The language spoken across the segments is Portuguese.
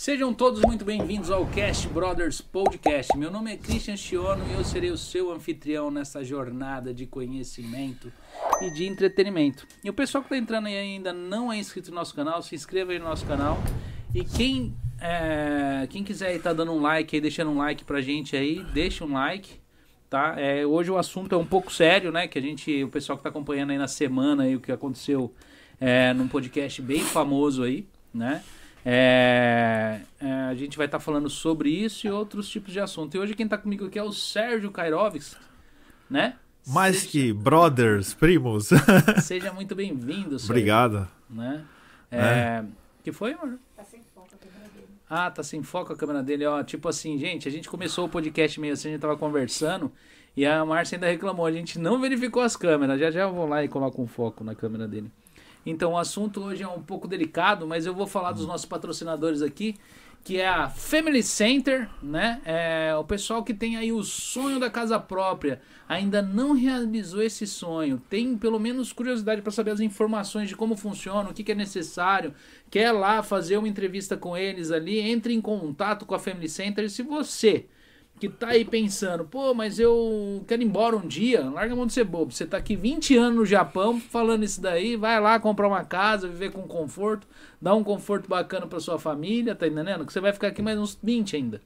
Sejam todos muito bem-vindos ao Cast Brothers Podcast. Meu nome é Christian Chiono e eu serei o seu anfitrião nessa jornada de conhecimento e de entretenimento. E o pessoal que está entrando aí ainda não é inscrito no nosso canal, se inscreva aí no nosso canal. E quem, é, quem quiser estar tá dando um like aí, deixando um like pra gente aí, deixa um like. Tá? É, hoje o assunto é um pouco sério, né? Que a gente, o pessoal que está acompanhando aí na semana aí, o que aconteceu é, num podcast bem famoso aí, né? É, é, a gente vai estar tá falando sobre isso e outros tipos de assunto. E hoje quem está comigo aqui é o Sérgio Kairovics, né? Mais Seja... que brothers, primos. Seja muito bem-vindo, Sérgio. Obrigado. Né? É, é. que foi, amor? Tá sem foco a câmera dele. Ah, tá sem foco a câmera dele. Ó, tipo assim, gente, a gente começou o podcast meio assim, a gente tava conversando e a Márcia ainda reclamou. A gente não verificou as câmeras. Já já eu vou lá e coloco um foco na câmera dele. Então o assunto hoje é um pouco delicado, mas eu vou falar dos nossos patrocinadores aqui, que é a Family Center, né? É o pessoal que tem aí o sonho da casa própria, ainda não realizou esse sonho, tem pelo menos curiosidade para saber as informações de como funciona, o que, que é necessário, quer lá fazer uma entrevista com eles ali, entre em contato com a Family Center. E se você que tá aí pensando, pô, mas eu quero ir embora um dia, larga a mão de ser bobo. Você tá aqui 20 anos no Japão falando isso daí, vai lá comprar uma casa, viver com conforto, dar um conforto bacana para sua família, tá entendendo? Que você vai ficar aqui mais uns 20 ainda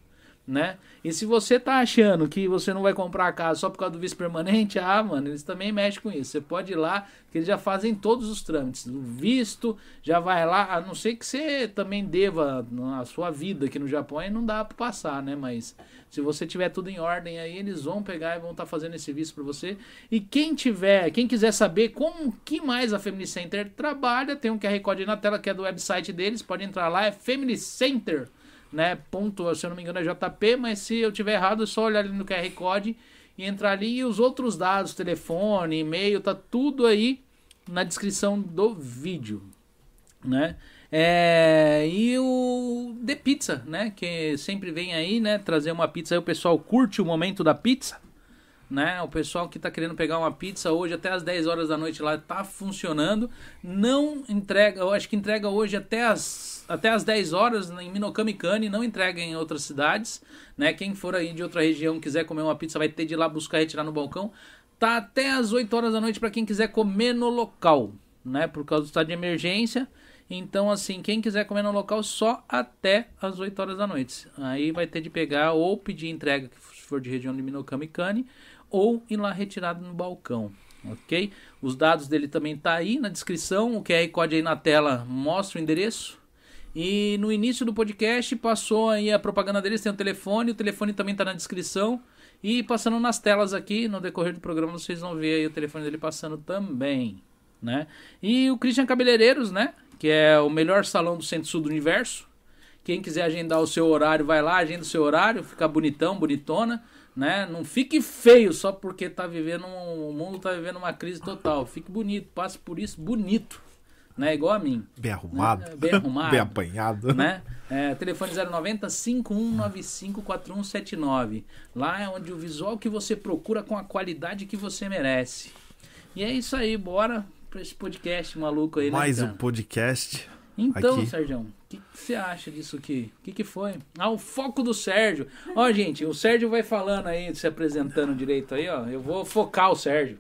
né? E se você tá achando que você não vai comprar a casa só por causa do vice permanente, ah, mano, eles também mexem com isso. Você pode ir lá, que eles já fazem todos os trâmites. O visto, já vai lá, a não ser que você também deva a sua vida aqui no Japão, aí não dá para passar, né? Mas se você tiver tudo em ordem aí, eles vão pegar e vão estar tá fazendo esse visto para você. E quem tiver, quem quiser saber como que mais a Family Center trabalha, tem um QR Code na tela que é do website deles, pode entrar lá, é Family Center né? Ponto, se eu não me engano é JP, mas se eu tiver errado é só olhar ali no QR Code e entrar ali e os outros dados, telefone, e-mail, tá tudo aí na descrição do vídeo, né? É, e o The Pizza, né? Que sempre vem aí, né? Trazer uma pizza aí, o pessoal curte o momento da pizza, né? O pessoal que está querendo pegar uma pizza hoje até as 10 horas da noite lá está funcionando. Não entrega, eu acho que entrega hoje até as, até as 10 horas em Minokami Kani, não entrega em outras cidades, né? Quem for aí de outra região quiser comer uma pizza vai ter de ir lá buscar e retirar no balcão. Tá até as 8 horas da noite para quem quiser comer no local, né? Por causa do estado de emergência. Então, assim, quem quiser comer no local, só até as 8 horas da noite. Aí vai ter de pegar ou pedir entrega, se for de região de Minokami Kani, ou ir lá retirado no balcão, ok? Os dados dele também tá aí na descrição, o QR Code aí na tela mostra o endereço. E no início do podcast passou aí a propaganda deles, tem o telefone, o telefone também está na descrição. E passando nas telas aqui, no decorrer do programa, vocês vão ver aí o telefone dele passando também, né? E o Christian Cabeleireiros, né? Que é o melhor salão do centro-sul do universo. Quem quiser agendar o seu horário, vai lá, agenda o seu horário, fica bonitão, bonitona né? Não fique feio só porque tá vivendo um, o mundo tá vivendo uma crise total. Fique bonito, passe por isso bonito, né? Igual a mim. Bem arrumado. Né? Bem arrumado. Bem apanhado. Né? É, telefone 090 5195 4179. Lá é onde o visual que você procura com a qualidade que você merece. E é isso aí, bora para esse podcast maluco aí, né, Mais né, um podcast. Então, aqui. Sérgio, o que, você acha disso aqui? O que, que foi? Ah, o foco do Sérgio. Ó, gente, o Sérgio vai falando aí, se apresentando direito aí, ó. Eu vou focar o Sérgio,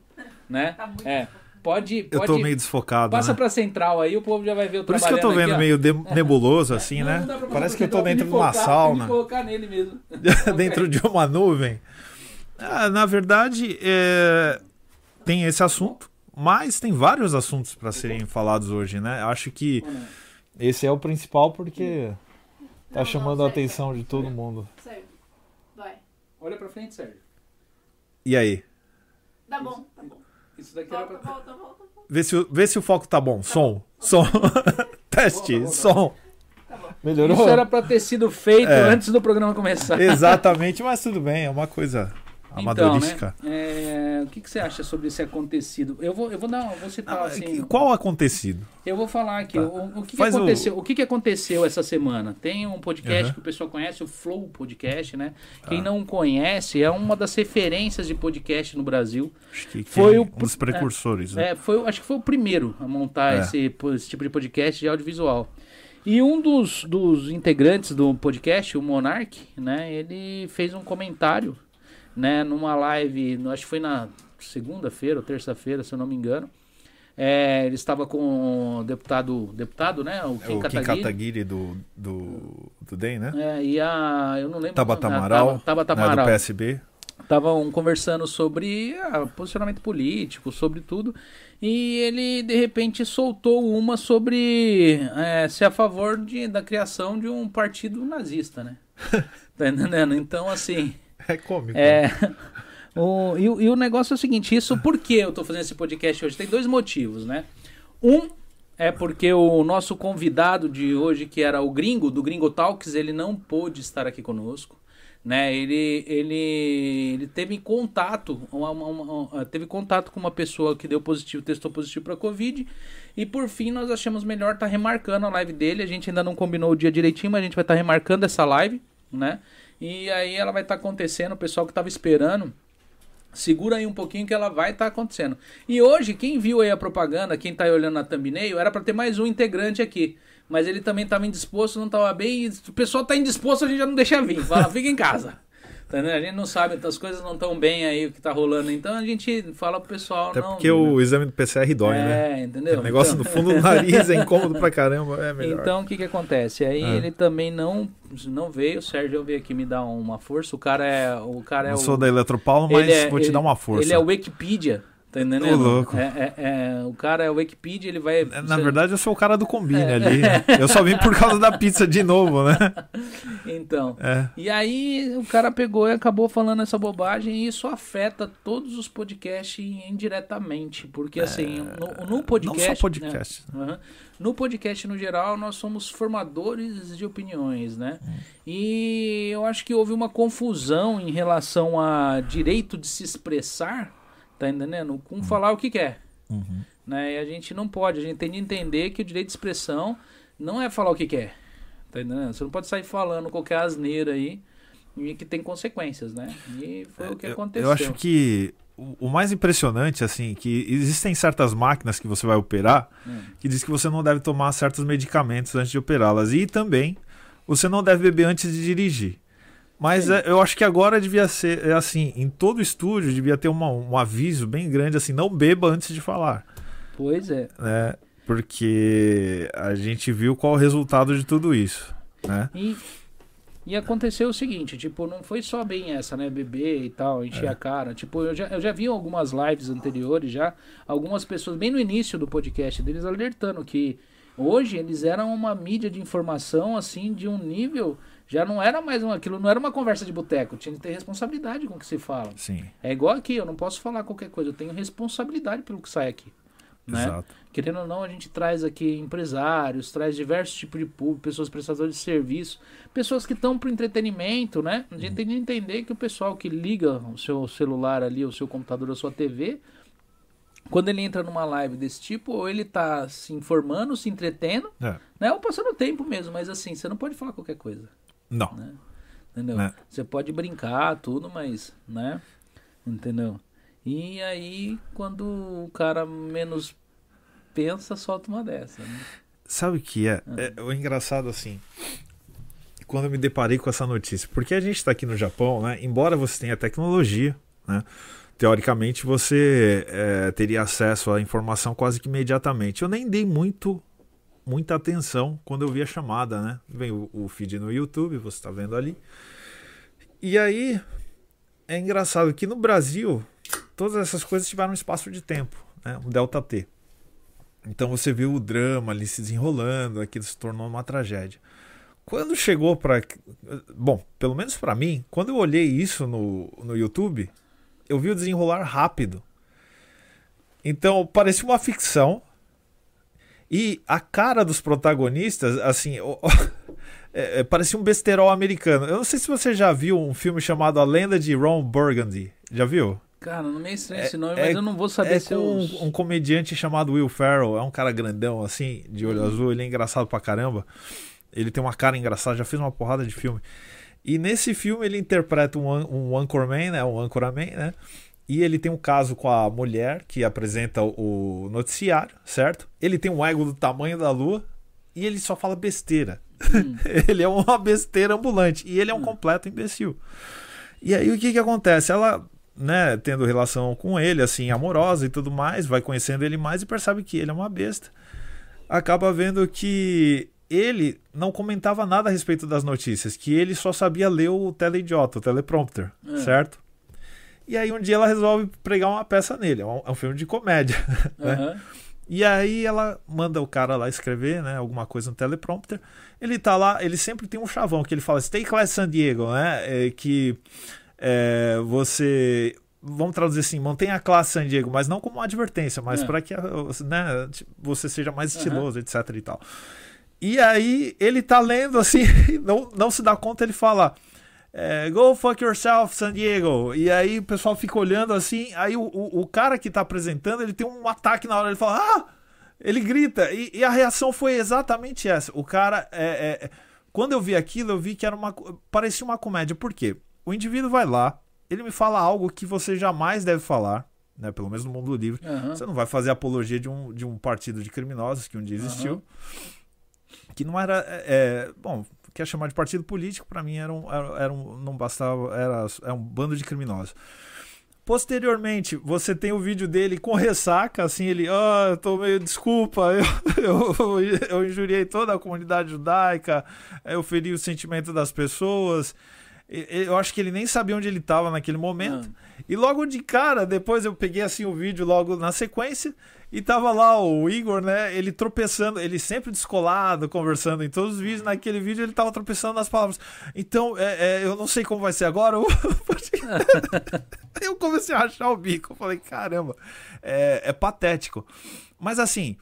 né? Tá muito é. Pode, pode. Eu tô meio desfocado. Passa né? pra central aí, o povo já vai ver o Por isso que eu tô vendo aqui, meio nebuloso assim, não, né? Não Parece que eu tô dentro de uma sauna. colocar nele mesmo. dentro de uma nuvem. Ah, na verdade, é... tem esse assunto, mas tem vários assuntos para serem falados hoje, né? Acho que. Esse é o principal porque tá não, chamando não, a atenção de todo mundo. Sérgio, vai. Olha pra frente, Sérgio. E aí? Tá bom, tá bom. Isso daqui volta, era pra... volta, volta, Vê se, vê se o foco tá bom. Tá som, bom. som. Teste, volta, som. Tá Melhorou? Isso era pra ter sido feito é. antes do programa começar. Exatamente, mas tudo bem, é uma coisa amadorística. Então, né? é, o que, que, você acha sobre esse acontecido? Eu vou, eu vou dar, vou citar ah, assim. Qual acontecido? Eu vou falar aqui. Tá. O, o, que, que aconteceu? O... o que, que aconteceu essa semana? Tem um podcast uhum. que o pessoal conhece, o Flow Podcast, né? Quem ah. não conhece é uma das referências de podcast no Brasil. Acho que foi o, um dos precursores. É, né? é, foi, acho que foi o primeiro a montar é. esse, esse tipo de podcast de audiovisual. E um dos, dos integrantes do podcast, o Monark, né, ele fez um comentário, né, numa live, acho que foi na segunda-feira ou terça-feira, se eu não me engano. É, ele estava com o deputado, deputado, né? O Kim, é, o Kim Kataguiri do, do, do DEM, né? É, e a. Eu não lembro. Tabata Amaral. Tabata Amaral. Né, do PSB. Estavam conversando sobre ah, posicionamento político, sobre tudo. E ele, de repente, soltou uma sobre é, ser a favor de, da criação de um partido nazista, né? tá entendendo? Então, assim. É cômico. É. O, e, e, o negócio é o seguinte: isso por que eu estou fazendo esse podcast hoje? Tem dois motivos, né? Um é porque o nosso convidado de hoje, que era o Gringo, do Gringo Talks, ele não pôde estar aqui conosco. Né, ele, ele, ele teve contato, uma, uma, uma, teve contato com uma pessoa que deu positivo, testou positivo para Covid. E por fim, nós achamos melhor estar tá remarcando a live dele. A gente ainda não combinou o dia direitinho, mas a gente vai estar tá remarcando essa live, né? E aí ela vai estar tá acontecendo, o pessoal que estava esperando Segura aí um pouquinho que ela vai estar tá acontecendo. E hoje, quem viu aí a propaganda, quem está olhando na thumbnail, era para ter mais um integrante aqui. Mas ele também estava indisposto, não estava bem. o pessoal está indisposto, a gente já não deixa vir. Fala, fica em casa. Tá, A gente não sabe, as coisas não estão bem aí o que tá rolando. Então a gente fala pro pessoal. Até não, porque o exame do PCR dói, é, né? É, entendeu? O negócio então... no fundo do nariz é incômodo pra caramba, é melhor. Então o que que acontece? Aí Ah. ele também não não veio. O Sérgio veio aqui me dar uma força. O cara é. O cara é Não o, sou da Eletropaulo, mas é- vou te ele- dar uma força. Ele é o Wikipedia. Tá entendendo? Ô, louco. É, é- é- o cara é o Wikipedia, ele vai. É, Na verdade, eu sou o cara do combine ali. Eu só vim por causa da pizza de novo, né? Então. É. E aí o cara pegou e acabou falando essa bobagem e isso afeta todos os podcasts indiretamente. Porque assim, no, no podcast. É, Não só podcast. né? Aham. No podcast, no geral, nós somos formadores de opiniões, né? Hum. E eu acho que houve uma confusão em relação a direito de se expressar, tá entendendo? Com falar o que quer. Uhum. Né? E a gente não pode, a gente tem de entender que o direito de expressão não é falar o que quer. Tá entendendo? Você não pode sair falando qualquer asneira aí e que tem consequências, né? E foi o que Eu- aconteceu. Eu acho que o o mais impressionante, assim, que existem certas máquinas que você vai operar Hum. que diz que você não deve tomar certos medicamentos antes de operá-las. E também você não deve beber antes de dirigir. Mas é, eu acho que agora devia ser é assim, em todo estúdio devia ter uma- um aviso bem grande assim, não beba antes de falar, Pois é. né? Porque a gente viu qual o resultado de tudo isso, né? E, e aconteceu o seguinte, tipo, não foi só bem essa, né? Beber e tal, encher a cara. Tipo, eu já, eu já vi algumas lives anteriores já, algumas pessoas, bem no início do podcast deles, alertando que hoje eles eram uma mídia de informação, assim, de um nível. Já não era mais aquilo, não era uma conversa de boteco, tinha que ter responsabilidade com o que se fala. Sim, É igual aqui, eu não posso falar qualquer coisa, eu tenho responsabilidade pelo que sai aqui. Né? exato. Querendo ou não, a gente traz aqui empresários, traz diversos tipos de público, pessoas prestadoras de serviço, pessoas que estão para entretenimento, né? A gente tem de entender que o pessoal que liga o seu celular ali, o seu computador, a sua TV, quando ele entra numa live desse tipo, ou ele tá se informando, se entretendo, É. né? Ou passando tempo mesmo, mas assim, você não pode falar qualquer coisa, Não. né? Entendeu? Né. Você pode brincar, tudo, mas, né? Entendeu? E aí, quando o cara menos pensa, solta uma dessa, né? Sabe o que é? é? O engraçado assim. Quando eu me deparei com essa notícia, porque a gente está aqui no Japão, né? Embora você tenha tecnologia, né? Teoricamente você é, teria acesso à informação quase que imediatamente. Eu nem dei muito muita atenção quando eu vi a chamada, né? Vem o, o feed no YouTube, você está vendo ali. E aí é engraçado que no Brasil todas essas coisas tiveram um espaço de tempo, né? Um delta T. Então você viu o drama ali se desenrolando, aquilo se tornou uma tragédia. Quando chegou para, bom, pelo menos para mim, quando eu olhei isso no, no YouTube, eu vi o desenrolar rápido. Então parecia uma ficção. E a cara dos protagonistas, assim, o- é, é, parecia um besterol americano. Eu não sei se você já viu um filme chamado A Lenda de Ron Burgundy. Já viu? Cara, não me estranho É- esse nome, é- mas eu não vou saber É se eu... um, um comediante chamado Will Ferrell, é um cara grandão assim, de olho azul, ele é engraçado pra caramba. Ele tem uma cara engraçada, já fez uma porrada de filme. E nesse filme ele interpreta um, um anchorman, né, um anchoraman, né? E ele tem um caso com a mulher que apresenta o noticiário, certo? Ele tem um ego do tamanho da lua, e ele só fala besteira. Hum. ele é uma besteira ambulante e ele é um hum. completo imbecil. E aí o que que acontece? Ela, né, tendo relação com ele, assim, amorosa e tudo mais, vai conhecendo ele mais e percebe que ele é uma besta. Acaba vendo que ele não comentava nada a respeito das notícias, que ele só sabia ler o teleidiota, o teleprompter, é. certo? E aí um dia ela resolve pregar uma peça nele, é um, é um filme de comédia, né? Uhum. E aí ela manda o cara lá escrever, né, alguma coisa no teleprompter. Ele tá lá, ele sempre tem um chavão que ele fala Stay Class San Diego, né, é, que é, você vamos traduzir assim, mantenha a classe San Diego, mas não como uma advertência, mas é. para que né, você seja mais estiloso, uhum. etc e tal. E aí ele tá lendo assim, não, não se dá conta, ele fala é, Go fuck yourself, San Diego. E aí o pessoal fica olhando assim, aí o, o, o, cara que tá apresentando, ele tem um ataque na hora, ele fala, ah! Ele grita, e, e a reação foi exatamente essa. O cara, é, é, quando eu vi aquilo, eu vi que era uma, parecia uma comédia. Por quê? O indivíduo vai lá, ele me fala algo que você jamais deve falar, né? Pelo menos no mundo livre. Uhum. Você não vai fazer apologia de um, de um partido de criminosos que um dia existiu. Uhum. Que não era. É, é bom, quer chamar de partido político, para mim era um, era, um. Não bastava. Era, era um bando de criminosos. Posteriormente, você tem o vídeo dele com ressaca, assim, ele, ah, oh, eu tô meio, desculpa, eu, eu, eu injuriei toda a comunidade judaica, eu feri o sentimento das pessoas. Eu acho que ele nem sabia onde ele estava naquele momento. Ah. E logo de cara, depois eu peguei assim o vídeo logo na sequência e tava lá o Igor, né? Ele tropeçando, ele sempre descolado, conversando em todos os vídeos. Naquele vídeo ele tava tropeçando nas palavras. Então, é, é, eu não sei como vai ser agora. eu comecei a achar o bico. Eu falei, caramba, é, é patético. Mas assim,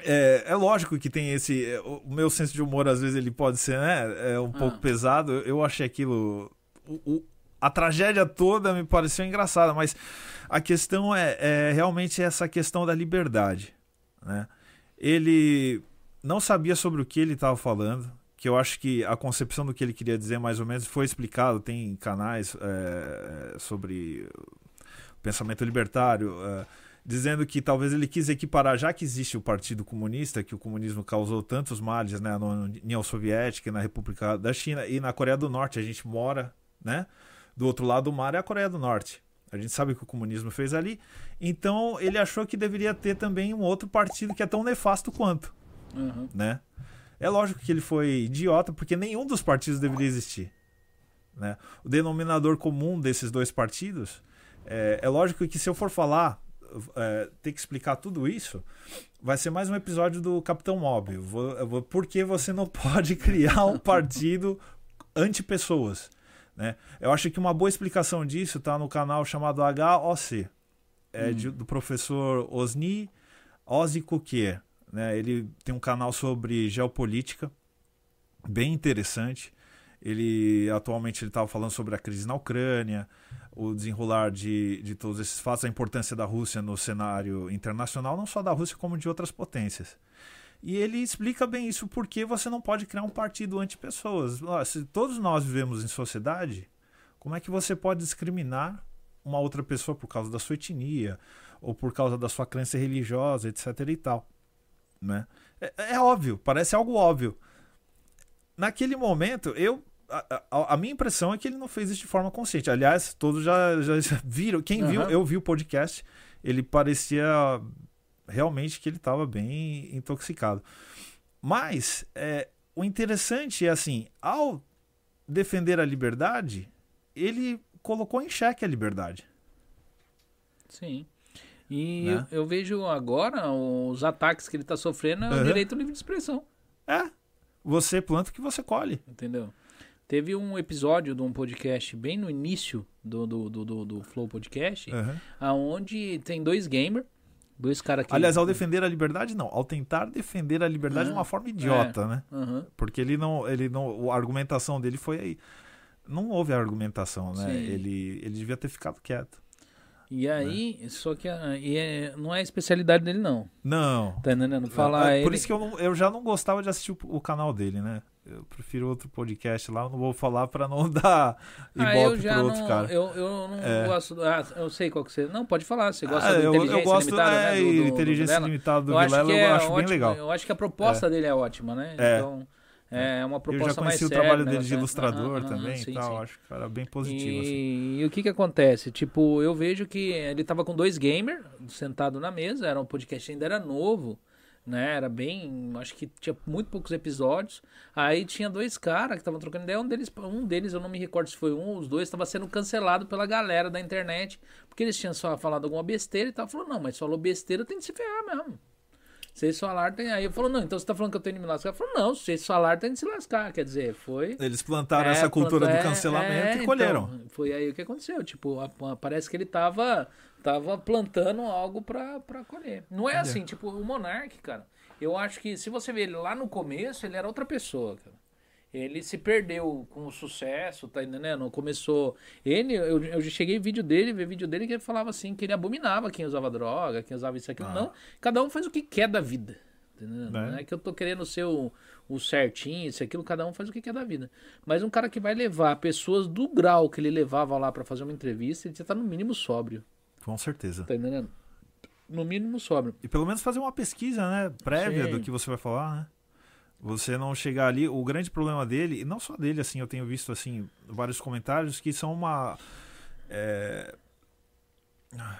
é, é, lógico que tem esse. É, o meu senso de humor, às vezes, ele pode ser né, é um ah. pouco pesado. Eu achei aquilo. O, o, a tragédia toda me pareceu engraçada, mas a questão é, é realmente essa questão da liberdade. Né? Ele não sabia sobre o que ele estava falando, que eu acho que a concepção do que ele queria dizer mais ou menos foi explicado. Tem canais é, sobre pensamento libertário. É, dizendo que talvez ele quis equiparar, já que existe o Partido Comunista, que o comunismo causou tantos males né, na União Soviética, na República da China e na Coreia do Norte, a gente mora, né? Do outro lado do mar é a Coreia do Norte. A gente sabe o que o comunismo fez ali. Então ele achou que deveria ter também um outro partido que é tão nefasto quanto. Uhum. Né? É lógico que ele foi idiota, porque nenhum dos partidos deveria existir. Né? O denominador comum desses dois partidos é, é lógico que se eu for falar é, ter que explicar tudo isso, vai ser mais um episódio do Capitão Mob. Vou, vou, por que você não pode criar um partido anti-pessoas? Né? Eu acho que uma boa explicação disso está no canal chamado HOC, é hum. de, do professor Osni Ozzy Coquier. Né? Ele tem um canal sobre geopolítica, bem interessante. Ele atualmente ele estava falando sobre a crise na Ucrânia, o desenrolar de, de todos esses fatos, a importância da Rússia no cenário internacional, não só da Rússia, como de outras potências. E ele explica bem isso, porque você não pode criar um partido anti-pessoas. Se todos nós vivemos em sociedade, como é que você pode discriminar uma outra pessoa por causa da sua etnia, ou por causa da sua crença religiosa, etc e tal? Né? É, é óbvio, parece algo óbvio. Naquele momento, eu a, a, a, minha impressão é que ele não fez isso de forma consciente. Aliás, todos já, já viram. Quem uhum. viu, eu vi o podcast, ele parecia realmente que ele estava bem intoxicado. Mas é, o interessante é assim, ao defender a liberdade, ele colocou em xeque a liberdade. Sim. E né? eu, eu, vejo agora os ataques que ele está sofrendo é o uhum. direito livre de expressão. É. Você planta o que você colhe. Entendeu? Teve um episódio de um podcast bem no início do, do, do, do, do Flow Podcast, uhum. aonde tem dois gamers, dois caras que... Aliás, ao defender a liberdade, não. Ao tentar defender a liberdade uhum. de uma forma idiota, é. né? Uhum. Porque ele não, ele não... A argumentação dele foi aí. Não houve argumentação, né? Ele, ele devia ter ficado quieto. E aí, né? só que a, e é, não é a especialidade dele, não. Não. Tá entendendo? Falar é, Por ele... isso que eu, não, eu já não gostava de assistir o, o canal dele, né? Eu prefiro outro podcast lá, eu não vou falar para não dar ah, ibope pro outro não, cara. Eu, eu não é. gosto. Ah, eu sei qual que você. Não, pode falar. Você gosta ah, do Inteligência eu gosto, Limitada, é, né? Do, do, Inteligência do Limitada do eu Vilela, eu é acho ótimo, bem legal. Eu acho que a proposta é. dele é ótima, né? É. Então. É uma proposta mais Eu já conheci o séria, trabalho dele de ilustrador também sim, e tal. Sim. Acho que era bem positivo. E... Assim. e o que que acontece? Tipo, eu vejo que ele tava com dois gamers sentado na mesa. Era um podcast ainda era novo né? Era bem. Acho que tinha muito poucos episódios. Aí tinha dois caras que estavam trocando ideia. Um deles, um deles, eu não me recordo se foi um, os dois, estava sendo cancelado pela galera da internet. Porque eles tinham só falado alguma besteira e tal. Falou, não, mas falou besteira, tem que se ferrar mesmo. Vocês falaram, tem. Aí eu falou, não, então você tá falando que eu tenho que me lascar? Eu falou, não, se vocês falaram, tem que se lascar. Quer dizer, foi. Eles plantaram é, essa cultura do é, cancelamento é, e então, colheram. Então, foi aí o que aconteceu. Tipo, parece que ele tava, tava plantando algo pra, pra colher. Não é assim, tipo, o Monark, cara. Eu acho que se você ver ele lá no começo, ele era outra pessoa, cara. Ele se perdeu com o sucesso, tá entendendo? Começou. Ele, eu, eu cheguei vídeo dele, ver vídeo dele que ele falava assim que ele abominava quem usava droga, quem usava isso aqui. Ah. Não. Cada um faz o que quer da vida. Entendeu? É. Não é que eu tô querendo ser o, o certinho, isso aquilo, cada um faz o que quer da vida. Mas um cara que vai levar pessoas do grau que ele levava lá para fazer uma entrevista, ele já tá no mínimo sóbrio. Com certeza. Tá entendendo? No mínimo sóbrio. E pelo menos fazer uma pesquisa, né? Prévia Sim. do que você vai falar, né? Você não chegar ali. O grande problema dele, e não só dele, assim, eu tenho visto assim vários comentários que são uma. É,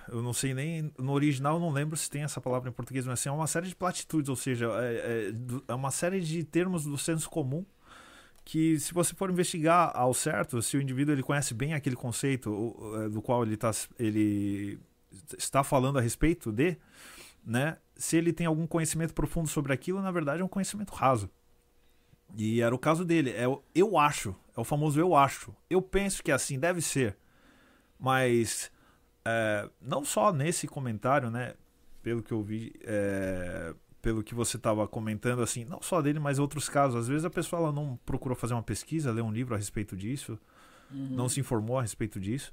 eu não sei nem. No original eu não lembro se tem essa palavra em português, mas assim, é uma série de platitudes, ou seja, é, é, é uma série de termos do senso comum que se você for investigar ao certo, se o indivíduo ele conhece bem aquele conceito é, do qual ele, tá, ele está falando a respeito de, né? Se ele tem algum conhecimento profundo sobre aquilo, na verdade é um conhecimento raso. E era o caso dele. É o eu acho, é o famoso eu acho. Eu penso que assim deve ser, mas é, não só nesse comentário, né? Pelo que eu vi, é, pelo que você estava comentando, assim, não só dele, mas outros casos. Às vezes a pessoa ela não procurou fazer uma pesquisa, ler um livro a respeito disso, uhum. não se informou a respeito disso,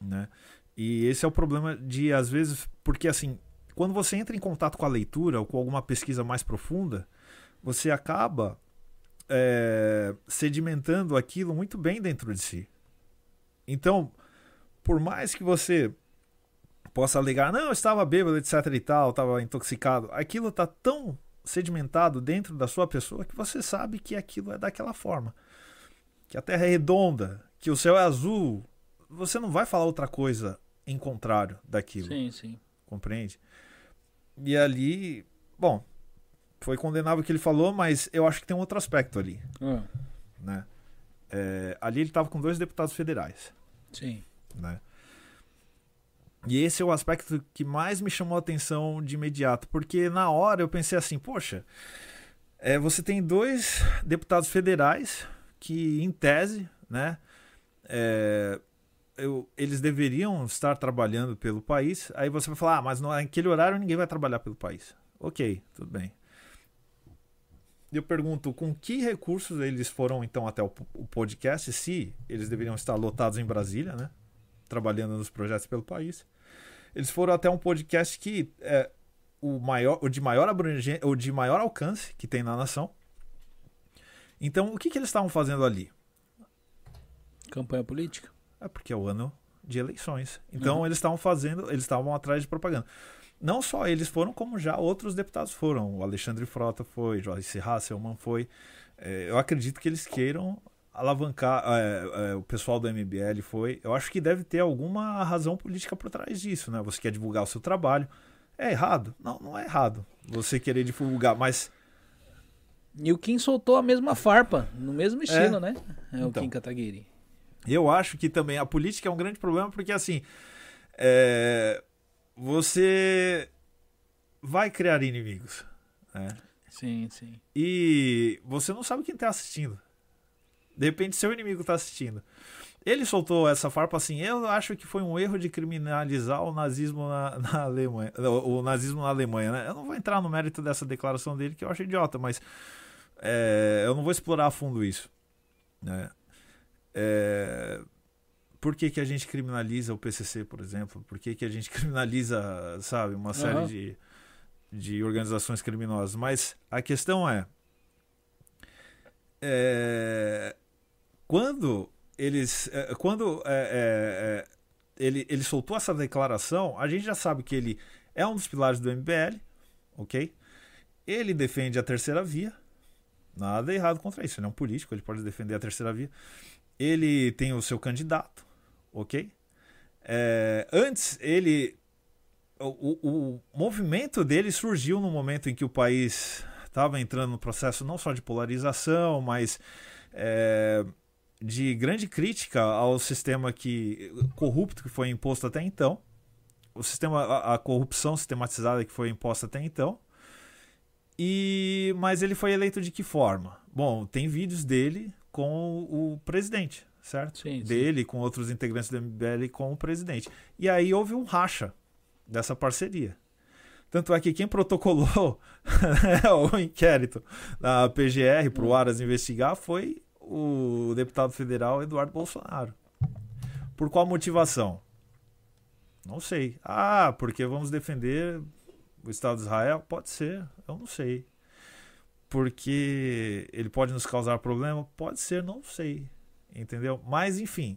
né? E esse é o problema de, às vezes, porque assim, quando você entra em contato com a leitura ou com alguma pesquisa mais profunda, você acaba é, sedimentando aquilo muito bem dentro de si. Então, por mais que você possa alegar, não, eu estava bêbado, etc e tal, estava intoxicado, aquilo está tão sedimentado dentro da sua pessoa que você sabe que aquilo é daquela forma. Que a Terra é redonda, que o céu é azul. Você não vai falar outra coisa em contrário daquilo. Sim, sim. Compreende? E ali, bom, foi condenável o que ele falou, mas eu acho que tem um outro aspecto ali. Ah. Né? É, ali ele estava com dois deputados federais. Sim. Né? E esse é o aspecto que mais me chamou a atenção de imediato, porque na hora eu pensei assim, poxa, é, você tem dois deputados federais que, em tese, né, é, eu, eles deveriam estar trabalhando pelo país. Aí você vai falar, ah, mas naquele horário ninguém vai trabalhar pelo país. Ok, tudo bem. Eu pergunto com que recursos eles foram então até o, o podcast, se eles deveriam estar lotados em Brasília, né? Trabalhando nos projetos pelo país. Eles foram até um podcast que é o maior, o de maior abrangência, o de maior alcance que tem na nação. Então, o que, que eles estavam fazendo ali? Campanha política. É porque é o ano de eleições. Então uhum. eles estavam fazendo, eles estavam atrás de propaganda. Não só eles foram, como já outros deputados foram. O Alexandre Frota foi, Joyce Hasselman foi. É, eu acredito que eles queiram alavancar. É, é, o pessoal do MBL foi. Eu acho que deve ter alguma razão política por trás disso, né? Você quer divulgar o seu trabalho. É errado? Não, não é errado. Você querer divulgar, mas. E o Kim soltou a mesma farpa, no mesmo estilo, é. né? É o então, Kim Kataguiri. Eu acho que também a política é um grande problema porque assim é, você vai criar inimigos, né? Sim, sim. E você não sabe quem está assistindo. De repente seu inimigo está assistindo. Ele soltou essa farpa assim. Eu acho que foi um erro de criminalizar o nazismo na, na Alemanha, o, o, nazismo na Alemanha, né? Eu não vou entrar no mérito dessa declaração dele que eu acho idiota, mas é, eu não vou explorar a fundo isso, né? É, por que, que a gente criminaliza o PCC, por exemplo? Por que, que a gente criminaliza, sabe, uma série uhum. de, de organizações criminosas? Mas a questão é: é, quando eles. É, quando é, é, ele, ele soltou essa declaração, a gente já sabe que ele é um dos pilares do MBL, ok? Ele defende a terceira via. Nada errado contra isso. Ele é um político, ele pode defender a terceira via. Ele tem o seu candidato, ok? É, antes, ele. O, o, o movimento dele surgiu no momento em que o país estava entrando no processo não só de polarização, mas é, de grande crítica ao sistema que corrupto que foi imposto até então, o sistema, a, a corrupção sistematizada que foi imposta até então. E mas ele foi eleito de que forma? Bom, tem vídeos dele com o presidente, certo? Sim, dele com outros integrantes do MBL com o presidente. E aí houve um racha dessa parceria. Tanto é que quem protocolou o inquérito da PGR para o Aras investigar foi o deputado federal Eduardo Bolsonaro. Por qual motivação? Não sei. Ah, porque vamos defender o Estado de Israel? Pode ser, eu não sei. Porque ele pode nos causar problema? Pode ser, não sei. Entendeu? Mas, enfim,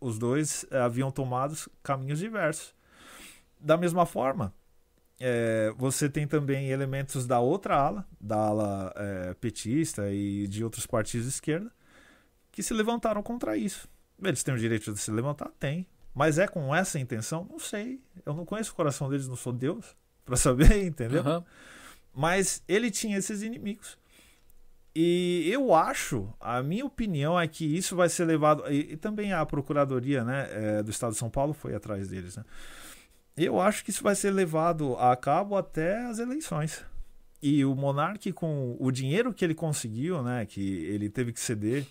os dois haviam tomado caminhos diversos. Da mesma forma, é, você tem também elementos da outra ala, da ala é, petista e de outros partidos de esquerda, que se levantaram contra isso. Eles têm o direito de se levantar? Tem. Mas é com essa intenção? Não sei. Eu não conheço o coração deles, não sou Deus para saber, entendeu? Uhum. Mas ele tinha esses inimigos. E eu acho, a minha opinião é que isso vai ser levado. E, e também a Procuradoria né, é, do Estado de São Paulo foi atrás deles. Né? Eu acho que isso vai ser levado a cabo até as eleições. E o Monark, com o dinheiro que ele conseguiu, né, que ele teve que ceder,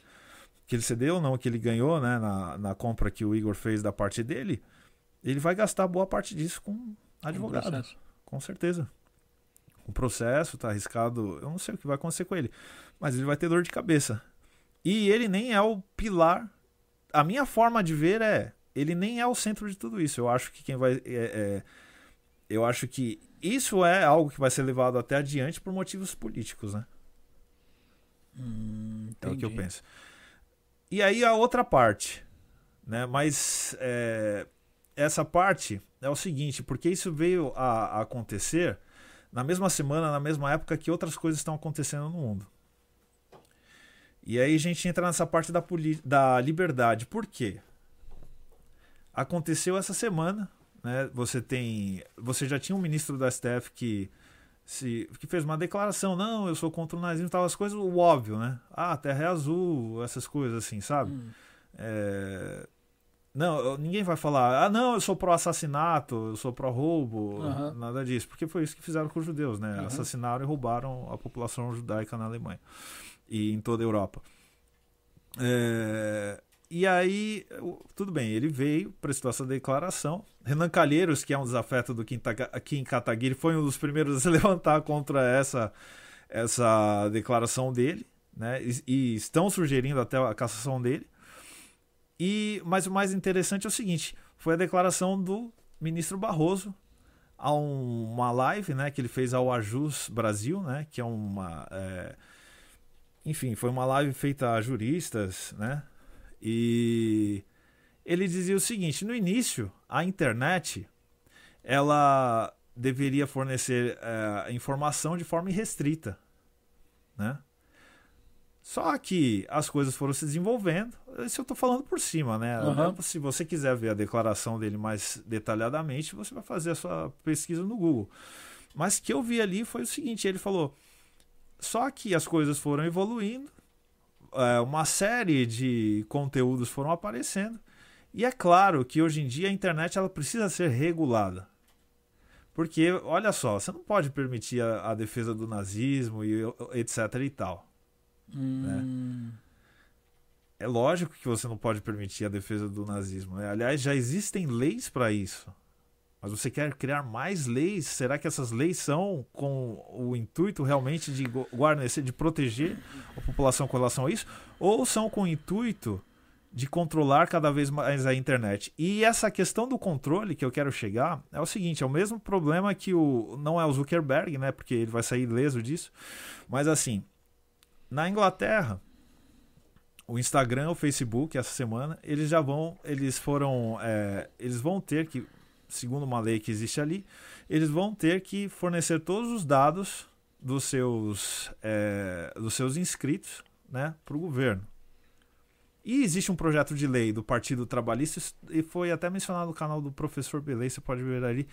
que ele cedeu, não, que ele ganhou né, na, na compra que o Igor fez da parte dele, ele vai gastar boa parte disso com advogado. Com certeza. O processo está arriscado, eu não sei o que vai acontecer com ele, mas ele vai ter dor de cabeça. E ele nem é o pilar. A minha forma de ver é ele nem é o centro de tudo isso. Eu acho que quem vai. É, é, eu acho que isso é algo que vai ser levado até adiante por motivos políticos, né? Hum, é o que eu penso. E aí a outra parte, né? Mas é, essa parte é o seguinte, porque isso veio a, a, acontecer na mesma semana, na mesma época que outras coisas estão acontecendo no mundo. E aí a gente entra nessa parte da, da liberdade. Por quê? Aconteceu essa semana, né? Você tem, você já tinha um ministro da STF que se, que fez uma declaração, não, eu sou contra o nazismo, tal as coisas, o óbvio, né? Ah, terra é azul, essas coisas assim, sabe? Hum. É... Não, ninguém vai falar, ah, não, eu sou pró-assassinato, eu sou pró-roubo, uhum. nada disso, porque foi isso que fizeram com os judeus, né? Uhum. Assassinaram e roubaram a população judaica na Alemanha e em toda a Europa. É... E aí, tudo bem, ele veio, prestou essa declaração. Renan Calheiros, que é um desafeto do Kim Kataguiri, foi um dos primeiros a se levantar contra essa, essa declaração dele, né? E, e, estão sugerindo até a cassação dele. E, mas o mais interessante é o seguinte: foi a declaração do ministro Barroso a um, uma live né, que ele fez ao Ajus Brasil, né? Que é uma. É, enfim, foi uma live feita a juristas, né? E ele dizia o seguinte: no início, a internet ela deveria fornecer é, informação de forma irrestrita, né? Só que as coisas foram se desenvolvendo. Isso eu estou falando por cima, né? Uhum. Se você quiser ver a declaração dele mais detalhadamente, você vai fazer a sua pesquisa no Google. Mas o que eu vi ali foi o seguinte: ele falou. Só que as coisas foram evoluindo é, uma série de conteúdos foram aparecendo. E é claro que hoje em dia a internet ela precisa ser regulada. Porque, olha só, você não pode permitir a, a defesa do nazismo e etc e tal. Hum. Né? É lógico que você não pode permitir a defesa do nazismo. Né? Aliás, já existem leis para isso. Mas você quer criar mais leis? Será que essas leis são com o intuito realmente de guarnecer, de proteger a população com relação a isso? Ou são com o intuito de controlar cada vez mais a internet? E essa questão do controle que eu quero chegar é o seguinte: é o mesmo problema que o. Não é o Zuckerberg, né? Porque ele vai sair ileso disso. Mas assim. Na Inglaterra, o Instagram, o Facebook, essa semana, eles já vão, eles foram, é, eles vão ter que, segundo uma lei que existe ali, eles vão ter que fornecer todos os dados dos seus, é, dos seus inscritos, né, para o governo. E existe um projeto de lei do Partido Trabalhista, e foi até mencionado no canal do professor Belay, você pode ver ali,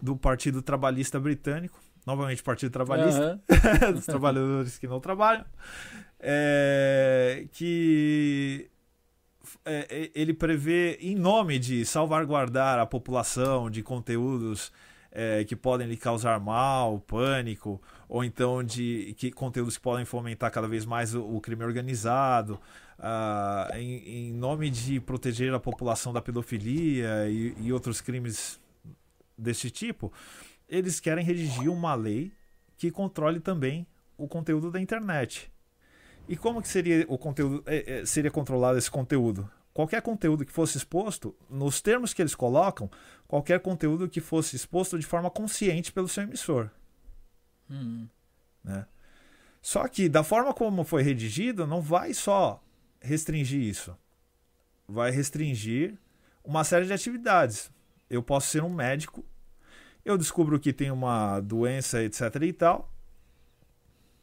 do Partido Trabalhista Britânico, novamente Partido Trabalhista, uhum. dos trabalhadores que não trabalham, é, que é, é, ele prevê, em nome de salvaguardar a população de conteúdos é, que podem lhe causar mal, pânico, ou então de que, conteúdos que podem fomentar cada vez mais o, o crime organizado, uh, em, em, nome de proteger a população da pedofilia e, e outros crimes desse tipo, eles querem redigir uma lei que controle também o conteúdo da internet. E como que seria o conteúdo é, é, seria controlado esse conteúdo? Qualquer conteúdo que fosse exposto, nos termos que eles colocam, qualquer conteúdo que fosse exposto de forma consciente pelo seu emissor. Hum. Né? Só que da forma como foi redigido, não vai só restringir isso. Vai restringir uma série de atividades. Eu posso ser um médico eu descubro que tem uma doença, etc e tal,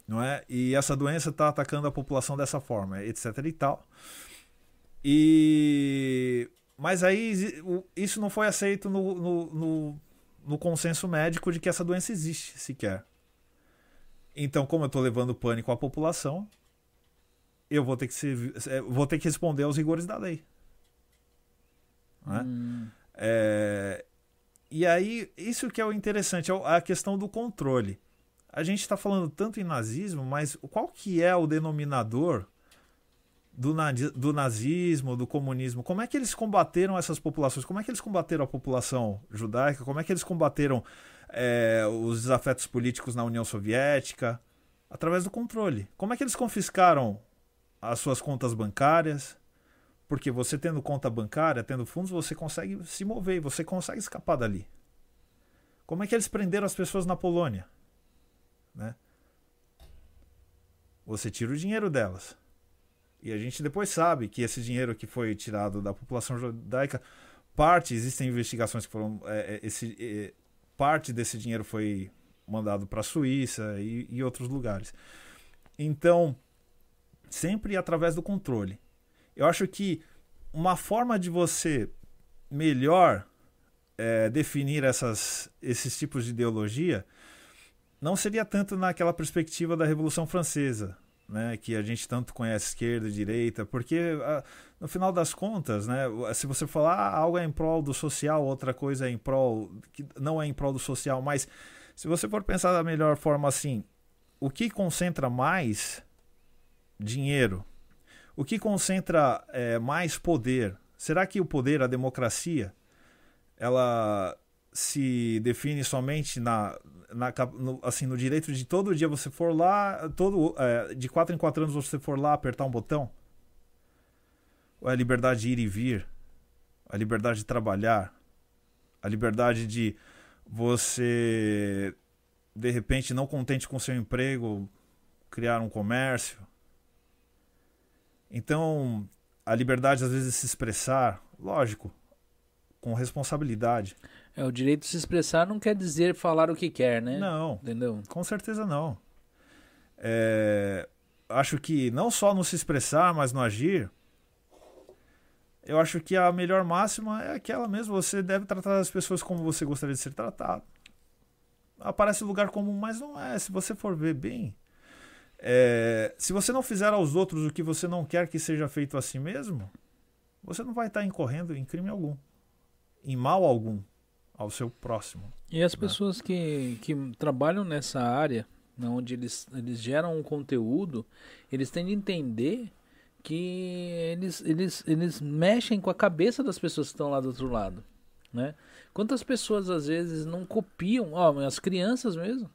não é? E essa doença está atacando a população dessa forma, etc e tal. E mas aí isso não foi aceito no, no, no, no consenso médico de que essa doença existe sequer. Então, como eu estou levando pânico à população, eu vou ter que se, é, vou ter que responder aos rigores da lei. Né? Hum. É, e aí, isso que é o interessante, é a questão do controle. A gente está falando tanto em nazismo, mas qual que é o denominador do, do nazismo, do comunismo? Como é que eles combateram essas populações? Como é que eles combateram a população judaica? Como é que eles combateram é, os desafetos políticos na União Soviética? Através do controle. Como é que eles confiscaram as suas contas bancárias? Porque você tendo conta bancária, tendo fundos, você consegue se mover, você consegue escapar dali. Como é que eles prenderam as pessoas na Polônia? Né? Você tira o dinheiro delas. E a gente depois sabe que esse dinheiro que foi tirado da população judaica, parte, existem investigações que foram. É, é esse, é, parte desse dinheiro foi mandado para a Suíça e, e outros lugares. Então, sempre através do controle. Eu acho que uma forma de você melhor é, definir essas, esses tipos de ideologia não seria tanto naquela perspectiva da Revolução Francesa, né, que a gente tanto conhece esquerda e direita, porque a, no final das contas, né, se você falar ah, algo é em prol do social, outra coisa é em prol que não é em prol do social, mas se você for pensar da melhor forma assim, o que concentra mais dinheiro o que concentra é, mais poder? Será que o poder, a democracia, ela se define somente na, na no, assim no direito de todo dia você for lá, todo é, de quatro em quatro anos você for lá apertar um botão? Ou é a liberdade de ir e vir? A liberdade de trabalhar? A liberdade de você de repente não contente com seu emprego criar um comércio? Então, a liberdade às vezes de se expressar, lógico, com responsabilidade. É, o direito de se expressar não quer dizer falar o que quer, né? Não. Entendeu? Com certeza não. É, acho que não só no se expressar, mas no agir, eu acho que a melhor máxima é aquela mesmo. Você deve tratar as pessoas como você gostaria de ser tratado. Aparece lugar comum, mas não é. Se você for ver bem, é, se você não fizer aos outros o que você não quer que seja feito a si mesmo, você não vai estar incorrendo em crime algum, em mal algum ao seu próximo. E as né? pessoas que, que trabalham nessa área, onde eles, eles geram um conteúdo, eles têm de entender que eles, eles, eles mexem com a cabeça das pessoas que estão lá do outro lado. Né? Quantas pessoas às vezes não copiam, ó, as crianças mesmo,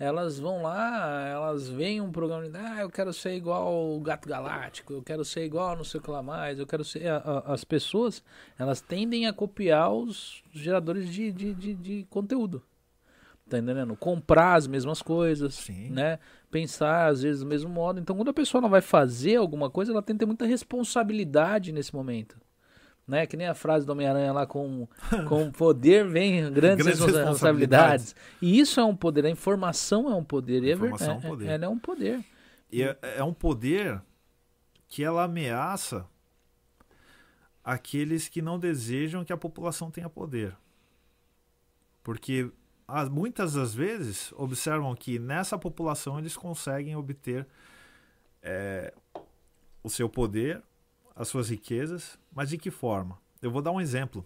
elas vão lá, elas veem um programa de, ah, eu quero ser igual o Gato Galáctico, eu quero ser igual não sei o que lá mais, eu quero ser. A, a, as pessoas, elas tendem a copiar os geradores de, de, de, de conteúdo. Tá entendendo? Comprar as mesmas coisas, Sim. né? Pensar às vezes do mesmo modo. Então, quando a pessoa não vai fazer alguma coisa, ela tem que ter muita responsabilidade nesse momento. Né? Que nem a frase do Homem-Aranha lá, com, com poder vem grandes, grandes responsabilidades. responsabilidades. E isso é um poder, a informação é um poder. A é informação é, é um poder. Ela é um poder. E é, é um poder que ela ameaça aqueles que não desejam que a população tenha poder. Porque muitas das vezes observam que nessa população eles conseguem obter é, o seu poder, as suas riquezas, mas de que forma? Eu vou dar um exemplo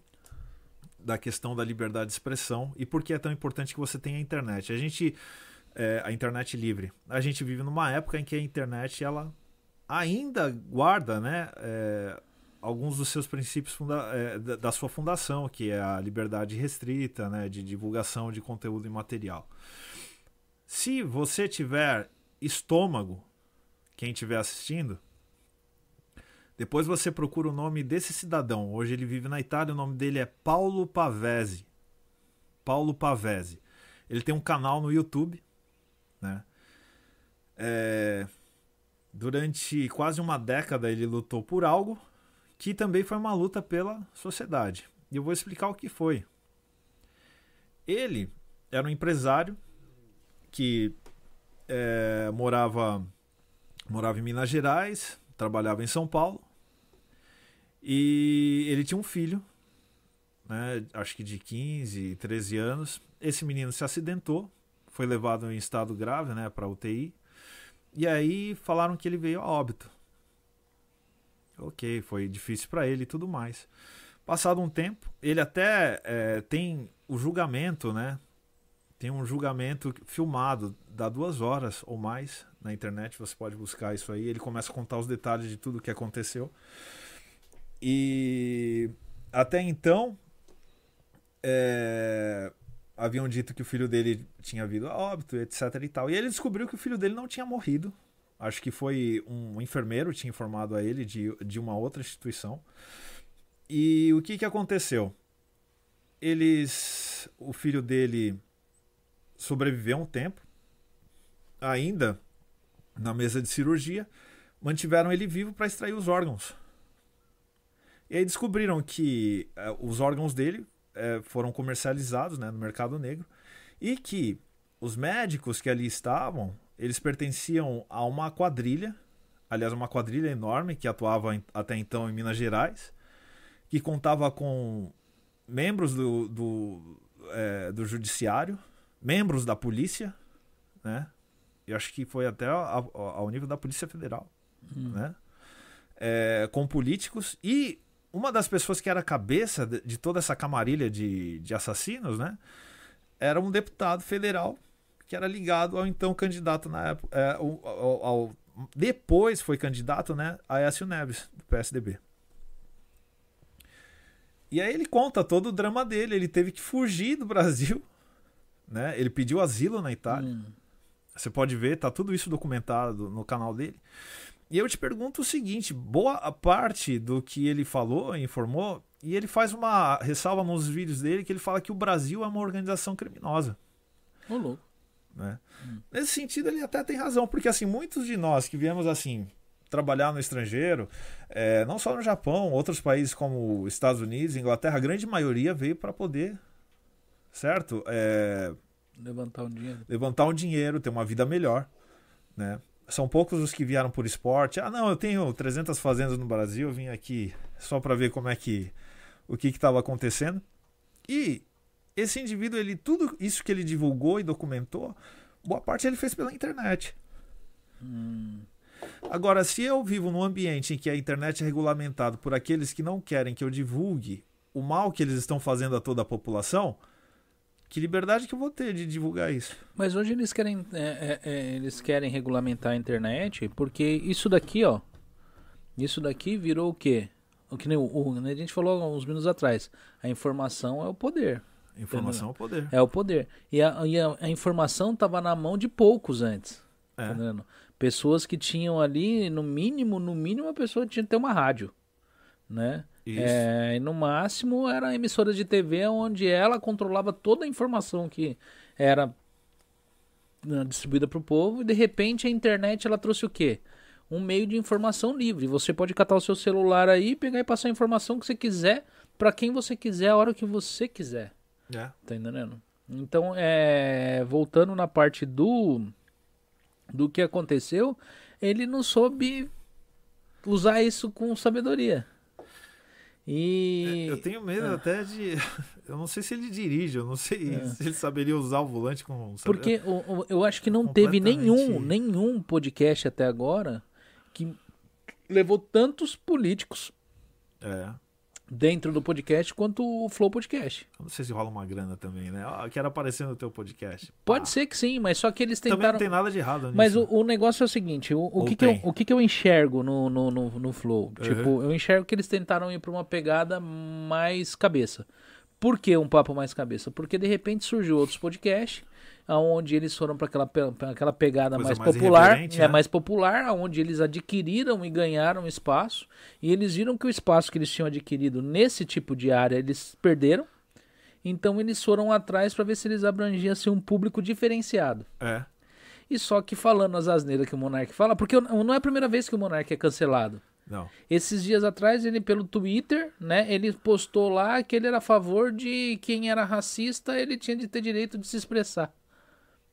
da questão da liberdade de expressão e por que é tão importante que você tenha a internet. A gente, é, a internet livre. A gente vive numa época em que a internet ela ainda guarda, né? É, alguns dos seus princípios é, da, sua fundação, que é a liberdade restrita, né, de divulgação de conteúdo imaterial. Se você tiver estômago, quem estiver assistindo, depois você procura o nome desse cidadão. Hoje ele vive na Itália, o nome dele é Paulo Pavese. Paulo Pavese. Ele tem um canal no YouTube, né? É... Durante quase uma década ele lutou por algo que também foi uma luta pela sociedade. E eu vou explicar o que foi. Ele era um empresário que é, morava, morava em Minas Gerais, trabalhava em São Paulo, e ele tinha um filho, né, acho que de 15, 13 anos. Esse menino se acidentou, foi levado em estado grave né, para UTI, e aí falaram que ele veio a óbito. Ok, foi difícil para ele e tudo mais. Passado um tempo, ele até é, tem o julgamento, né? Tem um julgamento filmado, dá duas horas ou mais na internet, você pode buscar isso aí. Ele começa a contar os detalhes de tudo o que aconteceu. E até então, é, haviam dito que o filho dele tinha vindo a óbito, etc e tal. E ele descobriu que o filho dele não tinha morrido, Acho que foi um enfermeiro tinha informado a ele de, de uma outra instituição. E o que, que aconteceu? Eles. O filho dele sobreviveu um tempo, ainda na mesa de cirurgia, mantiveram ele vivo para extrair os órgãos. E aí descobriram que uh, os órgãos dele uh, foram comercializados né, no mercado negro e que os médicos que ali estavam eles pertenciam a uma quadrilha, aliás, uma quadrilha enorme que atuava em, até então em Minas Gerais, que contava com membros do, do, é, do judiciário, membros da polícia, né? Eu acho que foi até ao, ao nível da Polícia Federal, hum. né? É, com políticos e uma das pessoas que era cabeça de, toda essa camarilha de, de assassinos, né? Era um deputado federal que era ligado ao então candidato na época, é, ao, ao, ao, depois foi candidato, né, a Écio Neves, do PSDB. E aí ele conta todo o drama dele, ele teve que fugir do Brasil, né? Ele pediu asilo na Itália. Hum. Você pode ver, tá tudo isso documentado no canal dele. E eu te pergunto o seguinte: boa parte do que ele falou, informou, e ele faz uma ressalva nos vídeos dele que ele fala que o Brasil é uma organização criminosa. Ô, louco. Né? Hum. Nesse sentido, ele até tem razão, porque assim, muitos de nós que viemos assim trabalhar no estrangeiro, é, não só no Japão, outros países como Estados Unidos, Inglaterra, a grande maioria veio para poder, certo? É, levantar um dinheiro. Levantar um dinheiro, ter uma vida melhor, né? São poucos os que vieram por esporte. Ah, não, eu tenho 300 fazendas no Brasil, eu vim aqui só para ver como é que o que estava acontecendo. E esse indivíduo, ele tudo isso que ele divulgou e documentou, boa parte ele fez pela internet. Hum. Agora, se eu vivo num ambiente em que a internet é regulamentado por aqueles que não querem que eu divulgue o mal que eles estão fazendo a toda a população, que liberdade que eu vou ter de divulgar isso? Mas hoje eles querem, é, é, é eles querem regulamentar a internet porque isso daqui, ó, isso daqui virou o quê? O que nem o, o, a gente falou uns minutos atrás. A informação é o poder. Informação é o poder. É o poder. E a, e a, a informação estava na mão de poucos antes. É. Pessoas que tinham ali, no mínimo, no mínimo, a pessoa tinha que ter uma rádio. Né? É, e no máximo era emissora de TV onde ela controlava toda a informação que era né, distribuída para o povo e de repente a internet ela trouxe o quê? Um meio de informação livre. Você pode catar o seu celular aí, pegar e passar a informação que você quiser para quem você quiser, a hora que você quiser. É. Tá entendendo? Então, é, voltando na parte do do que aconteceu, ele não soube usar isso com sabedoria. E é, eu tenho medo é. até de eu não sei se ele dirige, eu não sei é. se ele saberia usar o volante com Porque o, eu acho que não teve nenhum nenhum podcast até agora que levou tantos políticos. É dentro do podcast quanto o Flow Podcast. não sei se rola uma grana também, né? Ah, quero aparecer no teu podcast. Pode ser que sim, mas só que eles tentaram. Também não tem nada de errado nisso. Mas o, o negócio é o seguinte: o, o que, que, eu, o que, que eu enxergo no, no, no, no Flow? Uhum. Tipo, eu enxergo que eles tentaram ir pra uma pegada mais cabeça. Por que um papo mais cabeça? Porque de repente surgiu outros podcasts aonde eles foram para aquela, aquela pegada mais, mais, popular, é né? mais popular, aonde eles adquiriram e ganharam espaço, e eles viram que o espaço que eles tinham adquirido nesse tipo de área eles perderam. Então eles foram atrás para ver se eles abrangiam um público diferenciado. É. E só que falando as asneiras que o Monark fala, porque não é a primeira vez que o Monark é cancelado. Não. Esses dias atrás, ele pelo Twitter, né, ele postou lá que ele era a favor de quem era racista, ele tinha de ter direito de se expressar.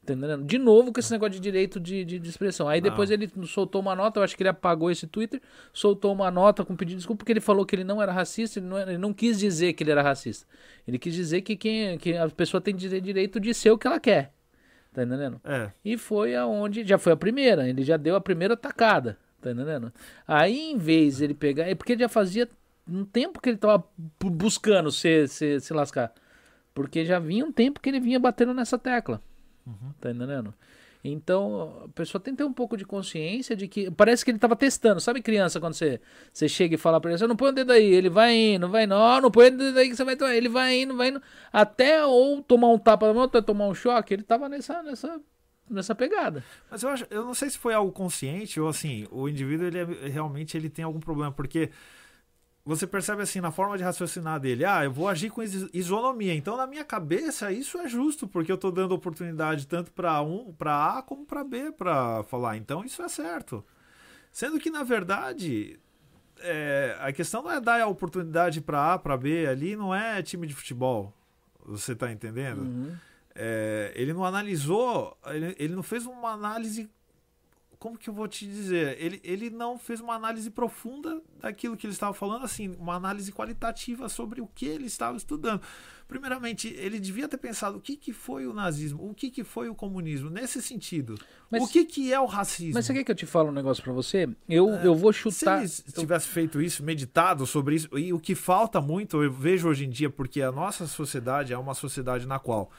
Entendendo? De novo com esse negócio de direito de, de, de expressão. Aí depois não. ele soltou uma nota, eu acho que ele apagou esse Twitter, soltou uma nota com pedido de desculpa, porque ele falou que ele não era racista, ele não, ele não quis dizer que ele era racista. Ele quis dizer que, quem, que a pessoa tem direito de ser o que ela quer. Tá entendendo? É. E foi aonde. Já foi a primeira, ele já deu a primeira tacada. Tá entendendo? Aí, em vez ele pegar. É porque ele já fazia um tempo que ele tava buscando se, se, se lascar. Porque já vinha um tempo que ele vinha batendo nessa tecla. Uhum. Tá entendendo? Então, a pessoa tem que ter um pouco de consciência de que. Parece que ele tava testando. Sabe, criança, quando você, você chega e fala pra ele, você não põe o dedo aí, ele vai indo, vai indo, não, não põe o dedo aí que você vai tomar. Ele vai indo, vai indo. Até ou tomar um tapa na mão, até tomar um choque, ele tava nessa, nessa, nessa pegada. Mas eu acho, eu não sei se foi algo consciente ou assim, o indivíduo ele é, realmente ele tem algum problema, porque você percebe assim na forma de raciocinar dele, ah, eu vou agir com isonomia. Então na minha cabeça isso é justo, porque eu estou dando oportunidade tanto para um, para A como para B para falar. Então isso é certo. Sendo que na verdade é, a questão não é dar a oportunidade para A, para B ali, não é time de futebol. Você está entendendo? Uhum. É, ele não analisou, ele, ele não fez uma análise como que eu vou te dizer? Ele, ele não fez uma análise profunda daquilo que ele estava falando, assim, uma análise qualitativa sobre o que ele estava estudando. Primeiramente, ele devia ter pensado o que, que foi o nazismo, o que, que foi o comunismo, nesse sentido. Mas, o que, que é o racismo? Mas você quer que eu te fale um negócio para você? Eu, é, eu vou chutar. Se ele tivesse eu... feito isso, meditado sobre isso, e o que falta muito, eu vejo hoje em dia, porque a nossa sociedade é uma sociedade na qual.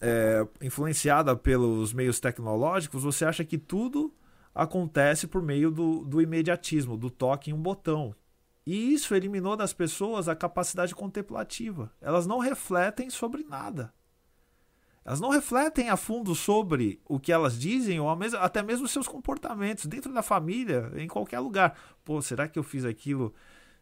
É, influenciada pelos meios tecnológicos, você acha que tudo acontece por meio do, do imediatismo, do toque em um botão. E isso eliminou das pessoas a capacidade contemplativa. Elas não refletem sobre nada. Elas não refletem a fundo sobre o que elas dizem ou até mesmo seus comportamentos dentro da família, em qualquer lugar. Pô, será que eu fiz aquilo?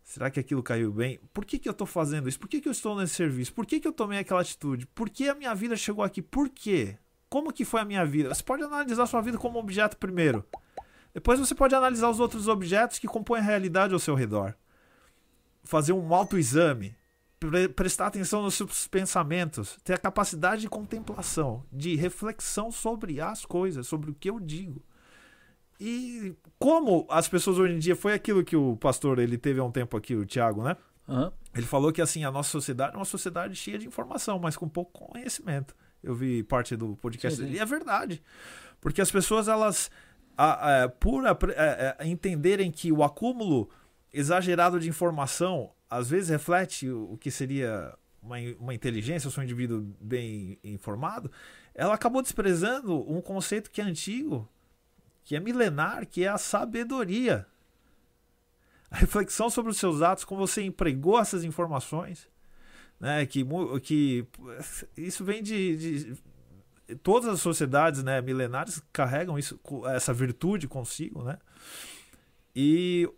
Será que aquilo caiu bem? Por que, que eu estou fazendo isso? Por que, que eu estou nesse serviço? Por que, que eu tomei aquela atitude? Por que a minha vida chegou aqui? Por quê? Como que foi a minha vida? Você pode analisar sua vida como objeto primeiro. Depois você pode analisar os outros objetos que compõem a realidade ao seu redor. Fazer um autoexame, pre prestar atenção nos seus pensamentos, ter a capacidade de contemplação, de reflexão sobre as coisas, sobre o que eu digo. E como as pessoas hoje em dia foi aquilo que o pastor ele teve há um tempo aqui, o Tiago, né? Uhum. Ele falou que assim a nossa sociedade é uma sociedade cheia de informação, mas com pouco conhecimento. Eu vi parte do podcast sim, sim. e é verdade, porque as pessoas elas a, a, por a, a, entenderem que o acúmulo exagerado de informação às vezes reflete o que seria uma, uma inteligência, ou um indivíduo bem informado, ela acabou desprezando um conceito que é antigo, que é milenar, que é a sabedoria. A reflexão sobre os seus atos, como você empregou essas informações, né, que, que isso vem de, de todas as sociedades né, milenares carregam isso, essa virtude consigo, né? E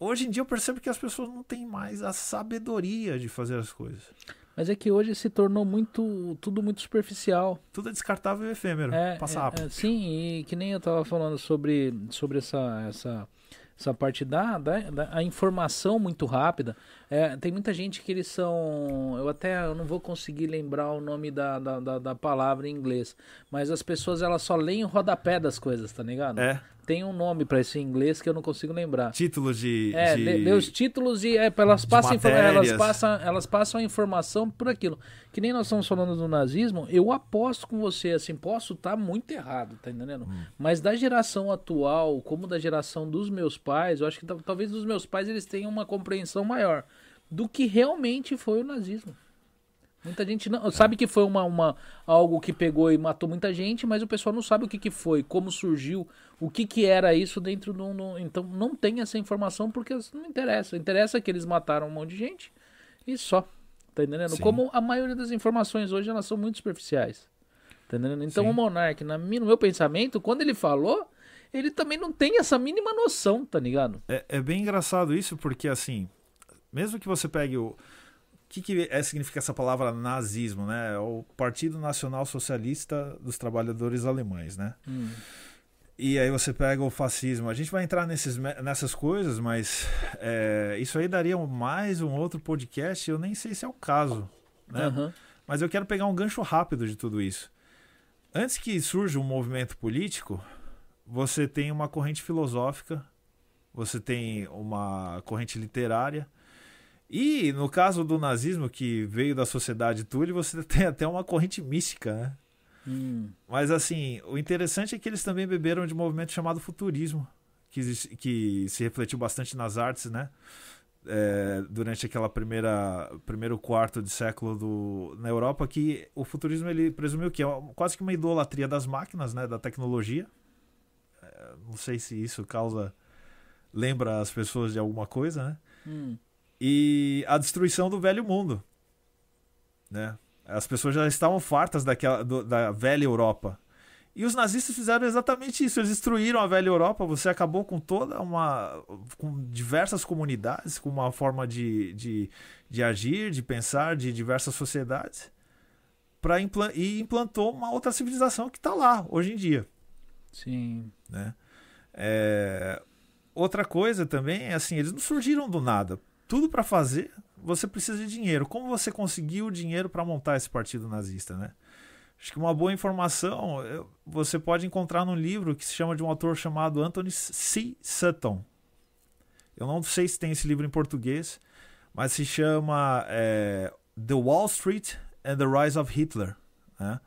hoje em dia eu percebo que as pessoas não têm mais a sabedoria de fazer as coisas. Mas é que hoje se tornou muito, tudo muito superficial. Tudo é descartável e efêmero, É, passa é, rápido. é, sim, e que nem eu tava falando sobre, sobre essa, essa, essa parte da, da, da- a informação muito rápida. É, tem muita gente que eles são. Eu até eu não vou conseguir lembrar o nome da, da, da, da palavra em inglês. Mas as pessoas elas só leem o rodapé das coisas, tá ligado? É, Tem um nome pra isso em inglês que eu não consigo lembrar. título de. É, de... lê, lê os títulos e é, elas, passam elas, passam, elas passam a informação por aquilo. Que nem nós estamos falando do nazismo, eu aposto com você, assim, posso estar muito errado, tá entendendo? Hum. Mas da geração atual, como da geração dos meus pais, eu acho que tal- talvez dos meus pais eles tenham uma compreensão maior do que realmente foi o nazismo. Muita gente não sabe que foi uma, uma algo que pegou e matou muita gente, mas o pessoal não sabe o que, que foi, como surgiu, o que, que era isso dentro do. no- então não tem essa informação porque não interessa. Interessa que eles mataram um monte de gente e só. Tá entendendo? Sim. Como a maioria das informações hoje elas são muito superficiais. Tá entendendo? Então Sim. o Monark, na, no meu pensamento, quando ele falou, ele também não tem essa mínima noção, tá ligado? É, é bem engraçado isso, porque assim, mesmo que você pegue o. O que, que é, significa essa palavra nazismo, né? É o Partido Nacional Socialista dos Trabalhadores Alemães, né? Hum. E aí você pega o fascismo. A gente vai entrar nesses, nessas coisas, mas é, isso aí daria mais um outro podcast. Eu nem sei se é o caso, né? Aham. Mas eu quero pegar um gancho rápido de tudo isso. Antes que surja um movimento político, você tem uma corrente filosófica, você tem uma corrente literária. E no caso do nazismo, que veio da sociedade Thule, você tem até uma corrente mística, né? Hum. Mas assim, o interessante é que eles também beberam de um movimento chamado futurismo, que, que se refletiu bastante nas artes, né? É, durante aquela primeira primeiro quarto de século do, na Europa, que o futurismo ele presumiu que é quase que uma idolatria das máquinas, né? Da tecnologia. É, não sei se isso causa lembra as pessoas de alguma coisa, né? Hum. E a destruição do velho mundo, né? As pessoas já estavam fartas daquela do- da velha Europa. E os nazistas fizeram exatamente isso, eles destruíram a velha Europa, você acabou com toda uma com diversas comunidades, com uma forma de, de, de agir, de pensar de diversas sociedades, para implan e implantou uma outra civilização que está lá hoje em dia Sim. né? É, Outra coisa também é assim, eles não surgiram do nada. Tudo para fazer, você precisa de dinheiro. Como você conseguiu o dinheiro para montar esse partido nazista, né? Acho que uma boa informação eu- você pode encontrar num livro que se chama de um autor chamado Anthony C. Sutton. Eu não sei se tem esse livro em português, mas se chama é, The Wall Street and the Rise of Hitler. Né?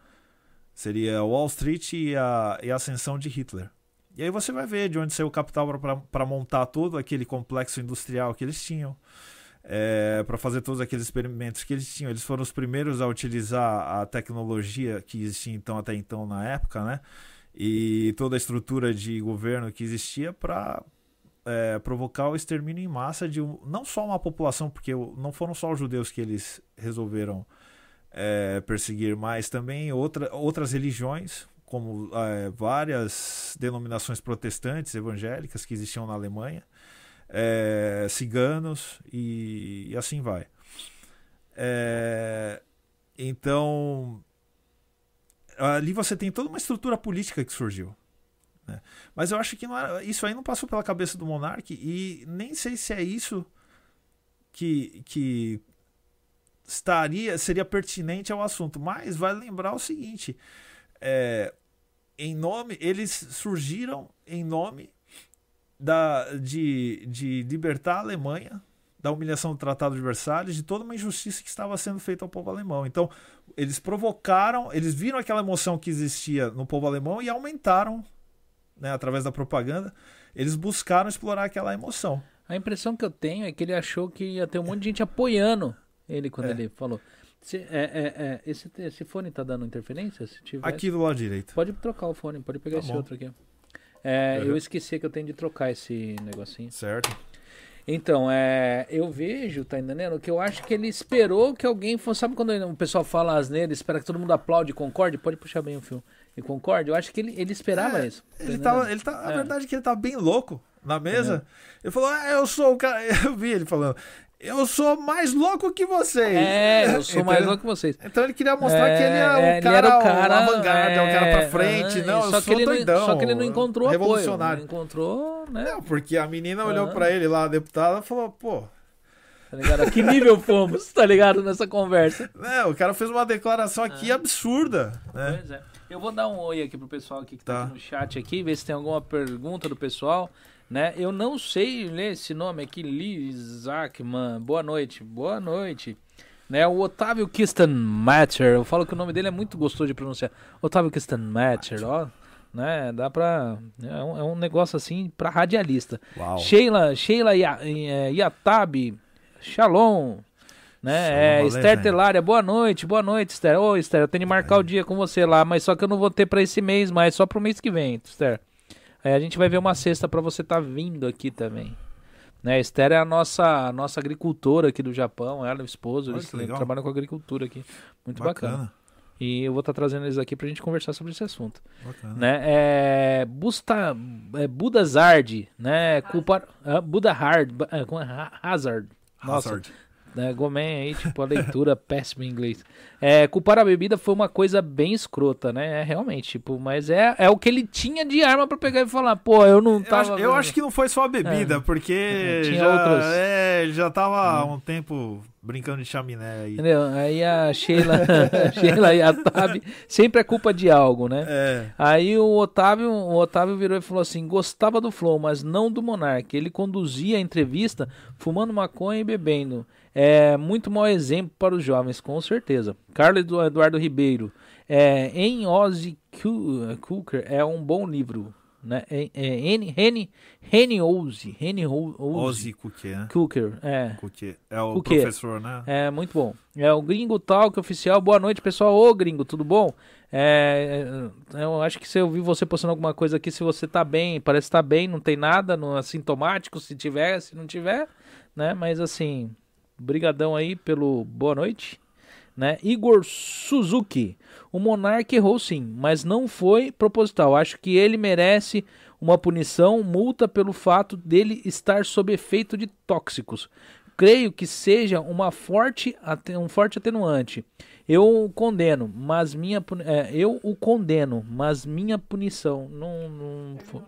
Seria Wall Street e a, e a ascensão de Hitler. E aí você vai ver de onde saiu o capital para montar todo aquele complexo industrial que eles tinham, para fazer todos aqueles experimentos que eles tinham. Eles foram os primeiros a utilizar a tecnologia que existia então até então na época, né? E toda a estrutura de governo que existia para provocar o extermínio em massa de um- não só uma população, porque não foram só os judeus que eles resolveram é, perseguir, mas também outra, outras religiões, como é, várias denominações protestantes evangélicas que existiam na Alemanha, é, ciganos e, e assim vai. É, então, ali você tem toda uma estrutura política que surgiu. né? Mas eu acho que era- isso aí não passou pela cabeça do monarca e nem sei se é isso que, que estaria seria pertinente ao assunto. Mas vai lembrar o seguinte: é, em nome eles surgiram em nome da, de, de libertar a Alemanha da humilhação do Tratado de Versalhes, de toda uma injustiça que estava sendo feita ao povo alemão. Então, eles provocaram, eles viram aquela emoção que existia no povo alemão e aumentaram, né, através da propaganda, eles buscaram explorar aquela emoção. A impressão que eu tenho é que ele achou que ia ter um monte de gente apoiando ele quando É. ele falou. Se- é, é, é, esse, esse fone tá dando interferência? Se tiver, Aqui do lado direito. Pode trocar o fone, pode pegar Tá esse bom. outro aqui. É, Uhum. Eu esqueci que eu tenho de trocar esse negocinho. Certo? Então, é, eu vejo, tá entendendo? Que eu acho que ele esperou que alguém fosse. Sabe quando o pessoal fala asneira, espera que todo mundo aplaude e concorde? Pode puxar bem o filme. E concorde? Eu acho que ele, ele esperava É, isso. tá Ele tava, ele tá, a É. verdade é que ele tá bem louco na mesa. Ele falou: ah, eu sou o cara. Eu vi ele falando. Eu sou mais louco que vocês. É, eu sou Então- mais louco que vocês. Então ele queria mostrar É, que ele é o ele cara, era o cara, o avant-garde, é, o cara pra é, frente. não, só eu que sou ele doidão. Não, só que ele não encontrou apoio. revolucionário. Não encontrou, né? Não, porque a menina olhou Aham. pra ele lá, a deputada, e falou, pô... Tá ligado? A que nível fomos, tá ligado? Nessa conversa. né, o cara fez uma declaração aqui absurda, né? Pois é. Eu vou dar um oi aqui pro pessoal aqui que tá, Tá. aqui no chat aqui, ver se tem alguma pergunta do pessoal, né? Eu não sei ler esse nome aqui, Liz Ackman. Boa noite. Boa noite. Né, o Otávio Kistenmacher, eu falo que o nome dele é muito gostoso de pronunciar. Otávio Kistenmacher, ó, né? Dá pra é um, é um negócio assim pra radialista. Uau. Sheila, Sheila eh, Yatabe, Shalom, né? É, Esther. Telária, boa noite, boa noite, Esther. Ô, Esther, eu tenho de marcar o dia com você lá, mas só que eu não vou ter pra esse mês, mas só pro mês que vem, Esther. Aí a gente vai ver uma cesta pra você tá vindo aqui também. Né, a Esther é a nossa, a nossa agricultora aqui do Japão, ela e o esposo, Olha eles trabalham com agricultura aqui. Muito bacana. Bacana, E eu vou estar trazendo eles aqui pra gente conversar sobre esse assunto bacana. né? É, Busta, é Budazard, né? Culpar, ah, Buda Hard, é, é? Ha- Hazard. Nossa, Hazard. Né? Aí, tipo, a leitura péssima em inglês. É, culpar a bebida foi uma coisa bem escrota, né? É, realmente, tipo, mas é, é o que ele tinha de arma pra pegar e falar, pô, eu não Eu, tava. acho, eu vendo." acho que não foi só a bebida, porque Tinha já, outros. é, ele já tava há um tempo brincando de chaminé aí. Entendeu? Aí a Sheila, Sheila e a Tab, sempre é culpa de algo, né? É, Aí o Otávio, o Otávio virou e falou assim: gostava do Flow, mas não do Monark. Ele conduzia a entrevista fumando maconha e bebendo. É muito mau exemplo para os jovens, com certeza. Carlos Edu- Eduardo Ribeiro. É, em Ozzy Cooker é um bom livro. Né? É, é, N, Rene, Rene Ozzy. Ho- Ozzy Cookie, né? Cooker. É. Cookie. É o Cookie. professor, né? É, muito bom. É o Gringo Talk oficial. Boa noite, pessoal. Ô, Gringo, tudo bom? É, é, eu acho que se eu vi você postando alguma coisa aqui, se você tá bem, parece que tá bem, não tem nada, não é sintomático, se tiver, se não tiver, né? Mas assim, brigadão aí pelo boa noite, né? Igor Suzuki. O Monark errou sim, mas não foi proposital. Acho que ele merece uma punição, multa pelo fato dele estar sob efeito de tóxicos. Creio que seja uma forte, um forte atenuante. Eu o condeno, mas minha é, eu o condeno, mas minha punição não, não fo-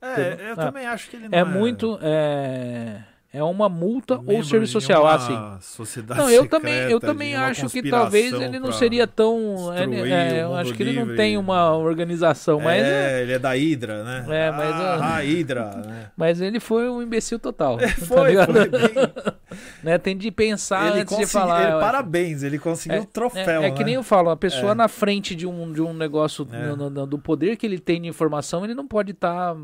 É, eu Ah. também acho que ele não é é muito é, é uma multa ou serviço social assim. Sociedade Não, eu também, eu também acho que talvez ele não seria tão. é, destruir é, eu acho que ele não tem uma organização, mas, é, é, ele é da Hydra, né? É, mas ah, eu- a Hydra, né? mas ele foi um imbecil total. tá Foi, ligado? foi bem. Né, tem de pensar ele antes de falar. ele- parabéns, ele conseguiu o troféu, É, é que né? nem eu falo, a pessoa É. na frente de um, de um negócio É. no- no- do poder que ele tem de informação, ele não pode estar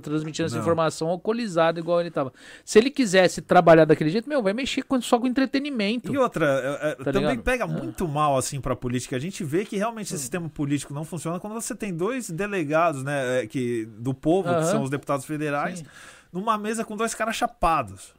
transmitindo essa Não. informação alcoolizado igual ele tava. Se ele quisesse trabalhar daquele jeito, meu, vai mexer só com entretenimento. E outra, é, é, Tá também ligado? pega Ah. muito mal assim pra política. A gente vê que realmente Hum. esse sistema político não funciona quando você tem dois delegados, né, é, que do povo, que são os deputados federais, Sim. numa mesa com dois caras chapados.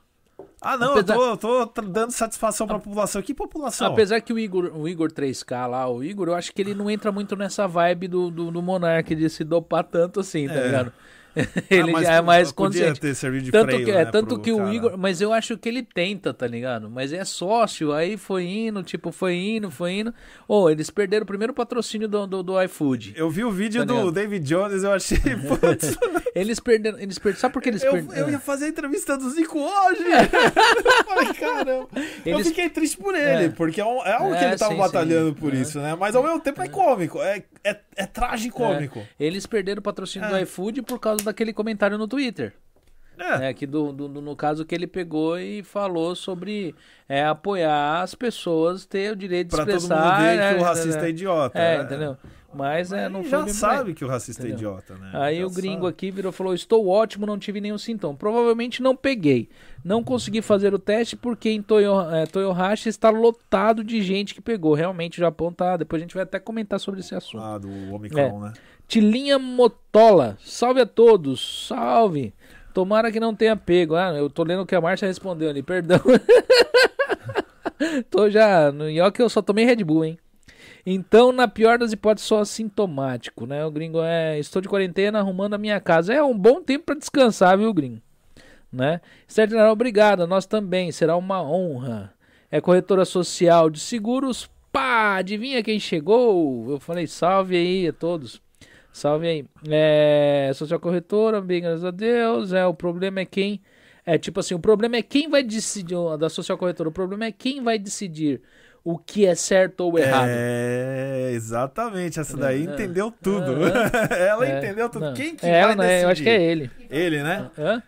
Ah, não, Apesar- eu tô, eu tô dando satisfação pra população. Que população? Apesar que o Igor, o Igor 3K lá, o Igor, eu acho que ele não entra muito nessa vibe do, do, do Monark de se dopar tanto assim, tá É. ligado? ele Ah, mas já é mais podia consciente. ter servido de Tanto freio, que, é, né, tanto que o cara. Igor. Mas eu acho que ele tenta, tá ligado? Mas é sócio, aí foi indo, tipo, foi indo, foi indo. Ô, eles perderam o primeiro patrocínio do, do, do iFood. Eu vi o vídeo Tá do? David Jones, eu achei. Putz, Eles perderam. Eles perderam. Sabe por que eles eu, perderam? eu ia fazer a entrevista do Zico hoje! eu falei, caramba. Eu Eles- fiquei triste por ele, É. porque é, é algo que É, ele tava sim, batalhando sim. por É. isso, né? Mas ao mesmo tempo é cômico, é, é, é tragicômico. Eles perderam o patrocínio do É. iFood por causa daquele comentário no Twitter. É. né, que do, do- no caso que ele pegou e falou sobre é, apoiar as pessoas ter o direito de Pra todo expressar. mundo ver né, que o racista né, é idiota. É, né? entendeu? Mas é, não Ele foi já bem sabe que o racista Entendeu? é idiota, né? Aí Já o gringo sabe. aqui virou e falou: Estou ótimo, não tive nenhum sintoma. Provavelmente não peguei. Não consegui fazer o teste porque em Toyo, é, Toyohashi está lotado de gente que pegou. Realmente o Japão tá. Depois a gente vai até comentar sobre esse assunto. Ah, do Omicron, né? Tilinha Motola, salve a todos, salve. Tomara que não tenha pego. Ah, eu tô lendo o que a Márcia respondeu ali, perdão. tô já. No que eu só tomei Red Bull, hein? Então, na pior das hipóteses, só assintomático, né? O gringo é. Estou de quarentena arrumando a minha casa. É um bom tempo pra descansar, viu, gringo? né? Esther General, obrigada, nós também, será uma honra. É corretora social de seguros, pá, adivinha quem chegou? Eu falei, salve aí a todos. Salve aí. É, social corretora, bem, graças a Deus. É, o problema é quem. É tipo assim, o problema é quem vai decidir. Da social corretora, o problema é quem vai decidir o que é certo ou errado. É, exatamente. Essa daí é, entendeu tudo. ela é, entendeu tudo. Não. Quem que é, vai decidir? Eu acho que é ele. Ele, né? Hã?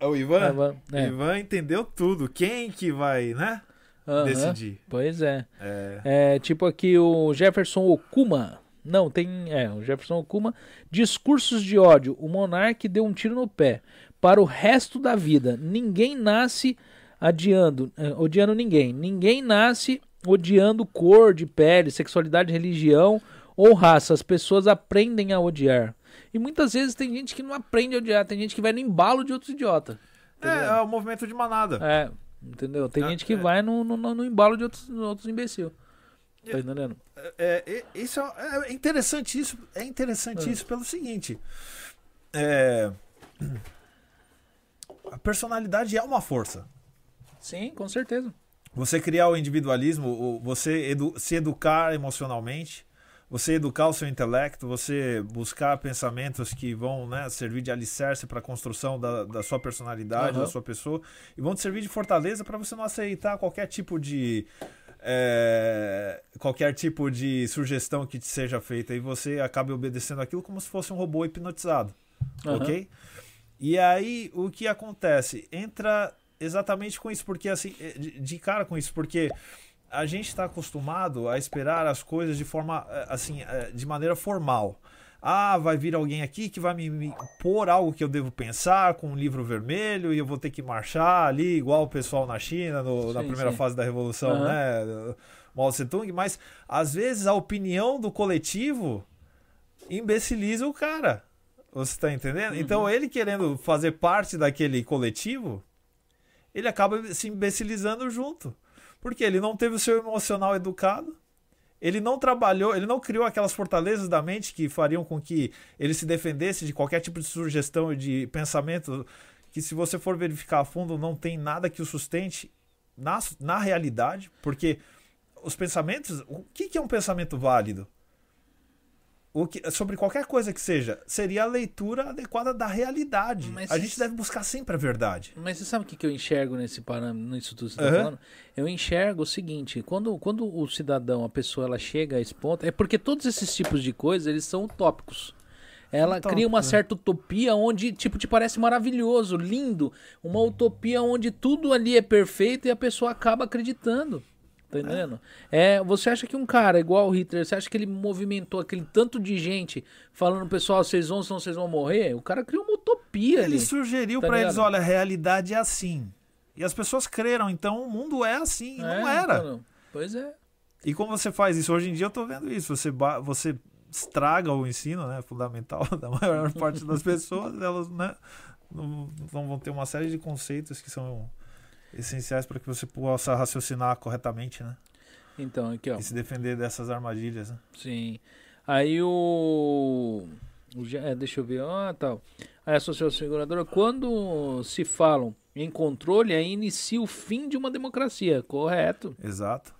É o Ivan? Ivan, é. Ivan entendeu tudo. Quem que vai, né? Uhum, decidir. Pois é. é. é. Tipo aqui o Jefferson Okuma. Não, tem. É, o Jefferson Okuma. Discursos de ódio. O monarca deu um tiro no pé. Para o resto da vida. Ninguém nasce adiando, eh, odiando ninguém. Ninguém nasce odiando cor de pele, sexualidade, religião ou raça. As pessoas aprendem a odiar. E muitas vezes tem gente que não aprende a odiar. Tem gente que vai no embalo de outros idiotas. É, é o movimento de manada. É, entendeu? Tem é, gente que é. vai no, no, no, embalo de outros, outros imbecil. Tá entendendo? É, é, isso é, é interessante isso. É interessante isso pelo seguinte. É, a personalidade é uma força. Sim, com certeza. Você criar o individualismo, você edu se educar emocionalmente, você educar o seu intelecto, você buscar pensamentos que vão né, servir de alicerce para a construção da, da, sua personalidade, uhum. da sua pessoa, e vão te servir de fortaleza para você não aceitar qualquer tipo de é, qualquer tipo de sugestão que te seja feita e você acabe obedecendo aquilo como se fosse um robô hipnotizado, uhum. ok? E aí o que acontece? Entra exatamente com isso, porque assim, é, de cara com isso, porque a gente está acostumado a esperar as coisas de forma é, assim, é, de maneira formal. Ah, vai vir alguém aqui que vai me, me pôr algo que eu devo pensar com um livro vermelho e eu vou ter que marchar ali, igual o pessoal na China, no, sim, na primeira sim. fase da Revolução, uhum. né? Mao Tse Tung, mas às vezes a opinião do coletivo imbeciliza o cara. Você está entendendo? Uhum. Então ele querendo fazer parte daquele coletivo, ele acaba se imbecilizando junto. Porque ele não teve o seu emocional educado, ele não trabalhou, ele não criou aquelas fortalezas da mente que fariam com que ele se defendesse de qualquer tipo de sugestão e de pensamento que, se você for verificar a fundo, não tem nada que o sustente na, na realidade, porque os pensamentos. O que, que é um pensamento válido? Que, sobre qualquer coisa que seja, seria a leitura adequada da realidade. Mas a gente deve buscar sempre a verdade. Mas você sabe o que, que eu enxergo nesse parâmetro, nisso tudo que você está uhum. falando? Eu enxergo o seguinte, quando, quando o cidadão, a pessoa, ela chega a esse ponto, é porque todos esses tipos de coisas, eles são utópicos. Ela cria uma certa utopia onde, tipo, te parece maravilhoso, lindo. Uma utopia onde tudo ali é perfeito e a pessoa acaba acreditando. Tá entendendo? É. é. você acha que um cara igual o Hitler, você acha que ele movimentou aquele tanto de gente falando, pessoal, vocês vão, senão vocês vão morrer? O cara criou uma utopia ele ali. Ele sugeriu tá para eles, olha, a realidade é assim. E as pessoas creram, então o mundo é assim. É, não era. Então, pois é. E como você faz isso? Hoje em dia eu tô vendo isso. Você, você estraga o ensino, né? Fundamental da maior parte das pessoas. Elas, né? Não, não vão ter uma série de conceitos que são essenciais para que você possa raciocinar corretamente, né? Então, aqui, ó. E se defender dessas armadilhas, né? Sim. Aí o. é, deixa eu ver. Ah, tal. A associação seguradora, quando se falam em controle, aí inicia o fim de uma democracia, correto? Exato.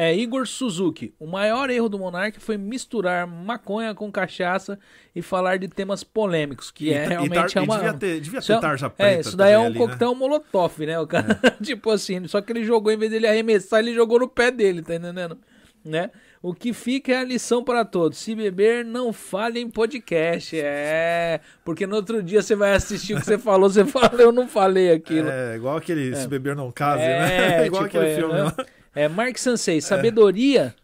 É, Igor Suzuki. O maior erro do Monark foi misturar maconha com cachaça e falar de temas polêmicos, que e, é realmente tar, é uma... Devia ter, devia ter é tarja preta É, isso daí é um ali, coquetel né? molotov, né? O cara, é. tipo assim, só que ele jogou, em vez dele arremessar, ele jogou no pé dele, tá entendendo? Né? O que fica é a lição para todos. Se beber, não fale em podcast. É. Porque no outro dia você vai assistir o que você falou, você fala, eu não falei aquilo. É, igual aquele é. Se Beber Não Case, é, né? igual tipo, aquele é, filme né? É, Mark Sansei, sabedoria.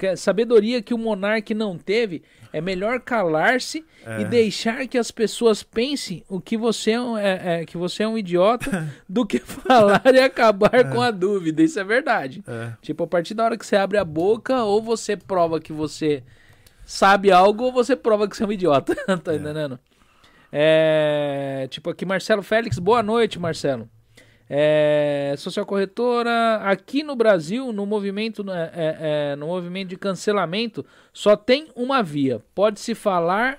É. Sabedoria que o monarca não teve é melhor calar-se é. e deixar que as pessoas pensem o que você é, um, é, é que você é um idiota do que falar e acabar é. com a dúvida. Isso é verdade. Tipo, a partir da hora que você abre a boca, ou você prova que você sabe algo, ou você prova que você é um idiota. tá entendendo? É, tipo aqui, Marcelo Félix, boa noite, Marcelo. É, social corretora aqui no Brasil no movimento é, é, é, no movimento de cancelamento só tem uma via pode se falar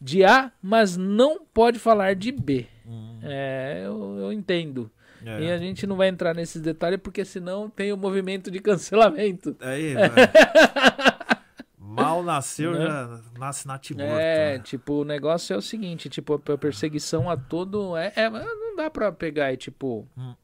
de A mas não pode falar de B Hum. É, eu, eu entendo. É. E a gente não vai entrar nesses detalhes porque senão tem o movimento de cancelamento. Aí, Mal nasceu, né? já nasce natimorto. É, né? tipo, o negócio é o seguinte, tipo, a perseguição a todo. É não dá pra pegar e, tipo. Hum.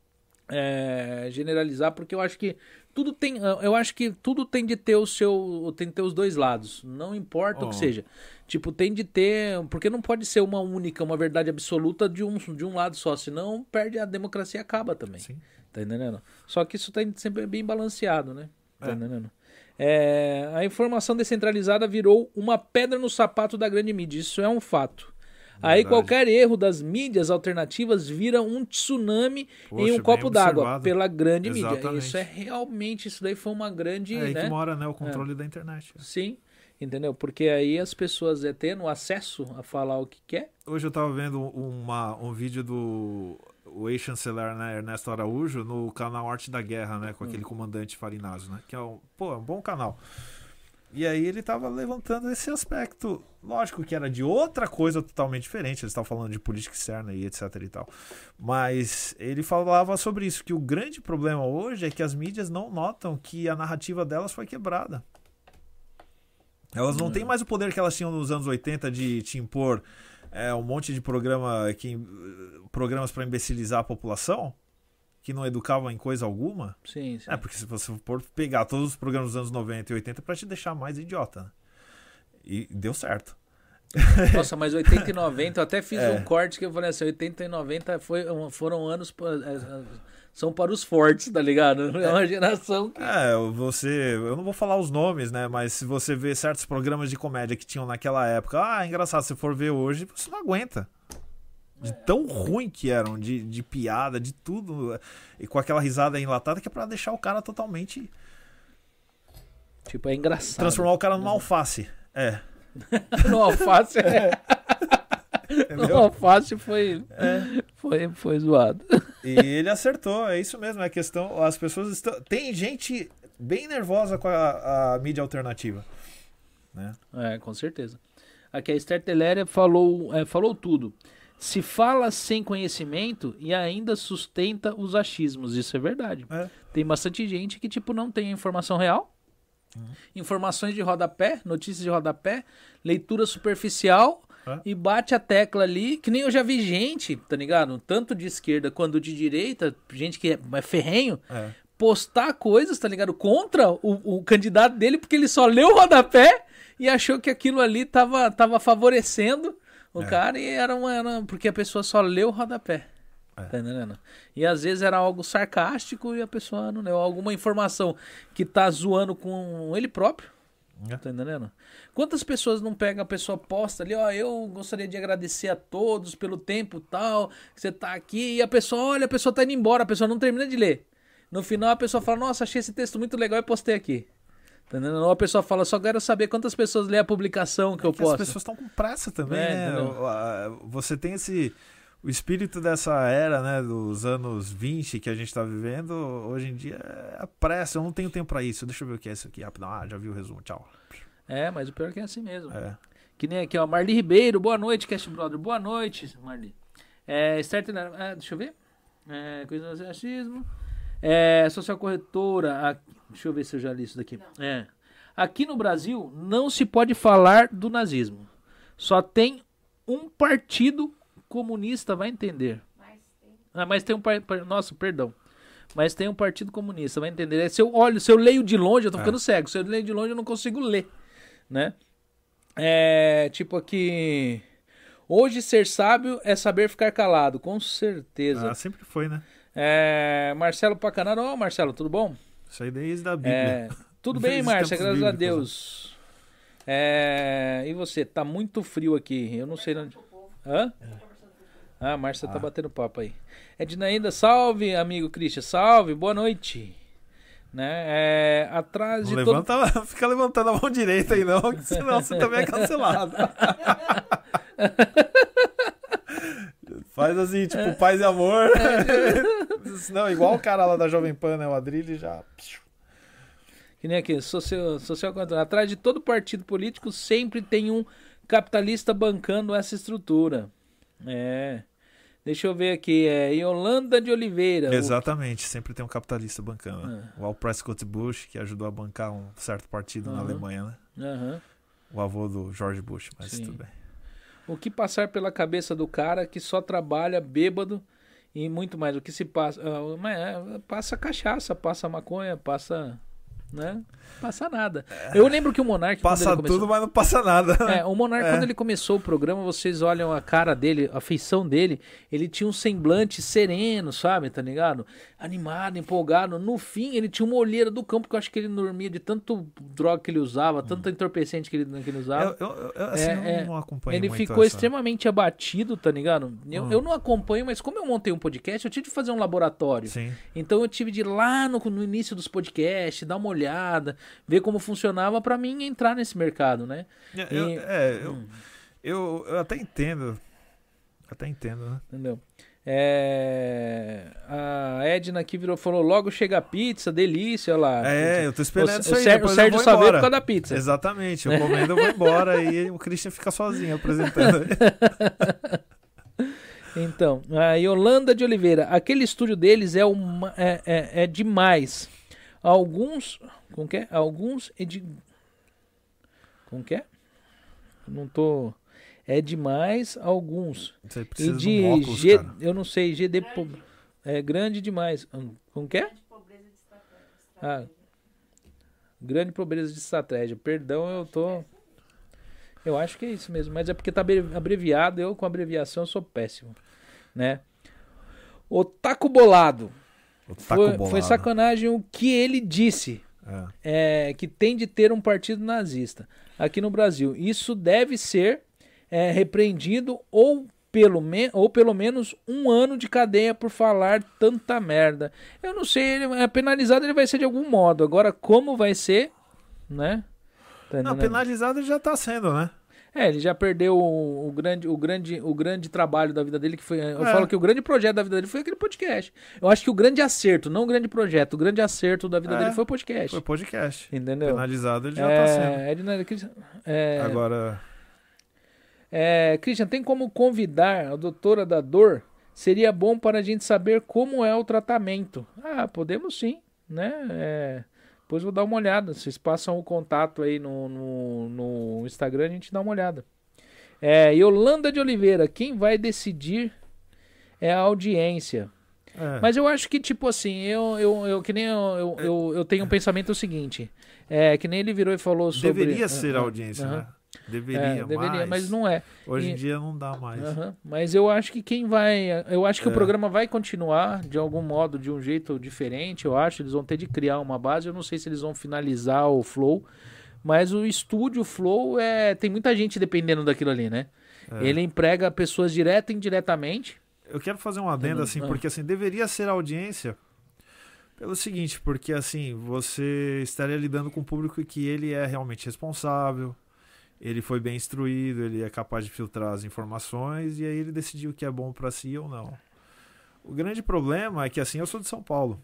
É, generalizar, porque eu acho que tudo tem. Eu acho que tudo tem de ter o seu. Tem de ter os dois lados. Não importa oh. o que seja. Tipo, tem de ter. Porque não pode ser uma única, uma verdade absoluta de um, de um lado só. Senão perde a democracia acaba também. Sim. Tá entendendo? Só que isso tem sempre bem balanceado, né? Tá é. entendendo? É, a informação descentralizada virou uma pedra no sapato da grande mídia. Isso é um fato. Aí qualquer erro das mídias alternativas vira um tsunami Poxa, em um copo d'água pela grande Exatamente. mídia. Isso é realmente, isso daí foi uma grande. É aí né? que mora né, o controle é. da internet. Sim, entendeu? Porque aí as pessoas é tendo acesso a falar o que quer. Hoje eu estava vendo uma, um vídeo do o ex-chanceler né, Ernesto Araújo no canal Arte da Guerra, né, com aquele hum. comandante Farinazo, né, que é um, pô, é um bom canal. E aí ele estava levantando esse aspecto, lógico que era de outra coisa totalmente diferente, eles estavam falando de política externa e etc e tal. Mas ele falava sobre isso, que o grande problema hoje é que as mídias não notam que a narrativa delas foi quebrada. Elas não hum. têm mais o poder que elas tinham nos anos 80 de te impor é, um monte de programa que, programas para imbecilizar a população que não educavam em coisa alguma. Sim, sim. É, porque se você for pegar todos os programas dos anos 90 e 80 para te deixar mais idiota. Né? E deu certo. Nossa, mas 80 e 90, eu até fiz é. um corte que eu falei assim, 80 e 90 foi, foram anos é, são para os fortes, tá ligado? É uma geração que... É, você... Eu não vou falar os nomes, né? Mas se você vê certos programas de comédia que tinham naquela época, ah, é engraçado, se for ver hoje, você não aguenta. De tão ruim que eram, de, de piada, de tudo. E com aquela risada enlatada que é pra deixar o cara totalmente. Tipo, é engraçado. Transformar o cara numa alface. É. no alface é. no alface foi, é. foi, foi zoado. E ele acertou, é isso mesmo. É questão. As pessoas estão. Tem gente bem nervosa com a, a mídia alternativa. Né? É, com certeza. Aqui a Esther Teléria falou, é, falou tudo se fala sem conhecimento e ainda sustenta os achismos. Isso é verdade. É. Tem bastante gente que, tipo, não tem informação real. Uhum. Informações de rodapé, notícias de rodapé, leitura superficial é. e bate a tecla ali, que nem eu já vi gente, tá ligado? Tanto de esquerda quanto de direita, gente que é, é ferrenho, é. postar coisas, tá ligado? Contra o, o candidato dele, porque ele só leu o rodapé e achou que aquilo ali tava, tava favorecendo o é. cara e era uma, era porque a pessoa só leu o rodapé. É. Tá entendendo? E às vezes era algo sarcástico e a pessoa não leu alguma informação que tá zoando com ele próprio. É. Tá entendendo? Quantas pessoas não pegam a pessoa posta ali, ó, eu gostaria de agradecer a todos pelo tempo tal, que você tá aqui, e a pessoa, olha, a pessoa tá indo embora, a pessoa não termina de ler. No final a pessoa fala, nossa, achei esse texto muito legal e postei aqui. Ou a pessoa fala, só quero saber quantas pessoas lê a publicação que é eu posto. As pessoas estão com pressa também, é, né? Você tem esse. O espírito dessa era, né, dos anos 20 que a gente está vivendo, hoje em dia é a pressa. Eu não tenho tempo para isso. Deixa eu ver o que é isso aqui. Ah, já vi o resumo. Tchau. É, mas o pior é que é assim mesmo. É. Que nem aqui, ó. Marli Ribeiro. Boa noite, Cast Brother. Boa noite, Marli. É, start, é, deixa eu ver. É, coisa do racismo. É, social corretora. Deixa eu ver se eu já li isso daqui. É. Aqui no Brasil não se pode falar do nazismo. Só tem um partido comunista, vai entender. Mas tem, ah, mas tem um par... Nossa, perdão. Mas tem um partido comunista, vai entender. É, se eu olho, se eu leio de longe, eu tô é. ficando cego. Se eu leio de longe, eu não consigo ler, né? É, tipo aqui. Hoje ser sábio é saber ficar calado, com certeza. Ah, sempre foi, né? É, Marcelo Pacanaro, ô oh, Marcelo, tudo bom? Isso aí desde a Bíblia. É, tudo bem, Márcia, graças a Deus. É, e você, tá muito frio aqui. Eu não sei onde. Hã? Ah, a Márcia tá ah. tá batendo papo aí. Ednaída, salve, amigo Christian, salve, boa noite. Né? É, atrás não de levanta, todo... Fica levantando a mão direita aí não, senão você também é cancelado. Faz assim, tipo, paz e amor. Não, igual o cara lá da Jovem Pan, né? O Adrilho já. Que nem aqui, social, social. Atrás de todo partido político sempre tem um capitalista bancando essa estrutura. É. Deixa eu ver aqui, é Yolanda de Oliveira. Exatamente, sempre tem um capitalista bancando. É. O Al Prescott Bush, que ajudou a bancar um certo partido uhum. na Alemanha, né? Uhum. O avô do George Bush, mas Sim. tudo bem. O que passar pela cabeça do cara que só trabalha bêbado e muito mais. O que se passa. Uh, passa cachaça, passa maconha, passa né? Passa nada. Eu lembro que o Monark. Passa começou... tudo, mas não passa nada. É, o Monark, é. quando ele começou o programa, vocês olham a cara dele, a feição dele, ele tinha um semblante sereno, sabe? Tá ligado? Animado, empolgado. No fim, ele tinha uma olheira do campo, que eu acho que ele dormia de tanto droga que ele usava, hum. tanto entorpecente que ele, que ele usava. Eu, eu, eu assim, é, não, acompanho Ele ficou essa. extremamente abatido, tá ligado? Eu, hum. eu não acompanho, mas como eu montei um podcast, eu tive de fazer um laboratório. Sim. Então eu tive de ir lá no, no início dos podcasts, dar uma olhada, ver como funcionava para mim entrar nesse mercado, né? É, eu, e... é, eu, hum. eu, eu, até entendo. Até entendo, né? Entendeu? É... A Edna aqui virou falou: logo chega a pizza, delícia, olha lá. É, eu tô esperando o, isso aí. O, o Sérgio só veio por causa da pizza. Exatamente, eu comendo, eu vou embora e o Christian fica sozinho apresentando. então, a Yolanda de Oliveira, aquele estúdio deles é, uma, é, é, é demais. Alguns. Como que é? Alguns. Edi... Como que é? Não tô. É demais alguns. Você precisa e de, de um óculos, G, cara. eu não sei, GD grande. é grande demais. Hum, como que é? Ah, grande pobreza de estratégia. Perdão, eu tô Eu acho que é isso mesmo, mas é porque tá abreviado, eu com abreviação sou péssimo, né? O taco bolado. Foi, foi sacanagem o que ele disse. É. É, que tem de ter um partido nazista aqui no Brasil. Isso deve ser é, repreendido ou pelo, ou pelo menos um ano de cadeia por falar tanta merda. Eu não sei, ele é penalizado ele vai ser de algum modo. Agora, como vai ser, né? Tá não, penalizado ele já tá sendo, né? É, ele já perdeu o, o, grande, o, grande, o grande trabalho da vida dele, que foi. Eu é. falo que o grande projeto da vida dele foi aquele podcast. Eu acho que o grande acerto, não o grande projeto, o grande acerto da vida é. dele foi o podcast. Foi o podcast. Entendeu? Penalizado ele já tá é, tá sendo. É, Agora. É, Christian, tem como convidar a doutora da dor? Seria bom para a gente saber como é o tratamento. Ah, podemos sim, né? É, depois vou dar uma olhada. Vocês passam o contato aí no, no, no Instagram, a gente dá uma olhada. É, Yolanda de Oliveira, quem vai decidir é a audiência. É. Mas eu acho que, tipo assim, eu, eu, eu que nem eu, eu, eu, eu tenho um pensamento seguinte. É, que nem ele virou e falou sobre. Deveria ser a audiência, uh -huh. né? Deveria, é, deveria mas, mas, não é. Hoje em dia não dá mais. Mas eu acho que quem vai. Eu acho que é. o programa vai continuar de algum modo, de um jeito diferente. Eu acho. Eles vão ter de criar uma base. Eu não sei se eles vão finalizar o Flow. Mas o estúdio Flow é. Tem muita gente dependendo daquilo ali, né? É. Ele emprega pessoas direta e indiretamente. Eu quero fazer um adendo, assim, ah. porque assim, deveria ser audiência. Pelo seguinte, porque assim, você estaria lidando com um público que ele é realmente responsável, ele foi bem instruído, ele é capaz de filtrar as informações e aí ele decidiu o que é bom para si ou não. O grande problema é que assim, eu sou de São Paulo.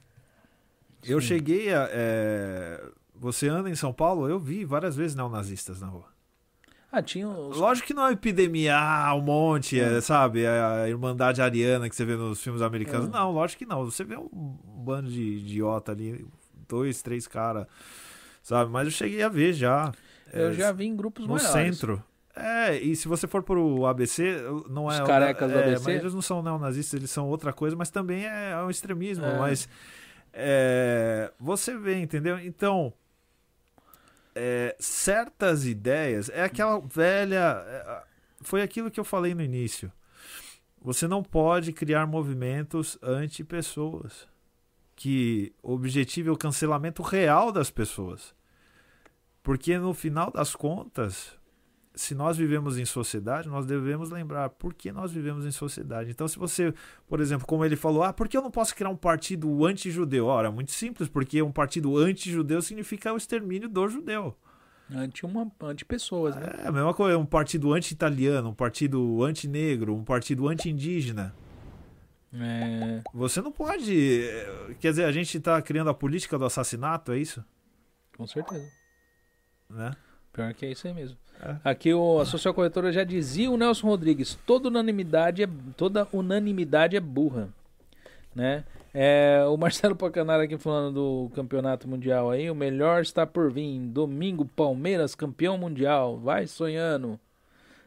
Sim. Eu cheguei a. É... Você anda em São Paulo? Eu vi várias vezes neonazistas na rua. Ah, tinha os... Lógico que não é epidemia, ah, um monte, é. Sabe? É a Irmandade Ariana que você vê nos filmes americanos. É. Não, lógico que não. Você vê um bando de idiota ali, dois, três caras, sabe? Mas eu cheguei a ver já. Eu é, já vi em grupos no maiores. centro. É, e se você for pro ABC, não é. Os carecas do é, ABC? Mas eles não são neonazistas, eles são outra coisa, mas também é, é um extremismo. É. Mas é, você vê, entendeu? Então, é, certas ideias. É aquela velha. É, foi aquilo que eu falei no início. Você não pode criar movimentos anti-pessoas. Que o objetivo é o cancelamento real das pessoas. Porque no final das contas, se nós vivemos em sociedade, nós devemos lembrar por que nós vivemos em sociedade. Então, se você, por exemplo, como ele falou, ah, por que eu não posso criar um partido anti-judeu? Ora, é muito simples, porque um partido anti-judeu significa o extermínio do judeu. Anti uma anti pessoas, né? É a mesma coisa, um partido anti-italiano, um partido anti-negro, um partido anti-indígena. É... Você não pode. Quer dizer, a gente está criando a política do assassinato, é isso? Com certeza né? Pior que é isso aí mesmo. É. Aqui o, a social corretora já dizia o Nelson Rodrigues, toda unanimidade é, toda unanimidade é burra. Né? É, o Marcelo Pacanara aqui falando do campeonato mundial aí, o melhor está por vir. Domingo, Palmeiras, campeão mundial. Vai sonhando.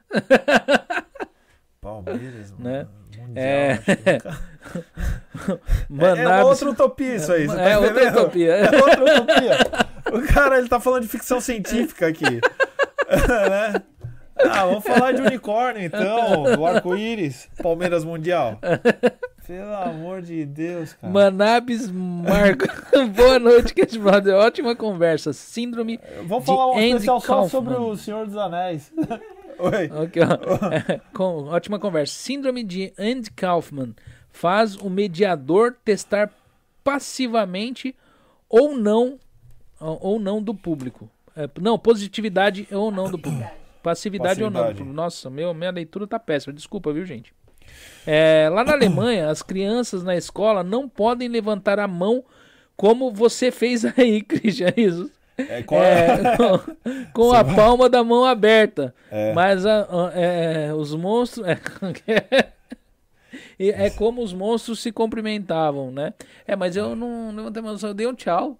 Palmeiras, né? Mundial, é... Manabes... é, é outra utopia isso aí. Tá é outra utopia. É outra utopia. o cara, ele tá falando de ficção científica aqui. né? Ah, vamos falar de unicórnio então, do arco-íris, Palmeiras Mundial. Pelo amor de Deus, cara. Manabes Marco. Boa noite, Cat Brother. Ótima conversa. Síndrome. Vamos falar um especial só sobre o Senhor dos Anéis. Oi. Okay, é, com, ótima conversa. Síndrome de Andy Kaufman faz o mediador testar passivamente ou não ou não do público. É, não, positividade ou não do público. Passividade, Passividade. ou não. Do público. Nossa, meu, minha leitura tá péssima. Desculpa, viu, gente? É, lá na Alemanha, as crianças na escola não podem levantar a mão como você fez aí, Christian. Isso. É, com, é, com, com a vai... palma da mão aberta. É. Mas a, a, é, os monstros. É, é, como os monstros se cumprimentavam, né? É, mas eu não levantei a eu dei um tchau.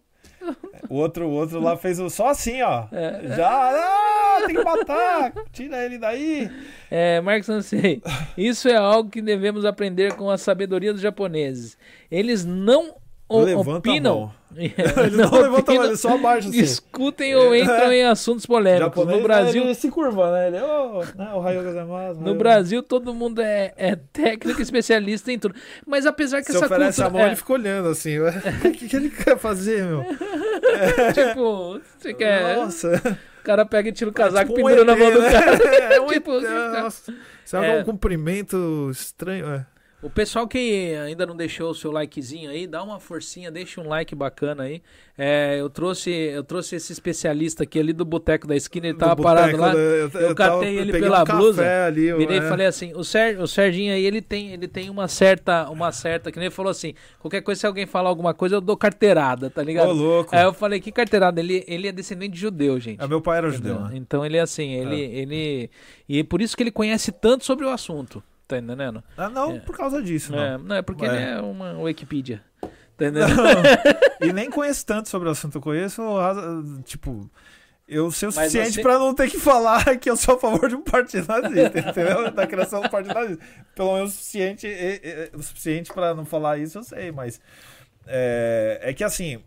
O outro, o outro lá fez só assim, ó. É. Já, ah, tem que matar, tira ele daí. É, Marcos Ansei, isso é algo que devemos aprender com a sabedoria dos japoneses. Eles não Levanta opinam. Eles não, não levantam mão, eles só abaixam assim. Discutem ou entram em assuntos polêmicos. no Brasil. Ele se curva, né? Ele, oh, né? o No Brasil, todo mundo é, é técnico especialista em tudo. Mas apesar que Se essa oferece cultura. a mão, é... ele fica olhando assim. O que, que ele quer fazer, meu? tipo, você quer. Nossa. O cara pega e tira o casaco e é tipo pendura um na mão do cara. É um tipo, Nossa. Sabe é um cumprimento estranho? É. O pessoal que ainda não deixou o seu likezinho aí, dá uma forcinha, deixa um like bacana aí. É, eu trouxe eu trouxe esse especialista aqui ali do Boteco da Esquina, ele tava parado lá. Eu, eu, eu catei ele pela um blusa. Ali, virei e falei assim: o, Ser, o Serginho aí, ele tem, ele tem uma certa, uma certa, que nem ele falou assim: qualquer coisa, se alguém falar alguma coisa, eu dou carteirada, tá ligado? Ô, louco. Aí eu falei: que carteirada? Ele, ele é descendente de judeu, gente. É, meu pai era judeu. Né? Então ele é assim, ele, é. ele. E por isso que ele conhece tanto sobre o assunto. Tá entendendo? Ah, não é. por causa disso, não. É, não, é porque é. ele é uma Wikipedia. Tá entendendo? e nem conheço tanto sobre o assunto. Eu conheço, tipo, eu sei o suficiente você... para não ter que falar que eu sou a favor de um partido nazista, entendeu? Da criação do partido nazista. Pelo menos o suficiente, o suficiente para não falar isso, eu sei, mas é, é que assim.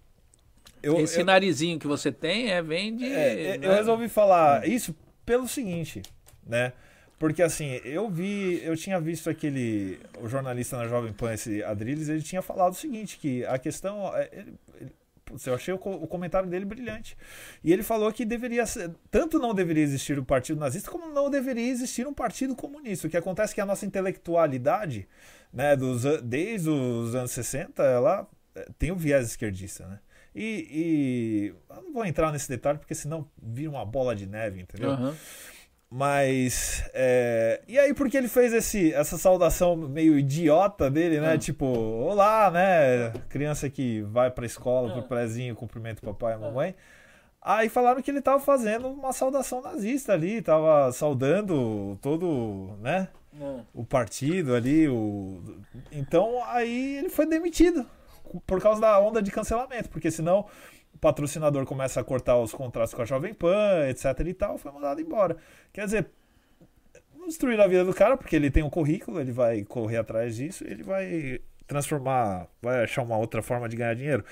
Eu, Esse eu, narizinho que você tem é vem de. É, né? Eu resolvi falar isso pelo seguinte, né? Porque assim, eu vi, eu tinha visto aquele, o jornalista na Jovem Pan, esse Adriles, ele tinha falado o seguinte, que a questão, é, ele, ele, eu achei o, comentário dele brilhante. E ele falou que deveria ser, tanto não deveria existir o um partido nazista, como não deveria existir um partido comunista. O que acontece é que a nossa intelectualidade, né, dos, desde os anos 60, ela é, tem o viés esquerdista, né? E, e eu não vou entrar nesse detalhe, porque senão vira uma bola de neve, entendeu? Uhum. Mas. É... E aí, porque ele fez esse, essa saudação meio idiota dele, né? Ah. Tipo, olá, né? Criança que vai pra escola, pro ah. prézinho, cumprimenta o papai e a mamãe. Aí falaram que ele tava fazendo uma saudação nazista ali, tava saudando todo, né? O partido ali. O... Então aí ele foi demitido por causa da onda de cancelamento, porque senão patrocinador começa a cortar os contratos com a Jovem Pan, etc e tal, foi mandado embora. Quer dizer, destruir a vida do cara, porque ele tem um currículo, ele vai correr atrás disso, ele vai transformar, vai achar uma outra forma de ganhar dinheiro.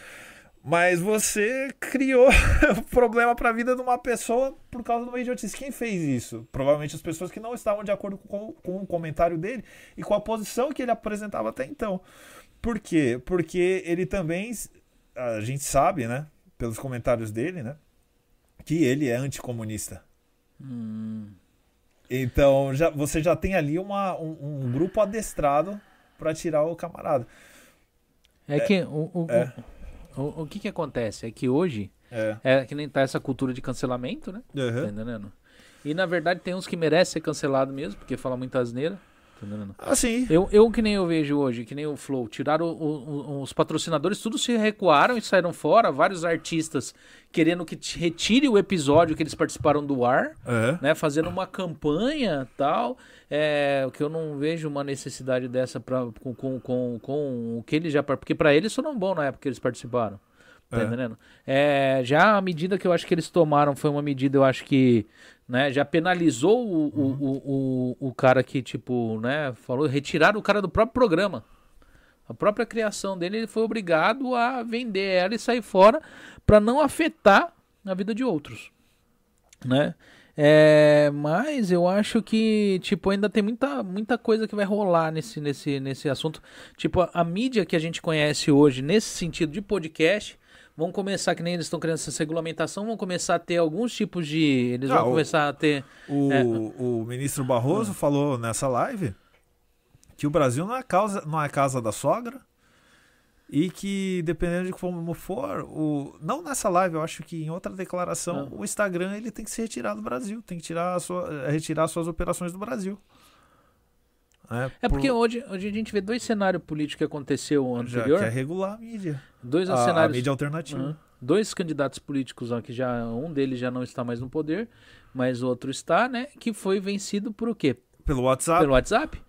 Mas você criou problema para a vida de uma pessoa por causa de uma idiotice. Quem fez isso? Provavelmente as pessoas que não estavam de acordo com, com o comentário dele e com a posição que ele apresentava até então. Por quê? Porque ele também, a gente sabe, né? Pelos comentários dele, né? Que ele é anticomunista. Hum. Então já, você já tem ali uma, um, um grupo adestrado para tirar o camarada. É, é que o, o, é. o, o, que que acontece? É que hoje é, é que nem tá essa cultura de cancelamento, né? Uhum. Tá entendendo? E na verdade tem uns que merecem ser cancelado mesmo, porque fala muita asneira. Entendendo? Assim. Eu, eu que nem eu vejo hoje, que nem o Flow, tiraram o, o, os patrocinadores, tudo se recuaram e saíram fora. Vários artistas querendo que retire o episódio que eles participaram do ar, É. né? Fazendo uma campanha tal. É, o que eu não vejo uma necessidade dessa pra, com, com, com, com o que eles já. Porque pra eles foram bom na época que eles participaram. Tá É. entendendo? É, já a medida que eu acho que eles tomaram foi uma medida, eu acho que né, já penalizou o, o, o, o, o cara que, tipo, né, falou, retiraram o cara do próprio programa. A própria criação dele, ele foi obrigado a vender ela e sair fora para não afetar a vida de outros, né? É, mas eu acho que, tipo, ainda tem muita, muita coisa que vai rolar nesse, nesse, nesse assunto. Tipo, a, a mídia que a gente conhece hoje, nesse sentido de podcast, vão começar, que nem eles estão criando essa regulamentação, vão começar a ter alguns tipos de. Eles Ah, vão o- começar a ter. O, É. o ministro Barroso falou nessa live que o Brasil não é, causa, não é casa da sogra e que, dependendo de como for, o, não nessa live, eu acho que em outra declaração, Ah. o Instagram ele tem que se retirar do Brasil, tem que tirar a sua, retirar suas operações do Brasil. É porque por- hoje, hoje a gente vê dois cenários políticos que aconteceu já anterior. quer regular a mídia, Dois a, a cenários. mídia alternativa. Aham. Dois candidatos políticos ó, que já um deles já não está mais no poder, mas o outro está, né? Que foi vencido por o quê? Pelo WhatsApp, Pelo WhatsApp?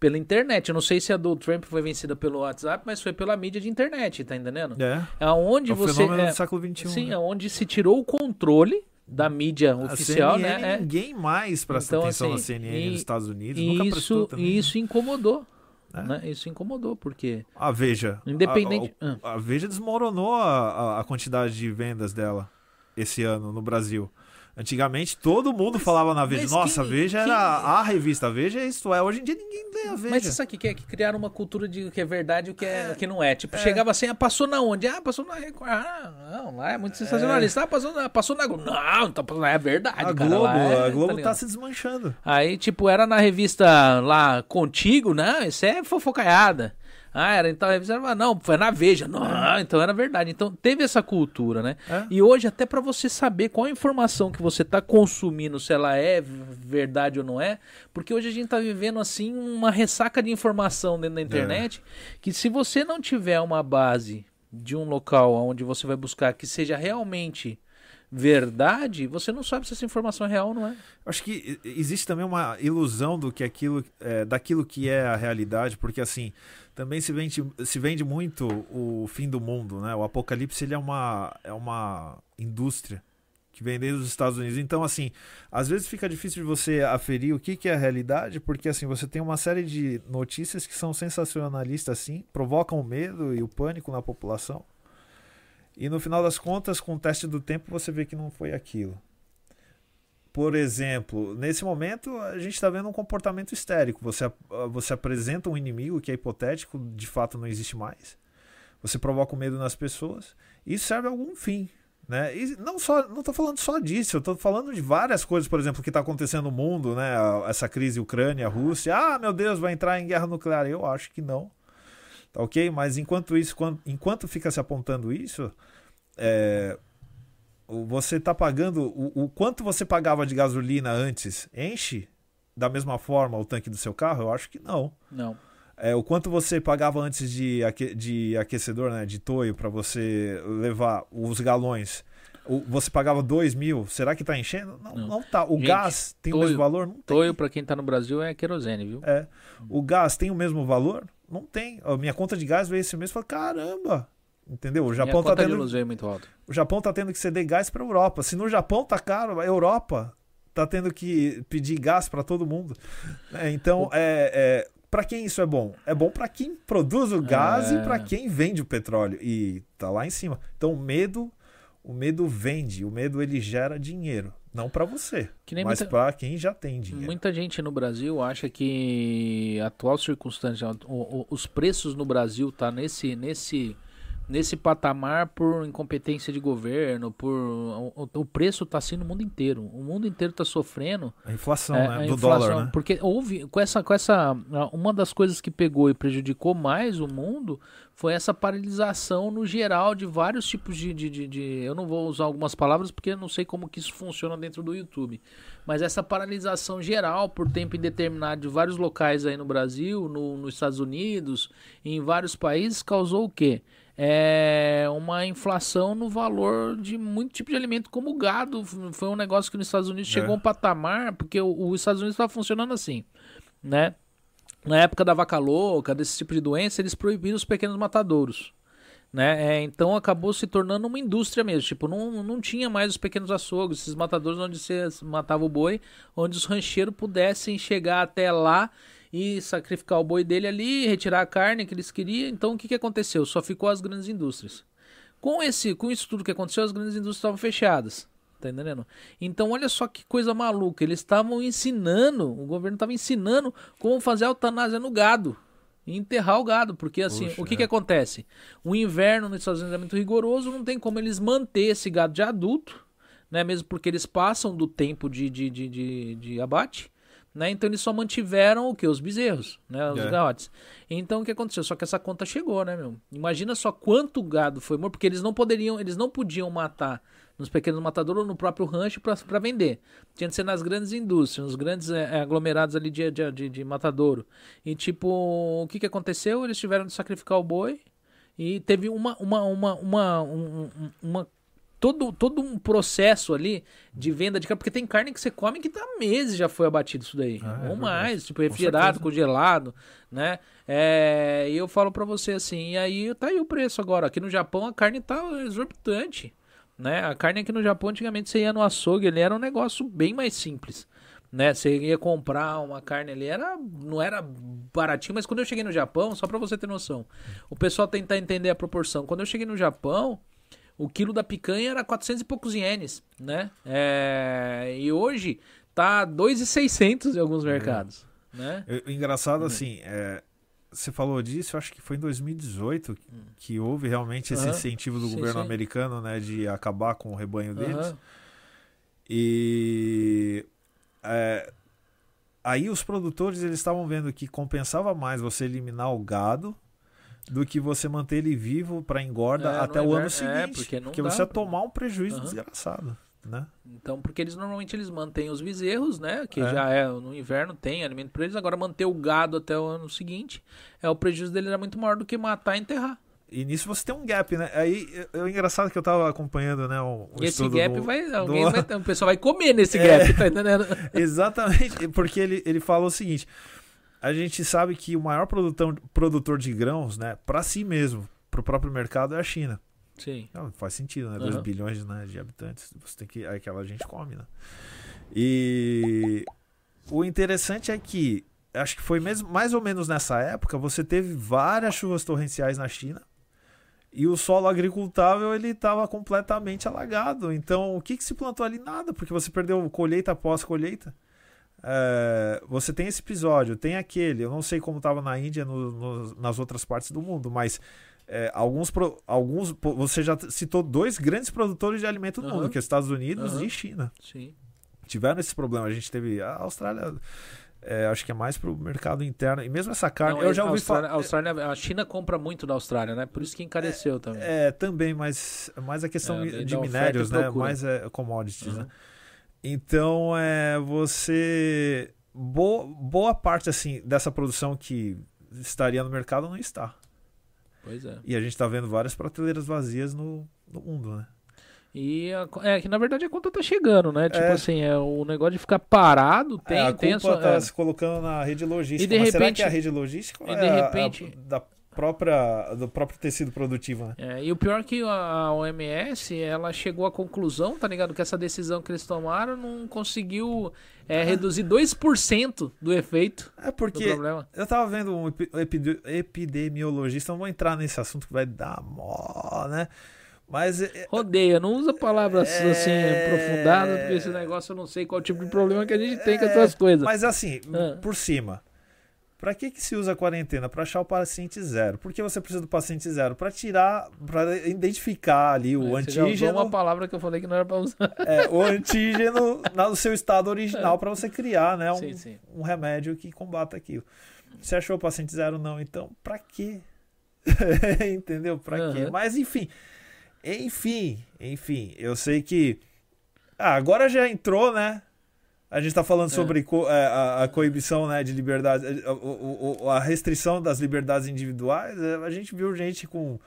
Pela internet. Eu não sei se a do Trump foi vencida pelo WhatsApp, mas foi pela mídia de internet, tá entendendo? é, Aonde é o você. é, do século XXI. sim, né? aonde se tirou o controle da mídia A oficial, CNN, né? É. Ninguém mais presta Então, atenção assim, na CNN e- nos Estados Unidos. E Nunca isso, também. e isso incomodou. É. Né? Isso incomodou, porque. A Veja. Independente- A, a- a Veja desmoronou a- a quantidade de vendas dela esse ano no Brasil. Antigamente todo mundo falava na Veja. mas Nossa, a quem- Veja quem- era a revista. Veja é isto é. Hoje em dia ninguém lê a Veja. Mas você sabe o que é? Que criaram uma cultura de o que é verdade e o que, é, o que não é. Tipo, chegava assim, ah, passou na onde? Ah, passou na Record. Ah, não, lá é muito sensacionalista. Ah, passou na, passou na Globo. Não, tá, passando- é verdade, a cara. Globo, é, a Globo tá, ligado? se desmanchando. Aí, tipo, era na revista lá Contigo, não, isso é fofocaiada. Ah, era então revista, era, não, foi na Veja. Não, então era verdade. Então teve essa cultura, né? É. E hoje, até pra você saber qual a informação que você tá consumindo, se ela é verdade ou não é, porque hoje a gente tá vivendo, assim, uma ressaca de informação dentro da internet, que se você não tiver uma base de um local onde você vai buscar que seja realmente verdade, você não sabe se essa informação é real ou não é. Acho que existe também uma ilusão do que aquilo, é, daquilo que é a realidade, porque assim também se vende, se vende muito o fim do mundo, né? O apocalipse ele é uma, é uma indústria que vem desde os Estados Unidos. Então, assim, às vezes fica difícil de você aferir o que, que é a realidade, porque assim você tem uma série de notícias que são sensacionalistas, assim, provocam o medo e o pânico na população. E no final das contas, com o teste do tempo, você vê que não foi aquilo. Por exemplo, nesse momento a gente está vendo um comportamento histérico. Você, ap- você apresenta um inimigo que é hipotético, de fato não existe mais. Você provoca o medo nas pessoas. E isso serve a algum fim. Né? E não só, não estou falando só disso, eu estou falando de várias coisas, por exemplo, que está acontecendo no mundo, né? Essa crise Ucrânia, Rússia. Ah, meu Deus, vai entrar em guerra nuclear. Eu acho que não. Tá ok? Mas enquanto isso, quan- enquanto fica se apontando isso, é, o- você está pagando o, o quanto você pagava de gasolina antes enche da mesma forma o tanque do seu carro? Eu acho que não. Não. É, o quanto você pagava antes de, aque- de aquecedor, né, de toio, para você levar os galões? O- você pagava 2 mil? Será que está enchendo? Não, Não. não tá. O Gente, gás tem o toio- mesmo valor? Não tem. Toio, pra quem tá no Brasil, é querosene, viu? É. O gás tem o mesmo valor? Não tem. A minha conta de gás veio esse mês e falei, caramba! Entendeu? O Japão, tá de tendo, o Japão tá tendo que ceder gás para Europa. Se no Japão tá caro, a Europa tá tendo que pedir gás para todo mundo. É, então, é, é, para quem isso é bom? É bom para quem produz o gás É. e para quem vende o petróleo. E tá lá em cima. Então, o medo, o medo vende. O medo ele gera dinheiro, não para você, mas para quem já tem dinheiro. Muita gente no Brasil acha que a atual circunstância, o- o- os preços no Brasil tá nesse, nesse nesse patamar por incompetência de governo, por o, o preço está assim no mundo inteiro. O mundo inteiro está sofrendo a inflação, é, né, a do inflação, dólar, né? Porque houve com essa com essa uma das coisas que pegou e prejudicou mais o mundo foi essa paralisação no geral de vários tipos de, de, de, de eu não vou usar algumas palavras porque eu não sei como que isso funciona dentro do YouTube, mas essa paralisação geral por tempo indeterminado de vários locais aí no Brasil, no, nos Estados Unidos, em vários países causou o quê? É, uma inflação no valor de muito tipo de alimento, como o gado. Foi um negócio que nos Estados Unidos é. chegou a um patamar, porque os Estados Unidos estava funcionando assim, né? Na época da vaca louca, desse tipo de doença, eles proibiram os pequenos matadouros. Né? É, então acabou se tornando uma indústria mesmo. Tipo, não, não tinha mais os pequenos açougues, esses matadores onde você matava o boi, onde os rancheiros pudessem chegar até lá e sacrificar o boi dele ali, retirar a carne que eles queriam. Então o que, que aconteceu? Só ficou as grandes indústrias. Com esse, com isso tudo que aconteceu, as grandes indústrias estavam fechadas. Tá entendendo? Então olha só que coisa maluca. Eles estavam ensinando, o governo estava ensinando como fazer a eutanásia no gado. E enterrar o gado, porque assim, Puxa, o que, é. que acontece? O inverno nos Estados Unidos é muito rigoroso, não tem como eles manter esse gado de adulto, né? Mesmo porque eles passam do tempo de, de, de, de, de abate. Né? Então eles só mantiveram o que? Os bezerros, né? Os é. Então o que aconteceu? Só que essa conta chegou, né, meu? Imagina só quanto gado foi morto, porque eles não poderiam, eles não podiam matar nos pequenos matadouros ou no próprio rancho para vender. Tinha que ser nas grandes indústrias, nos grandes é, aglomerados ali de, de, de, matadouro. E tipo, o que, que aconteceu? Eles tiveram de sacrificar o boi e teve uma, uma, uma, uma, uma, uma todo, todo um processo ali de venda de carne, porque tem carne que você come que tá meses já foi abatido isso daí. Ah, é ou mais, tipo refrigerado, Com congelado, né? É, e eu falo para você assim, e aí tá aí o preço agora. Aqui no Japão a carne tá exorbitante, né? A carne aqui no Japão antigamente você ia no açougue, ele era um negócio bem mais simples. Né, você ia comprar uma carne ali, era, não era baratinho, mas quando eu cheguei no Japão, só para você ter noção, o pessoal tentar entender a proporção. Quando eu cheguei no Japão, o quilo da picanha era 400 e poucos ienes, né? É, e hoje tá 2,600 em alguns mercados, é. né? Engraçado, uhum. assim, é, você falou disso, eu acho que foi em 2018 hum. que houve realmente esse uhum. incentivo do sim, governo sim. americano, né, de acabar com o rebanho deles. Uhum. E é, aí os produtores eles estavam vendo que compensava mais você eliminar o gado do que você manter ele vivo para engorda é, até o ano é, seguinte. É, porque porque dá, você ia tomar um prejuízo uhum. desgraçado. Né? Então, porque eles normalmente eles mantêm os bezerros, né? Que é. já é no inverno tem alimento para eles. Agora manter o gado até o ano seguinte, é o prejuízo dele era muito maior do que matar e enterrar. E nisso você tem um gap, né? Aí é, é engraçado que eu tava acompanhando, né? Um, um esse gap do, vai. Alguém do... vai. O pessoal vai comer nesse é, gap, tá entendendo? Exatamente, porque ele, ele fala o seguinte: a gente sabe que o maior produtor, produtor de grãos, né, para si mesmo, para o próprio mercado, é a China. Sim. Não, faz sentido, né? 2 bilhões né, de habitantes, você tem que. Aquela gente come, né? E o interessante é que, acho que foi mesmo, mais ou menos nessa época, você teve várias chuvas torrenciais na China e o solo agricultável ele estava completamente alagado. Então, o que, que se plantou ali? Nada, porque você perdeu colheita após colheita. É, você tem esse episódio, tem aquele, eu não sei como estava na Índia, no, no, nas outras partes do mundo, mas é, alguns, pro, alguns. Você já citou dois grandes produtores de alimento do uhum. mundo, que é Estados Unidos uhum. e China. Sim. Tiveram esse problema. A gente teve a Austrália. É, acho que é mais para o mercado interno. E mesmo essa carne, não, eu já ouvi falar. A, Austrália, a China compra muito da Austrália, né? Por isso que encareceu é, também. É, também, mas mais a questão é, de minérios, né? Mais é commodities, uhum. né? Então, é, você. Boa, boa parte assim dessa produção que estaria no mercado não está. Pois é. E a gente está vendo várias prateleiras vazias no, no mundo, né? E a, é que na verdade a conta tá chegando, né? Tipo é. assim, é o negócio de ficar parado tem, é, a tem culpa a sua, tá é. se colocando na rede logística. E de repente, será que é a rede logística e de é repente, a, da própria, do próprio tecido produtivo, né? É, e o pior é que a OMS, ela chegou à conclusão, tá ligado? Que essa decisão que eles tomaram não conseguiu é, ah. reduzir 2% do efeito é porque do problema. Eu tava vendo um epidemiologista, não vou entrar nesse assunto que vai dar mó, né? Mas. É, é, Rodeia, não usa palavras é... assim aprofundadas, porque esse negócio eu não sei qual tipo de problema que a gente tem com essas coisas. Mas assim, ah. por cima Para que, que se usa a quarentena? Para achar o paciente zero. Por que você precisa do paciente zero? Para tirar, para identificar ali o você antígeno. já usou uma palavra que eu falei que não era pra usar. É, o antígeno no seu estado original para você criar, né? Um, Sim, sim. um remédio que combata aquilo. Você achou o paciente zero? Não. Então, para quê? Entendeu? Para quê? Aham. Mas, enfim. Enfim, enfim. Eu sei que. Ah, agora já entrou, né? A gente tá falando É. sobre co- é, a, a coibição né, de liberdade, a, o- a restrição das liberdades individuais. é, A gente viu gente com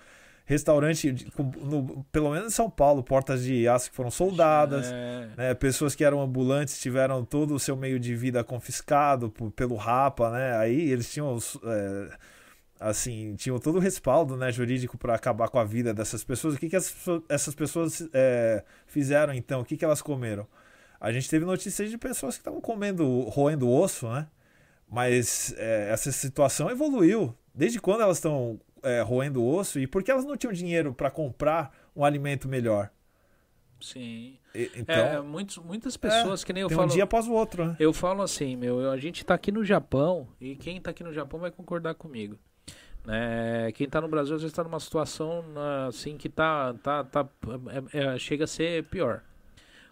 restaurante, com- no- pelo menos em São Paulo, portas de aço que foram soldadas. É, né, pessoas que eram ambulantes tiveram todo o seu meio de vida confiscado por- pelo Rapa, né? Aí eles tinham é, assim, tinham todo o respaldo, né, jurídico para acabar com a vida dessas pessoas. O que, que as essas pessoas é, fizeram então? O que, que elas comeram? A gente teve notícias de pessoas que estavam comendo, roendo osso, né? Mas é, essa situação evoluiu. Desde quando elas estão é, roendo osso e por que elas não tinham dinheiro para comprar um alimento melhor? sim. E- então, é, muitos, muitas pessoas, que nem eu falo. um dia após o outro, né? Eu falo assim, meu, eu- a gente tá aqui no Japão, e quem tá aqui no Japão vai concordar comigo. né? quem tá no Brasil às vezes tá numa situação assim que tá, tá, tá é- é- chega a ser pior.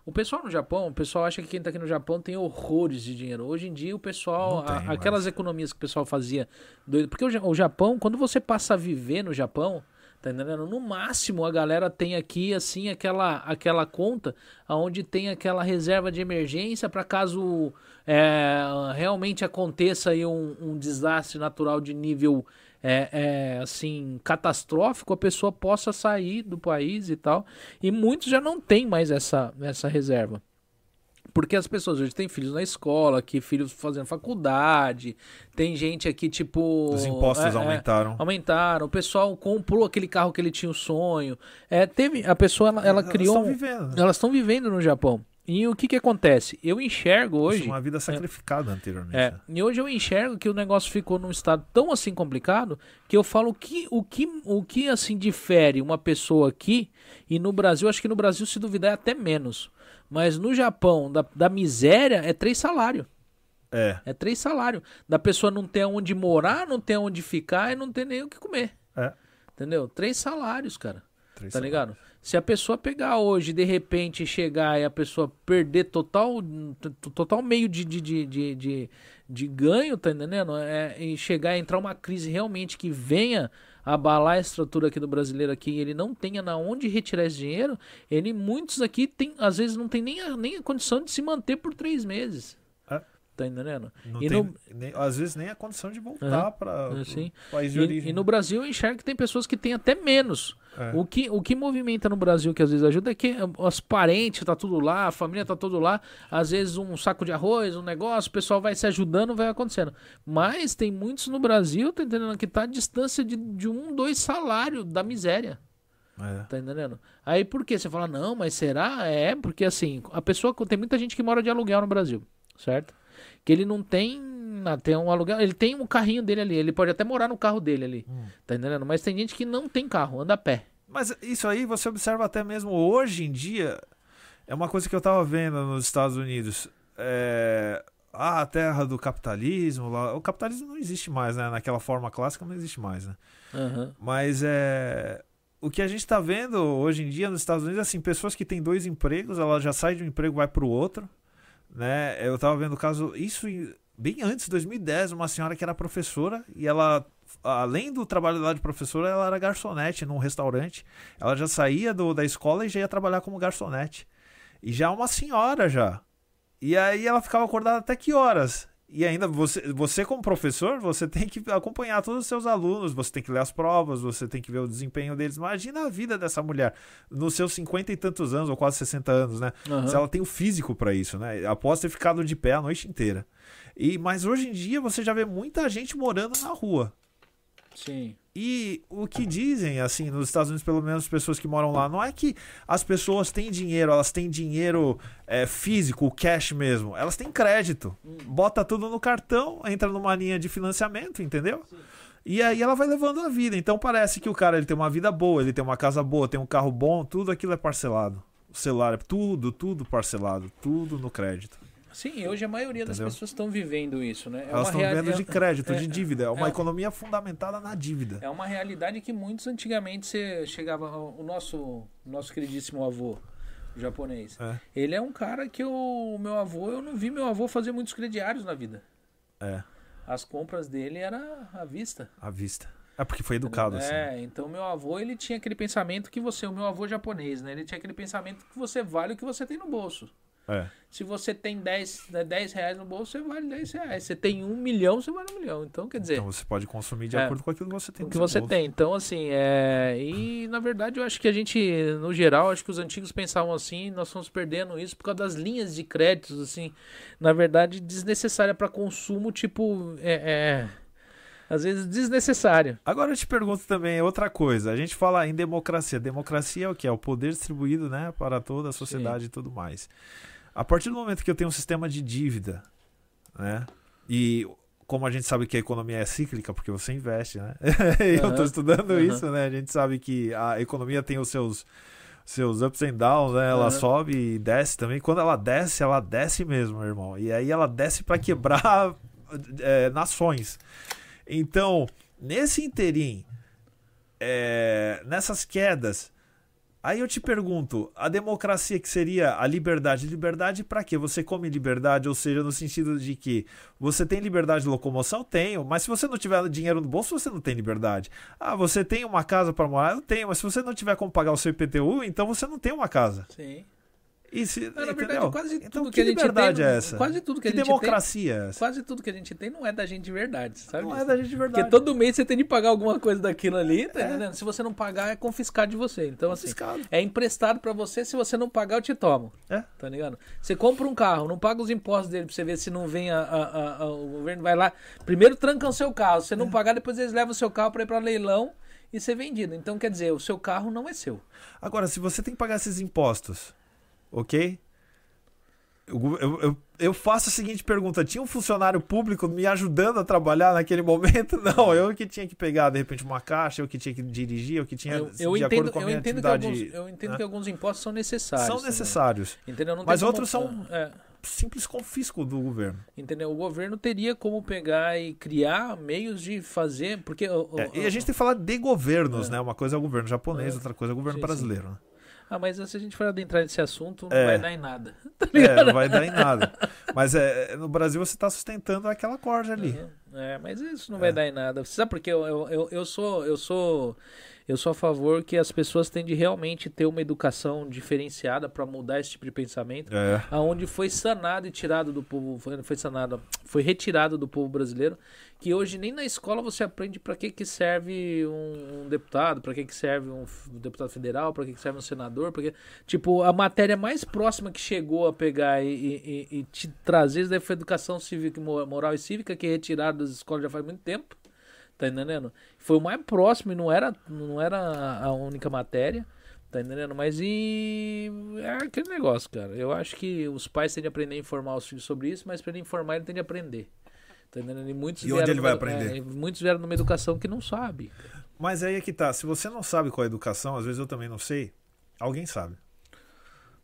O pessoal no Japão, o pessoal acha que quem tá aqui no Japão tem horrores de dinheiro. Hoje em dia o pessoal, tem a- aquelas economias que o pessoal fazia, doido, porque o, o Japão, quando você passa a viver no Japão, tá entendendo? No máximo a galera tem aqui assim aquela aquela conta aonde tem aquela reserva de emergência para caso é, realmente aconteça aí um, um desastre natural de nível é, é, assim catastrófico, a pessoa possa sair do país e tal. E muitos já não têm mais essa, essa reserva. Porque as pessoas hoje têm filhos na escola, que filhos fazendo faculdade, tem gente aqui tipo. Os impostos é, é, aumentaram. aumentaram, o pessoal comprou aquele carro que ele tinha o sonho. É, teve, a pessoa ela, ela Elas criou. estão vivendo. Elas estão vivendo no Japão. E o que que acontece? Eu enxergo Isso hoje. é uma vida sacrificada anteriormente. É, né? e hoje eu enxergo que o negócio ficou num estado tão assim complicado que eu falo que o que o que assim difere uma pessoa aqui e no Brasil, acho que no Brasil se duvidar é até menos. Mas no Japão, da, da miséria é três salários. É. É três salários. Da pessoa não ter onde morar, não ter onde ficar e não ter nem o que comer. É. Entendeu? Três salários, cara. Três Tá salários. ligado? Se a pessoa pegar hoje, de repente, chegar e a pessoa perder total, total meio de, de, de, de, de, ganho, tá entendendo? É, e chegar e entrar uma crise realmente que venha abalar a estrutura aqui do brasileiro aqui e ele não tenha na onde retirar esse dinheiro, ele, muitos aqui, tem, às vezes, não tem nem a, nem a condição de se manter por três meses. É. Tá entendendo? Não E tem, no- nem- às vezes nem a condição de voltar Aham. para o sim. país de E, origem. e no Brasil eu enxergo que tem pessoas que têm até menos. É. O, que, o que movimenta no Brasil, que às vezes ajuda, é que os parentes tá tudo lá, a família tá tudo lá. Às vezes um saco de arroz, um negócio, o pessoal vai se ajudando, vai acontecendo. Mas tem muitos no Brasil, tá entendendo? Que tá a distância de, de um, dois salários da miséria. É. Tá entendendo? Aí por que? Você fala, não, mas será? É, porque assim, a pessoa. Tem muita gente que mora de aluguel no Brasil, certo? Que ele não tem. Ah, Tem um aluguel, ele tem um carrinho dele ali, ele pode até morar no carro dele ali, Hum. tá entendendo? Mas tem gente que não tem carro, anda a pé. Mas isso aí você observa até mesmo hoje em dia. É uma coisa que eu tava vendo nos Estados Unidos. É, ah, a terra do capitalismo. Lá. O capitalismo não existe mais, né? Naquela forma clássica não existe mais, né? Aham. Mas é. O que a gente tá vendo hoje em dia nos Estados Unidos é assim, pessoas que têm dois empregos, ela já sai de um emprego e vai pro outro. Né? Eu tava vendo o caso, isso bem antes, 2010, uma senhora que era professora e ela, além do trabalho lá de professora, ela era garçonete num restaurante. Ela já saía do, da escola e já ia trabalhar como garçonete. E já uma senhora já. E aí ela ficava acordada até que horas? E ainda você, você como professor, você tem que acompanhar todos os seus alunos, você tem que ler as provas, você tem que ver o desempenho deles. Imagina a vida dessa mulher nos seus 50 e tantos anos, ou quase 60 anos, né? Aham. Se ela tem o físico para isso, né? Após ter ficado de pé a noite inteira. E mas hoje em dia você já vê muita gente morando na rua. Sim. E o que dizem, assim, nos Estados Unidos, pelo menos as pessoas que moram lá, não é que as pessoas têm dinheiro, elas têm dinheiro é, físico, cash mesmo. Elas têm crédito. Bota tudo no cartão, entra numa linha de financiamento, entendeu? E aí ela vai levando a vida. Então parece que o cara ele tem uma vida boa, ele tem uma casa boa, tem um carro bom, tudo aquilo é parcelado. O celular é tudo, tudo parcelado, tudo no crédito. Sim, hoje a maioria Entendeu? das pessoas estão vivendo isso, né? É Elas estão vivendo de crédito, é, de dívida. É uma é, economia fundamentada na dívida. É uma realidade que muitos antigamente você chegava. O nosso, nosso queridíssimo avô japonês. É. Ele é um cara que o meu avô, eu não vi meu avô fazer muitos crediários na vida. É. As compras dele era à vista. À vista. É porque foi educado assim. É, então meu avô, ele tinha aquele pensamento que você, o meu avô japonês, né? Ele tinha aquele pensamento que você vale o que você tem no bolso. É. Se você tem 10, 10 né, reais no bolso, você vale 10 reais. Você tem um milhão, você vale um milhão. Então, quer dizer. Então você pode consumir de é, acordo com aquilo que você tem. O que você bolso. tem. Então, assim, é. E na verdade eu acho que a gente, no geral, acho que os antigos pensavam assim, nós estamos perdendo isso por causa das linhas de créditos, assim, na verdade, desnecessária para consumo, tipo. é... é às vezes desnecessário. Agora eu te pergunto também outra coisa. A gente fala em democracia. Democracia é o que? É o poder distribuído né, para toda a sociedade Sim. e tudo mais. A partir do momento que eu tenho um sistema de dívida, né? E como a gente sabe que a economia é cíclica, porque você investe, né? eu estou estudando uhum. isso, né? A gente sabe que a economia tem os seus seus ups and downs, né? Ela uhum. sobe e desce também. Quando ela desce, ela desce mesmo, meu irmão. E aí ela desce para quebrar é, nações. Então, nesse interim, é, nessas quedas, Aí eu te pergunto, a democracia que seria a liberdade, liberdade para quê? Você come liberdade, ou seja, no sentido de que você tem liberdade de locomoção? Tenho, mas se você não tiver dinheiro no bolso, você não tem liberdade. Ah, você tem uma casa para morar? Eu tenho, mas se você não tiver como pagar o seu IPTU, então você não tem uma casa. Sim. E se, na verdade, quase então, tudo que, que, a gente tem, é essa? Quase tudo que, que a gente democracia tem, é essa? Quase tudo que a gente tem não é da gente de verdade, sabe? Não é da gente de verdade. Porque todo mês você tem de pagar alguma coisa daquilo ali, tá é. entendendo? Se você não pagar, é confiscado de você. Então, assim, confiscado. assim, é emprestado para você, se você não pagar, eu te tomo. É. Tá ligado? Você compra um carro, não paga os impostos dele pra você ver se não vem a, a, a, o governo vai lá. Primeiro trancam o seu carro, se você não é. pagar, depois eles levam o seu carro para ir para leilão e ser vendido. Então, quer dizer, o seu carro não é seu. Agora, se você tem que pagar esses impostos, ok? Eu, eu, eu, faço a seguinte pergunta: tinha um funcionário público me ajudando a trabalhar naquele momento? Não, eu que tinha que pegar, de repente, uma caixa, eu que tinha que dirigir, eu que tinha. Eu, eu de entendo, a minha atividade. Alguns, eu entendo né? que alguns impostos são necessários. São necessários. Entendeu? Mas como, outros são é, simples confisco do governo. Entendeu? O governo teria como pegar e criar meios de fazer. porque é, E a gente tem que falar de governos, é. né? Uma coisa é o governo japonês, é. outra coisa é o governo sim, brasileiro. Sim. Né? Ah, mas se a gente for adentrar nesse assunto, não é. vai dar em nada. Tá é, não vai dar em nada. Mas é, no Brasil você está sustentando aquela corda ali. Uhum. É, mas isso não vai é. dar em nada. Você sabe por quê? Eu, eu, eu, eu sou. Eu sou eu sou a favor que as pessoas têm de realmente ter uma educação diferenciada para mudar esse tipo de pensamento, é. aonde foi sanado e tirado do povo, foi, foi sanado, foi retirado do povo brasileiro, que hoje nem na escola você aprende para que que serve um, um deputado, para que que serve um deputado federal, para que que serve um senador, porque tipo a matéria mais próxima que chegou a pegar e, e, e, e te trazer isso foi educação cívica, moral e cívica que é retirada das escolas já faz muito tempo. Tá entendendo? Foi o mais próximo e não era, não era a única matéria. Tá entendendo? Mas e. É aquele negócio, cara. Eu acho que os pais têm de aprender a informar os filhos sobre isso, mas para ele informar, ele tem de aprender. Tá entendendo? E, muitos e onde ele vai aprender? É, muitos vieram numa educação que não sabe. Mas aí é que tá. Se você não sabe qual é a educação, às vezes eu também não sei, alguém sabe.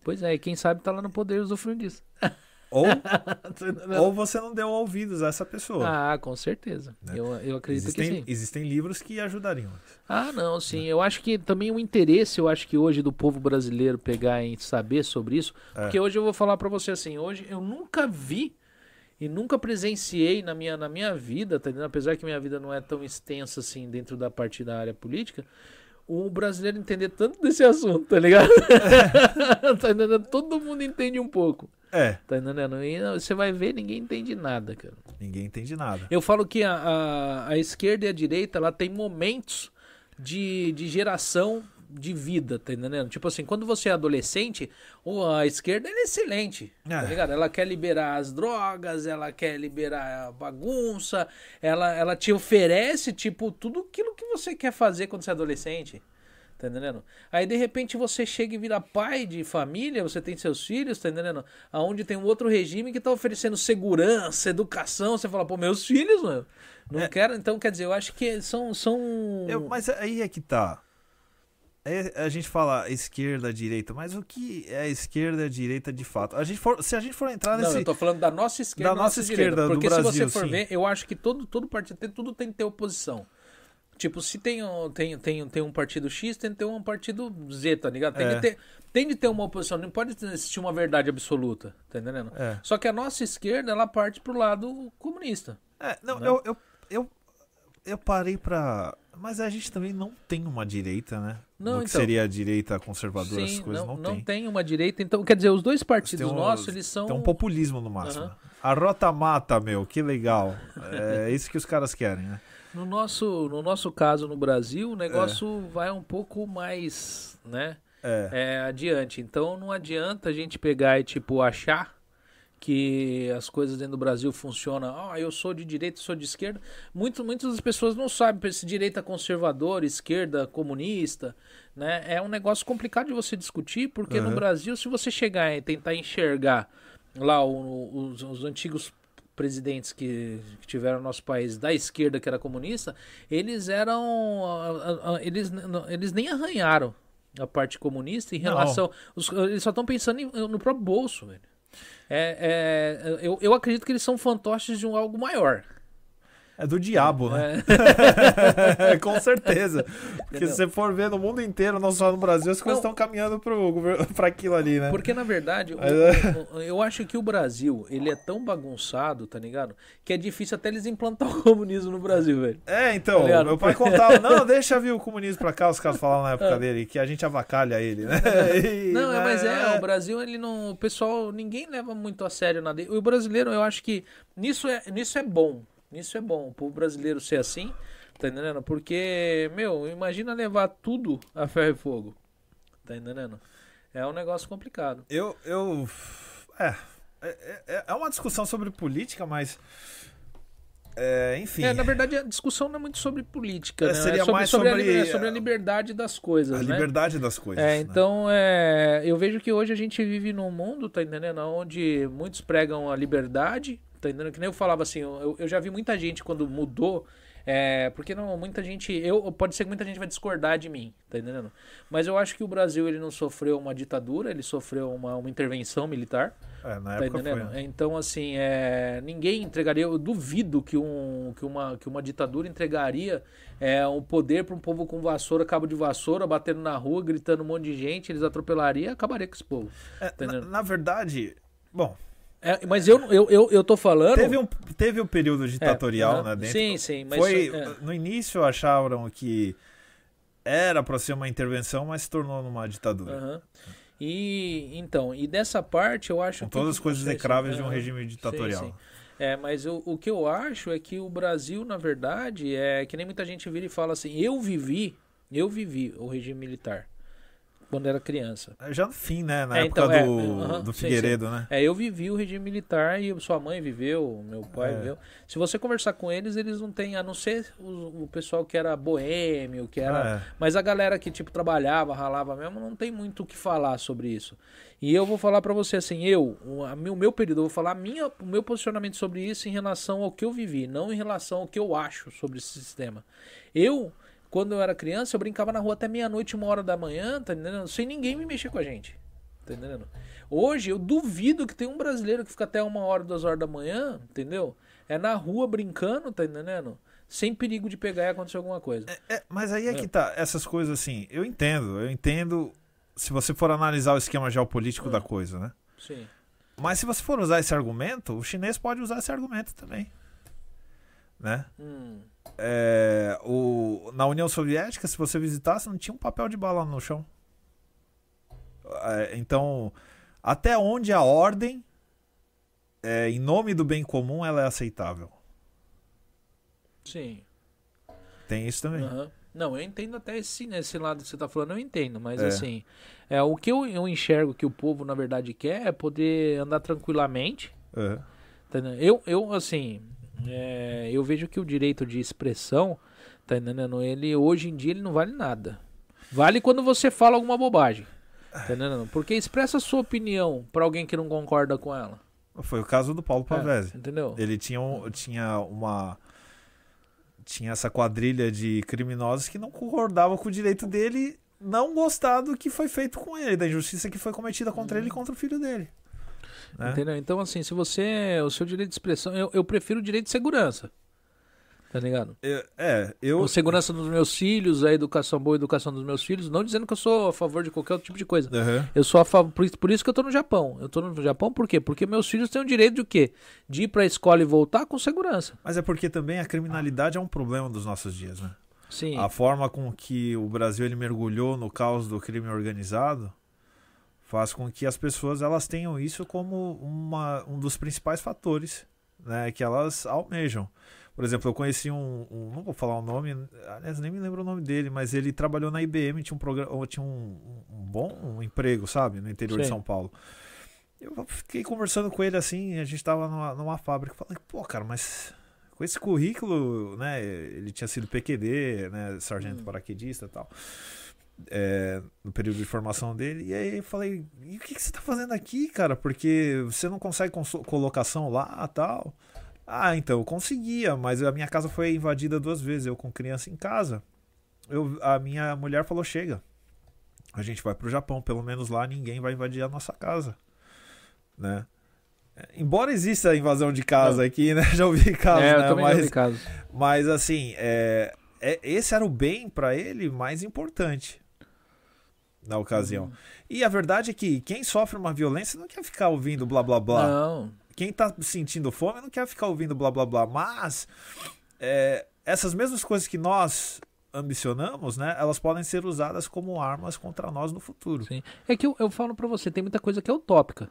Pois é, e quem sabe tá lá no poder usufruindo disso. Ou, ou você não deu ouvidos a essa pessoa. Ah, com certeza. Né? Eu, eu acredito existem, que sim. Existem livros que ajudariam. Ah, não, sim. Eu acho que também o interesse, eu acho que hoje do povo brasileiro pegar em saber sobre isso. É. Porque hoje eu vou falar para você assim, hoje eu nunca vi e nunca presenciei na minha, na minha vida, tá apesar que minha vida não é tão extensa assim dentro da parte da área política, o brasileiro entender tanto desse assunto, tá ligado? tá entendendo? Todo mundo entende um pouco. É. Tá entendendo? E você vai ver, ninguém entende nada, cara. Ninguém entende nada. Eu falo que a, a, a esquerda e a direita, ela tem momentos de, de geração de vida, tá entendendo? Tipo assim, quando você é adolescente, a esquerda é excelente, tá é. tá ligado? Ela quer liberar as drogas, ela quer liberar a bagunça, ela, ela te oferece, tipo, tudo aquilo que você quer fazer quando você é adolescente. Tá entendendo? Aí de repente você chega e vira pai de família, você tem seus filhos, tá entendendo? Aonde tem um outro regime que tá oferecendo segurança, educação, você fala, pô, meus filhos, mano, não é. quero. Então, quer dizer, eu acho que são. são... Eu, mas aí é que tá. é, a gente fala esquerda, direita, mas o que é esquerda, direita de fato? A gente for, se a gente for entrar nesse. Não, eu tô falando da nossa esquerda. Da nossa, nossa esquerda, Porque do Brasil, se você for sim. ver, eu acho que todo, todo partido tem, tudo tem que ter oposição. Tipo, se tem, tem, tem, tem um partido X, tem que ter um partido Z, tá ligado? Tem, É. de ter, tem de ter uma oposição, não pode existir uma verdade absoluta, tá entendendo? É. Só que a nossa esquerda, ela parte pro lado comunista. É, não, Né? eu, eu, eu, eu parei pra. Mas a gente também não tem uma direita, né? Não, Do que então. seria a direita conservadora, Sim, coisas não, não, não tem. uma direita. Então, quer dizer, os dois partidos Tem um- nossos, eles são... Tem um populismo no máximo. Aham. A rota mata, meu, que legal. É isso que os caras querem, né? No nosso, no nosso caso, no Brasil, o negócio É. vai um pouco mais, né? É. é, adiante. Então não adianta a gente pegar e tipo achar que as coisas dentro do Brasil funcionam. Ah, eu sou de direita, sou de esquerda. Muito, muitas das pessoas não sabem se direita conservadora, esquerda comunista, né? É um negócio complicado de você discutir, porque no Uhum. Brasil, se você chegar e tentar enxergar lá o- os, os antigos presidentes que, que tiveram no nosso país da esquerda que era comunista, eles eram eles, eles nem arranharam a parte comunista em relação os- eles só estão pensando em- no próprio bolso, velho. É, é, eu, eu acredito que eles são fantoches de um algo maior. É do diabo, né? É, Com certeza. Porque Entendeu? se você for ver no mundo inteiro, não só no Brasil, as coisas estão caminhando pra aquilo ali, né? Porque, na verdade, Mas é- o- o- eu acho que o Brasil, ele é tão bagunçado, tá ligado? Que é difícil até eles implantar o comunismo no Brasil, velho. É, então, Tá meu pai contava, não, deixa vir o comunismo pra cá, os caras falavam na época É. dele, que a gente avacalha ele, né? E, Não, é, mas é, o Brasil, ele não. O pessoal, ninguém leva muito a sério nada. O brasileiro, eu acho que nisso é, nisso é bom. Nisso é bom. Pro brasileiro ser assim, tá entendendo? Porque, meu, imagina levar tudo a ferro e fogo. Tá entendendo? É um negócio complicado. Eu, eu, é, é, é- é uma discussão sobre política, mas, é, enfim, É, na verdade, a discussão não é muito sobre política, É, né? seria é sobre, mais sobre, a, sobre, é sobre a liberdade das coisas, a né? liberdade das coisas. É, né? então é, eu vejo que hoje a gente vive num mundo, tá entendendo? Onde muitos pregam a liberdade, tá entendendo? Que nem eu falava assim, eu, eu já vi muita gente quando mudou, é, porque não, muita gente, eu pode ser que muita gente vai discordar de mim, tá entendendo? Mas eu acho que o Brasil ele não sofreu uma ditadura, ele sofreu uma, uma intervenção militar, É, na tá época entendendo? foi. né? Então assim, é, ninguém entregaria, eu duvido que, um, que, uma, que uma ditadura entregaria é, o poder para um povo com vassoura, cabo de vassoura, batendo na rua, gritando um monte de gente, eles atropelariam e acabaria com esse povo. É, na, entendendo? na verdade, bom, É, mas eu, eu, eu, eu tô falando. teve um, teve um período ditatorial, É, né, dentro. Sim, sim, mas foi, é. no início acharam que era para ser uma intervenção, mas se tornou numa ditadura. Aham. E então, e dessa parte eu acho Com que- todas as coisas execráveis de um regime ditatorial. Sim, sim. É, mas o, o que eu acho é que o Brasil, na verdade, é que nem muita gente vira e fala assim: eu vivi, eu vivi o regime militar quando era criança. Já no fim, né? Na É, época então, é, do, aham, do sim, Figueiredo, né? É, eu vivi o regime militar e sua mãe viveu, meu pai É. viveu. Se você conversar com eles, eles não têm, a não ser o, o pessoal que era boêmio, que era. É. Mas a galera que, tipo, trabalhava, ralava mesmo, não tem muito o que falar sobre isso. E eu vou falar pra você assim, eu, o, o meu período, eu vou falar minha, o meu posicionamento sobre isso em relação ao que eu vivi, não em relação ao que eu acho sobre esse sistema. Eu, quando eu era criança, eu brincava na rua até meia-noite, uma hora da manhã, tá entendendo? Sem ninguém me mexer com a gente. Tá entendendo? Hoje, eu duvido que tem um brasileiro que fica até uma hora, duas horas da manhã, entendeu? É na rua brincando, tá entendendo? Sem perigo de pegar e acontecer alguma coisa. É, mas aí é que tá, essas coisas assim, eu entendo, eu entendo se você for analisar o esquema geopolítico Hum. da coisa, né? Sim. Mas se você for usar esse argumento, o chinês pode usar esse argumento também. Né? Hum. É, o, na União Soviética, se você visitasse, não tinha um papel de bala no chão. É, então, até onde a ordem, é, em nome do bem comum, ela é aceitável. Sim. Tem isso também. Aham. Não, eu entendo até esse, esse lado que você tá falando, eu entendo, mas É. assim, é, o que eu, eu enxergo que o povo, na verdade, quer é poder andar tranquilamente. É. tá? Eu, eu assim, é, eu vejo que o direito de expressão, tá entendendo? Ele, hoje em dia, ele não vale nada. Vale quando você fala alguma bobagem. Tá entendendo? Porque expressa a sua opinião pra alguém que não concorda com ela. Foi o caso do Paulo Pavese. É, entendeu? Ele tinha, um- tinha uma. Tinha essa quadrilha de criminosos que não concordavam com o direito dele não gostar do que foi feito com ele, da injustiça que foi cometida contra ele e contra o filho dele. Né? Entendeu? Então, assim, se você. O seu direito de expressão. Eu, eu prefiro o direito de segurança. Tá ligado? É, é eu. A segurança dos meus filhos, a educação boa, a educação dos meus filhos. Não dizendo que eu sou a favor de qualquer outro tipo de coisa. Uhum. Eu sou a favor. Por, por isso que eu tô no Japão. Eu tô no Japão por quê? Porque meus filhos têm o direito de o quê? De ir pra escola e voltar com segurança. Mas é porque também a criminalidade é um problema dos nossos dias, né? Sim. A forma com que o Brasil ele mergulhou no caos do crime organizado faz com que as pessoas elas tenham isso como uma, um dos principais fatores né, que elas almejam. Por exemplo, eu conheci um, um, Não vou falar o nome, aliás, nem me lembro o nome dele, mas ele trabalhou na IBM, tinha um, programa, tinha um, um bom emprego, sabe, no interior Sim. de São Paulo. Eu fiquei conversando com ele assim, a gente estava numa, numa fábrica. Falei, pô, cara, mas com esse currículo, né? Ele tinha sido PQD, né? Sargento hum. paraquedista e tal. É, no período de formação dele. E aí eu falei, e o que, que você está fazendo aqui, cara? Porque você não consegue colocação lá tal. Ah, então, eu conseguia, mas a minha casa foi invadida duas vezes, eu com criança em casa. Eu, a minha mulher falou: chega, a gente vai pro Japão, pelo menos lá ninguém vai invadir a nossa casa. Né? Embora exista a invasão de casa aqui, né? Já ouvi casos, é, né? mas, casos. mas assim, é, é, esse era o bem para ele mais importante na ocasião. Hum. E a verdade é que quem sofre uma violência não quer ficar ouvindo blá blá blá. Não quem tá sentindo fome não quer ficar ouvindo blá blá blá, mas é, essas mesmas coisas que nós ambicionamos, né, elas podem ser usadas como armas contra nós no futuro. Sim. É que eu, eu falo para você, tem muita coisa que é utópica.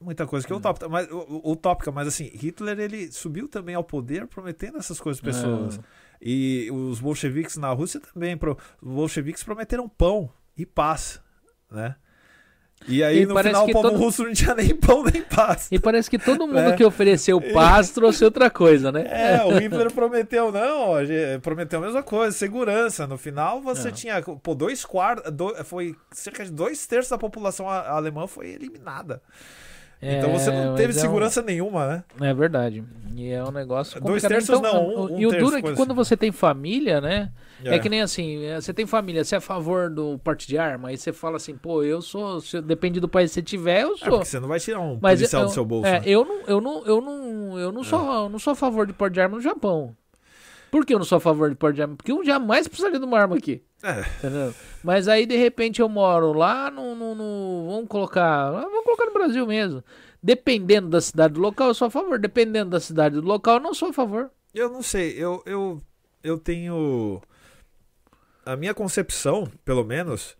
Muita coisa que é utópica, mas, utópica, mas assim, Hitler ele subiu também ao poder prometendo essas coisas pessoas. É. E os bolcheviques na Rússia também, os bolcheviques prometeram pão e paz, né? E aí, e no final, o povo todo... russo não tinha nem pão nem paz. E parece que todo mundo é. que ofereceu paz trouxe outra coisa, né? É, o Hitler prometeu, não, prometeu a mesma coisa, segurança. No final, você tinha, pô, dois quartos, foi cerca de dois terços da população alemã foi eliminada. É, então você não teve segurança é um... nenhuma, né? É verdade. E é um negócio. Dois terços então, não. Um, um e o duro é que quando você tem família, né? É. é. que nem assim, é, você tem família, você é a favor do porte de arma, aí você fala assim, pô, eu sou. Se, depende do país que você tiver, eu é, sou. É porque você não vai tirar um Mas policial eu, do seu bolso. É, né? eu não, eu não, eu não, eu não sou, eu não sou a favor de porte de arma no Japão. Por que eu não sou a favor de porte de arma? Porque eu jamais precisaria de uma arma aqui. É. Entendeu? Mas aí, de repente, eu moro lá no, no, no. Vamos colocar. Vamos colocar no Brasil mesmo. Dependendo da cidade do local, eu sou a favor. Dependendo da cidade do local, eu não sou a favor. Eu não sei. Eu, eu, eu tenho. A minha concepção, pelo menos,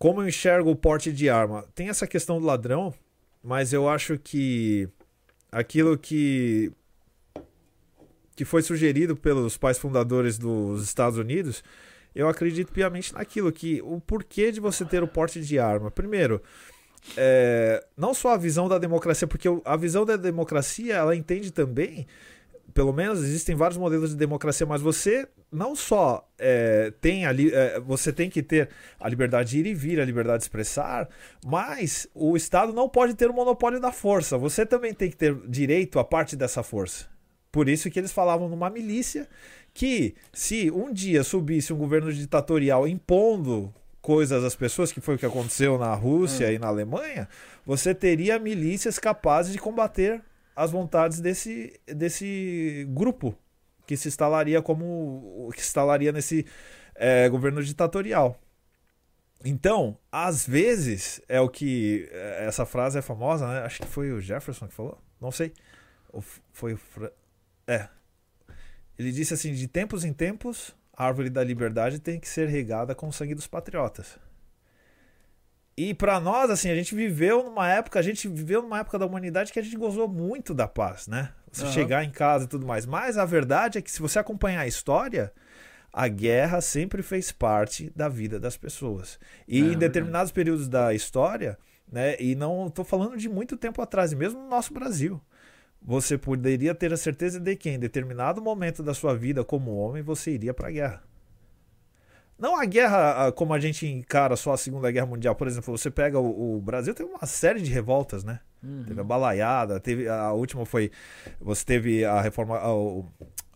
como eu enxergo o porte de arma. Tem essa questão do ladrão, mas eu acho que aquilo que que foi sugerido pelos pais fundadores dos Estados Unidos, eu acredito piamente naquilo que o porquê de você ter o porte de arma. Primeiro, é, não só a visão da democracia, porque a visão da democracia ela entende também, pelo menos existem vários modelos de democracia, mas você não só é, tem ali, é, você tem que ter a liberdade de ir e vir, a liberdade de expressar, mas o Estado não pode ter o monopólio da força. Você também tem que ter direito a parte dessa força. Por isso que eles falavam numa milícia que se um dia subisse um governo ditatorial impondo coisas às pessoas, que foi o que aconteceu na Rússia hum. e na Alemanha, você teria milícias capazes de combater as vontades desse, desse grupo que se instalaria como que se instalaria nesse é, governo ditatorial. Então, às vezes é o que é, essa frase é famosa, né? Acho que foi o Jefferson que falou, não sei. Ou foi o Fra... é. Ele disse assim: de tempos em tempos a árvore da liberdade tem que ser regada com o sangue dos patriotas. E para nós, assim, a gente viveu numa época, a gente viveu numa época da humanidade que a gente gozou muito da paz, né? Você uhum. chegar em casa e tudo mais. Mas a verdade é que se você acompanhar a história, a guerra sempre fez parte da vida das pessoas. E é, em determinados é períodos da história, né? E não estou falando de muito tempo atrás, mesmo no nosso Brasil você poderia ter a certeza de que em determinado momento da sua vida como homem você iria para a guerra. Não a guerra como a gente encara só a Segunda Guerra Mundial. Por exemplo, você pega o, o Brasil, teve uma série de revoltas, né? Uhum. Teve a balaiada, teve a última foi. Você teve a reforma. A,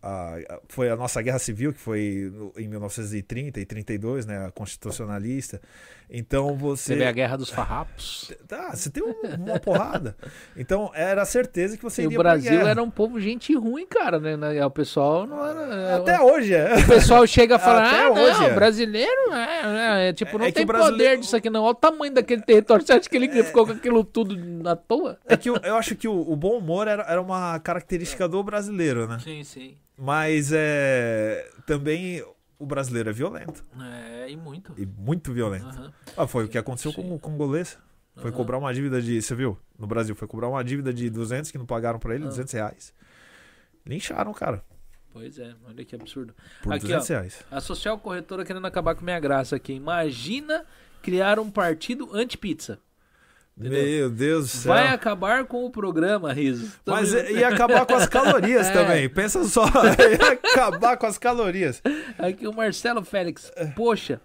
a, foi a nossa guerra civil, que foi em 1930 e 32, né, a constitucionalista. Então você. Teve a guerra dos farrapos. Tá, você tem uma porrada. Então era certeza que você e iria o Brasil era um povo gente ruim, cara, né? O pessoal não era. É, Até hoje é. O pessoal chega a falar, Até ah, hoje não, é. brasileiro é, é, tipo, não é tem brasileiro... poder disso aqui, não. Olha o tamanho daquele território. Você acha que ele é... ficou com aquilo tudo à toa? É que eu, eu acho que o, o, bom humor era, era uma característica do brasileiro, né? Sim, sim. Mas é. Também o brasileiro é violento. É, e muito. E muito violento. Uhum. Ah, foi o que aconteceu Sim. com o congolês. Foi uhum. cobrar uma dívida de. Você viu? No Brasil, foi cobrar uma dívida de 200 que não pagaram para ele, uhum. 200 reais. Lincharam, cara. Pois é, olha que absurdo. Por aqui, 200 ó, reais. A social corretora querendo acabar com minha graça aqui. Imagina criar um partido anti-pizza. Entendeu? Meu Deus do céu. Vai acabar com o programa, Riso. Mas ia acabar com as calorias é. também. Pensa só, ia acabar com as calorias. Aqui o Marcelo Félix. Poxa,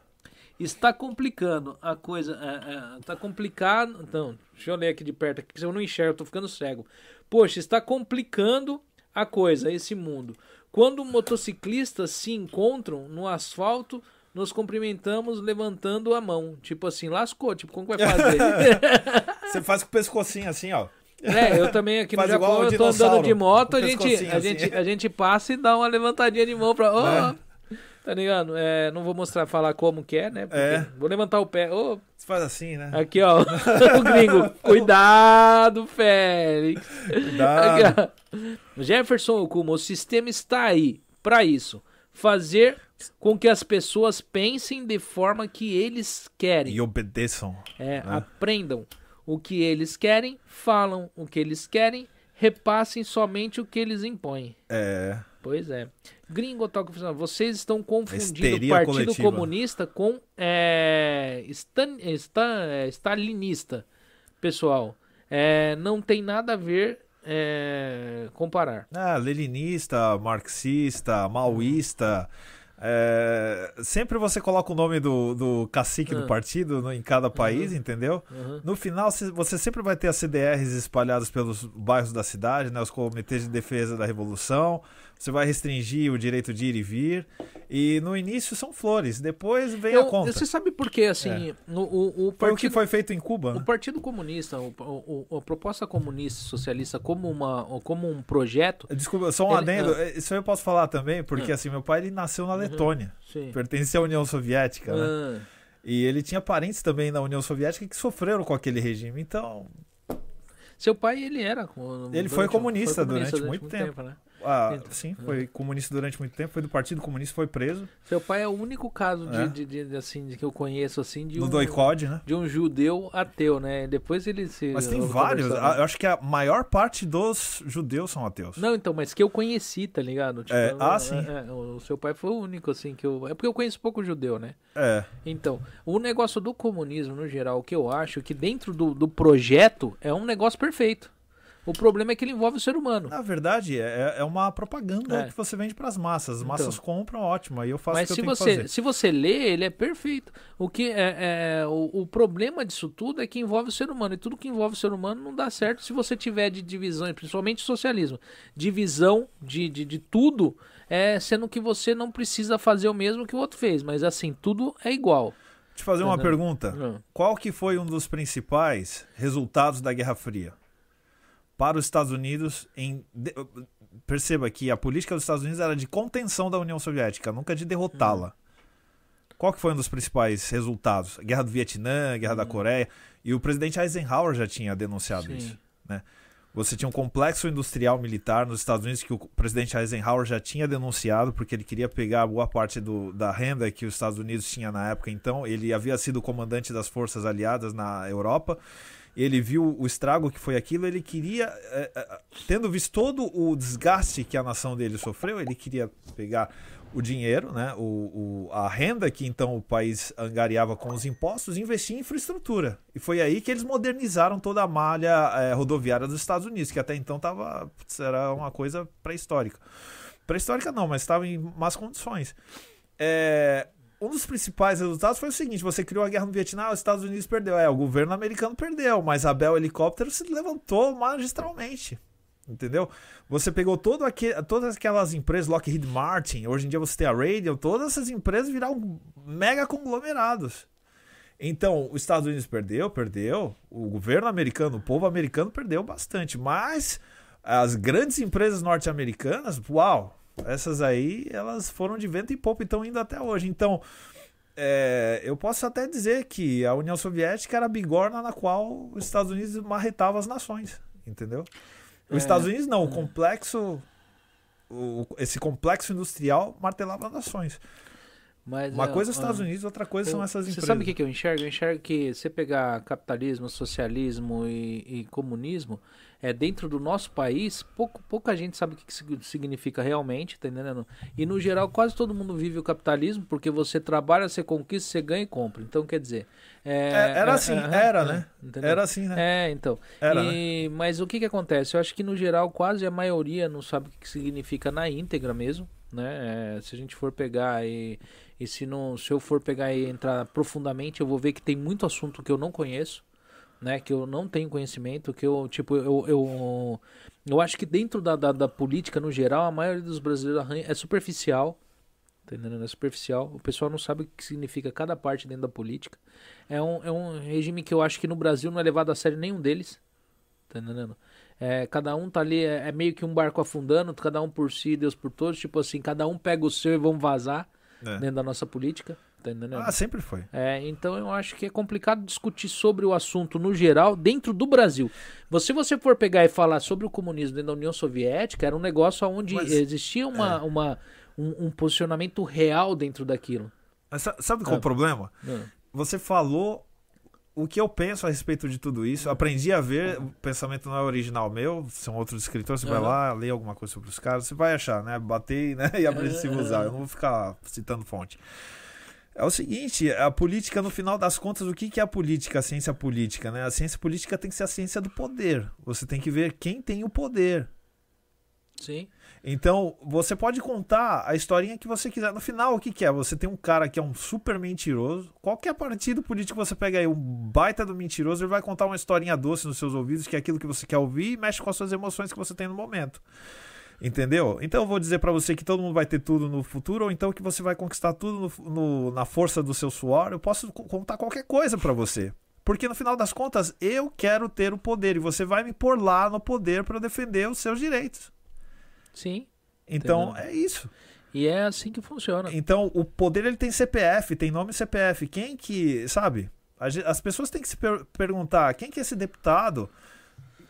está complicando a coisa. É, é, está complicado. Então, deixa eu ler aqui de perto, aqui, que eu não enxergo, tô ficando cego. Poxa, está complicando a coisa, esse mundo. Quando motociclistas se encontram no asfalto nos cumprimentamos levantando a mão. Tipo assim, lascou. Tipo, como vai fazer? Você faz com o pescocinho assim, ó. É, eu também aqui no Japão, eu tô andando de moto, a gente, a, assim. gente, a gente passa e dá uma levantadinha de mão pra. Oh, é. Tá ligado? É, não vou mostrar, falar como que é, né? É. Vou levantar o pé. Oh, Você faz assim, né? Aqui, ó. o gringo. Cuidado, Félix. Cuidado. Aqui, Jefferson Okuma, o sistema está aí para isso. Fazer com que as pessoas pensem de forma que eles querem. E obedeçam. É, né? aprendam o que eles querem, falam o que eles querem, repassem somente o que eles impõem. É. Pois é. Gringo Toca vocês estão confundindo o Partido coletiva. Comunista com é, stan, stan, é, stalinista. Pessoal, é, não tem nada a ver é, comparar. Ah, leninista, marxista, maoísta. É, sempre você coloca o nome do, do cacique uhum. do ah. partido no, em cada país, uhum. entendeu? Uhum. No final, você sempre vai ter as CDRs espalhadas pelos bairros da cidade, né, os comitês de defesa da revolução. Você vai restringir o direito de ir e vir. E no início são flores, depois vem Eu, a conta. Você sabe por quê? Assim, é. no, o, o partido, foi o que foi feito em Cuba. O né? Partido Comunista, o, o, a proposta comunista socialista como, uma, como um projeto. Desculpa, só um ele, adendo. É... Isso eu posso falar também, porque é. assim, meu pai ele nasceu na uhum. Letônia. Uhum, pertencia à União Soviética, né? Ah. E ele tinha parentes também na União Soviética que sofreram com aquele regime. Então, seu pai, ele era. Ele foi comunista, foi comunista durante, durante, muito, muito tempo. tempo né? Ah, sim, foi comunista durante muito tempo, foi do Partido Comunista, foi preso. Seu pai é o único caso de, é. de, de, assim, de que eu conheço assim de no um doicode, né? De um judeu ateu, né? Depois ele se Mas tem vários, eu acho que a maior parte dos judeus são ateus. Não, então, mas que eu conheci, tá ligado? Tipo, é. Ah, sim. É, é, o seu pai foi o único assim que eu É porque eu conheço pouco judeu, né? É. Então, o negócio do comunismo no geral, o que eu acho que dentro do, do projeto é um negócio perfeito. O problema é que ele envolve o ser humano. Na verdade, é, é uma propaganda é. que você vende para as massas. As massas então, compram, ótimo. Aí eu faço mas o que se eu você, tenho que fazer. Se você lê, ele é perfeito. O, que é, é o, o, problema disso tudo é que envolve o ser humano. E tudo que envolve o ser humano não dá certo se você tiver de divisão, principalmente socialismo. Divisão de, de, de tudo, é, sendo que você não precisa fazer o mesmo que o outro fez. Mas assim, tudo é igual. Te fazer uma uhum. pergunta. Uhum. Qual que foi um dos principais resultados da Guerra Fria? Para os Estados Unidos em perceba que a política dos Estados Unidos era de contenção da União Soviética, nunca de derrotá-la. Hum. Qual que foi um dos principais resultados? A Guerra do Vietnã, a Guerra hum. da Coreia, e o presidente Eisenhower já tinha denunciado Sim. isso, né? Você tinha um complexo industrial militar nos Estados Unidos que o presidente Eisenhower já tinha denunciado porque ele queria pegar boa parte do, da renda que os Estados Unidos tinha na época. Então, ele havia sido comandante das forças aliadas na Europa ele viu o estrago que foi aquilo, ele queria, é, é, tendo visto todo o desgaste que a nação dele sofreu, ele queria pegar o dinheiro, né, o, o, a renda que então o país angariava com os impostos, investir em infraestrutura. E foi aí que eles modernizaram toda a malha é, rodoviária dos Estados Unidos, que até então tava, era uma coisa pré-histórica. Pré-histórica não, mas estava em más condições. É, um dos principais resultados foi o seguinte: você criou a guerra no Vietnã, os Estados Unidos perdeu. É, o governo americano perdeu, mas a Bell Helicóptero se levantou magistralmente. Entendeu? Você pegou todo aquele, todas aquelas empresas, Lockheed Martin, hoje em dia você tem a Radial, todas essas empresas viraram mega conglomerados. Então, os Estados Unidos perdeu, perdeu. O governo americano, o povo americano perdeu bastante. Mas as grandes empresas norte-americanas, uau, essas aí, elas foram de vento e pouco e estão indo até hoje. Então, é, eu posso até dizer que a União Soviética era a bigorna na qual os Estados Unidos marretava as nações, entendeu? Os é, Estados Unidos não, o é. complexo, o, esse complexo industrial martelava as nações. Mas, Uma coisa é os Estados Unidos, outra coisa eu, são essas empresas. Você sabe o que, que eu enxergo? Eu enxergo que você pegar capitalismo, socialismo e, e comunismo, é, dentro do nosso país, pouco, pouca gente sabe o que, que significa realmente, tá entendendo? E no geral, quase todo mundo vive o capitalismo, porque você trabalha, você conquista, você ganha e compra. Então, quer dizer. É, é, era assim, era, né? Entendeu? Era assim, né? É, então. Era, e, né? Mas o que, que acontece? Eu acho que no geral, quase a maioria não sabe o que significa na íntegra mesmo. Né? É, se a gente for pegar e, e se, não, se eu for pegar e entrar profundamente, eu vou ver que tem muito assunto que eu não conheço né? Que eu não tenho conhecimento, que eu, tipo, eu, eu, eu acho que dentro da, da, da política, no geral, a maioria dos brasileiros é superficial, tá entendendo? É superficial. O pessoal não sabe o que significa cada parte dentro da política. É um, é um regime que eu acho que no Brasil não é levado a sério nenhum deles, tá entendendo? É, cada um tá ali, é, é meio que um barco afundando, cada um por si, Deus por todos, tipo assim, cada um pega o seu e vão vazar é. dentro da nossa política. Tá entendendo? Ah, sempre foi. É, então eu acho que é complicado discutir sobre o assunto no geral dentro do Brasil. Se você for pegar e falar sobre o comunismo dentro da União Soviética, era um negócio onde Mas, existia uma, é. uma, um, um, posicionamento real dentro daquilo. Mas sabe qual é o problema? É. Você falou o que eu penso a respeito de tudo isso. Eu aprendi a ver, o pensamento não é original meu, são outros escritores. Você vai lá, lê alguma coisa sobre os caras, você vai achar, né? Bater né? e aprender a se usar. Eu não vou ficar citando fonte. É o seguinte, a política, no final das contas, o que, que é a política, a ciência política? Né? A ciência política tem que ser a ciência do poder. Você tem que ver quem tem o poder. Sim. Então, você pode contar a historinha que você quiser. No final, o que, que é? Você tem um cara que é um super mentiroso. Qualquer partido político que você pega aí, um baita do mentiroso, ele vai contar uma historinha doce nos seus ouvidos, que é aquilo que você quer ouvir e mexe com as suas emoções que você tem no momento. Entendeu? Então eu vou dizer para você que todo mundo vai ter tudo no futuro, ou então que você vai conquistar tudo no, no, na força do seu suor. Eu posso contar qualquer coisa para você. Porque no final das contas, eu quero ter o poder e você vai me pôr lá no poder para defender os seus direitos. Sim. Então entendeu? é isso. E é assim que funciona. Então o poder ele tem CPF, tem nome CPF. Quem que, sabe? As pessoas têm que se per perguntar quem que é esse deputado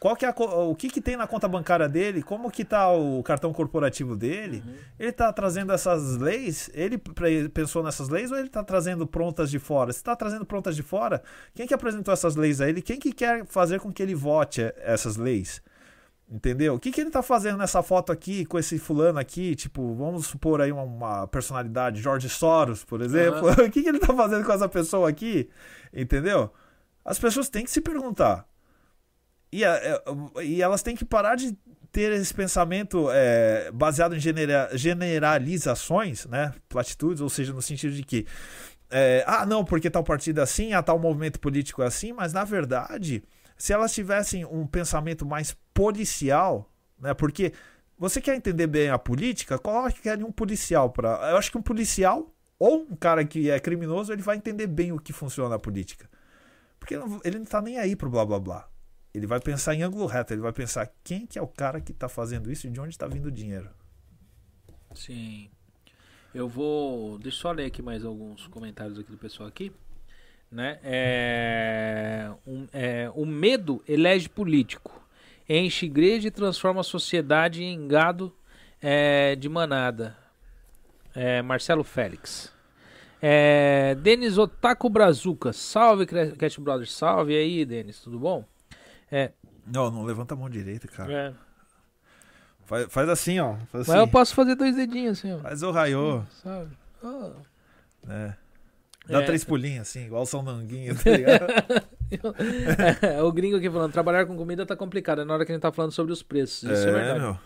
qual que é a, o que, que tem na conta bancária dele, como que tá o cartão corporativo dele. Uhum. Ele tá trazendo essas leis, ele pensou nessas leis ou ele tá trazendo prontas de fora? Se tá trazendo prontas de fora, quem que apresentou essas leis a ele? Quem que quer fazer com que ele vote essas leis? Entendeu? O que, que ele tá fazendo nessa foto aqui com esse fulano aqui? Tipo, vamos supor aí uma, uma personalidade, George Soros, por exemplo. Uhum. o que, que ele tá fazendo com essa pessoa aqui? Entendeu? As pessoas têm que se perguntar. E, é, e elas têm que parar de ter esse pensamento é, baseado em genera generalizações, né? Platitudes, ou seja, no sentido de que, é, ah, não, porque tal partido é assim, ah, tal movimento político é assim, mas na verdade, se elas tivessem um pensamento mais policial, né? Porque você quer entender bem a política, coloque ali um policial para. Eu acho que um policial ou um cara que é criminoso, ele vai entender bem o que funciona a política. Porque ele não tá nem aí pro blá blá blá. Ele vai pensar em ângulo reto, ele vai pensar quem que é o cara que está fazendo isso e de onde está vindo o dinheiro. Sim. Eu vou. Deixa eu só ler aqui mais alguns comentários aqui do pessoal aqui. Né? É, um, é, o medo elege político, enche igreja e transforma a sociedade em gado é, de manada. É, Marcelo Félix. É, Denis Otaku Brazuca. Salve, Cast Brothers. Salve aí, Denis. Tudo bom? É. Não, não levanta a mão direita, cara. É. Faz, faz assim, ó. Faz assim. Mas eu posso fazer dois dedinhos assim, ó. Faz o raiô. Sabe? Oh. É. Dá é. três pulinhos, assim, igual o São Nanguinho, tá ligado? é, o gringo aqui falando, trabalhar com comida tá complicado, é na hora que a gente tá falando sobre os preços. Isso é, é verdade. Meu.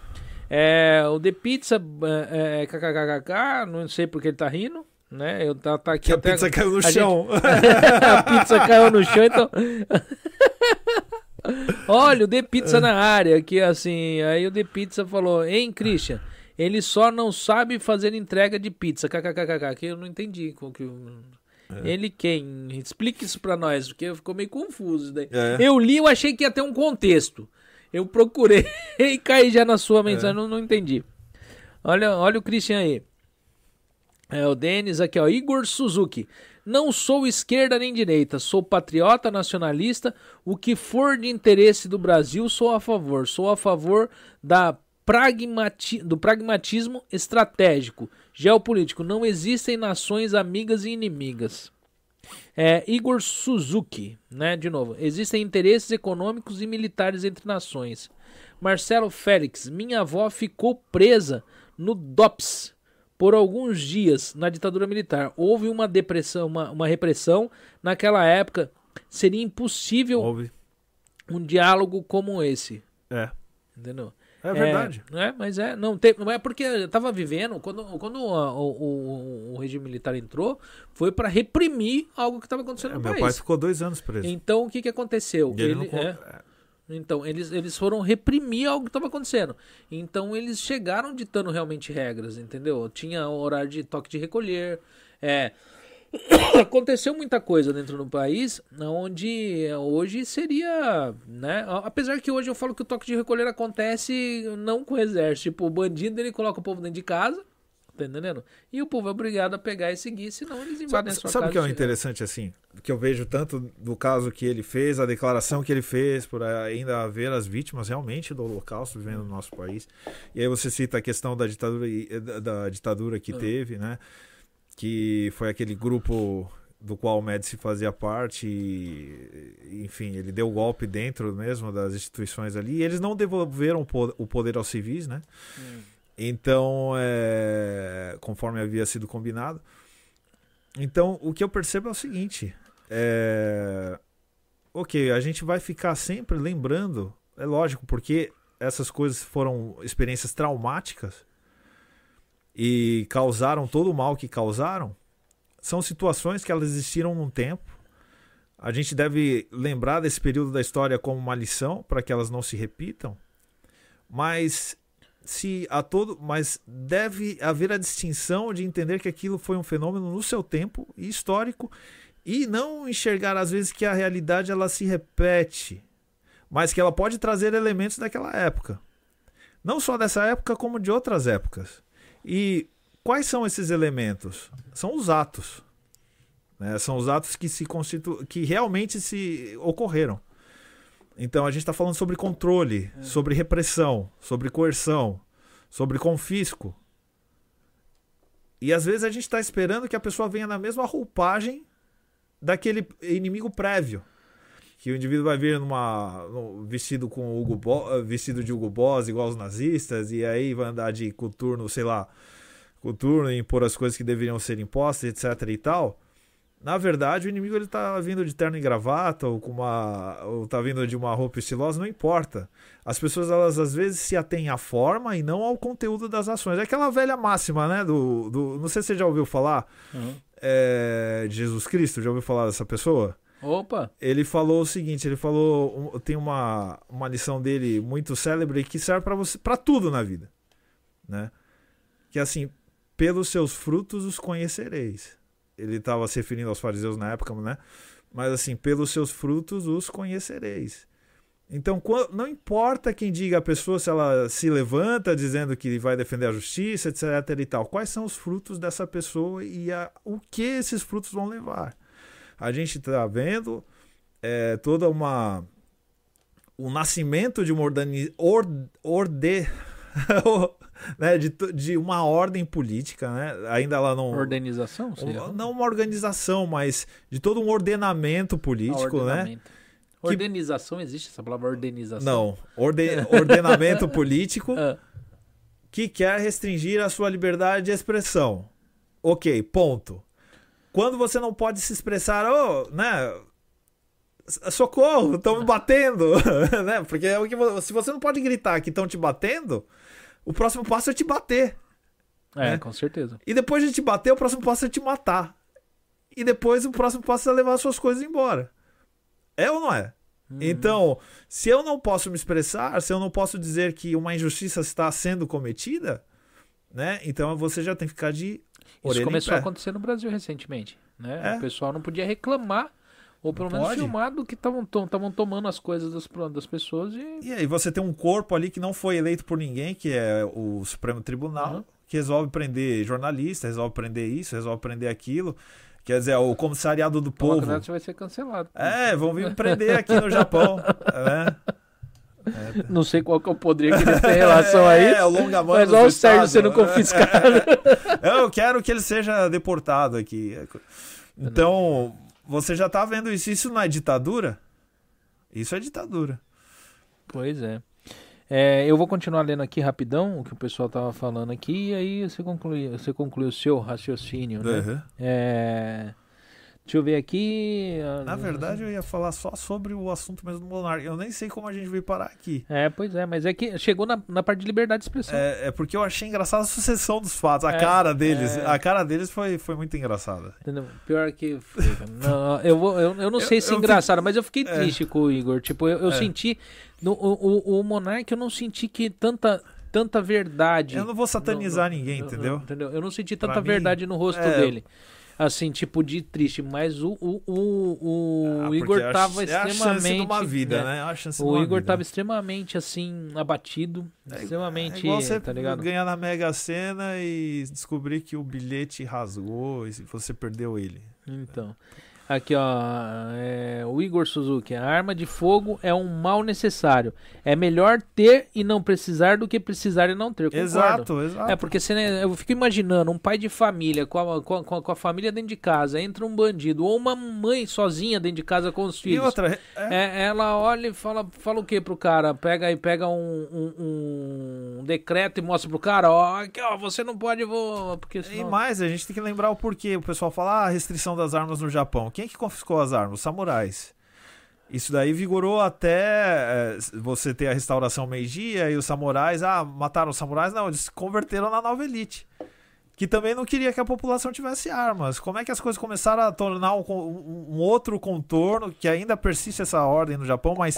É, o The Pizza, é, é kkkk, não sei porque ele tá rindo, né? Eu tá, tá aqui que a pizza caiu no a chão. Gente... a pizza caiu no chão, então. Olha, o The Pizza na área, que assim, aí o The Pizza falou, hein, Christian, ele só não sabe fazer entrega de pizza, kkkk, que eu não entendi. Que... É. Ele quem? Explique isso pra nós, porque ficou meio confuso. Daí. É. Eu li, eu achei que ia ter um contexto. Eu procurei e caí já na sua mensagem, é. não, não entendi. Olha, olha o Christian aí. É o Denis aqui, ó. Igor Suzuki. Não sou esquerda nem direita, sou patriota nacionalista. O que for de interesse do Brasil, sou a favor. Sou a favor da pragmati do pragmatismo estratégico, geopolítico. Não existem nações amigas e inimigas. É, Igor Suzuki, né? De novo, existem interesses econômicos e militares entre nações. Marcelo Félix, minha avó ficou presa no DOPS por alguns dias na ditadura militar. Houve uma depressão, uma, uma repressão naquela época. Seria impossível Houve. um diálogo como esse. É. Entendeu? É verdade. É, é mas é, não tem, não é porque estava vivendo quando, quando o, o, o, regime militar entrou, foi para reprimir algo que estava acontecendo é, no meu país. Meu pai ficou dois anos preso. Então o que que aconteceu? ele, ele não... é, então, eles, eles foram reprimir algo que estava acontecendo. Então, eles chegaram ditando realmente regras, entendeu? Tinha horário de toque de recolher. É, aconteceu muita coisa dentro do país, onde hoje seria, né? Apesar que hoje eu falo que o toque de recolher acontece não com o exército, tipo, o bandido ele coloca o povo dentro de casa, tá entendendo? E o povo é obrigado a pegar e seguir, senão eles invadem sabe, a sua sabe o que é interessante assim? Que eu vejo tanto do caso que ele fez, a declaração que ele fez, por ainda haver as vítimas realmente do holocausto vivendo no nosso país. E aí você cita a questão da ditadura, da, da ditadura que ah. teve, né? que foi aquele grupo do qual o Médici fazia parte, e, enfim, ele deu golpe dentro mesmo das instituições ali, e eles não devolveram o poder aos civis, né? Hum. Então, é, conforme havia sido combinado. Então, o que eu percebo é o seguinte: é, ok, a gente vai ficar sempre lembrando, é lógico, porque essas coisas foram experiências traumáticas e causaram todo o mal que causaram, são situações que elas existiram num tempo. A gente deve lembrar desse período da história como uma lição para que elas não se repitam. Mas se a todo, mas deve haver a distinção de entender que aquilo foi um fenômeno no seu tempo histórico e não enxergar às vezes que a realidade ela se repete, mas que ela pode trazer elementos daquela época. Não só dessa época como de outras épocas. E quais são esses elementos? São os atos. Né? São os atos que se constitu... que realmente se ocorreram. Então a gente está falando sobre controle, é. sobre repressão, sobre coerção, sobre confisco. E às vezes a gente está esperando que a pessoa venha na mesma roupagem daquele inimigo prévio. Que o indivíduo vai vir numa vestido com Hugo Bo, vestido de Hugo Boss, igual os nazistas, e aí vai andar de coturno, sei lá, coturno e impor as coisas que deveriam ser impostas, etc e tal. Na verdade, o inimigo ele tá vindo de terno e gravata ou com uma ou tá vindo de uma roupa estilosa, não importa. As pessoas elas às vezes se atêm à forma e não ao conteúdo das ações. É aquela velha máxima, né, do, do não sei se você já ouviu falar uhum. é, de Jesus Cristo, já ouviu falar dessa pessoa? Opa! Ele falou o seguinte, ele falou, tem uma, uma lição dele muito célebre que serve para você, para tudo na vida, né? Que é assim, pelos seus frutos os conhecereis. Ele estava se referindo aos fariseus na época, né? Mas assim, pelos seus frutos os conhecereis. Então, não importa quem diga a pessoa se ela se levanta dizendo que vai defender a justiça, etc e tal. Quais são os frutos dessa pessoa e a, o que esses frutos vão levar? a gente está vendo é, toda uma o nascimento de uma ordem or, orde, né, de, de uma ordem política, né? Ainda lá não organização, um, não uma organização, mas de todo um ordenamento político, ah, né? Organização existe essa palavra organização? Não, orde, ordenamento político ah. que quer restringir a sua liberdade de expressão. Ok, ponto. Quando você não pode se expressar, oh, né? Socorro, estão me batendo, né? Porque é o que se você não pode gritar que estão te batendo, o próximo passo é te bater. É, né? com certeza. E depois de te bater, o próximo passo é te matar. E depois o próximo passo é levar suas coisas embora. É ou não é? Uhum. Então, se eu não posso me expressar, se eu não posso dizer que uma injustiça está sendo cometida, né? Então você já tem que ficar de Isso começou a acontecer no Brasil recentemente, né? É. O pessoal não podia reclamar ou pelo menos Pode. filmar do que estavam tomando as coisas das, das pessoas. E... e aí você tem um corpo ali que não foi eleito por ninguém, que é o Supremo Tribunal, uhum. que resolve prender jornalista, resolve prender isso, resolve prender aquilo. Quer dizer, o comissariado do povo. O vai ser cancelado. É, vão vir prender aqui no Japão. né? É. Não sei qual que é o poder que eles têm em relação a isso. É, o longa Mas olha o Sérgio sendo confiscado. Eu quero que ele seja deportado aqui. Então, você já tá vendo isso. Isso não é ditadura? Isso é ditadura. Pois é. é. eu vou continuar lendo aqui rapidão o que o pessoal tava falando aqui e aí você conclui, você conclui o seu raciocínio, né? Uhum. É, Deixa eu ver aqui. Ah, Na verdade, eu ia falar só sobre o assunto mesmo do monarca. Eu nem sei como a gente veio parar aqui. É, pois é, mas é que chegou na, na parte de liberdade de expressão. É, é porque eu achei engraçada a sucessão dos fatos. A é, cara deles. É... A cara deles foi, foi muito engraçada. Entendeu? Pior que. não, eu, vou, eu, eu não sei se é engraçado, mas eu fiquei é. triste com o Igor. Tipo, eu, eu é. senti. No, o, o, o Monark, eu não senti que tanta tanta verdade. Eu não vou satanizar no, no, ninguém, entendeu? entendeu? Eu não senti tanta verdade no rosto dele assim, tipo, de triste. Mas o, o, o, o ah, Igor tava é extremamente. A chance de uma vida, né? né? O Igor vida. tava extremamente, assim, abatido. É, extremamente. É igual você tá ligado? ganhar na Mega Sena e descobrir que o bilhete rasgou e você perdeu ele. Então. Aqui, ó. É, o Igor Suzuki. A arma de fogo é um mal necessário. É melhor ter e não precisar do que precisar e não ter. Concordo. Exato, exato. É porque você, eu fico imaginando um pai de família com a, com, a, com a família dentro de casa, entra um bandido, ou uma mãe sozinha dentro de casa com os filhos. E outra. É... É, ela olha e fala, fala o que pro cara? Pega e pega um, um, um, decreto e mostra pro cara, ó, aqui, ó, você não pode voar. Porque senão... E mais, a gente tem que lembrar o porquê. O pessoal fala, ah, restrição das armas no Japão. Quem é que confiscou as armas? Os samurais. Isso daí vigorou até é, você ter a restauração Meiji e os samurais. Ah, mataram os samurais? Não, eles se converteram na nova elite. Que também não queria que a população tivesse armas. Como é que as coisas começaram a tornar um, um, outro contorno, que ainda persiste essa ordem no Japão, mas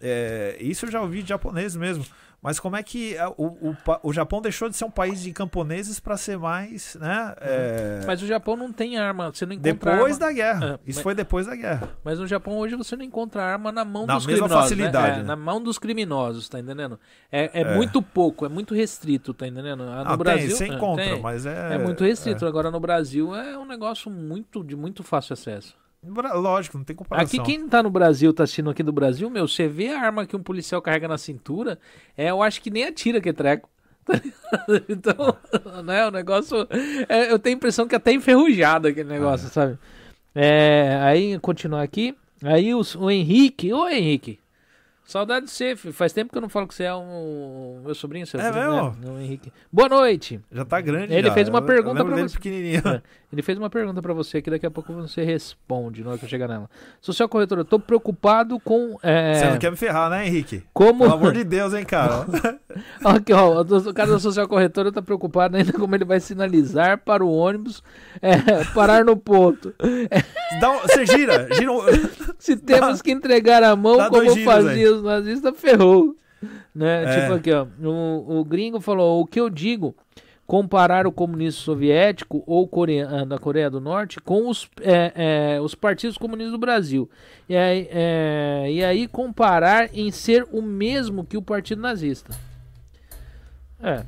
é, isso eu já ouvi de japonês mesmo. Mas como é que é, o, o, o Japão deixou de ser um país de camponeses para ser mais, né? É... Mas o Japão não tem arma, você não encontra Depois arma. da guerra. É, Isso mas... foi depois da guerra. Mas no Japão hoje você não encontra arma na mão na dos mesma criminosos. Né? Facilidade, né? É, Na mão dos criminosos, tá entendendo? É, é, é, muito pouco, é muito restrito, tá entendendo? No ah, Brasil. Tem, você encontra, tem, mas é. É muito restrito. Agora no Brasil é um negócio muito de muito fácil acesso. Lógico, não tem comparação. Aqui quem tá no Brasil, tá assistindo aqui do Brasil, meu, você vê a arma que um policial carrega na cintura, é, eu acho que nem atira que é treco. então, né, o negócio. É, eu tenho a impressão que é até enferrujado aquele negócio, ah, sabe? É, aí, continuar aqui. Aí o, o Henrique, ô Henrique, Saudade de você, filho. Faz tempo que eu não falo que você é um meu sobrinho, seu É filho, mesmo? Né? Henrique. Boa noite. Já tá grande Ele já. fez uma eu pergunta para você. Pequenininho. É. Ele fez uma pergunta para você que daqui a pouco você responde na hora que eu chegar nela. Social corretor, eu tô preocupado com é... Você não quer me ferrar, né, Henrique? Como Pelo amor de Deus, hein, cara. Aqui, ó, o cara da social corretora tá preocupado ainda como ele vai sinalizar para o ônibus é, parar no ponto. Dá um, você gira, gira um... Se temos Dá, que entregar a mão como faziam os nazistas, ferrou errou. Né? É. Tipo aqui, ó. O, o gringo falou: o que eu digo, comparar o comunismo soviético ou Coreia, ah, da Coreia do Norte com os, é, é, os partidos comunistas do Brasil. E aí, é, e aí comparar em ser o mesmo que o partido nazista. É.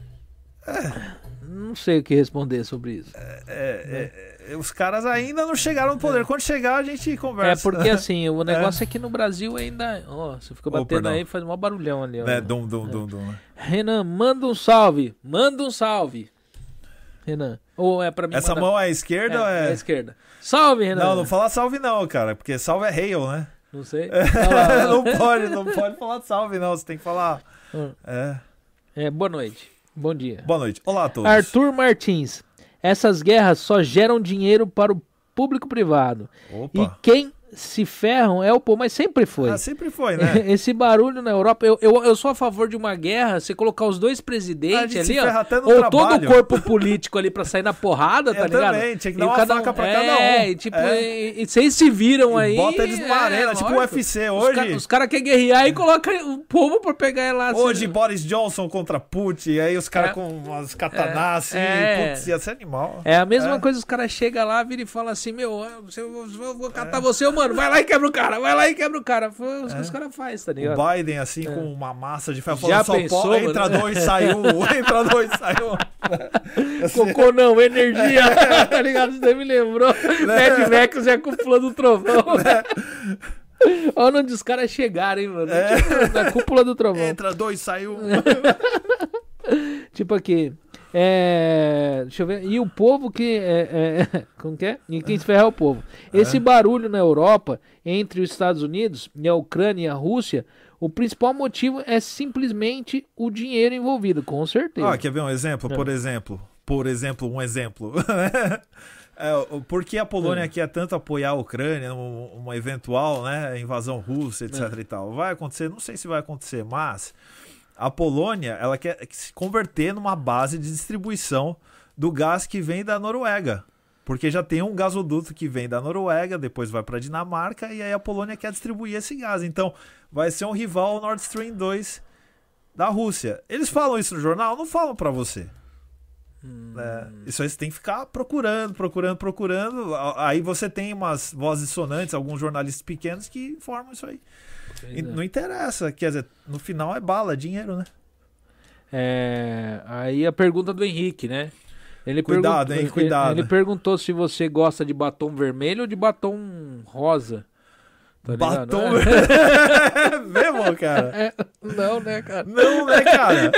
é. Não sei o que responder sobre isso. É, é, é, os caras ainda não chegaram no poder. É. Quando chegar, a gente conversa. É porque assim, o negócio é, que no Brasil ainda. Ó, oh, você fica batendo oh, aí faz um barulhão ali. Ó, é, dum, dum, dum, dum. Né? Renan, manda um salve. Manda um salve. Renan. Ou é pra mim. Essa mão é a esquerda é, ou é? É a esquerda. Salve, Renan. Não, não fala salve não, cara. Porque salve é hail, né? Não sei. não pode, não pode falar salve, não. Você tem que falar. Hum. É. É, boa noite. Bom dia. Boa noite. Olá a todos. Arthur Martins. Essas guerras só geram dinheiro para o público privado. Opa. E quem se ferram é o povo, mas sempre foi. Ah, sempre foi, né? Esse barulho na Europa, eu, eu, eu sou a favor de uma guerra, você colocar os dois presidentes ali, ó, ou trabalho. todo o corpo político ali pra sair na porrada, tá eu ligado? Também, tinha que dar uma cada, faca pra é, cada um. E, tipo, é. e, e vocês se viram e aí. Bota eles numa é, arena, tipo o UFC hoje. Os caras querem guerrear e coloca o povo pra pegar lá. Assim. Hoje, Boris Johnson contra Putin, aí os caras é. com umas katanás, assim, é. putz, ia ser animal. É a mesma coisa, os caras chegam lá, viram e falam assim, meu, eu vou catar você, mano, vai lá e quebra o cara, vai lá e quebra o cara. Foi o que os caras fazem, tá ligado? O Biden, assim, com uma massa de ferro, falando, só pensou, pô, entra dois, sai um, entra dois, sai um. Cocô não, energia, tá ligado? Você me lembrou. Mad Max já cúpula do trovão. Olha onde os caras chegaram, hein, mano? É. Tipo, na cúpula do trovão. Entra dois, sai um. tipo aqui. É, deixa eu ver. E o povo que. É, é, como que é? E quem se ferra é o povo. Esse é. barulho na Europa, entre os Estados Unidos e a Ucrânia e a Rússia, o principal motivo é simplesmente o dinheiro envolvido, com certeza. Ah, quer ver um exemplo? Por é. exemplo. Por exemplo, um exemplo. É, por que a Polônia Sim. quer tanto apoiar a Ucrânia numa eventual né, invasão russa, etc é. e tal? Vai acontecer? Não sei se vai acontecer, mas a Polônia ela quer se converter numa base de distribuição do gás que vem da Noruega. Porque já tem um gasoduto que vem da Noruega, depois vai para a Dinamarca e aí a Polônia quer distribuir esse gás. Então vai ser um rival Nord Stream 2 da Rússia. Eles falam isso no jornal? Não falam para você. Hum. É, isso aí você tem que ficar procurando, procurando, procurando. Aí você tem umas vozes sonantes, alguns jornalistas pequenos que formam isso aí. É. Não interessa, quer dizer, no final é bala, é dinheiro, né? É, aí a pergunta do Henrique, né? Ele cuidado, hein? Cuidado. Ele, ele, perguntou se você gosta de batom vermelho ou de batom rosa. Tá batom vermelho. Mesmo, cara? É, não, né, cara? Não, né, cara?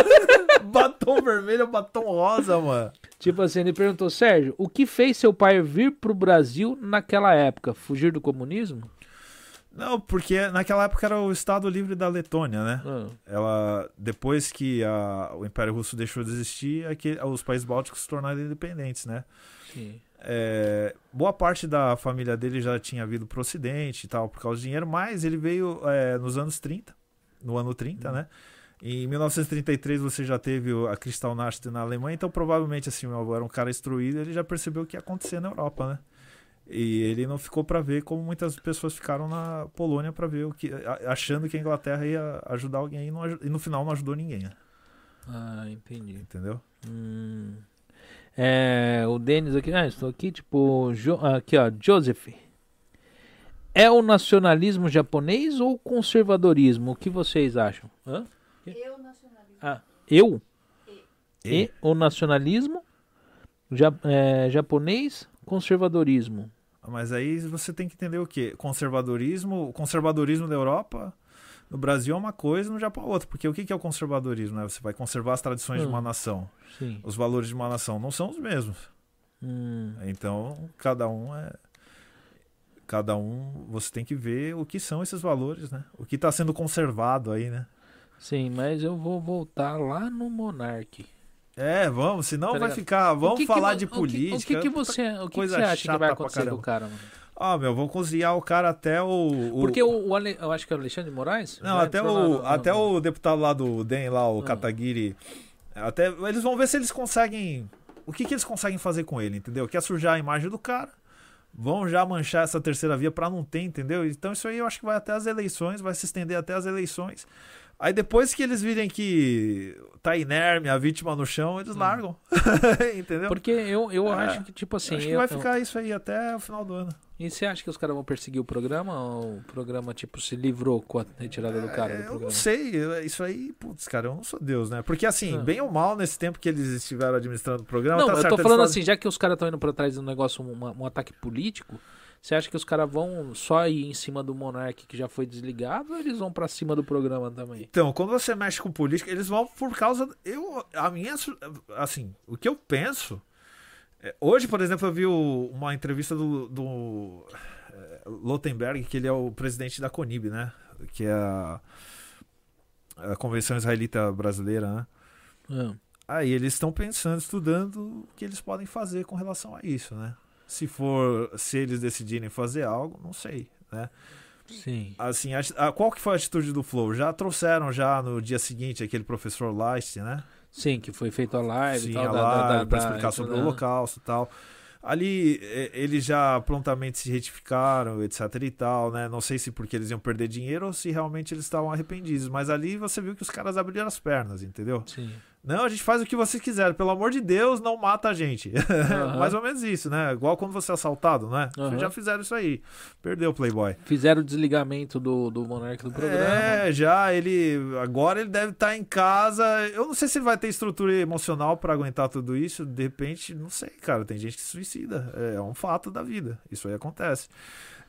batom vermelho ou batom rosa, mano? Tipo assim, ele perguntou, Sérgio, o que fez seu pai vir pro Brasil naquela época? Fugir do comunismo? Não, porque naquela época era o Estado Livre da Letônia, né? Ah. Ela, depois que a, o Império Russo deixou de existir, é os países bálticos se tornaram independentes, né? Sim. É, boa parte da família dele já tinha vindo pro Ocidente e tal, por causa do dinheiro, mas ele veio é, nos anos 30, no ano 30, hum. né? Em 1933 você já teve a Kristallnacht na Alemanha, então provavelmente assim, meu avô era um cara instruído, ele já percebeu o que ia acontecer na Europa, né? E ele não ficou para ver como muitas pessoas ficaram na Polônia para ver o que achando que a Inglaterra ia ajudar alguém e, não, e no final não ajudou ninguém. Né? Ah, entendi. Entendeu? Hum. É, o Denis aqui, ah, estou aqui, tipo, jo, aqui ó, Joseph. É o nacionalismo japonês ou conservadorismo? O que vocês acham? Hã? Eu nacionalismo. Ah, eu? E, e o nacionalismo ja, é, japonês conservadorismo. Mas aí você tem que entender o que? Conservadorismo, o conservadorismo da Europa, no Brasil é uma coisa, no Japão é outra. Porque o que é o conservadorismo? Né? Você vai conservar as tradições hum, de uma hum, nação. Sim. Os valores de uma nação não são os mesmos. Hum. Então, cada um é. Cada um, você tem que ver o que são esses valores, né? O que está sendo conservado aí, né? Sim, mas eu vou voltar lá no Monarque. É, vamos, senão tá vai ficar. Vamos que falar que, de política. O que, que você, o que, coisa que você acha que vai acontecer com o cara, mano? Ah, meu, vão cozinhar o cara até o. o... Porque o, o Ale... eu acho que é o Alexandre de Moraes? Não, até, o, até o deputado lá do DEM, lá, o ah. Kataguiri. Até, eles vão ver se eles conseguem. O que, que eles conseguem fazer com ele, entendeu? Quer sujar a imagem do cara. Vão já manchar essa terceira via para não ter, entendeu? Então isso aí eu acho que vai até as eleições, vai se estender até as eleições. Aí depois que eles virem que tá inerme, a vítima no chão, eles hum. largam. Entendeu? Porque eu, eu é, acho que, tipo assim. Acho que eu, vai ficar isso aí até o final do ano. E você acha que os caras vão perseguir o programa? Ou o programa, tipo, se livrou com a retirada do cara? É, do eu não sei. Isso aí, putz, cara, eu não sou Deus, né? Porque assim, ah. bem ou mal, nesse tempo que eles estiveram administrando o programa. Não, tá eu certo, tô falando fazem... assim, já que os caras estão indo pra trás de um negócio, um, um ataque político. Você acha que os caras vão só ir em cima do Monark que já foi desligado ou eles vão para cima do programa também? Então, quando você mexe com política, eles vão por causa. Eu, a minha. Assim, o que eu penso. É, hoje, por exemplo, eu vi uma entrevista do, do é, Lotenberg, que ele é o presidente da CONIB, né? Que é a, a Convenção Israelita Brasileira, né? É. Aí eles estão pensando, estudando o que eles podem fazer com relação a isso, né? Se for, se eles decidirem fazer algo, não sei, né? Sim. Assim, a, a, qual que foi a atitude do Flow? Já trouxeram já no dia seguinte aquele professor Leist, né? Sim, que foi feito a live Sim, tal, a live, da- pra da- explicar sobre da- o holocausto e tal. Ali eles já prontamente se retificaram, etc e tal, né? Não sei se porque eles iam perder dinheiro ou se realmente eles estavam arrependidos, mas ali você viu que os caras abriram as pernas, entendeu? Sim. Não, a gente faz o que vocês quiserem, pelo amor de Deus, não mata a gente. Aham. Mais ou menos isso, né? Igual quando você é assaltado, né? Vocês já fizeram isso aí. Perdeu o Playboy. Fizeram o desligamento do, do Monarca do programa. É, já ele. Agora ele deve estar em casa. Eu não sei se ele vai ter estrutura emocional pra aguentar tudo isso. De repente, não sei, cara. Tem gente que se suicida. É um fato da vida. Isso aí acontece.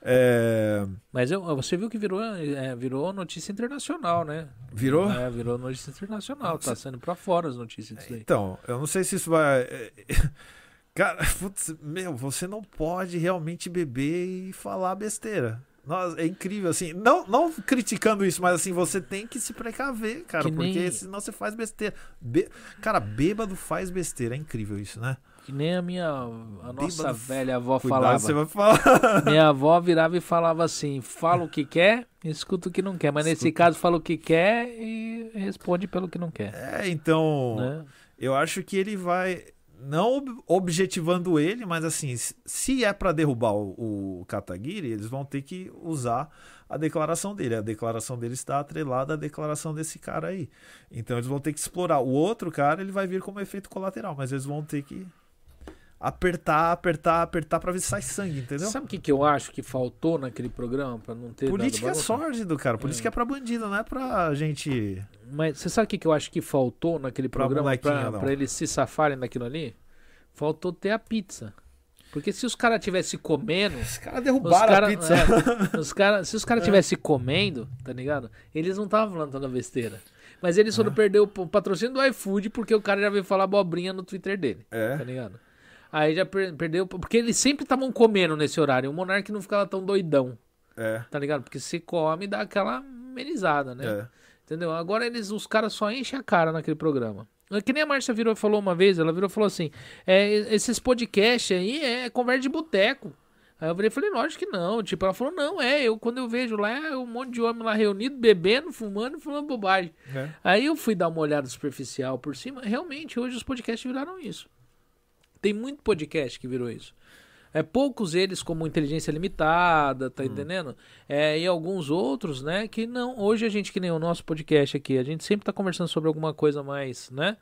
É, Mas eu, você viu que virou, é, virou notícia internacional, né? Virou? É, virou notícia internacional. Tá saindo pra fora as notícias disso aí. Então, eu não sei se isso vai. é, Cara, putz, meu, você não pode realmente beber e falar besteira. Nossa, é incrível, assim. Não, não criticando isso, mas assim, você tem que se precaver, cara, Que nem- porque senão você faz besteira. Be- Cara, bêbado faz besteira. É incrível isso, né? Que nem a minha. A nossa velha avó Cuidado, falava. você vai falar. Minha avó virava e falava assim: fala o que quer, escuta o que não quer. Mas nesse caso, fala o que quer e responde pelo que não quer. É, então. Né? Eu acho que ele vai. Não ob- objetivando ele, mas assim, se é pra derrubar o, o Kataguiri, eles vão ter que usar a declaração dele. A declaração dele está atrelada à declaração desse cara aí. Então eles vão ter que explorar. O outro cara, ele vai vir como efeito colateral, mas eles vão ter que apertar, apertar, apertar pra ver se sai sangue, entendeu? Sabe o que, que eu acho que faltou naquele programa pra não ter. Política é sórdido, cara. Política é pra bandido, não é pra gente. Mas você sabe o que, que eu acho que faltou naquele Pra programa pra eles se safarem daquilo ali? Faltou ter a pizza. Porque se os caras tivessem comendo. Os caras Os derrubaram cara, a pizza. é, os cara, se os caras estivessem comendo, tá ligado? Eles não estavam falando tanta besteira. Mas eles foram perder o patrocínio do iFood porque o cara já veio falar abobrinha no Twitter dele. É. Tá ligado? Aí já per- perdeu. Porque eles sempre estavam comendo nesse horário. O Monark não ficava tão doidão, É. tá ligado? Porque se come dá aquela amenizada, né? É. Entendeu? Agora eles, os caras só enchem a cara naquele programa. É Que nem a Márcia virou e falou uma vez, ela virou e falou assim: é, esses podcasts aí é conversa de boteco. Aí eu virei falei, lógico que não. Tipo, ela falou, não, é, eu quando eu vejo lá, é um monte de homem lá reunido, bebendo, fumando falando bobagem. É. Aí eu fui dar uma olhada superficial por cima. Realmente, hoje os podcasts viraram isso. Tem muito podcast que virou isso. É, poucos eles como inteligência limitada, tá entendendo? É, e alguns outros, né, que não. Hoje a gente, que nem o nosso podcast aqui, a gente sempre tá conversando sobre alguma coisa mais, né?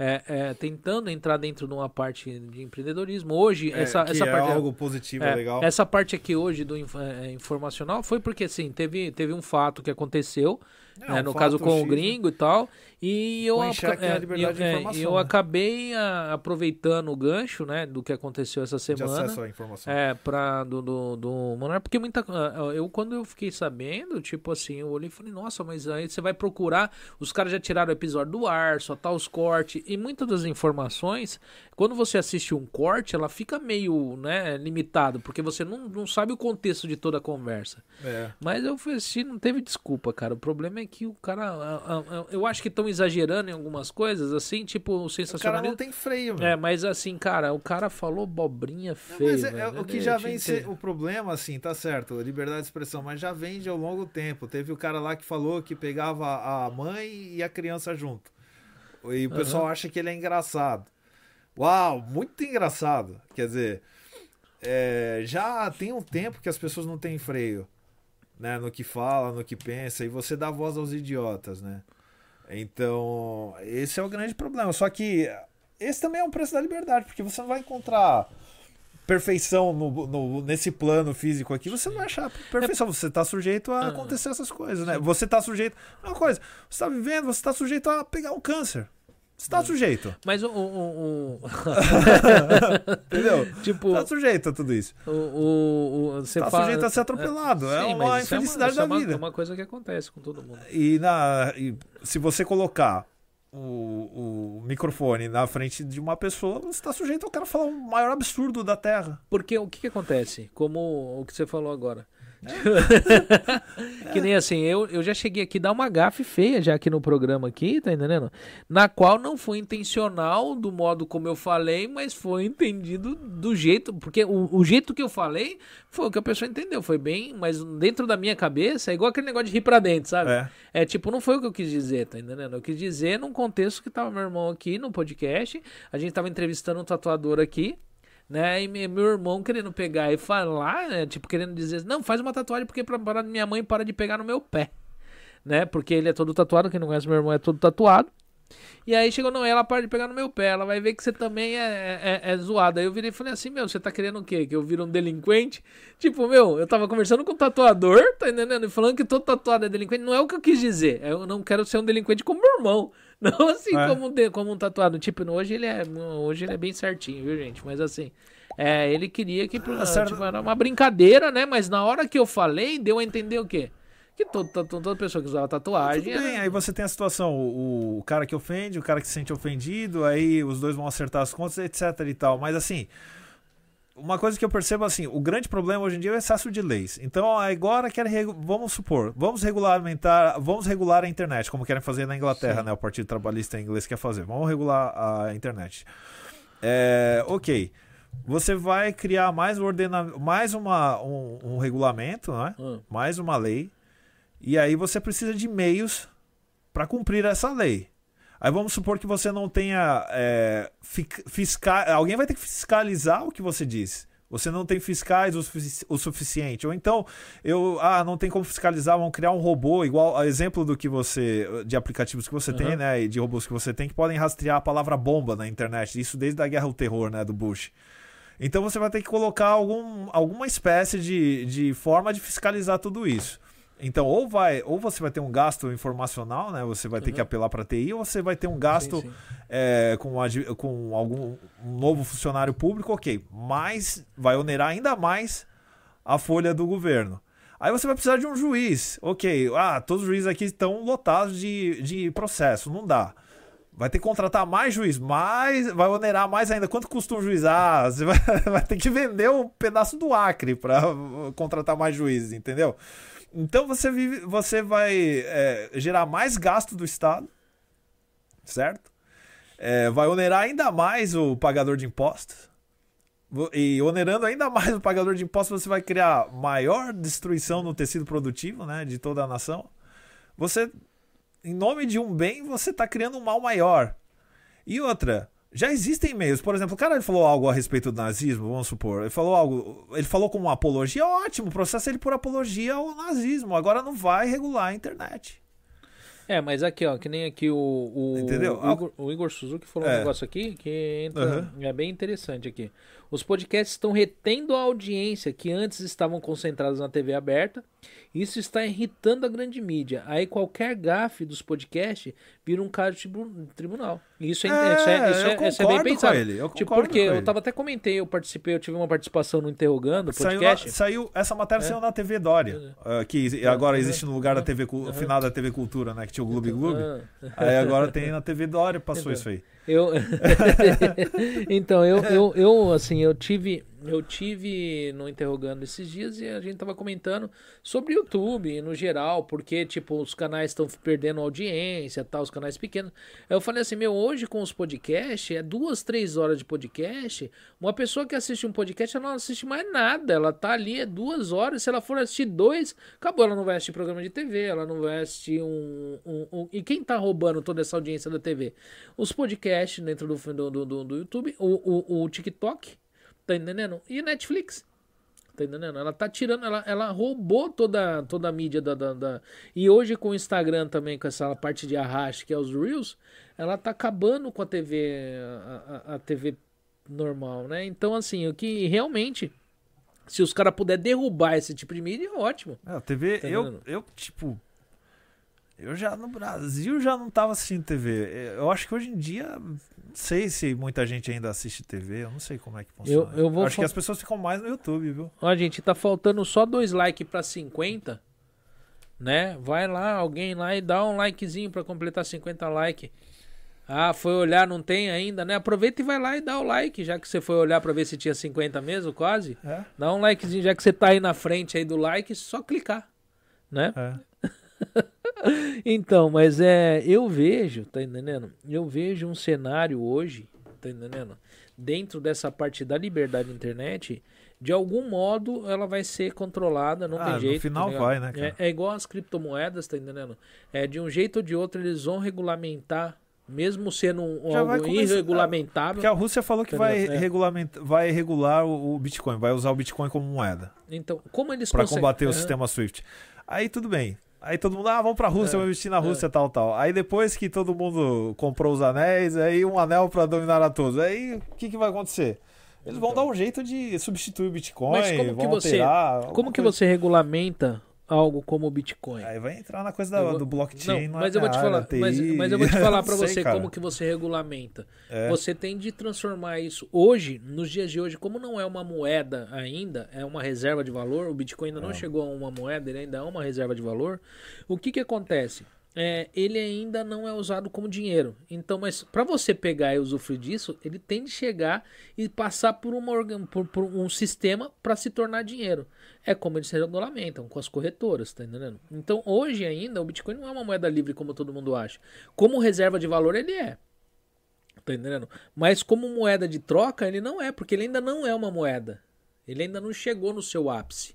É, é, tentando entrar dentro de uma parte de empreendedorismo. Hoje, É, essa, essa é parte. algo positivo, É, legal. Essa parte aqui hoje do inf- é, informacional foi porque, assim, teve, teve um fato que aconteceu, É, né, um no fato caso com X, o gringo e tal, e eu, a é, eu- de é, eu né? acabei ah, aproveitando o gancho, né, do que aconteceu essa de semana. acesso à informação. É, pra, do, do, do porque muita. ah, Eu, quando eu fiquei sabendo, tipo assim, eu olhei e falei, nossa, mas aí você vai procurar. Os caras já tiraram o episódio do ar, só tá os cortes. E muitas das informações, quando você assiste um corte, ela fica meio, né, limitado, porque você não, não sabe o contexto de toda a conversa. É. Mas eu fui assistir, não teve desculpa, cara. O problema é que o cara. ah, ah, ah, Eu acho que estão exagerando em algumas coisas, assim, tipo, o O cara sensacionalismo. não tem freio, meu. É, mas assim, cara, o cara falou bobrinha feia. mas é- é velho. o que já vem ser o problema, assim, tá certo, liberdade de expressão, mas já vem de ao longo tempo. Teve o cara lá que falou que pegava a mãe e a criança junto. E o pessoal acha que ele é engraçado. Uau, muito engraçado. Quer dizer, é, já tem um tempo que as pessoas não têm freio, né, no que fala, no que pensa, e você dá voz aos idiotas, né? Então, esse é o grande problema. Só que esse também é um preço da liberdade, porque você não vai encontrar perfeição no, no- nesse plano físico aqui, você não vai achar perfeição. Você está sujeito a Ah. acontecer essas coisas, né? Você está sujeito. Uma coisa, você está vivendo, você está sujeito a pegar um câncer. Você está sujeito. Mas o. o, o- Entendeu? tipo, Está sujeito a tudo isso. o, o, o- você Tá fala- sujeito a ser atropelado. É Sim, uma mas isso infelicidade da uma, vida. É uma coisa que acontece com todo mundo. E, na, e se você colocar o, o microfone na frente de uma pessoa, você está sujeito ao cara falar o maior absurdo da Terra. Porque o que, que acontece? Como o que você falou agora. que nem assim, eu, eu já cheguei aqui dar uma gafe feia já aqui no programa aqui, tá entendendo? Na qual não foi intencional do modo como eu falei, mas foi entendido do jeito, porque o, o jeito que eu falei foi o que a pessoa entendeu, foi bem, mas dentro da minha cabeça é igual aquele negócio de rir pra dentro, sabe? É, é tipo, não foi o que eu quis dizer, tá entendendo? Eu quis dizer num contexto que tava meu irmão aqui no podcast, a gente tava entrevistando um tatuador aqui, né? E meu irmão querendo pegar e falar, né? Tipo, querendo dizer, não, faz uma tatuagem porque pra, pra minha mãe para de pegar no meu pé, né? Porque ele é todo tatuado, quem não conhece meu irmão é todo tatuado. E aí chegou, não, ela para de pegar no meu pé, ela vai ver que você também é, é, é, é zoado. Aí eu virei e falei assim, meu, você tá querendo o quê? Que eu vira um delinquente? Tipo, meu, eu tava conversando com o tatuador, tá entendendo? E falando que todo tatuado é delinquente. Não é o que eu quis dizer. Eu não quero ser um delinquente como meu irmão. Não assim é. como, um, como um tatuado. Tipo, hoje ele é. Hoje ele é bem certinho, viu, gente? Mas assim. É, ele queria que. Ah, tipo, era uma brincadeira, né? Mas na hora que eu falei, deu a entender o quê? Que todo, todo, toda pessoa que usava tatuagem. Tudo bem, era... aí você tem a situação, o, o, cara que ofende, o cara que se sente ofendido, aí os dois vão acertar as contas, etc e tal. Mas assim, uma coisa que eu percebo assim, o grande problema hoje em dia é o excesso de leis. Então agora querem, vamos supor, vamos regulamentar, vamos regular a internet, como querem fazer na Inglaterra, Sim. né? O Partido Trabalhista inglês quer fazer. Vamos regular a internet. É, ok. Você vai criar mais, ordena mais uma, um, um regulamento, né? Hum. mais uma lei, e aí você precisa de meios para cumprir essa lei. Aí vamos supor que você não tenha é, fiscal, alguém vai ter que fiscalizar o que você diz. Você não tem fiscais o, sufici o, suficiente. Ou então, eu, ah, não tem como fiscalizar, vão criar um robô igual a exemplo do que você de aplicativos que você uhum. tem, né, e de robôs que você tem que podem rastrear a palavra bomba na internet. Isso desde a guerra ao terror, né, do Bush. Então você vai ter que colocar algum, alguma espécie de, de forma de fiscalizar tudo isso. Então, ou vai, ou você vai ter um gasto informacional, né? Você vai ter uhum. que apelar para TI, ou você vai ter um gasto sim, sim. É, com, com algum um novo funcionário público, ok. Mas vai onerar ainda mais a folha do governo. Aí você vai precisar de um juiz. Ok, ah, todos os juízes aqui estão lotados de, de processo, não dá. Vai ter que contratar mais juiz, mais, vai onerar mais ainda. Quanto custa um juiz? Ah, você vai, vai ter que vender um pedaço do Acre para contratar mais juízes, entendeu? Então você, vive, você vai é, gerar mais gasto do Estado, certo? É, vai onerar ainda mais o pagador de impostos. E onerando ainda mais o pagador de impostos, você vai criar maior destruição no tecido produtivo né, de toda a nação. Você, em nome de um bem, você está criando um mal maior. E outra, já existem meios. Por exemplo, o cara ele falou algo a respeito do nazismo, vamos supor. Ele falou algo. Ele falou como uma apologia, ótimo, processa ele por apologia ao nazismo. Agora não vai regular a internet. É, mas aqui, ó, que nem aqui o. o Entendeu? O Igor, o Igor Suzuki falou é. um negócio aqui que entra, uhum. é bem interessante aqui. Os podcasts estão retendo a audiência que antes estavam concentrados na TV aberta. Isso está irritando a grande mídia. Aí qualquer gafe dos podcasts vira um caso de tribunal. Isso é, é, isso é, isso é, isso é bem pensado. Ele, eu tipo, porque eu tava até comentei, eu participei, eu tive uma participação no Interrogando podcast. Saiu, saiu essa matéria é. saiu na TV Dória, uh, que agora existe no lugar da TV, uhum. final da TV Cultura, né? Que tinha o Gloob Gloob. Uhum. Aí agora tem na TV Dória, passou isso aí. Eu então eu, eu, eu assim eu tive eu tive no interrogando esses dias e a gente tava comentando sobre YouTube no geral, porque tipo os canais estão perdendo audiência, tal, os canais pequenos. Eu falei assim, meu, hoje com os podcasts, é duas, três horas de podcast. Uma pessoa que assiste um podcast, ela não assiste mais nada. Ela tá ali, é duas horas. Se ela for assistir dois, acabou. Ela não vai assistir programa de TV, ela não vai assistir um. um, um... E quem tá roubando toda essa audiência da TV? Os podcasts dentro do, do, do, do YouTube, o, o, o TikTok Tá entendendo? E Netflix. Tá entendendo? Ela tá tirando, ela, ela roubou toda, toda a mídia da, da, da, E hoje com o Instagram também, com essa parte de arraste, que é os Reels, ela tá acabando com a TV, a, a, a TV normal, né? Então, assim, o que realmente. Se os caras puderem derrubar esse tipo de mídia, é ótimo. É, a TV, tá eu, eu, tipo, eu já no Brasil já não tava assistindo TV. Eu acho que hoje em dia, não sei se muita gente ainda assiste TV, eu não sei como é que funciona. Eu, eu vou acho que as pessoas ficam mais no YouTube, viu? Ó, gente, tá faltando só dois likes para 50, né? Vai lá, alguém lá e dá um likezinho para completar 50 likes. Ah, foi olhar, não tem ainda, né? Aproveita e vai lá e dá o like, já que você foi olhar para ver se tinha 50 mesmo, quase. É. Dá um likezinho, já que você tá aí na frente aí do like, só clicar, né? É. então, mas é, eu vejo, tá entendendo? Eu vejo um cenário hoje, tá entendendo? Dentro dessa parte da liberdade da internet, de algum modo ela vai ser controlada, não ah, tem jeito. No final tá vai, né? É, é, igual as criptomoedas, tá entendendo? É, de um jeito ou de outro eles vão regulamentar mesmo sendo um, algo irregulamentável. Porque a Rússia falou que vai, é. regulamentar, vai regular o, o, Bitcoin, vai usar o Bitcoin como moeda. Então, como eles Para combater o sistema SWIFT. Aí tudo bem. Aí todo mundo, ah, vamos pra Rússia, é, vamos investir na Rússia, é. tal, tal. Aí depois que todo mundo comprou os anéis, aí um anel para dominar a todos. Aí o que, que vai acontecer? Eles vão então. dar um jeito de substituir o Bitcoin, Mas como que você, Como que você regulamenta algo como o Bitcoin. Aí vai entrar na coisa da, vou... do blockchain. Não, mas eu vou te falar, mas, mas, eu vou te falar para você cara. como que você regulamenta. É. Você tem de transformar isso hoje, nos dias de hoje, como não é uma moeda ainda, é uma reserva de valor. O Bitcoin ainda não, não chegou a uma moeda, ele ainda é uma reserva de valor. O que que acontece? é, ele ainda não é usado como dinheiro. Então, mas para você pegar e usufruir disso, ele tem de chegar e passar por, uma, por, por um sistema para se tornar dinheiro. É como eles se regulamentam com as corretoras, tá entendendo? Então, hoje ainda, o Bitcoin não é uma moeda livre como todo mundo acha. Como reserva de valor, ele é. Tá entendendo? Mas como moeda de troca, ele não é, porque ele ainda não é uma moeda. Ele ainda não chegou no seu ápice.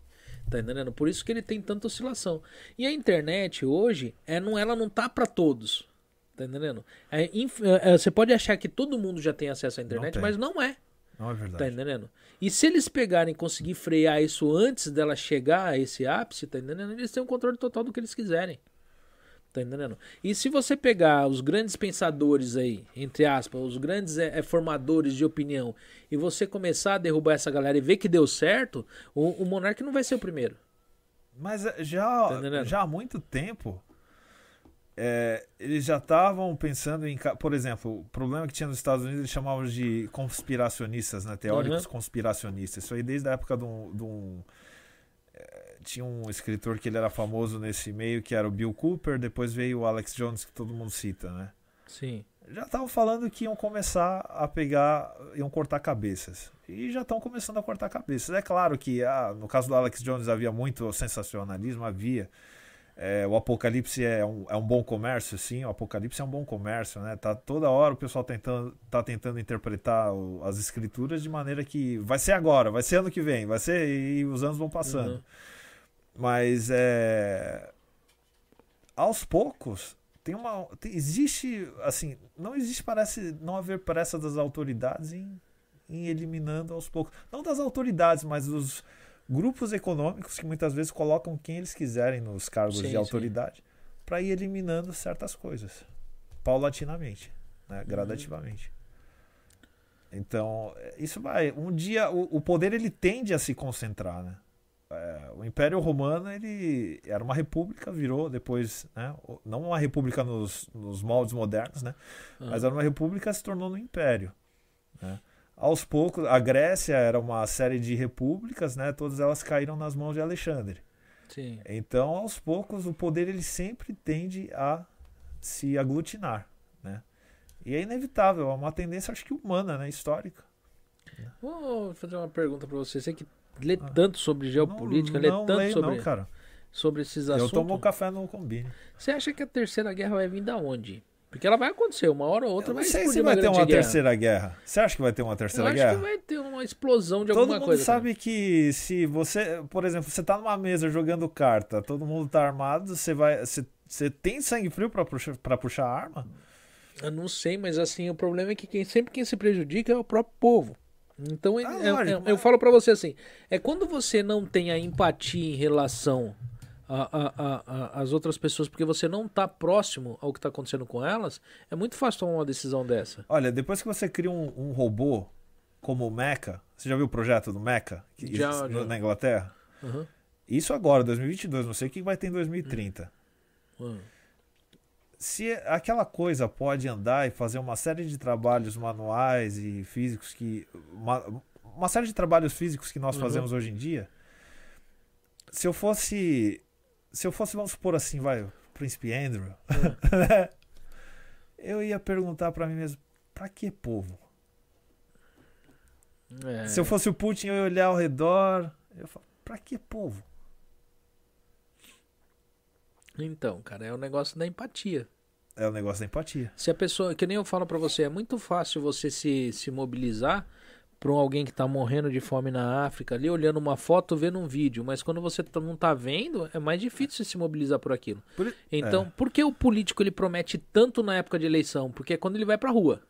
Tá entendendo? Por isso que ele tem tanta oscilação. E a internet hoje, é, não, ela não tá para todos. Tá entendendo? É, inf, é, é, você pode achar que todo mundo já tem acesso à internet, não mas não é. Não é verdade. Tá entendendo? E se eles pegarem e conseguir frear isso antes dela chegar a esse ápice, tá entendendo? Eles têm o controle total do que eles quiserem. Tá entendendo? E se você pegar os grandes pensadores aí, entre aspas, os grandes é, é, formadores de opinião, e você começar a derrubar essa galera e ver que deu certo, o, o Monark não vai ser o primeiro. Mas já, tá já há muito tempo, é, eles já estavam pensando em. Por exemplo, o problema que tinha nos Estados Unidos eles chamavam de conspiracionistas, né? Teóricos uhum. conspiracionistas. Isso aí desde a época de um, de um tinha um escritor que ele era famoso nesse meio, que era o Bill Cooper, depois veio o Alex Jones, que todo mundo cita, né? Sim. Já estavam falando que iam começar a pegar, iam cortar cabeças. E já estão começando a cortar cabeças. É claro que ah, no caso do Alex Jones havia muito sensacionalismo, havia. É, o Apocalipse é um, é um bom comércio, sim. O Apocalipse é um bom comércio, né? Tá toda hora o pessoal tentando, tá tentando interpretar o, as escrituras de maneira que vai ser agora, vai ser ano que vem, vai ser e os anos vão passando. Uhum. Mas é. Aos poucos, tem uma. Tem, existe. Assim, não existe, parece não haver pressa das autoridades em, em eliminando aos poucos. Não das autoridades, mas dos grupos econômicos que muitas vezes colocam quem eles quiserem nos cargos sim, de autoridade para ir eliminando certas coisas paulatinamente, né, uhum. gradativamente. Então, isso vai. Um dia o, o poder ele tende a se concentrar, né? é, o Império Romano ele era uma república, virou depois, né, não uma república nos, nos moldes modernos, né, uhum. mas era uma república se tornou no Império. Né. Aos poucos, a Grécia era uma série de repúblicas, né, todas elas caíram nas mãos de Alexandre. Sim. Então, aos poucos, o poder ele sempre tende a se aglutinar, né? E é inevitável, é uma tendência, acho que humana, né, histórica. Vou fazer uma pergunta para você. Você que lê ah. tanto sobre geopolítica, não, não lê tanto leio, sobre, não, cara. sobre esses assuntos. Eu tomo café no combine. Você acha que a terceira guerra vai vir da onde? Porque ela vai acontecer, uma hora ou outra eu vai sei se vai ter uma guerra. terceira guerra. Você acha que vai ter uma terceira eu guerra? Acho que vai ter uma explosão de todo alguma coisa. Todo mundo sabe que se você, por exemplo, você tá numa mesa jogando carta, todo mundo tá armado, você vai, você, você tem sangue frio para puxar, pra puxar a arma? Eu não sei, mas assim, o problema é que quem, sempre quem se prejudica é o próprio povo. Então, ah, é, lógico, é, eu falo para você assim: é quando você não tem a empatia em relação às outras pessoas, porque você não está próximo ao que está acontecendo com elas, é muito fácil tomar uma decisão dessa. Olha, depois que você cria um, um robô como o Mecha, você já viu o projeto do Mecha que já, já. na Inglaterra? Uhum. Isso agora, 2022, não sei o que vai ter em 2030. Uhum se aquela coisa pode andar e fazer uma série de trabalhos manuais e físicos que uma, uma série de trabalhos físicos que nós uhum. fazemos hoje em dia se eu fosse se eu fosse vamos supor assim vai o príncipe Andrew uhum. eu ia perguntar para mim mesmo, para que povo? É. Se eu fosse o Putin, eu ia olhar ao redor, eu falo, para que povo? Então, cara, é o negócio da empatia. É o negócio da empatia. Se a pessoa, que nem eu falo para você, é muito fácil você se, se mobilizar para alguém que está morrendo de fome na África ali, olhando uma foto, vendo um vídeo. Mas quando você não está vendo, é mais difícil se mobilizar por aquilo. Por... Então, é. por que o político ele promete tanto na época de eleição? Porque é quando ele vai para a rua.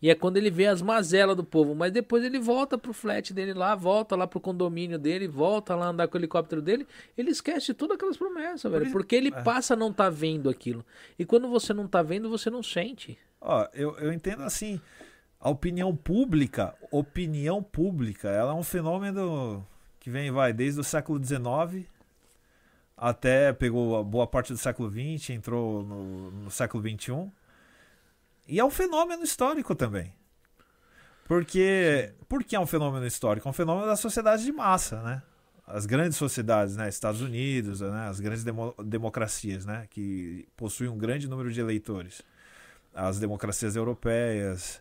E é quando ele vê as mazelas do povo, mas depois ele volta pro flat dele lá, volta lá pro condomínio dele, volta lá andar com o helicóptero dele, ele esquece todas aquelas promessas, velho, porque ele é. passa a não tá vendo aquilo. E quando você não tá vendo, você não sente. Ó, eu, eu entendo assim, a opinião pública, opinião pública, ela é um fenômeno que vem, vai, desde o século XIX até pegou boa parte do século XX, entrou no, no século XXI. E é um fenômeno histórico também. Porque, por que é um fenômeno histórico? É um fenômeno da sociedade de massa, né? As grandes sociedades, né? Estados Unidos, né? as grandes demo democracias, né? Que possuem um grande número de eleitores. As democracias europeias,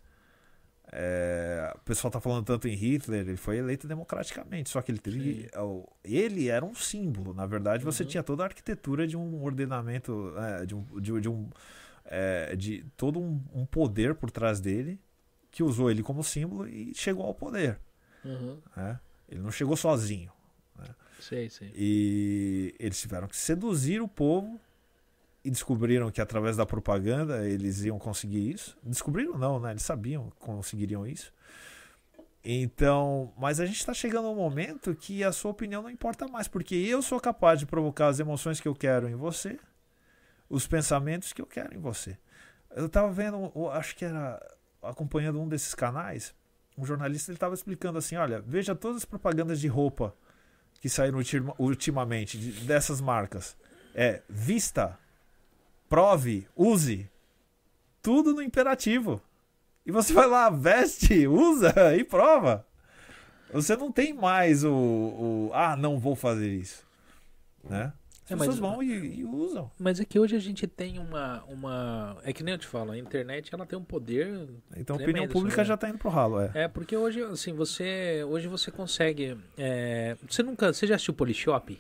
é, o pessoal está falando tanto em Hitler, ele foi eleito democraticamente, só que ele teve, é ele era um símbolo. Na verdade, você uhum. tinha toda a arquitetura de um ordenamento, é, de, um, de, de, um, é, de todo um, um, poder por trás dele que usou ele como símbolo e chegou ao poder. Uhum. Né? Ele não chegou sozinho. Né? Sei, sei. E eles tiveram que seduzir o povo e descobriram que através da propaganda eles iam conseguir isso. Descobriram não, né? Eles sabiam que conseguiriam isso. Então, mas a gente está chegando a um momento que a sua opinião não importa mais, porque eu sou capaz de provocar as emoções que eu quero em você, os pensamentos que eu quero em você. Eu estava vendo, acho que era acompanhando um desses canais, um jornalista ele estava explicando assim, olha, veja todas as propagandas de roupa que saíram ultimamente dessas marcas. É vista prove, use. Tudo no imperativo. E você vai lá, veste, usa e prova. Você não tem mais o, o ah, não vou fazer isso. Né? As é, pessoas mas, vão e, e, usam. Mas é que hoje a gente tem uma, uma. É que nem eu te falo, a internet ela tem um poder. Então a opinião pública já está indo pro ralo, é. É, porque hoje, assim, você. Hoje você consegue. É, você nunca. Você já assistiu Polishop?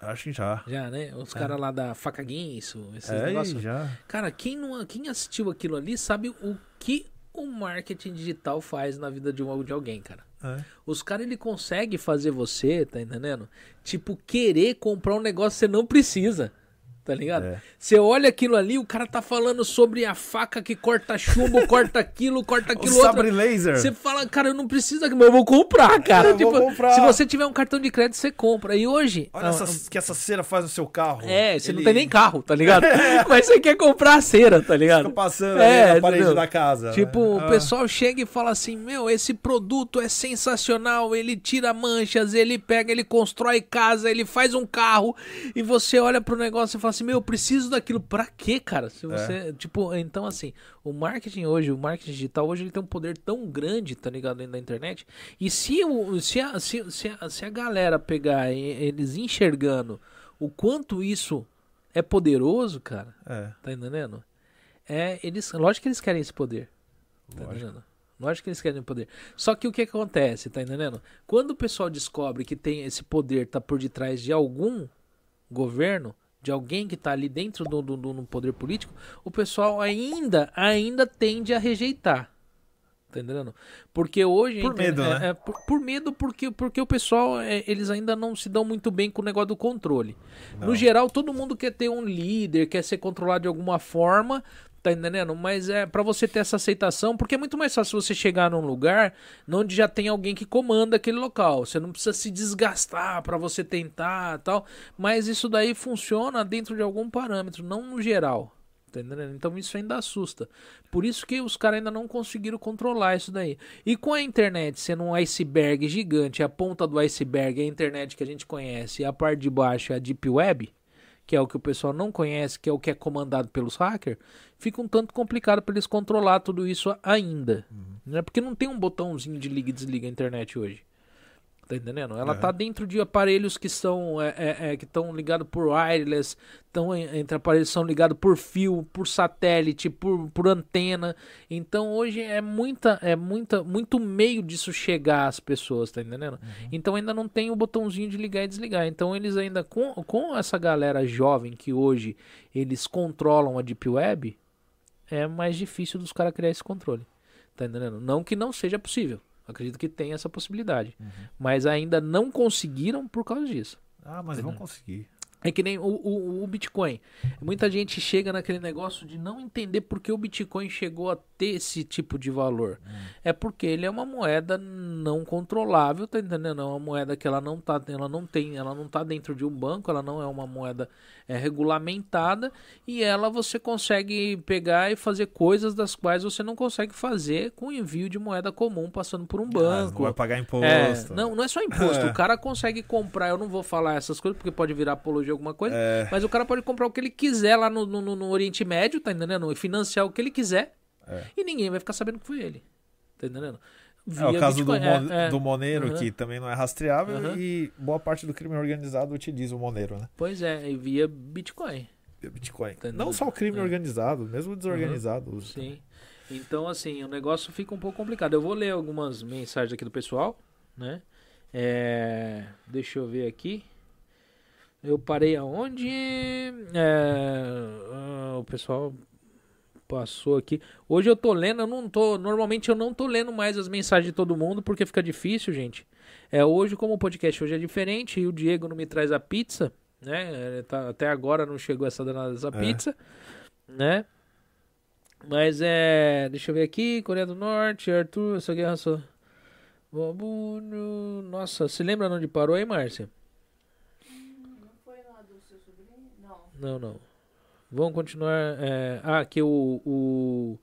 Acho que já. Já, né? Os é. caras lá da Faca Guinso, esses é, negócios. já. Cara, quem, não, quem assistiu aquilo ali sabe o que o marketing digital faz na vida de, um, de alguém, cara. É. Os caras, ele consegue fazer você, tá entendendo? Tipo, querer comprar um negócio que você não precisa tá ligado? É. Você olha aquilo ali, o cara tá falando sobre a faca que corta chumbo, corta aquilo, corta aquilo o outro. sabre laser. Você fala, cara, eu não preciso mas eu vou comprar, cara. Eu tipo, comprar. se você tiver um cartão de crédito, você compra. E hoje... Olha ah, que essa cera faz no seu carro. É, você Ele... não tem nem carro, tá ligado? É. Mas você quer comprar a cera, tá ligado? Fica passando é, na parede entendeu? da casa. Tipo, né? o pessoal chega e fala assim, meu, esse produto é sensacional, ele tira manchas, ele pega, ele constrói casa, ele faz um carro, e você olha pro negócio e fala assim, meu, eu preciso daquilo. Pra quê, cara? Se você. É. Tipo, então assim, o marketing hoje, o marketing digital hoje, ele tem um poder tão grande, tá ligado? Dentro da internet. E se, o, se, a, se, se, a, se a galera pegar eles enxergando o quanto isso é poderoso, cara. É. Tá entendendo? É, eles, lógico que eles querem esse poder. Tá lógico. entendendo? Lógico que eles querem poder. Só que o que acontece, tá entendendo? Quando o pessoal descobre que tem esse poder tá por detrás de algum governo, de alguém que está ali dentro do, do, do, poder político, o pessoal ainda, ainda tende a rejeitar. Tá entendendo? Porque hoje. Por medo, é, né? É, por, por, medo, porque, porque o pessoal, é, eles ainda não se dão muito bem com o negócio do controle. Não. No geral, todo mundo quer ter um líder, quer ser controlado de alguma forma, Tá entendendo? Mas é para você ter essa aceitação, porque é muito mais fácil você chegar num lugar onde já tem alguém que comanda aquele local. Você não precisa se desgastar para você tentar tal. Mas isso daí funciona dentro de algum parâmetro, não no geral. Tá? Então isso ainda assusta. Por isso que os caras ainda não conseguiram controlar isso daí. E com a internet sendo um iceberg gigante, a ponta do iceberg é a internet que a gente conhece, a parte de baixo é a deep web que é o que o pessoal não conhece, que é o que é comandado pelos hackers, fica um tanto complicado para eles controlar tudo isso ainda. Uhum. Né? Porque não tem um botãozinho de liga e desliga a internet hoje. Tá entendendo? Ela uhum. tá dentro de aparelhos que são é, é, é que estão ligados por wireless, estão entre aparelhos que são ligados por fio, por satélite, por, por antena. Então hoje é muita é muita muito meio disso chegar às pessoas, tá entendendo? Uhum. Então ainda não tem o botãozinho de ligar e desligar. Então eles ainda com, com essa galera jovem que hoje eles controlam a deep web, é mais difícil dos caras criar esse controle. Tá entendendo? Não que não seja possível. Acredito que tem essa possibilidade. Uhum. Mas ainda não conseguiram por causa disso. Ah, mas vão conseguir. É que nem o, o, o, Bitcoin. Muita gente chega naquele negócio de não entender por que o Bitcoin chegou a ter esse tipo de valor. Hum. É porque ele é uma moeda não controlável, tá entendendo? É uma moeda que ela não tá, ela não tem, ela não tá dentro de um banco, ela não é uma moeda é, regulamentada e ela você consegue pegar e fazer coisas das quais você não consegue fazer com envio de moeda comum passando por um banco. Ah, não vai pagar imposto. É, não, não é só imposto. o cara consegue comprar, eu não vou falar essas coisas porque pode virar apologia alguma coisa, é... mas o cara pode comprar o que ele quiser lá no, no, no Oriente Médio, tá entendendo? E financiar o que ele quiser é. e ninguém vai ficar sabendo que foi ele. Tá entendendo? Via é o caso do, Mon é, é. do Monero, uhum. que também não é rastreável, uhum. e boa parte do crime organizado utiliza o Monero, né? Pois é, e via Bitcoin. Via Bitcoin. Não só o crime é. organizado, mesmo desorganizado. Uhum. Sim. Também. Então, assim, o negócio fica um pouco complicado. Eu vou ler algumas mensagens aqui do pessoal, né? É... Deixa eu ver aqui. Eu parei aonde? É... Ah, o pessoal passou aqui. Hoje eu tô lendo, eu não tô. Normalmente eu não tô lendo mais as mensagens de todo mundo, porque fica difícil, gente. É, hoje, como o podcast hoje é diferente, e o Diego não me traz a pizza, né? Tá, até agora não chegou essa danada dessa é. pizza, né? Mas é. Deixa eu ver aqui. Coreia do Norte, Arthur, essa guerra só. Nossa, se lembra onde parou aí, Márcia? Não, não. Vamos continuar. É... Ah, que o, o.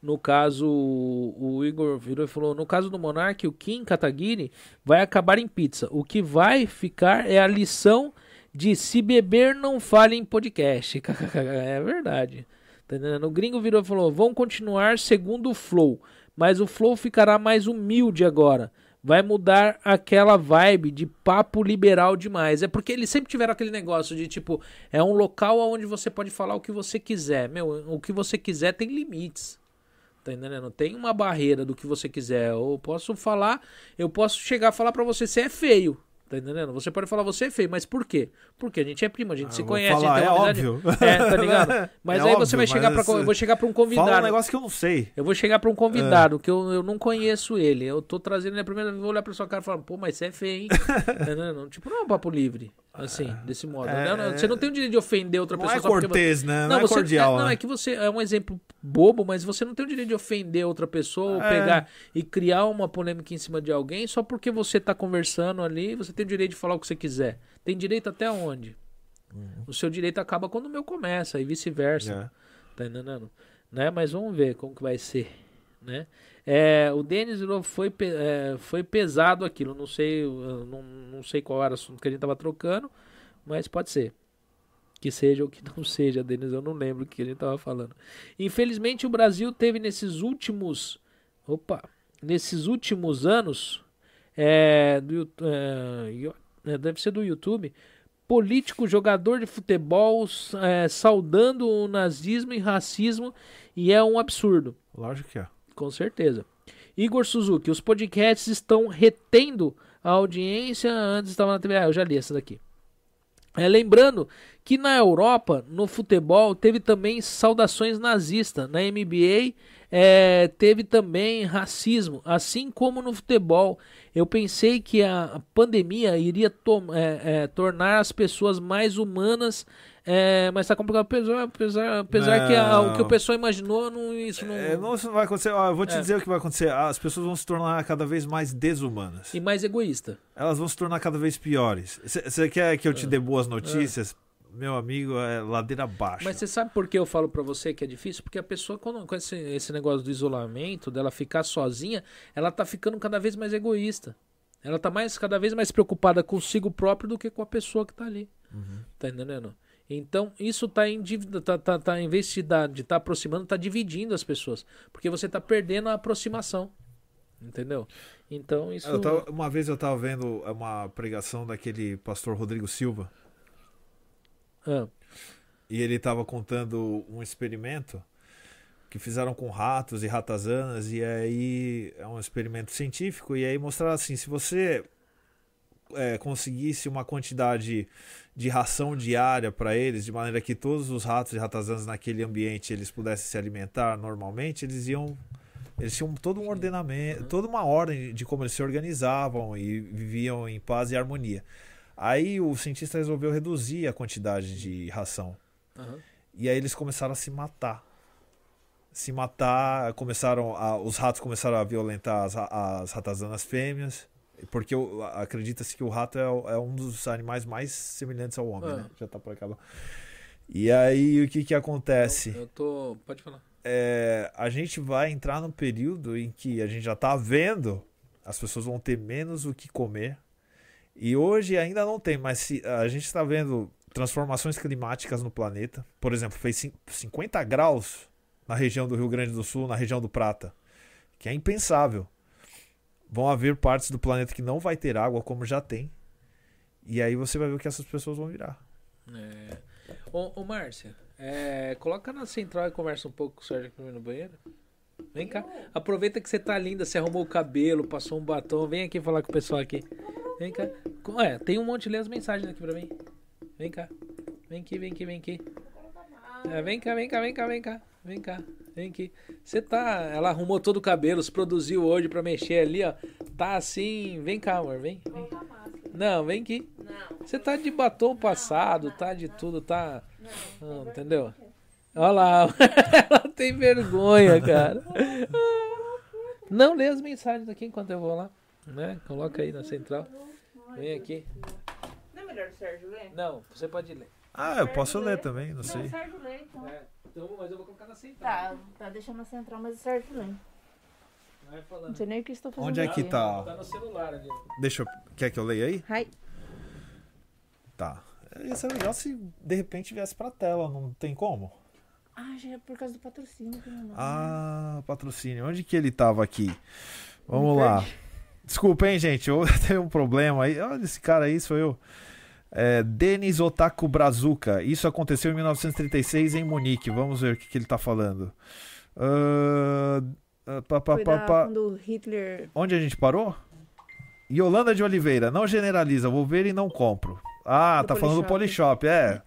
No caso, o Igor virou e falou: no caso do Monark, o Kim Kataguiri vai acabar em pizza. O que vai ficar é a lição de se beber, não fale em podcast. é verdade. Tá o gringo virou e falou: vão continuar segundo o Flow, mas o Flow ficará mais humilde agora vai mudar aquela vibe de papo liberal demais. É porque eles sempre tiveram aquele negócio de tipo, é um local onde você pode falar o que você quiser. Meu, o que você quiser tem limites. Tá entendendo? Tem uma barreira do que você quiser. Eu posso falar, eu posso chegar a falar para você, você é feio. Tá entendendo? Você pode falar, você é feio, mas por quê? Porque a gente é primo, a gente ah, se conhece. Falar, é óbvio. É, tá ligado? Mas é aí óbvio, você vai chegar pra. Eu vou chegar pra um convidado. Fala um negócio que eu não sei. Eu vou chegar pra um convidado, é. que eu, eu não conheço ele. Eu tô trazendo ele a primeira vez, vou olhar pra sua cara e falar, pô, mas você é feio, hein? tá entendendo? Tipo, não é um papo livre. Assim, é. desse modo. É, não, você não tem o direito de ofender outra não pessoa. É cortês, porque... né? Não, não é cordial. É, não, né? é que você. É um exemplo bobo, mas você não tem o direito de ofender outra pessoa, ou é. pegar e criar uma polêmica em cima de alguém só porque você tá conversando ali. Você tem o direito de falar o que você quiser. Tem direito até onde? Uhum. O seu direito acaba quando o meu começa, e vice-versa. É. Tá entendendo? Né? Mas vamos ver como que vai ser. Né? É, o Denis foi, é, foi pesado aquilo. Não sei, não, não sei qual era o assunto que a gente tava trocando, mas pode ser. Que seja ou que não seja, Denis, eu não lembro o que a gente tava falando. Infelizmente, o Brasil teve nesses últimos. Opa! Nesses últimos anos. É, do, é, é deve ser do YouTube. Político, jogador de futebol, é, saudando o nazismo e racismo. E é um absurdo. Lógico que é. Com certeza. Igor Suzuki, os podcasts estão retendo a audiência. Antes estava na TV. Ah, eu já li essa daqui. É, lembrando que na Europa, no futebol, teve também saudações nazistas. Na NBA, é, teve também racismo, assim como no futebol. Eu pensei que a pandemia iria é, é, tornar as pessoas mais humanas é, mas tá complicado, apesar, apesar, apesar que a, o que o pessoal imaginou, não, isso não. É, não vai acontecer. Ó, eu vou te é. dizer o que vai acontecer. As pessoas vão se tornar cada vez mais desumanas. E mais egoísta. Elas vão se tornar cada vez piores. Você quer que eu te é. dê boas notícias? Meu amigo, é ladeira abaixo. Mas você sabe por que eu falo para você que é difícil? Porque a pessoa, quando, com esse, esse negócio do isolamento, dela ficar sozinha, ela tá ficando cada vez mais egoísta. Ela tá mais, cada vez mais preocupada consigo próprio do que com a pessoa que tá ali. Uhum. Tá entendendo? Então, isso está tá, tá, tá, em vez de estar tá aproximando, está dividindo as pessoas. Porque você está perdendo a aproximação. Entendeu? Então isso. Tava, uma vez eu tava vendo uma pregação daquele pastor Rodrigo Silva. Ah. E ele tava contando um experimento que fizeram com ratos e ratazanas, e aí é um experimento científico, e aí mostraram assim: se você é, conseguisse uma quantidade de ração diária para eles, de maneira que todos os ratos e ratazanas naquele ambiente eles pudessem se alimentar normalmente, eles iam eles tinham todo um ordenamento, toda uma ordem de como eles se organizavam e viviam em paz e harmonia. Aí o cientista resolveu reduzir a quantidade de ração. Uhum. E aí eles começaram a se matar. Se matar, começaram a, os ratos começaram a violentar as, as ratazanas fêmeas, porque acredita-se que o rato é, é, um dos animais mais semelhantes ao homem, uhum. né? Já tá por acabar. E aí o que que acontece? Eu, eu tô, pode falar é, a gente vai entrar num período em que a gente já está vendo as pessoas vão ter menos o que comer. E hoje ainda não tem, mas se, a gente está vendo transformações climáticas no planeta. Por exemplo, fez 50 graus na região do Rio Grande do Sul, na região do Prata, que é impensável. Vão haver partes do planeta que não vai ter água, como já tem. E aí você vai ver o que essas pessoas vão virar. É. Ô, ô Márcia, é, coloca na central e conversa um pouco com o Sérgio aqui no banheiro. Vem cá. Aproveita que você tá linda, você arrumou o cabelo, passou um batom. Vem aqui falar com o pessoal aqui. Vem cá. É, tem um monte de as mensagens aqui pra mim. Vem cá. Vem aqui, vem aqui, vem aqui. É, vem cá, vem cá, vem cá, vem cá. Vem cá, vem aqui. Você tá. Ela arrumou todo o cabelo, se produziu hoje pra mexer ali, ó. Tá assim. Vem cá, amor, vem. vem. Não, vem aqui. Você tá de batom passado, tá de tudo, tá. Não, entendeu? Olha lá, ela tem vergonha, cara. Não lê as mensagens aqui enquanto eu vou lá. Né? Coloca aí na central. Vem aqui. Não é melhor o Sérgio ler? Não, você pode ler. Ah, eu posso ler também, não sei. Não, Sérgio lê, então. É, então, mas eu vou colocar na central. Tá, tá deixando na central, mas Sérgio lê. Não sei nem o que estou fazendo. Onde é que tá? Tá no celular ali. Deixa eu... Quer que eu leia aí? Hi. Tá. Ia ser legal se de repente viesse pra tela, não tem como? Ah, já é por causa do patrocínio. Ah, patrocínio. Onde que ele tava aqui? Vamos lá. Desculpa, hein, gente. Eu tenho um problema aí. Olha, esse cara aí sou eu. É, Denis Otaku Brazuca. Isso aconteceu em 1936 em Munique. Vamos ver o que, que ele tá falando. Uh, uh, pá, pá. quando Hitler... Onde a gente parou? Yolanda de Oliveira. Não generaliza. Vou ver e não compro. Ah, do tá falando do Polishop. É.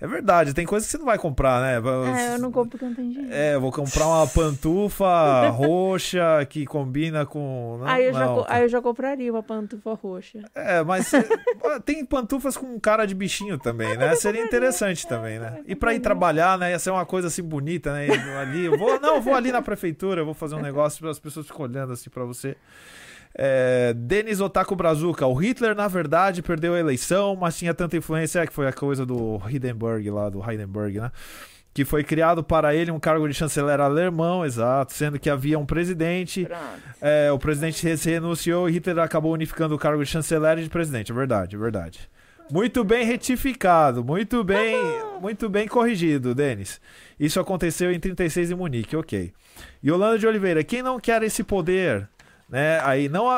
É verdade, tem coisas que você não vai comprar, né? É, eu não compro porque não tem dinheiro. É, eu vou comprar uma pantufa roxa que combina com. Não, aí, eu já, não, aí eu já compraria uma pantufa roxa. É, mas tem pantufas com cara de bichinho também, né? Seria interessante também, né? E pra ir trabalhar, né? Ia ser uma coisa assim bonita, né? Ali, eu vou, não, eu vou ali na prefeitura, eu vou fazer um negócio para as pessoas ficarem olhando assim pra você. É, Denis Otaku Brazuca. O Hitler, na verdade, perdeu a eleição, mas tinha tanta influência que foi a coisa do Hindenburg lá, do Hindenburg, né? Que foi criado para ele um cargo de chanceler alemão, exato, sendo que havia um presidente. É, o presidente renunciou e Hitler acabou unificando o cargo de chanceler e de presidente. É verdade, é verdade. Muito bem retificado, muito bem, muito bem corrigido, Denis. Isso aconteceu em 36 em Munique, ok. Yolanda de Oliveira, quem não quer esse poder? Né? Aí não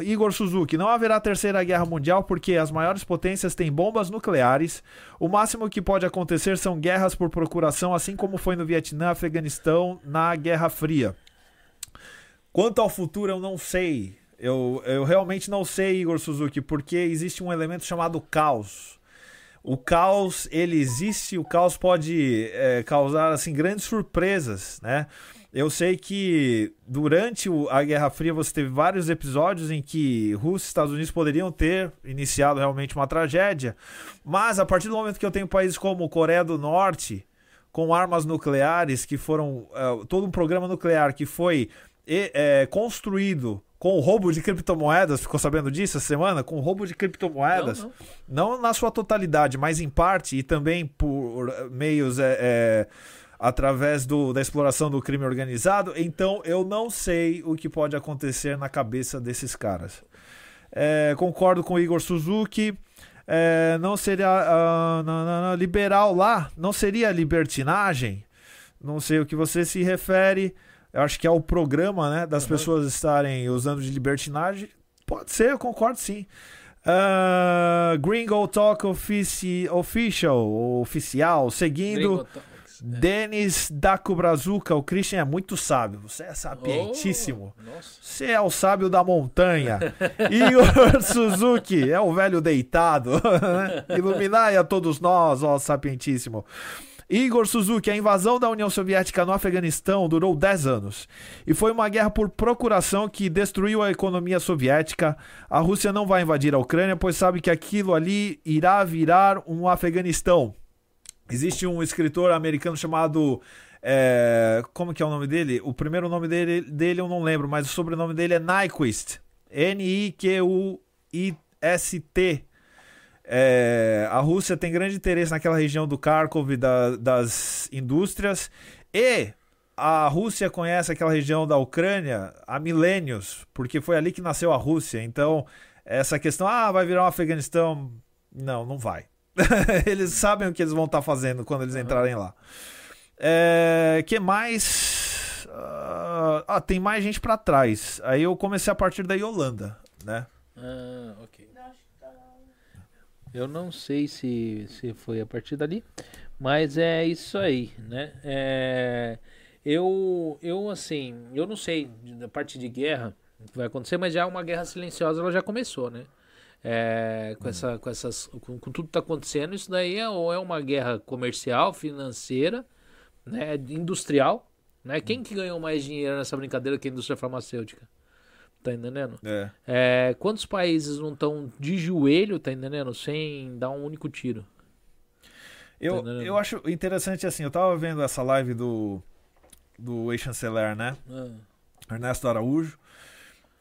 Igor Suzuki, não haverá terceira guerra mundial porque as maiores potências têm bombas nucleares. O máximo que pode acontecer são guerras por procuração, assim como foi no Vietnã, Afeganistão, na Guerra Fria. Quanto ao futuro, eu não sei. Eu, eu realmente não sei, Igor Suzuki, porque existe um elemento chamado caos. O caos, ele existe, o caos pode é, causar assim grandes surpresas, né? Eu sei que durante a Guerra Fria você teve vários episódios em que Rússia e Estados Unidos poderiam ter iniciado realmente uma tragédia, mas a partir do momento que eu tenho países como Coreia do Norte com armas nucleares que foram uh, todo um programa nuclear que foi é, construído com o roubo de criptomoedas, ficou sabendo disso essa semana? Com o roubo de criptomoedas, não, não. não na sua totalidade, mas em parte e também por meios é, é, através do, da exploração do crime organizado. Então eu não sei o que pode acontecer na cabeça desses caras. É, concordo com o Igor Suzuki. É, não seria uh, não, não, não, liberal lá, não seria libertinagem? Não sei o que você se refere. eu acho que é o programa, né, das uhum. pessoas estarem usando de libertinagem. Pode ser, eu concordo sim. Uh, Gringo Talk Offici Official, oficial, seguindo é. Denis Daco Brazuca. O Christian é muito sábio. Você é sapientíssimo. Oh, Você é o sábio da montanha. Igor Suzuki é o velho deitado. Iluminai a todos nós, ó sapientíssimo. Igor Suzuki, a invasão da União Soviética no Afeganistão durou 10 anos e foi uma guerra por procuração que destruiu a economia soviética. A Rússia não vai invadir a Ucrânia, pois sabe que aquilo ali irá virar um Afeganistão. Existe um escritor americano chamado. É, como que é o nome dele? O primeiro nome dele, dele eu não lembro, mas o sobrenome dele é Nyquist. N-I-Q-U-I-S-T. É, a Rússia tem grande interesse naquela região do Kharkov da, das indústrias e a Rússia conhece aquela região da Ucrânia há milênios, porque foi ali que nasceu a Rússia. Então, essa questão, ah, vai virar um Afeganistão. Não, não vai. eles sabem o que eles vão estar tá fazendo quando eles entrarem lá. É, que mais? Uh, ah, tem mais gente para trás. Aí eu comecei a partir da Yolanda, né? Ah, ok. Eu não sei se, se foi a partir dali, mas é isso aí, né? É, eu, eu, assim, eu não sei da parte de guerra o que vai acontecer, mas já uma guerra silenciosa ela já começou, né? É, com, essa, com, essas, com, com tudo que está acontecendo, isso daí é, ou é uma guerra comercial, financeira, né, industrial. Né? Quem que ganhou mais dinheiro nessa brincadeira que a indústria farmacêutica? Tá entendendo? É. é quantos países não estão de joelho, tá entendendo? Sem dar um único tiro. Eu, tá eu acho interessante assim, eu tava vendo essa live do, do ex-chanceler, né? Ah. Ernesto Araújo.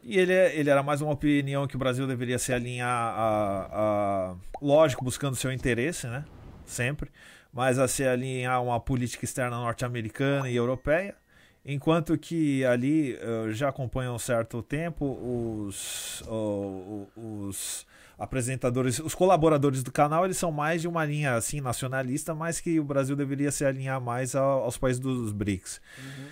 E ele, é, ele era mais uma opinião que o Brasil deveria se alinhar a, a, lógico, buscando seu interesse, né? Sempre, mas a se alinhar a uma política externa norte-americana e europeia. Enquanto que ali uh, já acompanham um certo tempo os, uh, os apresentadores, os colaboradores do canal, eles são mais de uma linha assim nacionalista, mas que o Brasil deveria se alinhar mais ao, aos países dos BRICS. Uhum.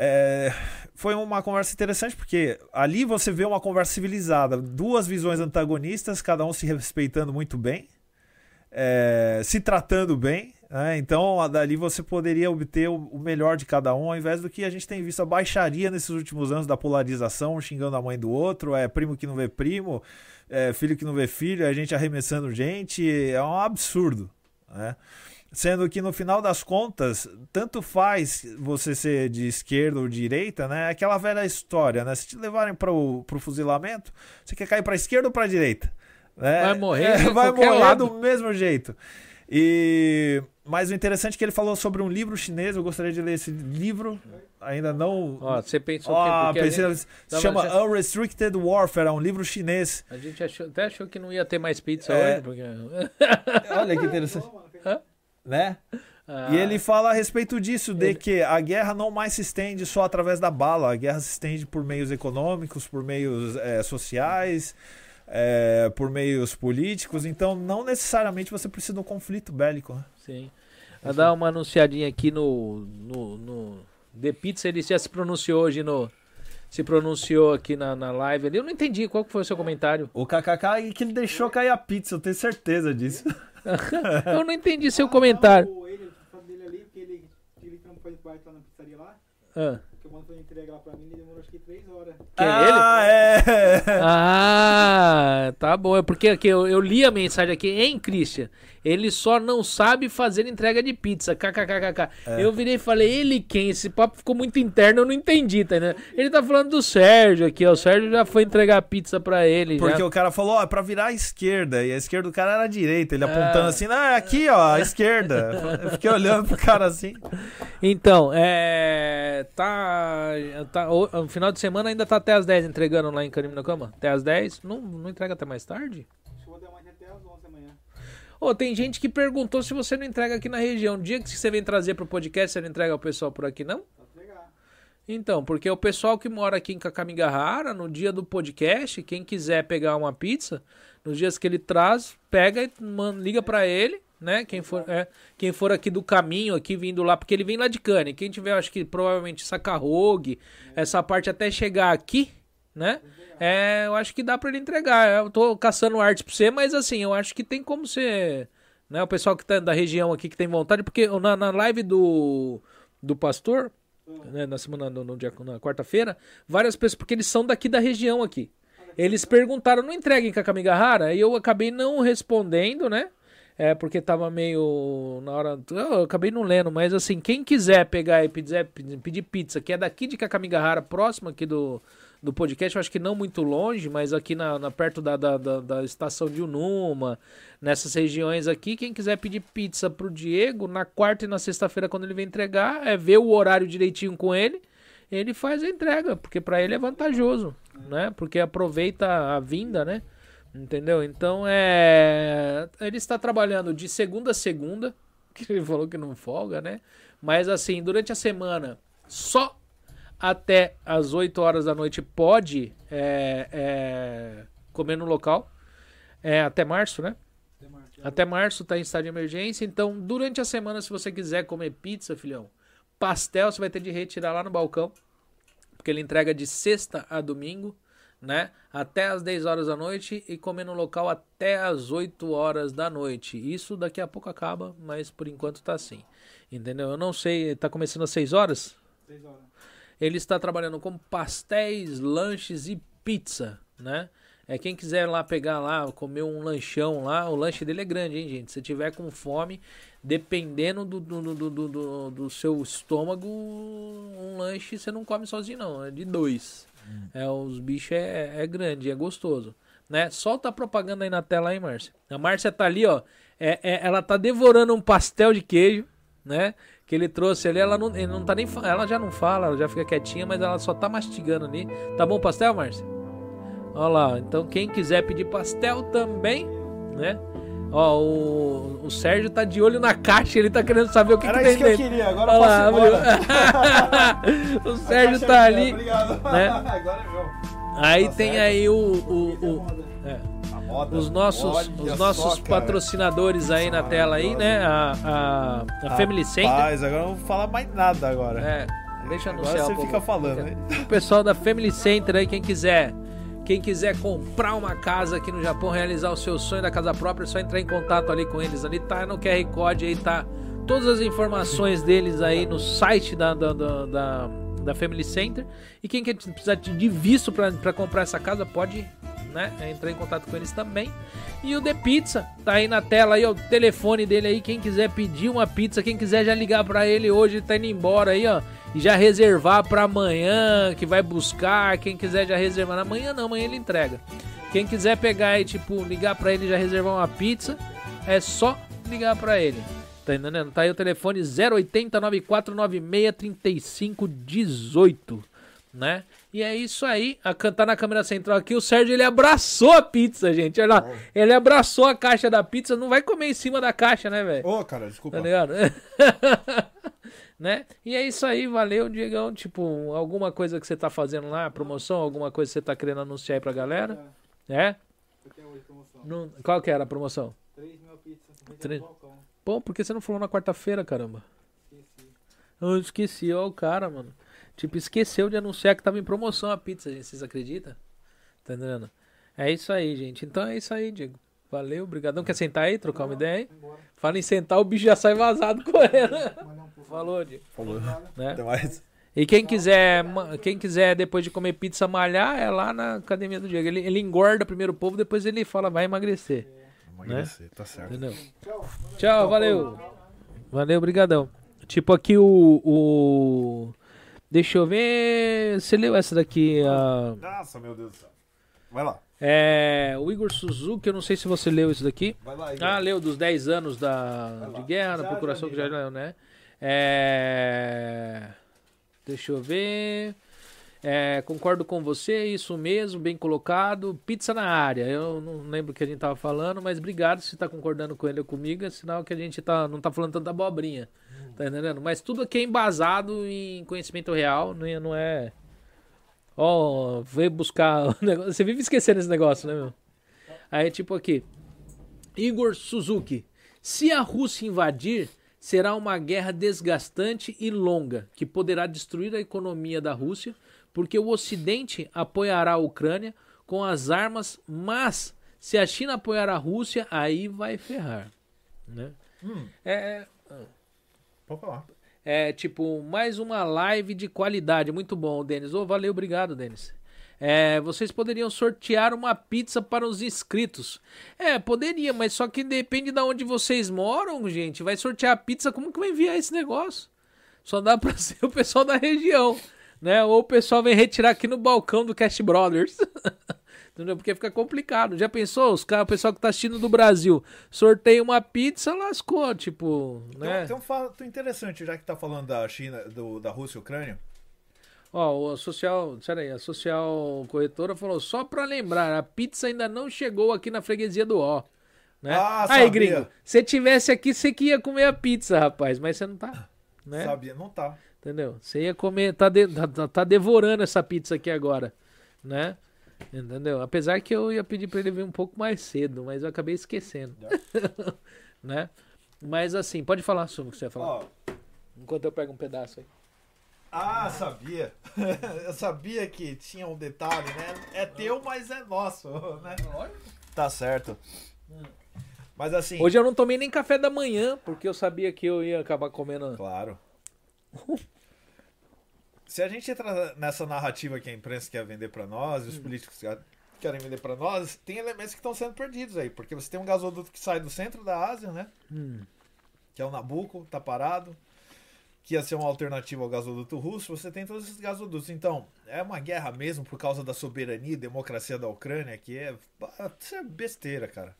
É, foi uma conversa interessante porque ali você vê uma conversa civilizada, duas visões antagonistas, cada um se respeitando muito bem, é, se tratando bem, é, então, dali você poderia obter o melhor de cada um, ao invés do que a gente tem visto a baixaria nesses últimos anos da polarização, um xingando a mãe do outro, é primo que não vê primo, é filho que não vê filho, é a gente arremessando gente, é um absurdo. Né? Sendo que no final das contas, tanto faz você ser de esquerda ou de direita, né? Aquela velha história, né? Se te levarem para o fuzilamento, você quer cair para esquerda ou para direita? Né? Vai morrer, é, vai morrer lado. do mesmo jeito. E mas o interessante é que ele falou sobre um livro chinês. Eu gostaria de ler esse livro. Ainda não. Ó, você pensou oh, que pensei, gente... se chama já... Unrestricted Warfare, é um livro chinês. A gente achou, até achou que não ia ter mais pizza é... hoje. Porque... Olha que interessante. Hã? Né? Ah. E ele fala a respeito disso, de que a guerra não mais se estende só através da bala, a guerra se estende por meios econômicos, por meios é, sociais é, por meios políticos, então não necessariamente você precisa de um conflito bélico. Né? Sim. Vou dar uma anunciadinha aqui no, no, no The Pizza, ele já se pronunciou hoje no. Se pronunciou aqui na, na live ali. Eu não entendi qual foi o seu comentário. O KKK que ele deixou cair a pizza, eu tenho certeza disso. eu não entendi seu comentário. Ele, ele, ele, ele, Ah eu mando foi entrega lá pra mim, ele demorou acho que três horas. Que ah, ele? é! Ah, tá bom. É porque aqui, eu, eu li a mensagem aqui, em Christian. Ele só não sabe fazer entrega de pizza. KKKKK. É. Eu virei e falei, ele quem? Esse papo ficou muito interno, eu não entendi, tá né? Ele tá falando do Sérgio aqui, ó. O Sérgio já foi entregar pizza pra ele. Porque já. o cara falou, ó, é pra virar à esquerda. E a esquerda do cara era a direita. Ele apontando ah. assim, não, é aqui, ó, a esquerda. Eu fiquei olhando pro cara assim. Então, é. Tá. tá o, o, final de semana ainda tá até as 10 entregando lá em Canime na Cama? Até as 10? Não, não entrega até mais tarde? Ô, oh, tem gente que perguntou se você não entrega aqui na região. O dia que você vem trazer pro podcast, você não entrega o pessoal por aqui, não? Então, porque o pessoal que mora aqui em Kakamigahara, no dia do podcast, quem quiser pegar uma pizza, nos dias que ele traz, pega e manda, liga para ele né? Quem for, é, quem for aqui do caminho, aqui vindo lá, porque ele vem lá de Cane. Quem tiver, acho que provavelmente Sacarrogue, essa parte até chegar aqui, né? É, eu acho que dá para ele entregar. Eu tô caçando arte pra você, mas assim, eu acho que tem como você. Né, o pessoal que tá da região aqui que tem vontade, porque na, na live do, do pastor, né, na semana, no, no dia, na quarta-feira, várias pessoas, porque eles são daqui da região aqui. Eles perguntaram, não entrega em Kakamigahara? E eu acabei não respondendo, né? É, porque tava meio na hora. Eu acabei não lendo, mas assim, quem quiser pegar e pedir, pedir pizza, que é daqui de Kakamigahara, próximo aqui do, do podcast, eu acho que não muito longe, mas aqui na, na perto da, da, da, da, estação de Unuma, nessas regiões aqui, quem quiser pedir pizza pro Diego, na quarta e na sexta-feira, quando ele vem entregar, é ver o horário direitinho com ele, ele faz a entrega, porque para ele é vantajoso, né? Porque aproveita a vinda, né? Entendeu? Então é. Ele está trabalhando de segunda a segunda, que ele falou que não folga, né? Mas assim, durante a semana, só até as 8 horas da noite pode é, é, comer no local. É, até março, né? Até março, até março tá em estado de emergência. Então, durante a semana, se você quiser comer pizza, filhão, pastel, você vai ter de retirar lá no balcão. Porque ele entrega de sexta a domingo né? Até as 10 horas da noite e comer no local até as 8 horas da noite. Isso daqui a pouco acaba, mas por enquanto tá assim. Entendeu? Eu não sei, tá começando às 6 horas? 6 horas. Ele está trabalhando com pastéis, lanches e pizza, né? É quem quiser lá pegar lá, comer um lanchão lá, o lanche dele é grande, hein, gente? Se tiver com fome, dependendo do, do, do, do, do seu estômago, um lanche você não come sozinho, não. É de dois. É, os bichos é, é grande, é gostoso. Né? Solta a propaganda aí na tela aí, Márcia. A Márcia tá ali, ó. É, é, ela tá devorando um pastel de queijo, né? Que ele trouxe ali. Ela não, ele não tá nem. Ela já não fala, ela já fica quietinha, mas ela só tá mastigando ali. Tá bom pastel, Márcia? Olha lá. Então, quem quiser pedir pastel também, né? Ó, o, o Sérgio tá de olho na caixa, ele tá querendo saber o que, Era que tem isso que eu queria, agora eu lá, posso O Sérgio tá ali. Obrigado. Né? agora é meu. Aí Tá tem certo. aí o. o, o- é, moda. os nossos, os nossos só, patrocinadores aí na tela aí, né? A, a, a Family Center. Rapaz, agora eu não vou falar mais nada agora. É, deixa eu agora anunciar você fica falando, né? O pessoal da Family Center aí, quem quiser. Quem quiser comprar uma casa aqui no Japão, realizar o seu sonho da casa própria, é só entrar em contato ali com eles. Ali tá no QR Code aí, tá todas as informações deles aí no site da, da, da, da, da Family Center. E quem quer precisar de visto para comprar essa casa, pode né, entrar em contato com eles também. E o The Pizza, tá aí na tela aí, ó, o telefone dele aí, quem quiser pedir uma pizza, quem quiser já ligar para ele hoje, tá indo embora aí, ó. E já reservar para amanhã, que vai buscar, quem quiser já reservar. Amanhã não, amanhã ele entrega. Quem quiser pegar e tipo ligar para ele já reservar uma pizza, é só ligar para ele. Tá entendendo? Tá aí o telefone 080 9496 3518, né? E é isso aí. A cantar na câmera central aqui, o Sérgio ele abraçou a pizza, gente. Olha lá. Ele abraçou a caixa da pizza. Não vai comer em cima da caixa, né, velho? Ô, cara, desculpa. Tá ligado? né? E é isso aí, valeu, Diegão. Tipo, alguma coisa que você tá fazendo lá, promoção, alguma coisa que você tá querendo anunciar aí pra galera? É? Não- qual que era a promoção? 3 mil pizzas, Três. no balcão. Pô, por que você não falou na quarta-feira, caramba? Esqueci. Eu esqueci, ó, o cara, mano. Tipo, esqueceu de anunciar que tava em promoção a pizza, gente. Vocês acreditam? Tá entendendo? É isso aí, gente. Então é isso aí, Diego. Valeu, obrigadão. Quer sentar aí, trocar uma ideia aí? Fala em sentar, o bicho já sai vazado correndo. Um pouco. Falou, Diego. Falou. Né? Até mais. E quem quiser, quem quiser depois de comer pizza malhar, é lá na academia do Diego. Ele, ele engorda primeiro o povo, depois ele fala, vai emagrecer. Emagrecer, tá certo. Entendeu? Tchau, valeu. Valeu, brigadão. Tipo aqui o, o... Deixa eu ver... Você leu essa daqui? a Nossa, meu Deus do céu. Vai lá. É... O Igor Suzuki, eu não sei se você leu isso daqui. Vai lá, Igor. Ah, leu dos 10 anos da, de guerra, da Já, procuração já que li, já leu, né? É... Deixa eu ver. É, concordo com você, isso mesmo, bem colocado. Pizza na área. Eu não lembro o que a gente tava falando, mas obrigado se tá concordando com ele ou comigo, é sinal que a gente tá, não tá falando tanta abobrinha. Tá entendendo? Mas tudo aqui é embasado em conhecimento real, não é. É... Ó, veio buscar. o negócio- Você vive esquecendo esse negócio, né, meu? Aí, tipo aqui. Igor Suzuki. Se a Rússia invadir, será uma guerra desgastante e longa, que poderá destruir a economia da Rússia, porque o Ocidente apoiará a Ucrânia com as armas, mas se a China apoiar a Rússia, aí vai ferrar. Né? Hum, É, pode falar. é tipo mais uma live de qualidade. Muito bom, Denis. Ô, valeu, obrigado, Denis. É, vocês poderiam sortear uma pizza para os inscritos. É, poderia, mas só que depende de onde vocês moram, gente. Vai sortear a pizza, como que vai enviar esse negócio? Só dá pra ser o pessoal da região, né? Ou o pessoal vem retirar aqui no balcão do Cash Brothers. Entendeu? Porque fica complicado. Já pensou? Os caras, o pessoal que tá assistindo do Brasil, sorteia uma pizza, lascou, tipo, né? Tem, tem um fato interessante, já que tá falando da China, do, da Rússia e Ucrânia. Ó, o social, aí, a social corretora falou só pra lembrar, a pizza ainda não chegou aqui na freguesia do Ó. Né? Ah, Aí, sabia. gringo, se tivesse aqui, você que ia comer a pizza, rapaz, mas você não tá, né? Sabia? Não tá. Entendeu? Você ia comer, tá, de- tá- tá- tá devorando essa pizza aqui agora, né? Entendeu? Apesar que eu ia pedir pra ele vir um pouco mais cedo, mas eu acabei esquecendo, né? Mas assim, pode falar sobre o que você ia falar, Ó, enquanto eu pego um pedaço aí. ah, sabia. Eu sabia que tinha um detalhe, né? É teu, mas é nosso, né? Tá certo. Mas assim, Hoje eu não tomei nem café da manhã, porque eu sabia que eu ia acabar comendo. claro. Se a gente entra nessa narrativa que a imprensa quer vender pra nós, e os políticos quer- querem vender pra nós, tem elementos que estão sendo perdidos aí, porque você tem um gasoduto que sai do centro da Ásia, né? Hum. que é o Nabucco, tá parado, que ia ser uma alternativa ao gasoduto russo, você tem todos esses gasodutos. Então, é uma guerra mesmo por causa da soberania e democracia da Ucrânia, que é, isso é besteira, cara.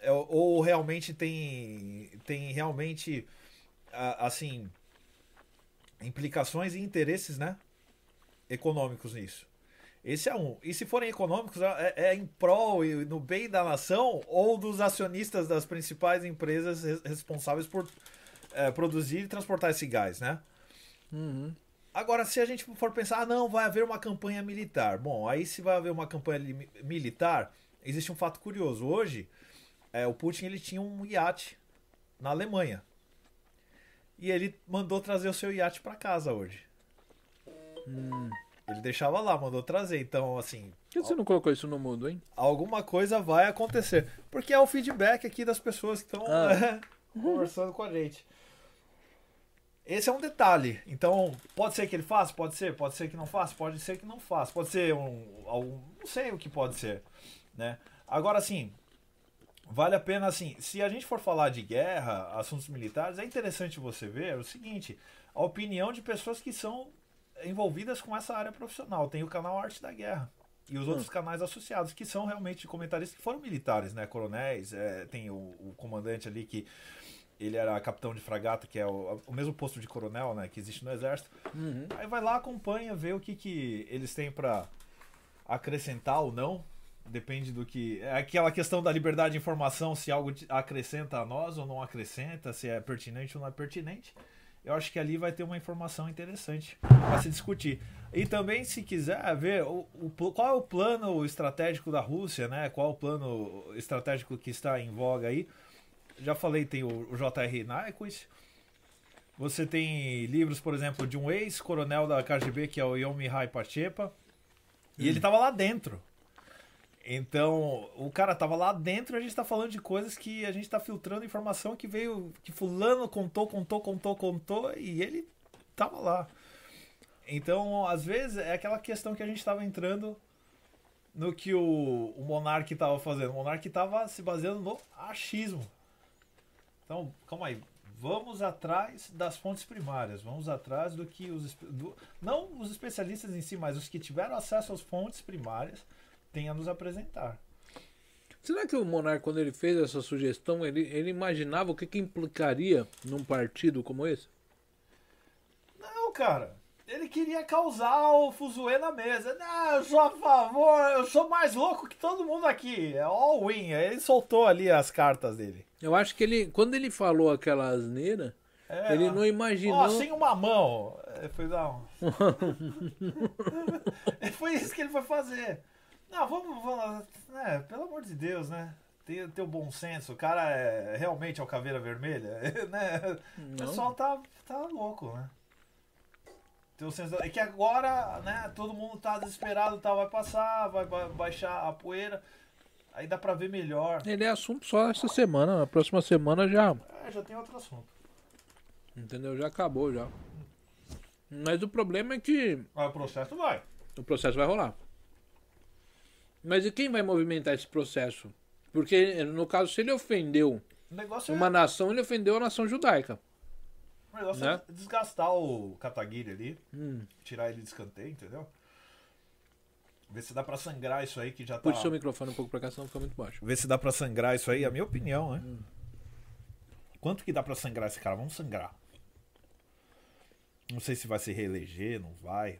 É, ou realmente tem, tem realmente, assim, implicações e interesses, né, econômicos nisso. Esse é um. E se forem econômicos, é, é em prol e no bem da nação ou dos acionistas das principais empresas res- responsáveis por é, produzir e transportar esse gás, né? Uhum. Agora, se a gente for pensar, ah, não, vai haver uma campanha militar. Bom, aí se vai haver uma campanha li- militar, existe um fato curioso. Hoje, é, o Putin ele tinha um iate na Alemanha. E ele mandou trazer o seu iate para casa hoje. Ele deixava lá, mandou trazer. Então, assim, Por que você não colocou isso no mudo, hein? alguma coisa vai acontecer. Porque é o feedback aqui das pessoas que estão Ah. conversando com a gente. Esse é um detalhe. Então, pode ser que ele faça, pode ser, pode ser que não faça, pode ser que não faça, pode ser um, algum, não sei o que pode ser, né? Agora, assim, vale a pena, assim, se a gente for falar de guerra, assuntos militares, é interessante você ver o seguinte, a opinião de pessoas que são envolvidas com essa área profissional. Tem o canal Arte da Guerra e os outros canais associados, que são realmente comentaristas que foram militares, né? Coronéis, é, tem o, o comandante ali que ele era capitão de fragata, que é o, o mesmo posto de coronel, né? Que existe no exército. Aí vai lá, acompanha, vê o que, que eles têm pra acrescentar ou não. Depende do que. É aquela questão da liberdade de informação, se algo acrescenta a nós ou não acrescenta, se é pertinente ou não é pertinente. Eu acho que ali vai ter uma informação interessante para se discutir. E também, se quiser ver o, o qual é o plano estratégico da Rússia, né? Qual é o plano estratégico que está em voga aí. Já falei, tem o, o J.R. Nyquist. Você tem livros, por exemplo, de um ex-coronel da KGB, que é o Yomihai Pachepa. E ele tava lá dentro. Então, o cara tava lá dentro a gente tá falando de coisas que a gente tá filtrando informação que veio, que fulano contou, contou, contou, contou, e ele tava lá. Então, às vezes, é aquela questão que a gente tava entrando no que o, o Monark tava fazendo. O Monark tava se baseando no achismo. Então, calma aí. Vamos atrás das fontes primárias. Vamos atrás do que os. do- não os especialistas em si, mas os que tiveram acesso às fontes primárias têm a nos apresentar. Será que o Monarca, quando ele fez essa sugestão, ele, ele imaginava o que, que implicaria num partido como esse? Não, cara. Ele queria causar o fuzuê na mesa. Não, eu sou a favor, eu sou mais louco que todo mundo aqui. É all win. Ele soltou ali as cartas dele. Eu acho que ele, quando ele falou aquela asneira, É, ele não imaginou. Ó, sem uma mão. Foi dar um. foi isso que ele foi fazer. Não, vamos, vamos né, pelo amor de Deus, né? Tem, tem o bom senso. O cara é, realmente é o caveira vermelha, né? O pessoal tá, tá louco, né? Tem o senso, é que agora, né, todo mundo tá desesperado, tá, vai passar, vai ba- baixar a poeira. Aí dá pra ver melhor. Ele é assunto só essa semana. Na próxima semana já. É, já tem outro assunto. Entendeu? Já acabou já. Mas o problema é que Mas o processo vai. o processo vai rolar. Mas e quem vai movimentar esse processo? Porque, no caso, se ele ofendeu uma é, nação, ele ofendeu a nação judaica. o negócio né? é desgastar o Kataguiri ali, Hum. tirar ele de escanteio, entendeu? Ver se dá pra sangrar isso aí que já tá. Puxa seu microfone um pouco pra cá, senão fica muito baixo. Ver se dá pra sangrar isso aí, a minha opinião, né? Quanto que dá pra sangrar esse cara? Vamos sangrar. Não sei se vai se reeleger, não vai.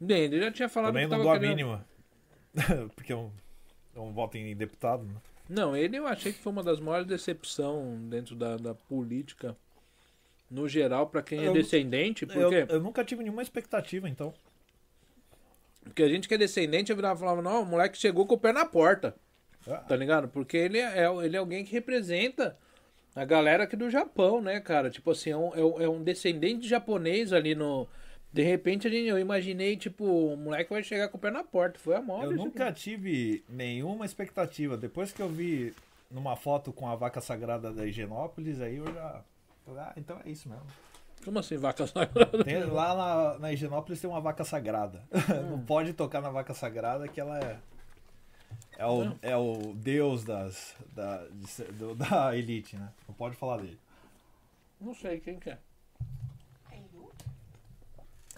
Bem, ele já tinha falado Também que não dou a querendo- mínima. Porque é um, é um voto em deputado, né? Não, ele eu achei que foi uma das maiores decepções dentro da, da política no geral pra quem é Eu- descendente, Eu, porque, eu nunca tive nenhuma expectativa, então. porque a gente que é descendente virava e falava, não, o moleque chegou com o pé na porta, Ah, tá ligado? Porque ele é, ele é alguém que representa a galera aqui do Japão, né, cara? Tipo assim, é um, é um- é um descendente japonês ali no. De repente a gente, eu imaginei, tipo, o moleque vai chegar com o pé na porta. Foi a maior. Eu nunca tive nenhuma expectativa. Depois que eu vi numa foto com a vaca sagrada da Higienópolis, aí eu já. Ah, então é isso mesmo. Como assim, vaca sagrada? Tem- lá na, na Higienópolis tem uma vaca sagrada. Não pode tocar na vaca sagrada que ela é. É o, é o deus das, da, de do- da elite, né? Não pode falar dele. Não sei quem que é.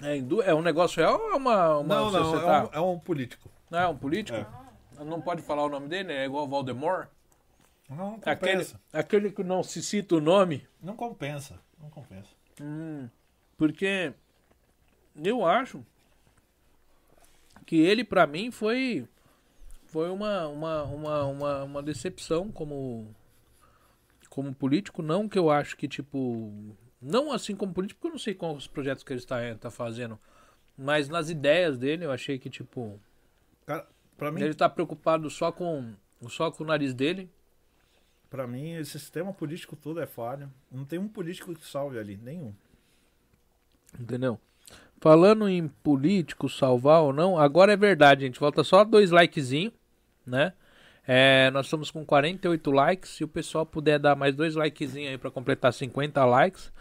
É? É um negócio real ou é uma. uma não, não, é, um, é um político. Não é um político? Não pode falar o nome dele? É igual o Voldemort? Não É Aquele, compensa. aquele que não se cita o nome? Não compensa. Não compensa. Hum, porque eu acho que ele, pra mim, foi. Foi uma, uma, uma, uma, uma decepção como. Como político. Não que eu acho que, tipo. Não assim como político, porque eu não sei quais os projetos que ele está tá fazendo. Mas nas ideias dele, eu achei que, tipo. Cara, pra mim, Ele tá preocupado só com, só com o nariz dele. pra mim, esse sistema político todo é falho. Não tem um político que salve ali. Nenhum. Entendeu? Falando em político, salvar ou não, agora é verdade, gente. Falta só dois likezinhos, né? É, nós estamos com 48 likes. Se o pessoal puder dar mais dois likezinhos aí pra completar 50 likes,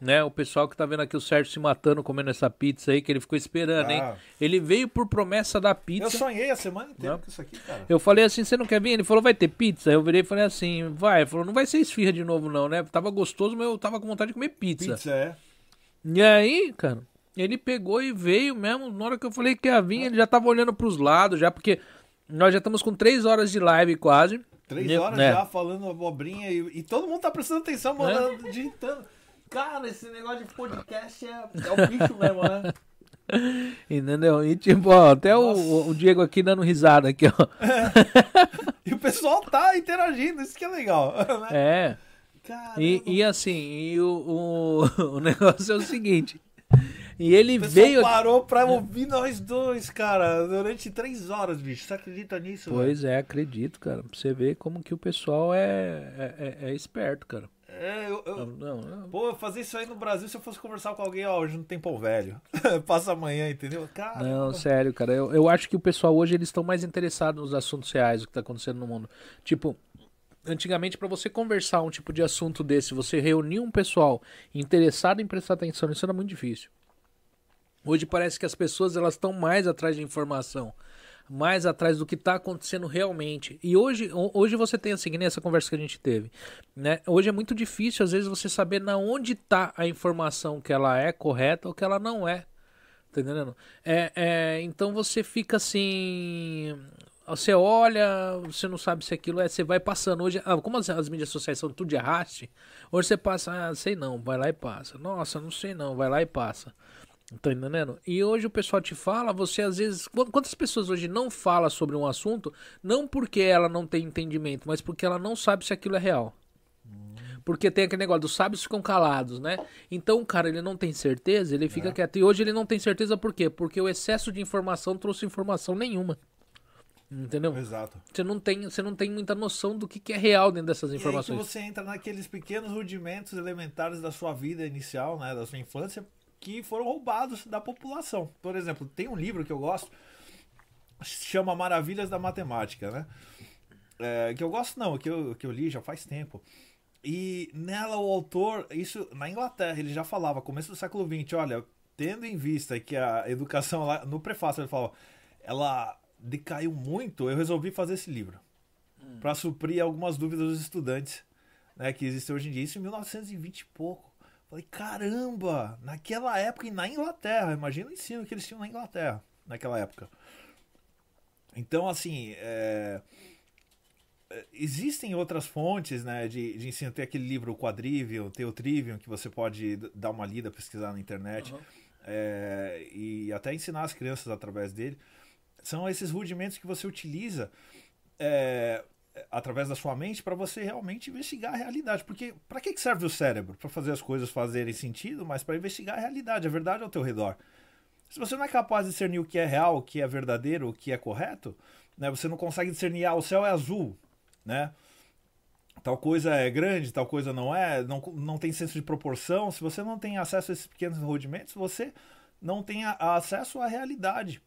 né? O pessoal que tá vendo aqui o Sérgio se matando comendo essa pizza aí, que ele ficou esperando, hein? Ah. Ele veio por promessa da Eu pizza. sonhei a semana inteira Não. com isso aqui, cara. Eu falei assim, você não quer vir? Ele falou, vai ter pizza? Eu virei e falei assim, vai. Ele falou, não vai ser esfirra de novo não, né? Tava gostoso, mas eu tava com vontade de comer pizza. Pizza, é. E aí, cara, ele pegou e veio mesmo. Na hora que eu falei que ia vir, ele já tava olhando pros lados, já, porque nós já estamos com três horas de live quase. Três Né? horas É. já falando abobrinha e, e todo mundo tá prestando atenção, mandando, digitando. Cara, esse negócio de podcast é, é o bicho mesmo, né? Entendeu? E tipo, ó, até o, o Diego aqui dando risada aqui, ó. E o pessoal tá interagindo, isso que é legal. Né? É. Caramba. E, e assim, e o, o, o negócio é o seguinte. E ele veio. parou pra ouvir nós dois, cara, durante três horas, bicho. Você acredita nisso? velho? Pois é, acredito, cara. Pra você ver como que o pessoal é, é, é- é esperto, cara. É, eu, eu- Não, não, Pô, eu fazia isso aí no Brasil se eu fosse conversar com alguém, ó, hoje não tem pão velho. Passa amanhã, entendeu? Cara, Não, sério, cara. Eu, eu acho que o pessoal hoje eles estão mais interessados nos assuntos reais, o que tá acontecendo no mundo. Tipo, antigamente para você conversar um tipo de assunto desse, você reunir um pessoal interessado em prestar atenção, isso era muito difícil. Hoje parece que as pessoas elas estão mais atrás de informação, mais atrás do que está acontecendo realmente. E hoje, ho- hoje você tem assim, que nem essa conversa que a gente teve, né? Hoje é muito difícil às vezes você saber na onde está a informação que ela é correta ou que ela não é. Tá entendendo? É, é, então você fica assim. Você olha, você não sabe se aquilo é. Você vai passando. Hoje, ah, como as, as mídias sociais são tudo de arraste, hoje você passa, ah, sei não, vai lá e passa. Nossa, não sei não, vai lá e passa. Tá entendendo? E hoje o pessoal te fala, você às vezes. qu- Quantas pessoas hoje não fala sobre um assunto, não porque ela não tem entendimento, mas porque ela não sabe se aquilo é real. Porque tem aquele negócio, dos sábios ficam calados, né? Então o cara, ele não tem certeza, ele fica quieto. E hoje ele não tem certeza por quê? Porque o excesso de informação trouxe informação nenhuma. Entendeu? Exato. Você não tem, você não tem muita noção do que, que é real dentro dessas E aí informações. você entra naqueles pequenos rudimentos elementares da sua vida inicial, né, da sua infância, que foram roubados da população. Por exemplo, tem um livro que eu gosto, chama Maravilhas da Matemática, né? É, que eu gosto não, que eu, que eu li já faz tempo. E nela o autor, isso na Inglaterra, ele já falava, começo do século XX, olha, tendo em vista que a educação lá, no prefácio ele fala, ela decaiu muito, eu resolvi fazer esse livro para suprir algumas dúvidas dos estudantes, né, que existem hoje em dia. Isso em 1920 e pouco. Falei, caramba, naquela época e na Inglaterra, imagina o ensino que eles tinham na Inglaterra naquela época. Então, assim, é, é, existem outras fontes né, de, de ensino. Tem aquele livro o Quadrivium, tem o Trivium, que você pode dar uma lida, pesquisar na internet, Uhum. é, e até ensinar as crianças através dele. São esses rudimentos que você utiliza é, através da sua mente para você realmente investigar a realidade. Porque para que serve o cérebro? Para fazer as coisas fazerem sentido, mas para investigar a realidade, a verdade ao teu redor. Se você não é capaz de discernir o que é real, o que é verdadeiro, o que é correto, né, você não consegue discernir, ah, o céu é azul, né? Tal coisa é grande, tal coisa não é, não, não tem senso de proporção. Se você não tem acesso a esses pequenos rudimentos, você não tem a- acesso à realidade.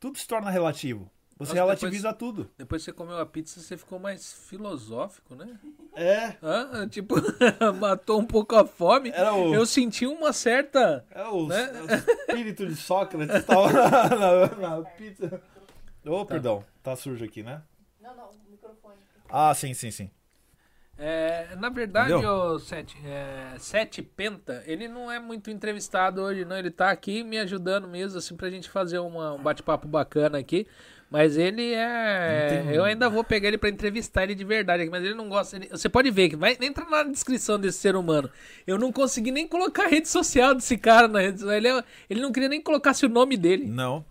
Tudo se torna relativo. Você Nossa, relativiza tudo. Depois que você comeu a pizza, você ficou mais filosófico, né? É. Hã? Tipo, matou um pouco a fome. Era o- Eu senti uma certa. É o, Né? é o espírito de Sócrates estava na, na- na pizza. Ô, perdão, tá sujo aqui, né? Não, não, o microfone. Ah, sim, sim, sim. É, na verdade, Entendeu? o Sete, é, Sete Penta, ele não é muito entrevistado hoje, não. Ele tá aqui me ajudando mesmo, assim, pra gente fazer uma- um bate-papo bacana aqui. Mas ele é. Eu ainda vou pegar ele pra entrevistar ele de verdade aqui, mas ele não gosta. ele- Você pode ver que vai entra na descrição desse ser humano. Eu não consegui nem colocar a rede social desse cara na rede social. Ele, é- ele não queria nem colocar o nome dele. Não,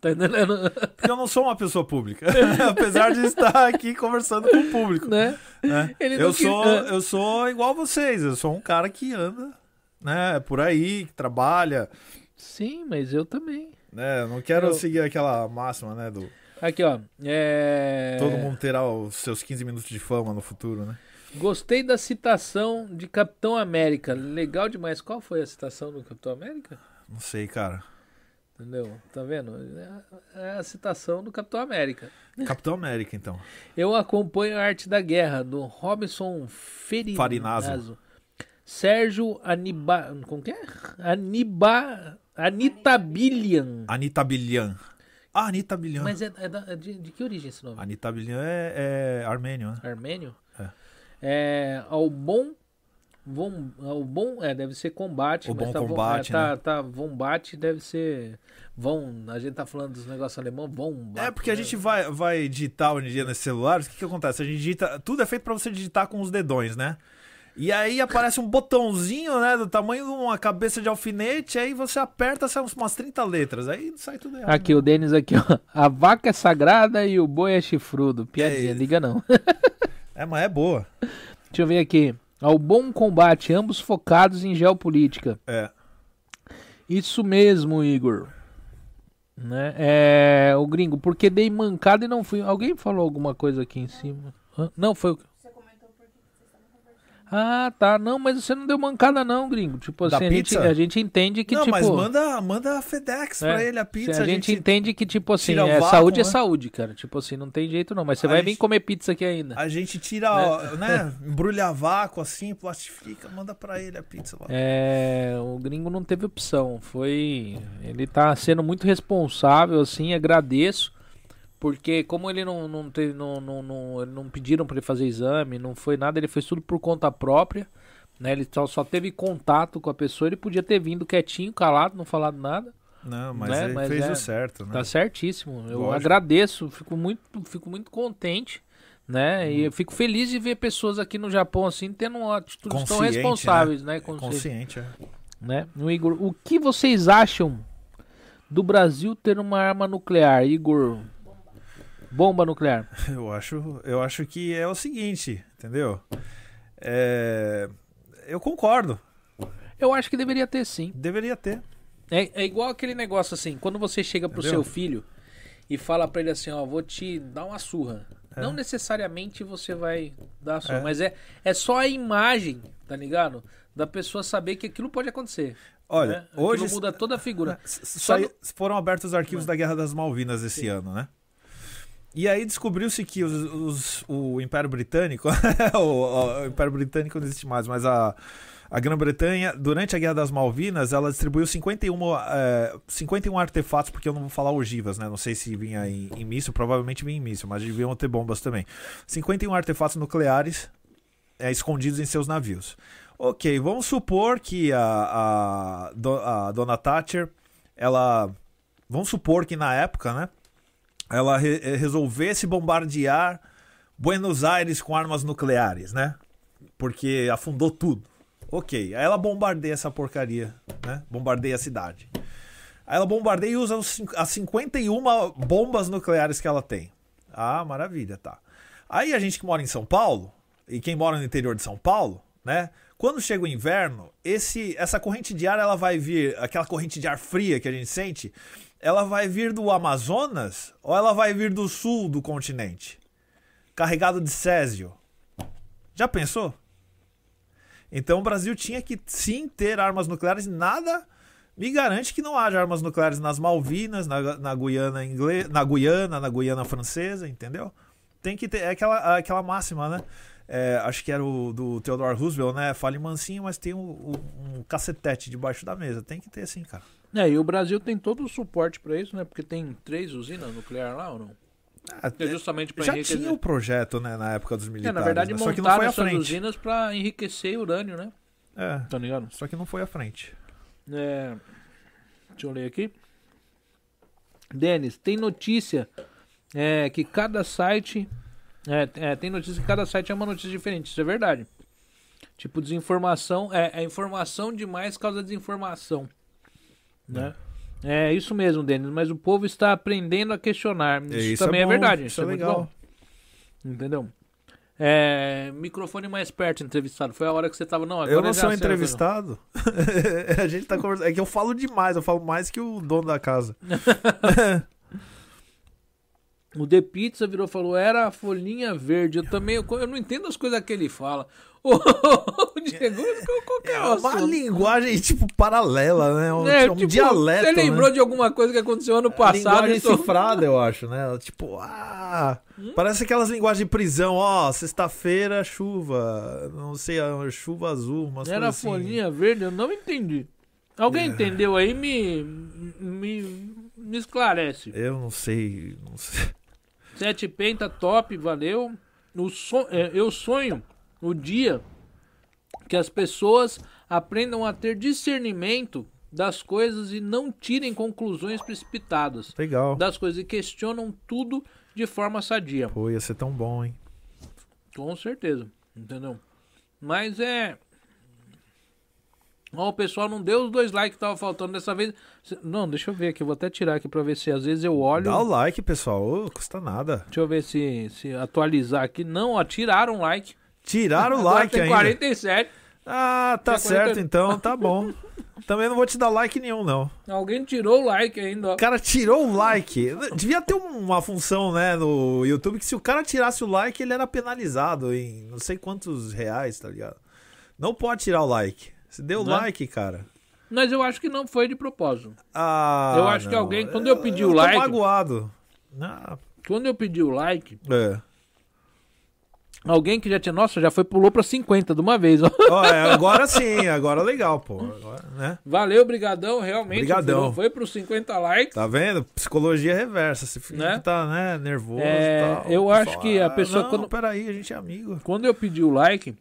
Tá entendendo? porque eu não sou uma pessoa pública. Apesar de estar aqui conversando com o público. né? né? Eu, quis- sou, é. eu sou igual vocês, eu sou um cara que anda né, por aí, que trabalha. Sim, mas eu também. Né? Não quero Eu- seguir aquela máxima, né? Do Aqui, ó. É... todo mundo terá os seus 15 minutos de fama no futuro, né? Gostei da citação de Capitão América. Legal demais. Qual foi a citação do Capitão América? Não sei, cara. Entendeu? Tá vendo? É a citação do Capitão América. Capitão América, então. Eu acompanho a arte da guerra, do Robinson Ferinazo. Farinazo. Sérgio Aniba... Como que é? Aniba... Anita Billian. Anitta Bilian. Ah, Anitta Bilian. Mas é, é da- é de, de que origem esse nome? Anitta Bilian é, é armênio, né? Armênio? É. É, ao bom. Vom, ao bom, é, deve ser combate. O bom tá, vom- combate, é, tá, né? tá, vombate deve ser. Vão, a gente tá falando dos negócios alemão, vão. É porque a gente vai, vai digitar hoje em dia nesses celulares, o que, que acontece? A gente digita. Tudo é feito pra você digitar com os dedões, né? E aí aparece um botãozinho, né? Do tamanho de uma cabeça de alfinete, aí você aperta, sai umas 30 letras. Aí sai tudo errado. Aqui, o Denis aqui, ó. A vaca é sagrada e o boi é chifrudo. Piadinha, É, liga não. É, mas é boa. Deixa eu ver aqui. Ao bom combate, ambos focados em geopolítica. É. Isso mesmo, Igor. Né? É, o gringo, porque dei mancada e não fui. Alguém falou alguma coisa aqui em cima? Hã? Não, foi o. Você comentou por que vocês estavam conversando. Ah, tá. Não, mas você não deu mancada, não, gringo. Tipo Da assim, a gente, a gente entende que, não, tipo. mas manda, manda a FedEx pra é, ele, a pizza. a, gente, entende que, tipo assim, é, vácuo, saúde é né? saúde, cara. Tipo assim, não tem jeito não. Mas você A vai gente- vir comer pizza aqui ainda. A gente tira, né? Embrulha vácuo assim, plastifica, manda pra ele a pizza lá. É, o gringo não teve opção. Foi. Ele tá sendo muito responsável, assim, agradeço. Porque como ele não, não, teve, não, não, não, não pediram pra ele fazer exame, não foi nada, ele fez tudo por conta própria. Né? Ele só, só teve contato com a pessoa, ele podia ter vindo quietinho, calado, não falado nada. Não, mas Né, ele mas fez é- o certo, né? Tá certíssimo. Eu Lógico. agradeço, fico muito, fico muito contente. Né? Uhum. E eu fico feliz de ver pessoas aqui no Japão assim tendo atitudes tão Consciente, responsáveis, né? Consci- Consciente, é. né? O Igor, o que vocês acham do Brasil ter uma arma nuclear, Igor? Bomba nuclear. Eu acho, eu acho que é o seguinte, entendeu? É, eu concordo, Eu acho que deveria ter sim. deveria ter. É, é igual aquele negócio assim, quando você chega pro Entendeu? seu filho e fala pra ele assim, ó, vou te dar uma surra. Não necessariamente você vai dar a surra, É. mas é, é só a imagem, tá ligado? Da pessoa saber que aquilo pode acontecer. Olha, né? Hoje muda toda a figura. Só sai- no- foram abertos os arquivos da Guerra das Malvinas esse ano, né? E aí descobriu-se que os, os- o Império Britânico, o, o Império Britânico não existe mais, mas a, a Grã-Bretanha, durante a Guerra das Malvinas, ela distribuiu 51, é, 51 artefatos, porque eu não vou falar ogivas, né? Não sei se vinha em, em míssil, provavelmente vinha em míssil, mas deviam ter bombas também. 51 artefatos nucleares é, escondidos em seus navios. Ok, vamos supor que a, a, a dona Thatcher, ela. Vamos supor que na época, né? Ela re- eh, resolvesse bombardear Buenos Aires com armas nucleares, né? Porque afundou tudo. Ok, aí ela bombardeia essa porcaria, né? Bombardeia a cidade. Aí ela bombardeia e usa as 51 bombas nucleares que ela tem. Ah, maravilha, tá. Aí a gente que mora em São Paulo, e quem mora no interior de São Paulo, né? Quando chega o inverno, esse, essa corrente de ar ela vai vir, aquela corrente de ar fria que a gente sente, ela vai vir do Amazonas ou ela vai vir do sul do continente? Carregado de césio. Já pensou? Então o Brasil tinha que sim ter armas nucleares, nada me garante que não haja armas nucleares nas Malvinas, na, na Guiana inglesa, na Guiana, na Guiana francesa, entendeu? Tem que ter é aquela, aquela máxima, né? É, acho que era o do Theodore Roosevelt, né? Fale mansinho, mas tem um, um, um cacetete debaixo da mesa. Tem que ter sim, cara. É, e o Brasil tem todo o suporte pra isso, né? Porque tem três usinas nucleares lá ou não? Ah, é justamente pra já enriquecer. tinha o projeto, né, na época dos É, militares. na verdade, né? Só que não montaram foi à essas frente. usinas pra enriquecer urânio, né? É, Tá ligado? só que não foi à frente. É, deixa eu ler aqui. Denis, tem notícia é, que cada site. É, é, tem notícia que cada site é uma notícia diferente. Isso é verdade. Tipo, desinformação. É, é informação demais causa desinformação. Né? É isso mesmo, Denis. Mas o povo está aprendendo a questionar. Isso, isso também é, bom, verdade. isso é é, legal. Entendeu? É, microfone mais perto, entrevistado. Foi a hora que você tava. Não, Eu não sou entrevistado. a gente tá conversando. É que eu falo demais, eu falo mais que o dono da casa. O The Pizza virou e falou, era a folhinha verde. Eu também, eu, eu não entendo as coisas que ele fala. O Diego, qualquer É uma assunto. linguagem, tipo, paralela, né? Um, É, um tipo, dialeto. Você lembrou né? de alguma coisa que aconteceu ano passado? linguagem Isso- cifrada, eu acho, né? Tipo, ah, Hum? parece aquelas linguagens de prisão, ó, sexta-feira, chuva, não sei, chuva azul, umas Era a assim. folhinha verde, eu não entendi. Alguém É. entendeu aí? Me, me, me esclarece. Eu não sei, não sei. Sete penta, top, valeu. So, é, eu sonho o dia que as pessoas aprendam a ter discernimento das coisas e não tirem conclusões precipitadas Legal. das coisas e questionam tudo de forma sadia. Pô, ia ser tão bom, hein? Com certeza, entendeu? Mas é. Ó, o pessoal não deu os dois likes que tava faltando dessa vez. Não, deixa eu ver aqui, eu vou até tirar aqui pra ver se às vezes eu olho. Dá o like, pessoal, ô, custa nada. Deixa eu ver se, se atualizar aqui. Não, ó, tiraram o like. Tiraram o Agora like tem ainda. 47. Ah, tá Tinha certo 40. então, tá bom. Também não vou te dar like nenhum, não. Alguém tirou o like ainda, ó. O cara tirou o like. Devia ter uma função, né, no YouTube que se o cara tirasse o like, ele era penalizado em não sei quantos reais, tá ligado? Não pode tirar o like. Se deu Né? like, cara. Mas eu acho que não foi de propósito. Ah, Eu acho que não. alguém- quando eu pedi o tô like- magoado. Ah, Quando eu pedi o like, é. alguém que já tinha. Nossa, já foi pulou pra 50 de uma vez, ó. Ó, é, agora sim, agora legal, pô. Agora, né? Valeu, brigadão, realmente. Brigadão. Foi pros 50 likes. Tá vendo? Psicologia reversa. Se fica Né? tá, né, nervoso É, tal. eu o acho pessoal, que a ah, pessoa Não, quando- peraí, a gente é amigo. Quando eu pedi o like,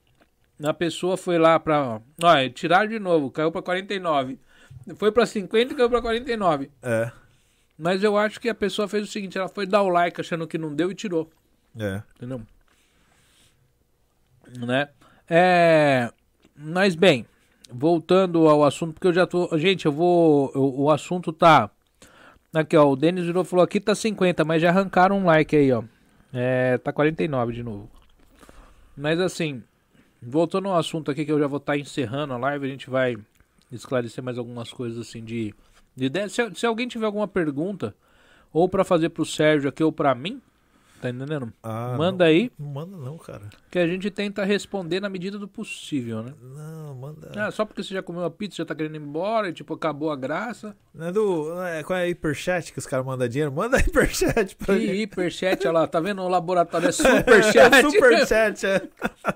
a pessoa foi lá pra. Olha, tiraram de novo, caiu pra 49. Foi pra 50 e caiu pra 49. É, Mas eu acho que a pessoa fez o seguinte: ela foi dar o like achando que não deu e tirou. é. Entendeu? Né? É. Mas bem, voltando ao assunto, porque eu já tô. Gente, eu vou. eu- o assunto tá. Aqui, ó. O Denis virou falou: aqui tá 50, mas já arrancaram um like aí, ó. É. Tá 49 de novo. Mas assim. Voltando ao assunto aqui, que eu já vou estar encerrando a live, a gente vai esclarecer mais algumas coisas assim de. de ideia. Se, se alguém tiver alguma pergunta, ou pra fazer pro Sérgio aqui ou pra mim, tá entendendo? Ah, manda não, aí, Não manda não, cara. que a gente tenta responder na medida do possível, né? Não, manda. Ah, só porque você já comeu a pizza, já tá querendo ir embora, e tipo, acabou a graça. Não é do. é- qual é a hiperchat que os caras mandam dinheiro? Manda hiperchat pra E gente. hiperchat, olha lá, tá vendo? O laboratório é superchat. É superchat, é.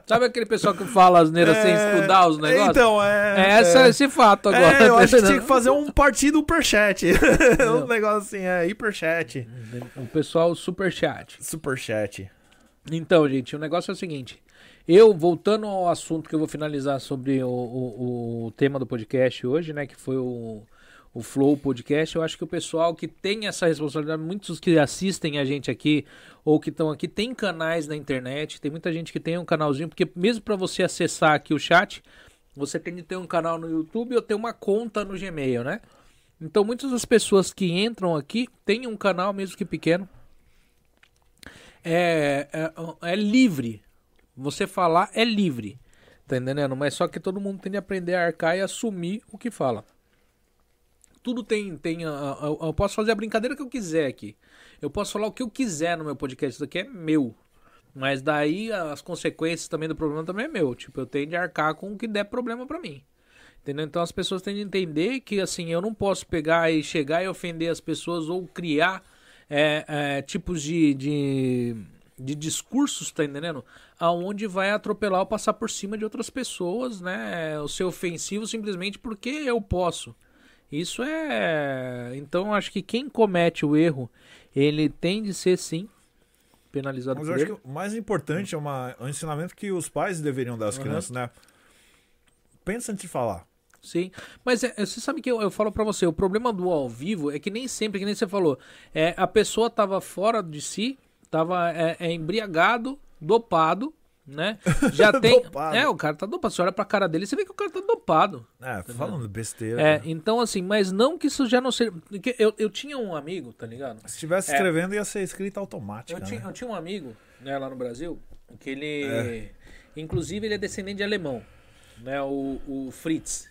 Sabe aquele pessoal que fala asneira sem É, estudar os negócios? Então, é. é essa, é. esse fato agora. É, eu acho que tinha que fazer um partido superchat. um negócio assim, é hiperchat. O pessoal superchat. Superchat. Então, gente, o negócio é o seguinte. Eu, voltando ao assunto que eu vou finalizar sobre o, o, o tema do podcast hoje, né? Que foi o, o Flow Podcast, eu acho que o pessoal que tem essa responsabilidade, muitos que assistem a gente aqui ou que estão aqui, tem canais na internet, tem muita gente que tem um canalzinho, porque mesmo para você acessar aqui o chat, você tem que ter um canal no YouTube ou ter uma conta no Gmail, né? Então, muitas das pessoas que entram aqui têm um canal, mesmo que pequeno, é, é, é livre. Você falar é livre. Tá entendendo? Mas só que todo mundo tem de aprender a arcar e assumir o que fala. Tudo tem. tem a- a- eu posso fazer a brincadeira que eu quiser aqui. Eu posso falar o que eu quiser no meu podcast. Isso aqui é meu. Mas daí as consequências também do problema também é meu. Tipo, eu tenho de arcar com o que der problema pra mim. Entendeu? Então as pessoas têm de entender que assim, eu não posso pegar e chegar e ofender as pessoas ou criar é, é, tipos de, de, de discursos, tá entendendo? Aonde vai atropelar ou passar por cima de outras pessoas, né? O ser ofensivo simplesmente porque eu posso. Isso é. Então eu acho que quem comete o erro, ele tem de ser sim penalizado Mas eu acho ele. que o mais importante é uma, um ensinamento que os pais deveriam dar às Uhum. crianças, né? Pensa antes de falar. Sim, mas é, você sabe que eu, eu falo pra você, o problema do ao vivo é que nem sempre, que nem você falou, é, a pessoa tava fora de si, tava é, é, embriagado, dopado, né? Já tem. Dopado. É, o cara tá dopado. Você olha pra cara dele, você vê que o cara tá dopado. É, falando besteira. É, né? então assim, mas não que isso já não seja. Eu, eu tinha um amigo, tá ligado? Se estivesse É. escrevendo, ia ser escrita automática. Eu tinha, né? eu tinha um amigo, né, lá no Brasil, que ele. É. Inclusive, ele é descendente de alemão, né? O, o Fritz.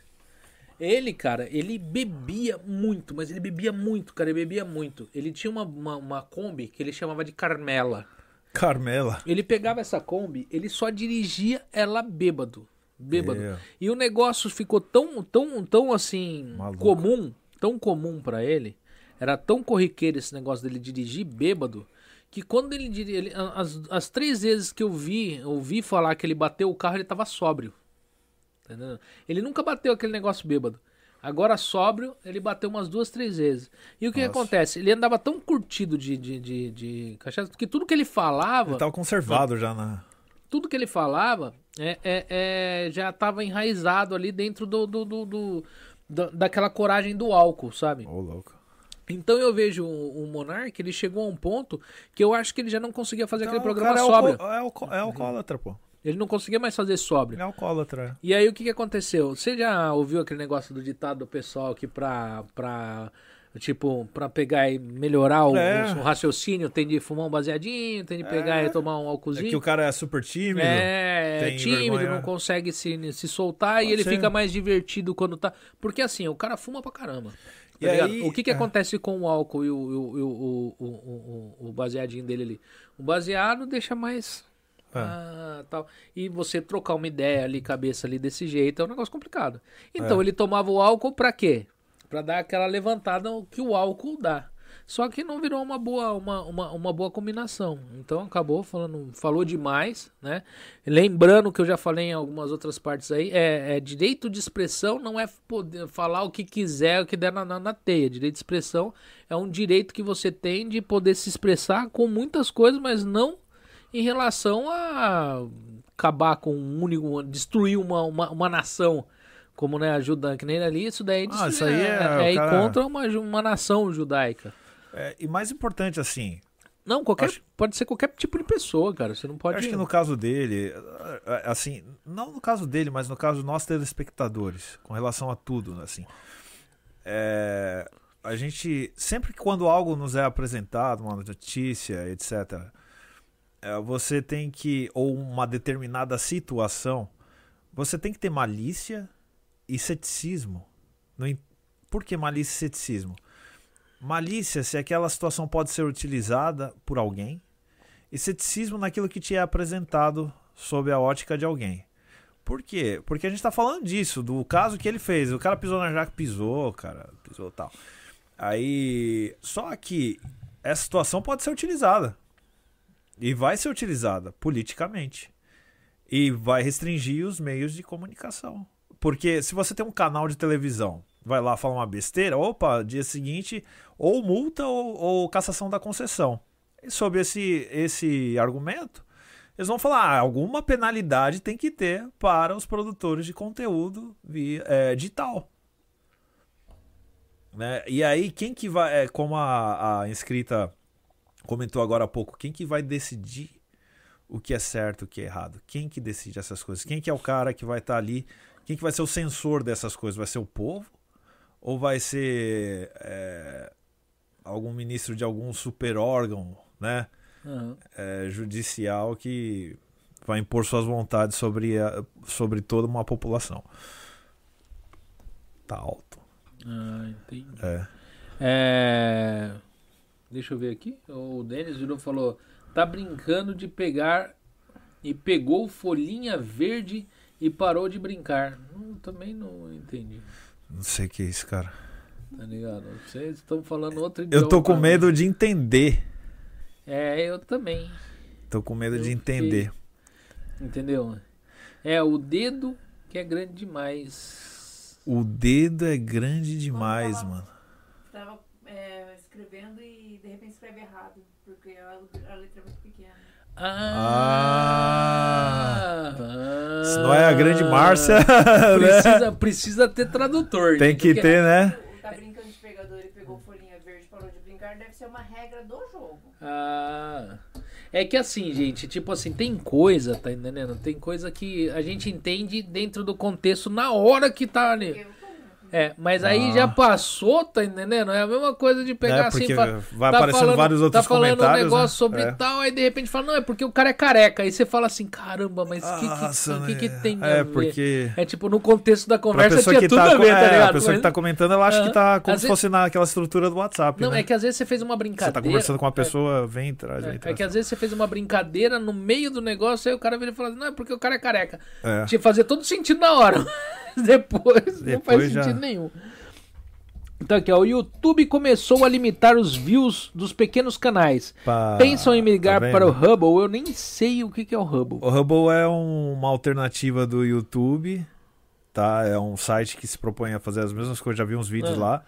Ele, cara, ele bebia muito, mas ele bebia muito, cara, ele bebia muito. Ele tinha uma, uma, uma Kombi que ele chamava de Carmela. Carmela. Ele pegava essa Kombi, ele só dirigia ela bêbado. Bêbado. É. E o negócio ficou tão, tão, tão assim, Maluco. comum, tão comum pra ele. Era tão corriqueiro esse negócio dele dirigir bêbado, que quando ele dirigia, as, as três vezes que eu vi, ouvi falar que ele bateu o carro, ele tava sóbrio. Tá entendendo? Ele nunca bateu aquele negócio bêbado. Agora sóbrio, ele bateu umas duas, três vezes. E o que, que acontece? Ele andava tão curtido de, de, de, de cachaça que tudo que ele falava Ele tava conservado já na. tudo que ele falava é, é- é- já estava enraizado ali dentro do, do- do- do- da- daquela coragem do álcool, sabe? Ô, louco. Então eu vejo o, o Monark, ele chegou a um ponto que eu acho que ele já não conseguia fazer Então, aquele programa sóbrio. É, alco... é, alco... é alcoólatra, pô. Ele não conseguia mais fazer sóbrio. Ele é alcoólatra. E aí o que, que aconteceu? Você já ouviu aquele negócio do ditado do pessoal que pra, pra tipo, pra pegar e melhorar o, É. o raciocínio tem de fumar um baseadinho, tem de pegar É. e tomar um É álcoolzinho? que o cara é super tímido. É, tímido, vergonha. não consegue se, se soltar e Pode ele ser. fica mais divertido quando tá. Porque assim, o cara fuma pra caramba. E tá aí- o que, que é. acontece com o álcool e o, o, o, o, o- o baseadinho dele ali? O baseado deixa mais. É. Ah, tal. E você trocar uma ideia ali, cabeça ali desse jeito, é um negócio complicado. Então É. ele tomava o álcool pra quê? Pra dar aquela levantada que o álcool dá. Só que não virou uma boa, uma, uma, uma boa combinação. Então acabou falando, falou demais, né? Lembrando que eu já falei em algumas outras partes aí, é, é direito de expressão não é poder falar o que quiser, o que der na, na, na teia. Direito de expressão é um direito que você tem de poder se expressar com muitas coisas, mas não em relação a acabar com um único, destruir uma, uma, uma nação. Como né, ajuda que nem ali, isso daí Ah, isso aí é- é, o cara- contra uma, uma nação judaica. É, e mais importante, assim, Não, qualquer, Acho- pode ser qualquer tipo de pessoa, cara. Você não pode. acho que no caso dele, é, assim, não no caso dele, mas no caso dos nossos telespectadores, com relação a tudo, assim. É, a gente, sempre que quando algo nos é apresentado, uma notícia, etc., é, você tem que, ou uma determinada situação, você tem que ter malícia e ceticismo. Por que malícia e ceticismo? malícia se aquela situação pode ser utilizada por alguém e ceticismo naquilo que te é apresentado sob a ótica de alguém. Por quê? Porque a gente tá falando disso, do caso que ele fez. O cara pisou na jaca, pisou, cara, pisou tal. Aí. Só que essa situação pode ser utilizada. E vai ser utilizada politicamente. E vai restringir os meios de comunicação. Porque se você tem um canal de televisão, vai lá falar uma besteira, opa, dia seguinte, ou multa ou, ou cassação da concessão. E sob esse, esse argumento, eles vão falar: ah, alguma penalidade tem que ter para os produtores de conteúdo via, é, digital. Né? E aí, quem que vai, é, como a, a inscrita comentou agora há pouco, quem que vai decidir o que é certo, o que é errado? Quem que decide essas coisas? Quem que é o cara que vai estar tá ali? Quem que vai ser o censor dessas coisas? Vai ser o povo? Ou vai ser é, algum ministro de algum super órgão, né? Uhum. É, judicial que vai impor suas vontades sobre, a, sobre toda uma população. Tá alto. Ah, entendi. É. é... Deixa eu ver aqui. O Denis virou falou: tá brincando de pegar e pegou folhinha verde e parou de brincar. Não, também não entendi. Não sei o que é isso, cara. Tá ligado? Vocês estão falando outro idioma. Eu tô com medo de entender. É, eu também. Tô com medo eu de entender. Entendeu? É, o dedo que é grande demais. O dedo é grande demais, tava, mano. Tava é, escrevendo e escreve errado, porque a, letra é muito pequena. Ah, ah, Se não é a grande Márcia. Precisa, né? precisa ter tradutor. Tem que ter, né? Tá brincando de pegador e pegou folhinha verde parou de brincar, deve ser uma regra do jogo. Ah. É que assim, gente, tipo assim, tem coisa, tá entendendo? Tem coisa que a gente entende dentro do contexto na hora que tá ali. Eu é, mas aí ah. já passou, tá entendendo? É a mesma coisa de pegar é, assim. Vai tá aparecendo falando, vários outros Tá falando um negócio né? sobre é. tal, aí de repente fala, não, é porque o cara é careca. Aí você fala assim, caramba, mas o que, que, que, que, né? tem a é, ver? Porque... É tipo, no contexto da conversa tinha tudo tá, a ver, tá é, ligado? A pessoa mas... que tá comentando, ela acha que tá como às se vezes... fosse naquela estrutura do WhatsApp. Não, né? é que às vezes você fez uma brincadeira. Você tá conversando com uma pessoa, vem, traz, vem, É traz. que às vezes você fez uma brincadeira no meio do negócio, aí o cara vira e fala, não, é porque o cara é careca. Tinha que fazer todo sentido na hora. Depois, não faz sentido nenhum. Então aqui, ó, o YouTube começou a limitar os views dos pequenos canais. Pensam em migrar tá para o Hubble? Eu nem sei o que, que é o Hubble. O Hubble é um, uma alternativa do YouTube, tá? É um site que se propõe a fazer as mesmas coisas, já vi uns vídeos ah. lá.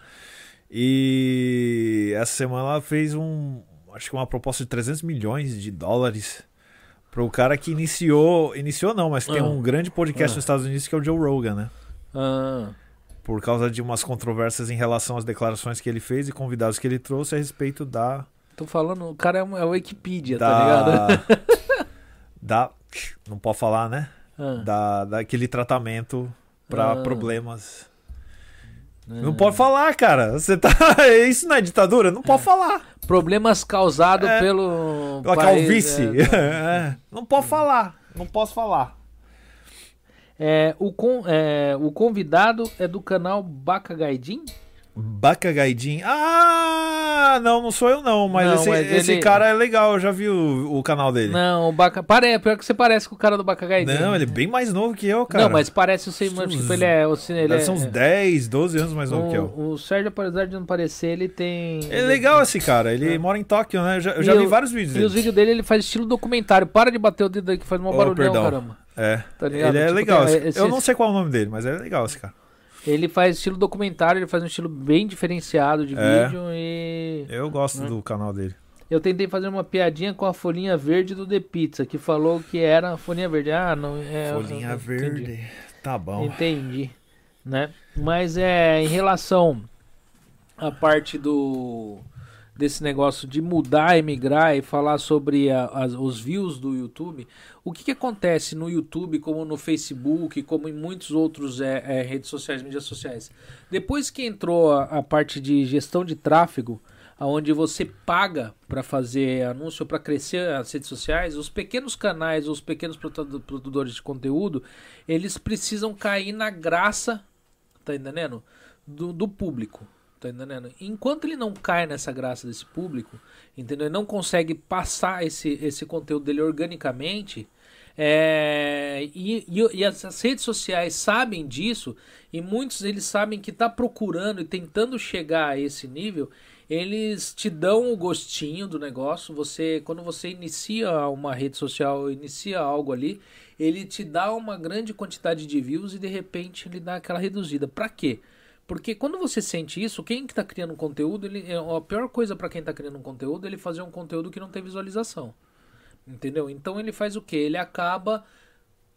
E essa semana ela fez um, acho que uma proposta de 300 milhões de dólares para o cara que iniciou, iniciou não, mas ah. tem um grande podcast ah. nos Estados Unidos que é o Joe Rogan, né? Ah por causa de umas controvérsias em relação às declarações que ele fez e convidados que ele trouxe a respeito da. Tô falando, o cara é, é o Wikipedia, tá da, tá ligado? da. Não pode falar, né? Ah. Da, daquele tratamento para ah. problemas. Ah. Não pode falar, cara. Você tá. Isso não é ditadura? Não pode é. falar. Problemas causados é. pelo. Pela país, calvície. É. é. Não pode falar. Não posso falar. É, o, con, é, o convidado é do canal Baca Gaidin? Baca Gaidin? Ah, não, não sou eu não, mas não, esse, mas esse ele... cara é legal, eu já vi o, o canal dele. Não, o Baca... Pare... Pior que você parece com o cara do Baca Gaidin. Não, ele é bem mais novo que eu, cara. Não, mas parece o sei, tipo, ele é... O, ele é... São uns 10, 12 anos mais novo o, que eu. O Sérgio, apesar de não parecer, ele tem... É legal esse cara, ele é. mora em Tóquio, né? Eu já, eu já vi vários vídeos E dele. os vídeos dele, ele faz estilo documentário. Para de bater o dedo aí que faz uma oh, barulhão, perdão. caramba. É. Tá ele é tipo, legal. Esse, eu não sei qual é o nome dele, mas é legal esse cara. Ele faz estilo documentário, ele faz um estilo bem diferenciado de é. vídeo e. Eu gosto hum. do canal dele. Eu tentei fazer uma piadinha com a folhinha verde do The Pizza, que falou que era folhinha verde. Ah, não é. Folhinha eu, verde. Entendi. Tá bom. Entendi. Né? Mas é em relação à parte do desse negócio de mudar, emigrar e falar sobre a, a, os views do YouTube, o que, que, acontece no YouTube, como no Facebook, como em muitos outros é, é, redes sociais, mídias sociais? Depois que entrou a, a parte de gestão de tráfego, onde você paga para fazer anúncio para crescer as redes sociais, os pequenos canais, os pequenos produtores de conteúdo, eles precisam cair na graça, tá entendendo? Do, do público Tá entendendo? Enquanto ele não cai nessa graça desse público, entendeu? Ele não consegue passar esse, esse conteúdo dele organicamente. É, e, e, e as, redes sociais sabem disso, e muitos eles sabem que tá procurando e tentando chegar a esse nível. Eles te dão o gostinho do negócio. Você, quando você inicia uma rede social, inicia algo ali, ele te dá uma grande quantidade de views e de repente ele dá aquela reduzida. Para quê? Porque quando você sente isso, quem que tá criando um conteúdo, ele, é a pior coisa para quem está criando um conteúdo, é ele fazer um conteúdo que não tem visualização. Entendeu? Então ele faz o que? Ele acaba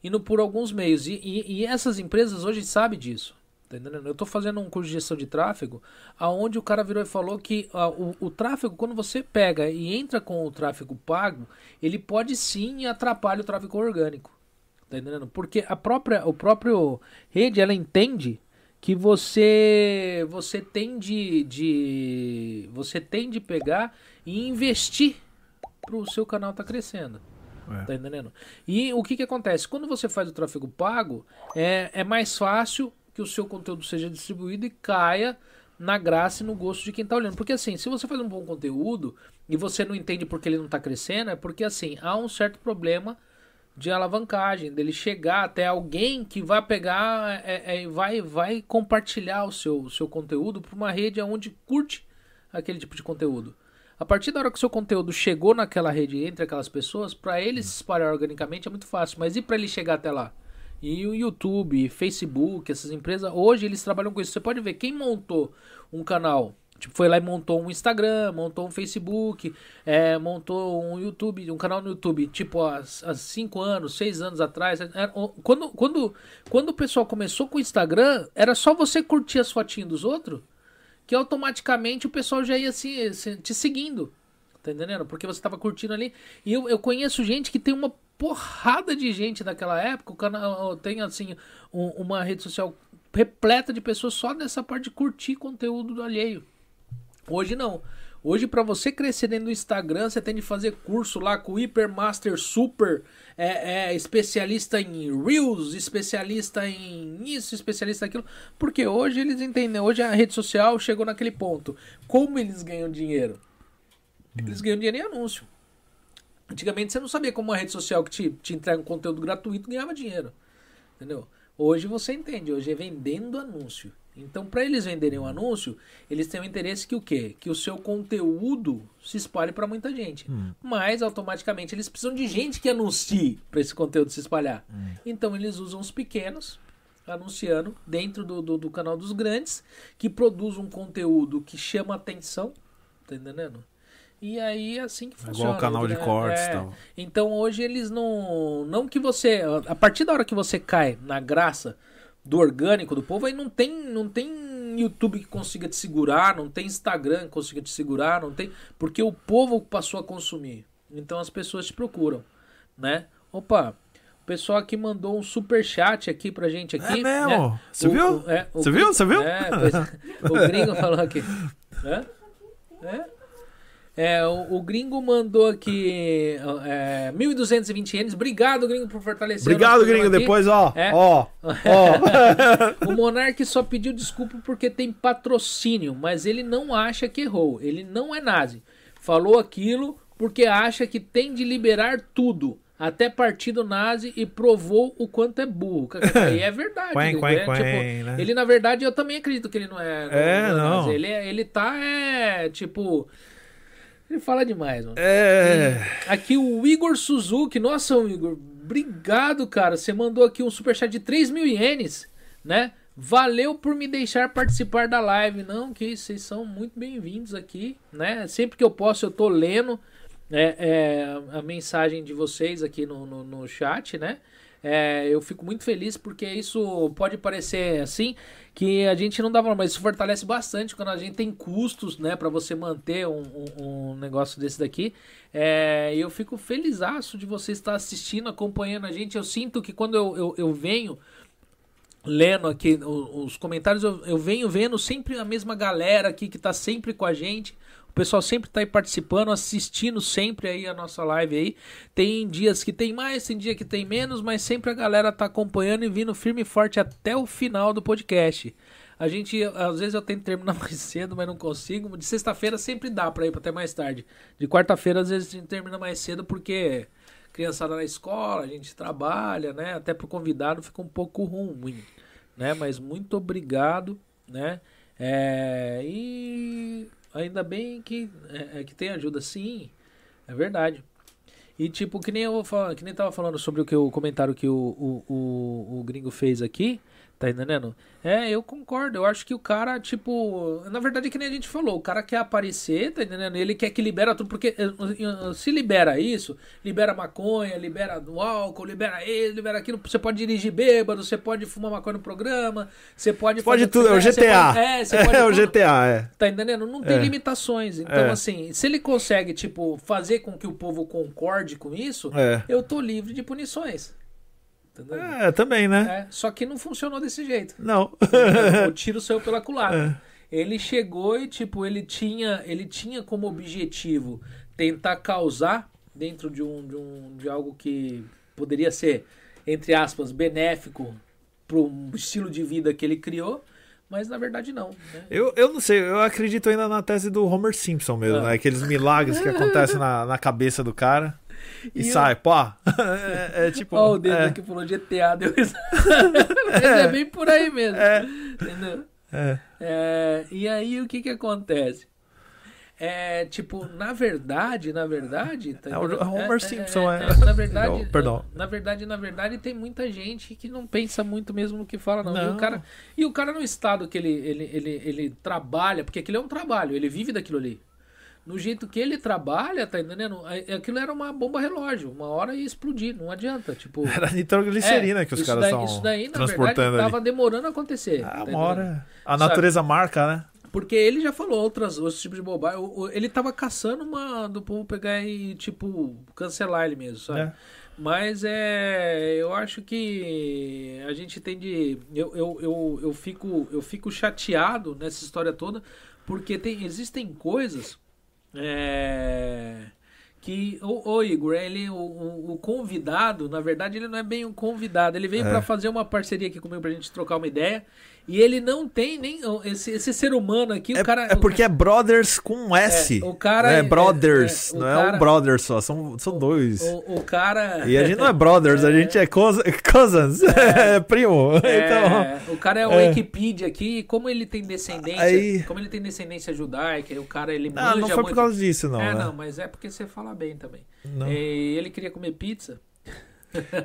indo por alguns meios. E, e, e, essas empresas hoje sabem disso. Tá entendendo? Eu estou fazendo um curso de gestão de tráfego, aonde o cara virou e falou que uh, o, o, tráfego, quando você pega e entra com o tráfego pago, ele pode sim atrapalhar o tráfego orgânico. Tá entendendo? Porque a própria, o próprio rede, ela entende que você você tem de, de você tem de pegar e investir para o seu canal tá crescendo. É. Tá entendendo? E o que, que acontece? Quando você faz o tráfego pago, é, é mais fácil que o seu conteúdo seja distribuído e caia na graça e no gosto de quem está olhando. Porque assim, se você faz um bom conteúdo e você não entende porque ele não está crescendo, é porque assim, há um certo problema de alavancagem, dele chegar até alguém que vai pegar e é, é, vai, vai compartilhar o seu, seu conteúdo para uma rede onde curte aquele tipo de conteúdo. A partir da hora que o seu conteúdo chegou naquela rede entre aquelas pessoas, para ele se espalhar organicamente é muito fácil, mas e para ele chegar até lá? E o YouTube, Facebook, essas empresas, hoje eles trabalham com isso. Você pode ver quem montou um canal Tipo, foi lá e montou um Instagram, montou um Facebook, é, montou um YouTube, um canal no YouTube, tipo, há 5 anos, 6 anos atrás. Era, quando, quando, quando o pessoal começou com o Instagram, era só você curtir as fotinhas dos outros, que automaticamente o pessoal já ia se, te seguindo. Tá entendendo? Porque você tava curtindo ali. E eu, eu conheço gente que tem uma porrada de gente daquela época. O canal tem, assim, um, uma rede social repleta de pessoas só nessa parte de curtir conteúdo do alheio. Hoje não. Hoje, para você crescer dentro do Instagram, você tem de fazer curso lá com o Hypermaster Super, é, é, especialista em Reels, especialista em isso, especialista aquilo. Porque hoje eles entendem, hoje a rede social chegou naquele ponto. Como eles ganham dinheiro? Eles ganham dinheiro em anúncio. Antigamente você não sabia como uma rede social que te, te entrega um conteúdo gratuito ganhava dinheiro. Entendeu? Hoje você entende, hoje é vendendo anúncio. Então, para eles venderem um anúncio, eles têm o interesse que o quê? Que o seu conteúdo se espalhe para muita gente. Hum. Mas automaticamente eles precisam de gente que anuncie para esse conteúdo se espalhar. Hum. Então eles usam os pequenos anunciando dentro do, do, do, canal dos grandes que produz um conteúdo que chama atenção, tá entendendo? E aí é assim que funciona. Igual o canal de né? cortes é. tal. Então hoje eles não. Não que você. A partir da hora que você cai na graça do orgânico do povo, aí não tem, não tem YouTube que consiga te segurar, não tem Instagram que consiga te segurar, não tem, porque o povo passou a consumir. Então as pessoas te procuram, né? Opa, o pessoal aqui mandou um super chat aqui pra gente aqui. É mesmo? Né? Você o, viu? O, é, Você viu? Você viu? É, pois, o gringo falou aqui. É? É? É, o, o, gringo mandou aqui é, 1.220 ienes. Obrigado, gringo, por fortalecer. Obrigado, gringo. Aqui. Depois, ó. É. Ó. ó. o Monark só pediu desculpa porque tem patrocínio, mas ele não acha que errou. Ele não é nazi. Falou aquilo porque acha que tem de liberar tudo. Até partido nazi e provou o quanto é burro. E é verdade. Quen, quen, tipo, né? Ele, na verdade, eu também acredito que ele não é. É, não. não. Ele, é, ele tá, é, tipo ele fala demais, mano. É. Aqui o Igor Suzuki. Nossa, Igor, obrigado, cara. Você mandou aqui um superchat de 3 mil ienes, né? Valeu por me deixar participar da live. Não, que vocês são muito bem-vindos aqui, né? Sempre que eu posso, eu tô lendo é, é, a mensagem de vocês aqui no, no, no chat, né? É, eu fico muito feliz porque isso pode parecer assim que a gente não dá valor, mas isso fortalece bastante quando a gente tem custos, né, para você manter um, um, um, negócio desse daqui. É, eu fico felizaço de você estar assistindo, acompanhando a gente. Eu sinto que quando eu, eu, eu venho lendo aqui os comentários, eu, eu venho vendo sempre a mesma galera aqui que está sempre com a gente pessoal sempre tá aí participando, assistindo sempre aí a nossa live aí. Tem dias que tem mais, tem dia que tem menos, mas sempre a galera tá acompanhando e vindo firme e forte até o final do podcast. A gente, às vezes eu tento terminar mais cedo, mas não consigo. De sexta-feira sempre dá pra ir pra até mais tarde. De quarta-feira, às vezes a gente termina mais cedo porque criançada na escola, a gente trabalha, né? Até pro convidado fica um pouco ruim, né? Mas muito obrigado, né? É, e ainda bem que, é, é, que tem ajuda, sim, é verdade. E tipo, que nem eu vou falar, que nem tava falando sobre o que o comentário que o, o, o, o gringo fez aqui, tá entendendo? É, eu concordo. Eu acho que o cara, tipo, na verdade, que nem a gente falou, o cara quer aparecer, tá entendendo? Ele quer que libera tudo, porque eh, eh, se libera isso, libera maconha, libera o álcool, libera isso, libera aquilo. Você pode dirigir bêbado, você pode fumar maconha no programa, você pode. Pode fazer tudo, é o GTA. pode- é, você pode É o. GTA, é. Tá entendendo? Não tem É. limitações. Então, É. assim, se ele consegue, tipo, fazer com que o povo concorde com isso, É. eu tô livre de punições. Entendeu? É, também, né? É, só que não funcionou desse jeito. Não. o tiro saiu pela É. culatra. Ele chegou e, tipo, ele tinha, ele tinha como objetivo tentar causar dentro de um, de um de algo que poderia ser, entre aspas, benéfico pro estilo de vida que ele criou, mas na verdade não. né? Eu, eu não sei, eu acredito ainda na tese do Homer Simpson mesmo, Ah. né? Aqueles milagres que acontecem na, na cabeça do cara e, E eu- sai, pô. É, é tipo. Ó, o dedo é, que falou GTA, deu risada. Mas é bem por aí mesmo. É. Entendeu? é. É, e aí o que que acontece? É, tipo, na verdade, na verdade, tá É, o? Homer Simpson, é. Na verdade, Não, perdão. na verdade, na verdade, tem muita gente que não pensa muito mesmo no que fala, não. E, Não. o cara, e o cara no estado que ele, ele, ele, ele trabalha, porque aquilo é um trabalho, ele vive daquilo ali. No jeito que ele trabalha, tá entendendo? Aquilo era uma bomba relógio, uma hora ia explodir, não adianta, tipo... Era nitroglicerina é, que os caras estão Isso daí, na verdade, ali. tava demorando a acontecer. Ah, tá uma hora. A Sabe? natureza marca, né? Porque ele já falou outras, outros tipos de bobagem. Ele tava caçando uma do povo pegar e, tipo, cancelar ele mesmo, sabe? É. Mas é. Eu acho que a gente tem de. Eu, eu, eu, eu, fico, eu fico chateado nessa história toda, porque tem, existem coisas. É, que. Ô, ô, Igor, ele, o, o, o convidado, na verdade, ele não é bem um convidado. Ele veio É. pra fazer uma parceria aqui comigo pra gente trocar uma ideia. E ele não tem nem. Esse, esse ser humano aqui, É, o cara. é porque é brothers com um S. É, o cara É, é- brothers, é, o não é cara- um brother só, são, são dois. O, o cara. E a gente não é brothers, a gente é cous- cousins, é primo. Então, É, o cara é o é. Wikipedia aqui, e como ele tem descendência, Aí- como ele tem descendência judaica, o cara ele não, manja não foi muito. por causa disso, não. é, né? não, mas é porque você fala bem também. Não. E ele queria comer pizza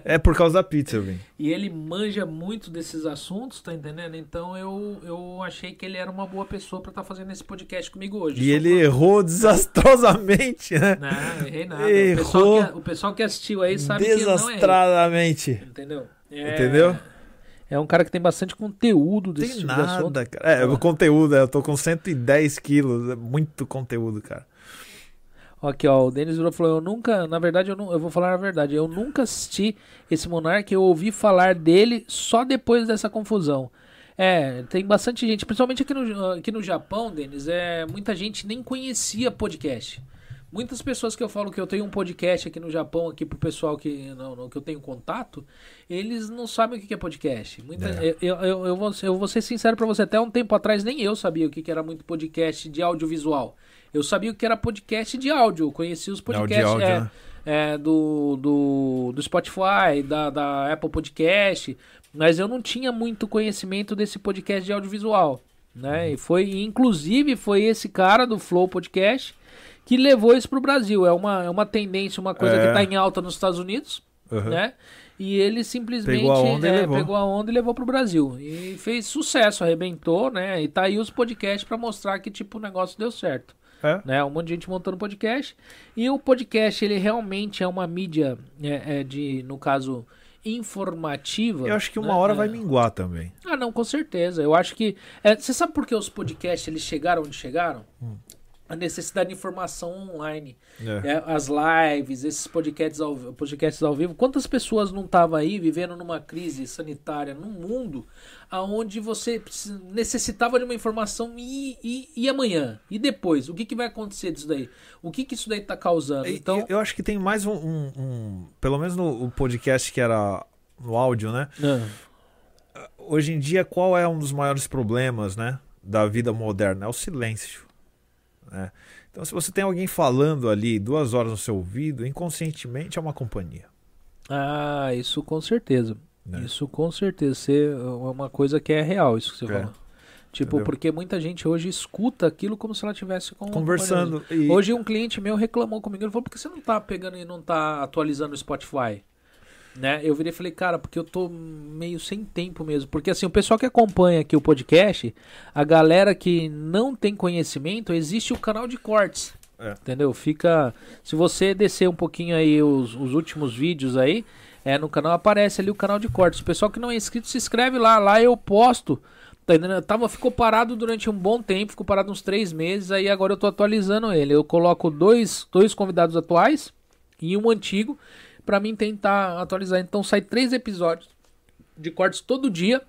É por causa da pizza, Vim. e ele manja muito desses assuntos, tá entendendo? Então eu, eu achei que ele era uma boa pessoa pra estar fazendo esse podcast comigo hoje. E ele por- errou desastrosamente, né? Não, errei nada. O Errou pessoal, que, o pessoal que assistiu aí sabe que não é. Desastradamente. Entendeu? É- Entendeu? É um cara que tem bastante conteúdo desse Tem tipo de assunto. nada, cara. É, o conteúdo, eu tô com 110 quilos, é muito conteúdo, cara. Aqui, ó, o Denis Virou falou, eu nunca, na verdade, eu, não, eu vou falar a verdade, eu nunca assisti esse Monark, eu ouvi falar dele só depois dessa confusão. É, tem bastante gente, principalmente aqui no, aqui no Japão, Denis, é, muita gente nem conhecia podcast. Muitas pessoas que eu falo que eu tenho um podcast aqui no Japão, aqui pro pessoal que, não, não, que eu tenho contato, eles não sabem o que é podcast. Muita, É. eu, eu, eu, vou, eu vou ser sincero pra você, até um tempo atrás nem eu sabia o que era muito podcast de audiovisual. Eu sabia o que era podcast de áudio, eu conhecia os podcasts áudio, é, né? é, do, do, do Spotify, da, da Apple Podcast, mas eu não tinha muito conhecimento desse podcast de audiovisual. Né? E foi, inclusive, foi esse cara do Flow Podcast que levou isso pro Brasil. É uma, é uma tendência, uma coisa É. que tá em alta nos Estados Unidos, Uhum. né? E ele simplesmente Pegou a onda e é, levou. pegou a onda e levou pro Brasil. E fez sucesso, arrebentou, né? E tá aí os podcasts pra mostrar que tipo o negócio deu certo. É. Né? Um monte de gente montando podcast. E o podcast, ele realmente é uma mídia é, é de, no caso, informativa. Eu acho que uma né? hora vai mingar também. Ah, não, com certeza. Eu acho que. é, você sabe por que os podcasts eles chegaram onde chegaram? Hum. A necessidade de informação online. É. É, as lives, esses podcasts ao, podcasts ao vivo. Quantas pessoas não estavam aí vivendo numa crise sanitária num mundo onde você necessitava de uma informação e, e, e amanhã? E depois? O que, que vai acontecer disso daí? O que, que isso daí está causando? Então. eu, acho que tem mais um, um- um- Pelo menos no podcast que era no áudio, né? Ah, hoje em dia, qual é um dos maiores problemas, né, da vida moderna? É o silêncio. Né? Então, se você tem alguém falando ali duas horas no seu ouvido, inconscientemente é uma companhia. Ah, isso com certeza. Né? Isso com certeza. É uma coisa que é real, isso que você É. falou. Tipo, Entendeu? porque muita gente hoje escuta aquilo como se ela tivesse com Conversando. E... Hoje um cliente meu reclamou comigo, ele falou, por que você não tá pegando e não tá atualizando o Spotify? Né? Eu virei e falei, cara, porque eu tô meio sem tempo mesmo. Porque assim, o pessoal que acompanha aqui o podcast, a galera que não tem conhecimento, existe o canal de cortes. É. Entendeu? Fica. Se você descer um pouquinho aí os, os últimos vídeos aí, é, no canal aparece ali o canal de cortes. O pessoal que não é inscrito se inscreve lá. Lá eu posto. Tá entendendo? Tava, ficou parado durante um bom tempo, ficou parado uns três meses, aí agora eu tô atualizando ele. Eu coloco dois, dois convidados atuais e um antigo pra mim tentar atualizar. Então sai três episódios de cortes todo dia,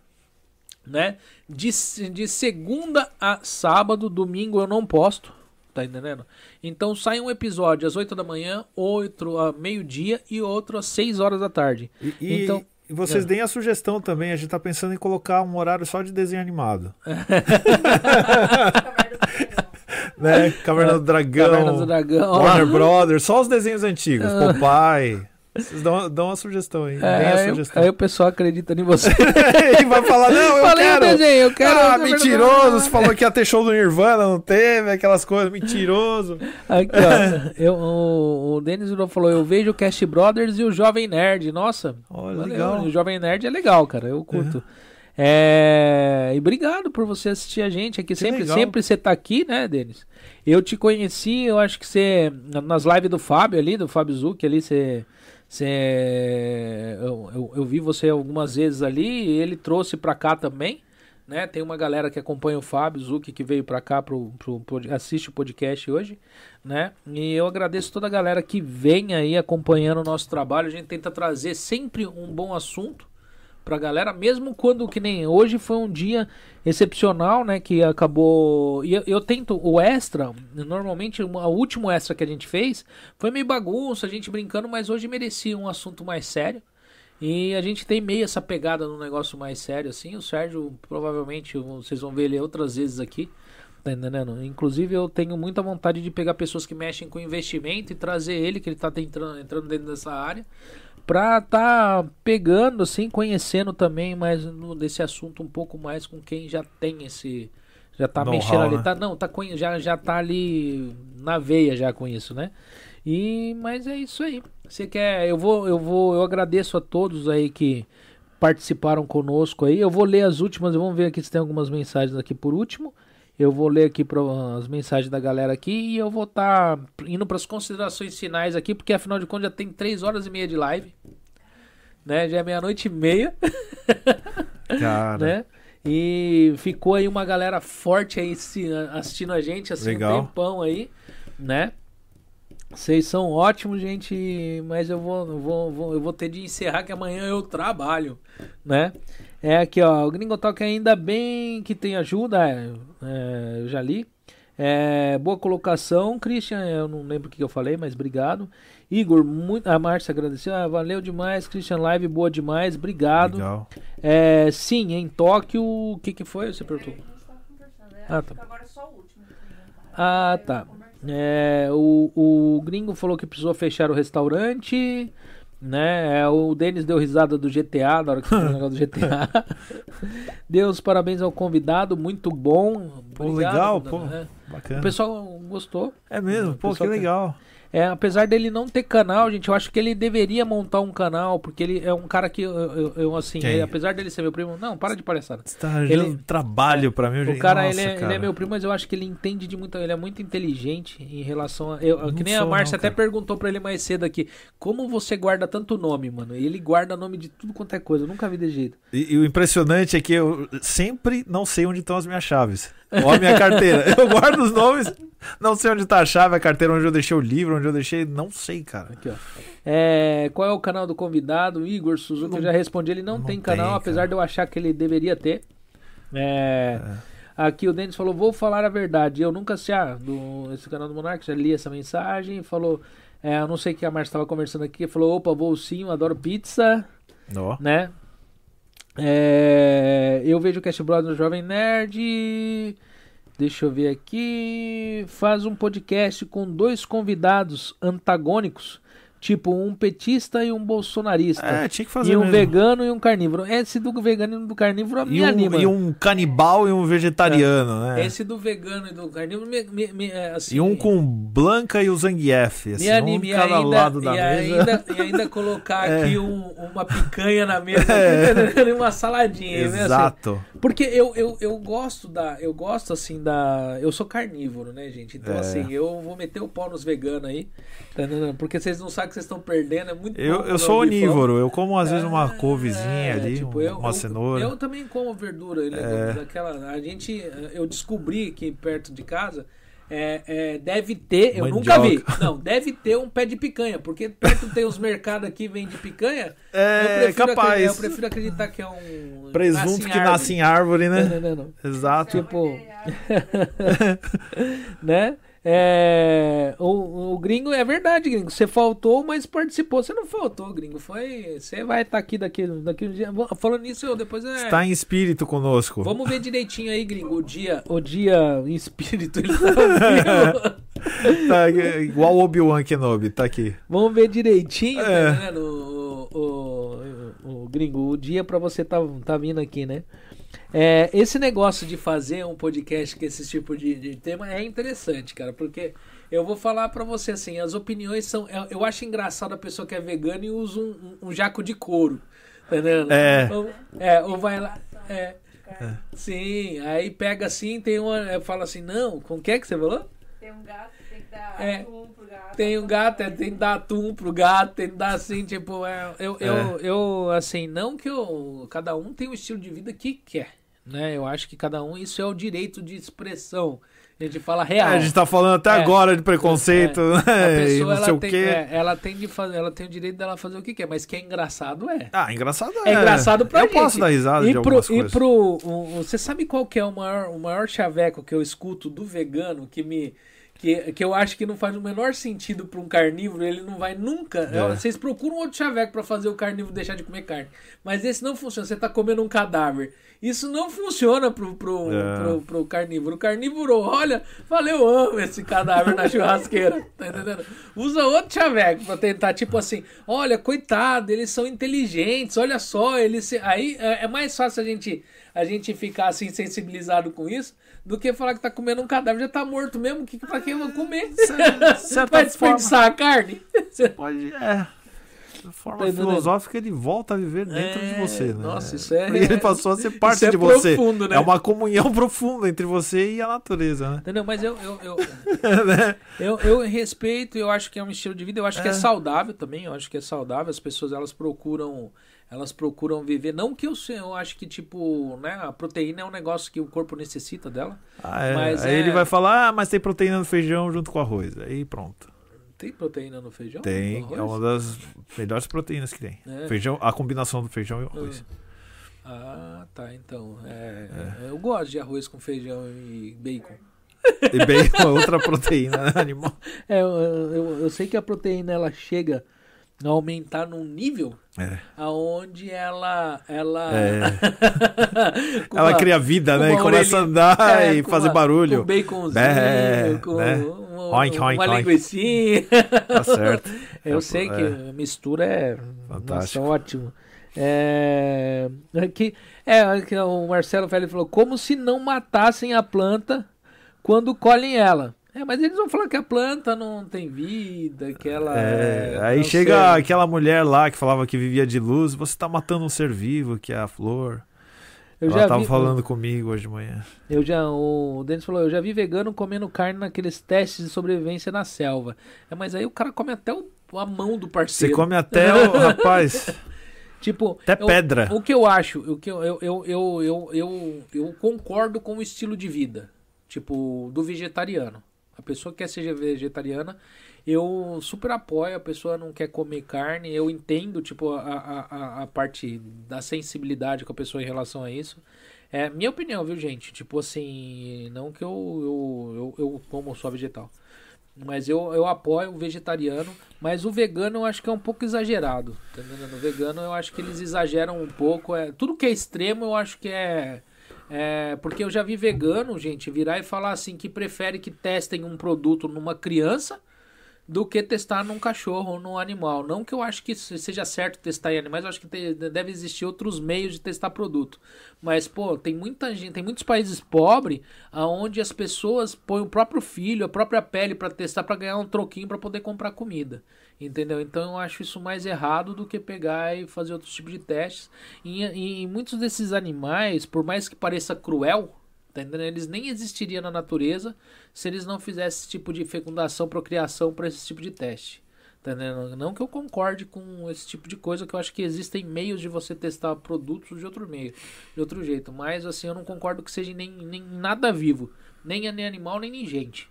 né? De, de segunda a sábado, domingo eu não posto, tá entendendo? Então sai um episódio às 8 da manhã, outro a meio-dia e outro às 6 horas da tarde. E, e- Então- e vocês É. deem a sugestão também. A gente tá pensando em colocar um horário só de desenho animado. né? Caverna do Dragão. Caverna do Dragão. Warner Brothers, só os desenhos antigos. Popeye. Vocês dão, dão uma sugestão aí. É, aí, sugestão. aí o pessoal acredita em você. e vai falar, não, eu Falei quero. desenho, eu quero. ah, do mentiroso. Você falou que ia ter show do Nirvana, não teve, aquelas coisas, mentiroso. Aqui, ó. Eu, o, o Denis falou: Eu vejo o Cast Brothers e o Jovem Nerd. Nossa, Olha, valeu, legal. O Jovem Nerd é legal, cara. Eu curto. É, E obrigado por você assistir a gente aqui. Sempre, legal. sempre você tá aqui, né, Denis? Eu te conheci, eu acho que você. Nas lives do Fábio ali, do Fábio Zuc ali, você. Você eu, eu, eu vi você algumas vezes ali e ele trouxe pra cá também. Né? Tem uma galera que acompanha o Fábio Zuc que veio pra cá pro, pro, pod- assiste o podcast hoje, né? E eu agradeço toda a galera que vem aí acompanhando o nosso trabalho. A gente tenta trazer sempre um bom assunto pra galera, mesmo quando que nem hoje foi um dia excepcional, né, que acabou eu, eu tento o extra, normalmente o último extra que a gente fez foi meio bagunça, a gente brincando, mas hoje merecia um assunto mais sério. E a gente tem meio essa pegada num negócio mais sério assim. O Sérgio provavelmente vocês vão ver ele outras vezes aqui. Tá entendendo? Inclusive eu tenho muita vontade de pegar pessoas que mexem com investimento e trazer ele, que ele tá entrando, entrando dentro dessa área, pra tá pegando, assim, conhecendo também mais no- desse assunto um pouco mais com quem já tem esse. Já tá mexendo ali. né? Tá, não, tá, já, já tá ali na veia já com isso, né? E, mas é isso aí. Você quer. Eu vou, eu vou, eu agradeço a todos aí que participaram conosco aí. Eu vou ler as últimas, vamos ver aqui se tem algumas mensagens aqui por último. Eu vou ler aqui pra, as mensagens da galera aqui e eu vou estar indo para as considerações finais aqui, porque afinal de contas já tem 3 horas e meia de live. Né? Já é meia-noite e meia, Cara, né? E ficou aí uma galera forte aí assistindo a gente, assim, Legal. um tempão aí, né? Vocês são ótimos, gente, mas eu vou, vou, vou- eu vou ter de encerrar que amanhã eu trabalho, né? É aqui, ó, o Gringo Talk ainda bem que tem ajuda, é, é, eu já li. É, boa colocação, Christian, eu não lembro o que eu falei, mas obrigado. Igor, muito, a Márcia agradeceu, ah, valeu demais, Christian Live, boa demais, obrigado. legal. É, sim, em Tóquio, o que que foi? Você perguntou? Tava conversando, né? Ah, tá. é só o último. que tem, né? Ah, tá. É, o, o gringo falou que precisou fechar o restaurante, né? É, o Denis deu risada do GTA, na hora que você falou o negócio do GTA. Deu os parabéns ao convidado, muito bom. Pô, Obrigado, legal, né? pô. É. O Bacana. pessoal gostou. É mesmo, pô, que pessoal que- legal. É, apesar dele não ter canal, gente, eu acho que ele deveria montar um canal, porque ele é um cara que, eu, eu- eu, assim, ele- apesar dele ser meu primo, não, para de palhaçada. Você tá Ele- trabalho pra mim. eu O cara, Nossa, ele, é, ele cara. é meu primo, mas eu acho que ele entende de muito. Ele é muito inteligente em relação a. Eu, Não que nem a sou, Márcia não, até perguntou pra ele mais cedo aqui: como você guarda tanto nome, mano? E ele guarda nome de tudo quanto é coisa. Eu nunca vi desse jeito. E, e o impressionante é que eu sempre não sei onde estão as minhas chaves. Ou a minha carteira. Eu guardo os nomes, não sei onde tá a chave, a carteira, onde eu deixei o livro, onde eu deixei. Não sei, cara. Aqui, ó. É, qual é o canal do convidado? Igor Suzuki, eu já respondi. Ele não, não tem tem, canal, apesar cara. de eu achar que ele deveria ter. É, Aqui o Denis falou: Vou falar a verdade. Eu nunca sei. Ah, do, esse canal do Monark, já li essa mensagem. Falou: é, Eu não sei o que a Márcia estava conversando aqui. Falou: Opa, vou sim, eu adoro pizza. Ó. né? É, eu vejo o Cast Brothers no Jovem Nerd. Deixa eu ver aqui. Faz um podcast com dois convidados antagônicos. Tipo, um petista e um bolsonarista. É, tinha que fazer e um mesmo. vegano e um carnívoro. Esse do vegano e do carnívoro me E um, anima. e um canibal e um vegetariano, né? Esse do vegano e do carnívoro me, me- me- é, assim, E um com Blanca e o Zangief. Assim, me anima. um E cada ainda, lado da e, mesa. ainda, e ainda colocar É. aqui um- uma picanha na mesa e uma saladinha. né, assim. Exato. Porque eu, eu, eu gosto da. Eu gosto assim da. Eu sou carnívoro, né, gente? Então, É. assim, eu vou meter o pau nos veganos aí. tá? Porque vocês não sabem que vocês estão perdendo. É muito Eu, eu sou um onívoro, eu como às vezes uma É, couvezinha ali, tipo, um- eu- uma eu- cenoura. Eu também como verdura. e legumes, daquela, a gente, eu descobri que perto de casa é, é, deve ter, eu nunca vi. Mandioca. Não, deve ter um pé de picanha, porque perto tem os mercados aqui vende picanha. É, eu capaz. eu prefiro acreditar que é um Presunto que árvore. nasce em árvore, né? entendendo? Exato. Tipo, né? É, o, o gringo, é verdade, gringo. Você faltou, mas participou. Você não faltou, gringo. Foi. Você vai estar aqui daqui, daqui um dia. Falando nisso, eu depois é. Está em espírito conosco. Vamos ver direitinho aí, gringo. O dia, o dia em espírito ele tá. Tá, é igual o Obi-Wan Kenobi, tá aqui. Vamos ver direitinho, É. tá vendo? O, o, o, o gringo, o dia pra você tá, tá vindo aqui, né? É, esse negócio de fazer um podcast com esse tipo de, de tema é interessante, cara, porque eu vou falar pra você assim, as opiniões são. Eu, eu acho engraçado a pessoa que é vegana e usa um, um- um jaco de couro. Tá entendendo? É. Ou, é, ou vai lá. É. Sim, aí pega assim, tem uma. Fala assim, não, com o que é que você falou? Tem um gato, tem que dar É. atum pro gato. Tem um gato, é, tem que dar atum pro gato, tem que dar assim, tipo, é, eu, eu, eu, assim, não que eu. Cada um tem o estilo de vida que quer, né? Eu acho que cada um, isso é o direito de expressão. A gente fala real. a gente tá falando até É. agora de preconceito, A né? Pessoa, não sei o tem, quê. é, ela tem de fazer, ela tem o direito dela fazer o que quer, mas que é engraçado é. Ah, engraçado É engraçado pra Eu gente. posso dar risada e de pro, e pro o- você sabe qual que é o maior, o maior chaveco que eu escuto do vegano que me que, que eu acho que não faz o menor sentido para um carnívoro, ele não vai nunca. É. Vocês procuram outro chaveco para fazer o carnívoro deixar de comer carne. Mas esse não funciona, você tá comendo um cadáver. Isso não funciona pro, pro, É. pro, pro carnívoro. O carnívoro olha, fala, eu amo esse cadáver na churrasqueira. Tá entendendo? Usa outro chaveco pra tentar, tipo assim, olha, coitado, eles são inteligentes, olha só, eles. se- Aí é é mais fácil a gente, a gente ficar assim sensibilizado com isso do que falar que tá comendo um cadáver, já tá morto mesmo, que, pra quem eu vou comer? certa Vai desperdiçar a carne? Pode, é. De forma Tá filosófica, ele volta a viver dentro de É, você, né? nossa, isso é- Ele passou a ser parte é de você. profundo, né? É uma comunhão profunda entre você e a natureza, né? Entendeu? Mas eu, eu, eu, eu, eu respeito, eu acho que é um estilo de vida, eu acho que é saudável também, eu acho que é saudável, as pessoas elas procuram elas procuram viver, não que eu eu acho que tipo, né, a proteína é um negócio que o corpo necessita dela. Ah, é. Mas Aí é- ele vai falar, ah, mas tem proteína no feijão junto com arroz. Aí pronto. Tem proteína no feijão? Tem, No é uma das melhores proteínas que tem. É. Feijão, a combinação do feijão e o arroz. Ah, tá, então. É, Eu gosto de arroz com feijão e bacon. E bem, outra proteína né, animal. É, eu, eu, eu sei que a proteína ela chega aumentar num nível É. aonde ela ela É. Ela uma- cria vida, né? E começa a orelhinha- andar é, e fazer uma- barulho. Com baconzinho, É, com né? uma, Oink, oink, uma linguicinha. Tá certo. Eu É, sei que é. a mistura é Fantástico. Nossa, ótimo. É, aqui, é, aqui o Marcelo Félix falou, como se não matassem a planta quando colhem ela. É, mas eles vão falar que a planta não tem vida, que ela É, é, aí chega sei. aquela mulher lá que falava que vivia de luz, você tá matando um ser vivo, que é a flor. Eu Ela já tava vi, falando comigo hoje de manhã. Eu já, o Denis falou, eu já vi vegano comendo carne naqueles testes de sobrevivência na selva. É, mas aí o cara come até o- a mão do Você parceiro. come até o rapaz. Tipo, Até eu- pedra. O que eu acho, o que eu, eu, eu, eu, eu, eu, eu concordo com o estilo de vida, tipo, do vegetariano. A pessoa que quer ser vegetariana, eu super apoio, a pessoa não quer comer carne, eu entendo, tipo, a, a, a- a parte da sensibilidade com a pessoa em relação a isso. É minha opinião, viu, gente? Tipo assim, não que eu, eu, eu, eu como só vegetal. Mas eu, eu apoio o vegetariano, mas o vegano eu acho que é um pouco exagerado. Tá entendendo? O vegano eu acho que eles exageram um pouco. É, tudo que é extremo eu acho que é, é. Porque eu já vi vegano, gente, virar e falar assim que prefere que testem um produto numa criança do que testar num cachorro ou num animal. Não que eu acho que seja certo testar em animais, eu acho que te, deve existir outros meios de testar produto. Mas, pô, tem muita gente, tem muitos países pobres aonde as pessoas põem o próprio filho, a própria pele para testar para ganhar um troquinho para poder comprar comida. Entendeu? Então eu acho isso mais errado do que pegar e fazer outros tipos de testes. E, e, e muitos desses animais, por mais que pareça cruel, Tá eles nem existiriam na natureza se eles não fizessem esse tipo de fecundação, procriação para esse tipo de teste. Tá Não que eu concorde com esse tipo de coisa, que eu acho que existem meios de você testar produtos de outro meio, de outro jeito. Mas assim, eu não concordo que seja nem, nem nada vivo, nem, nem animal, nem, nem gente.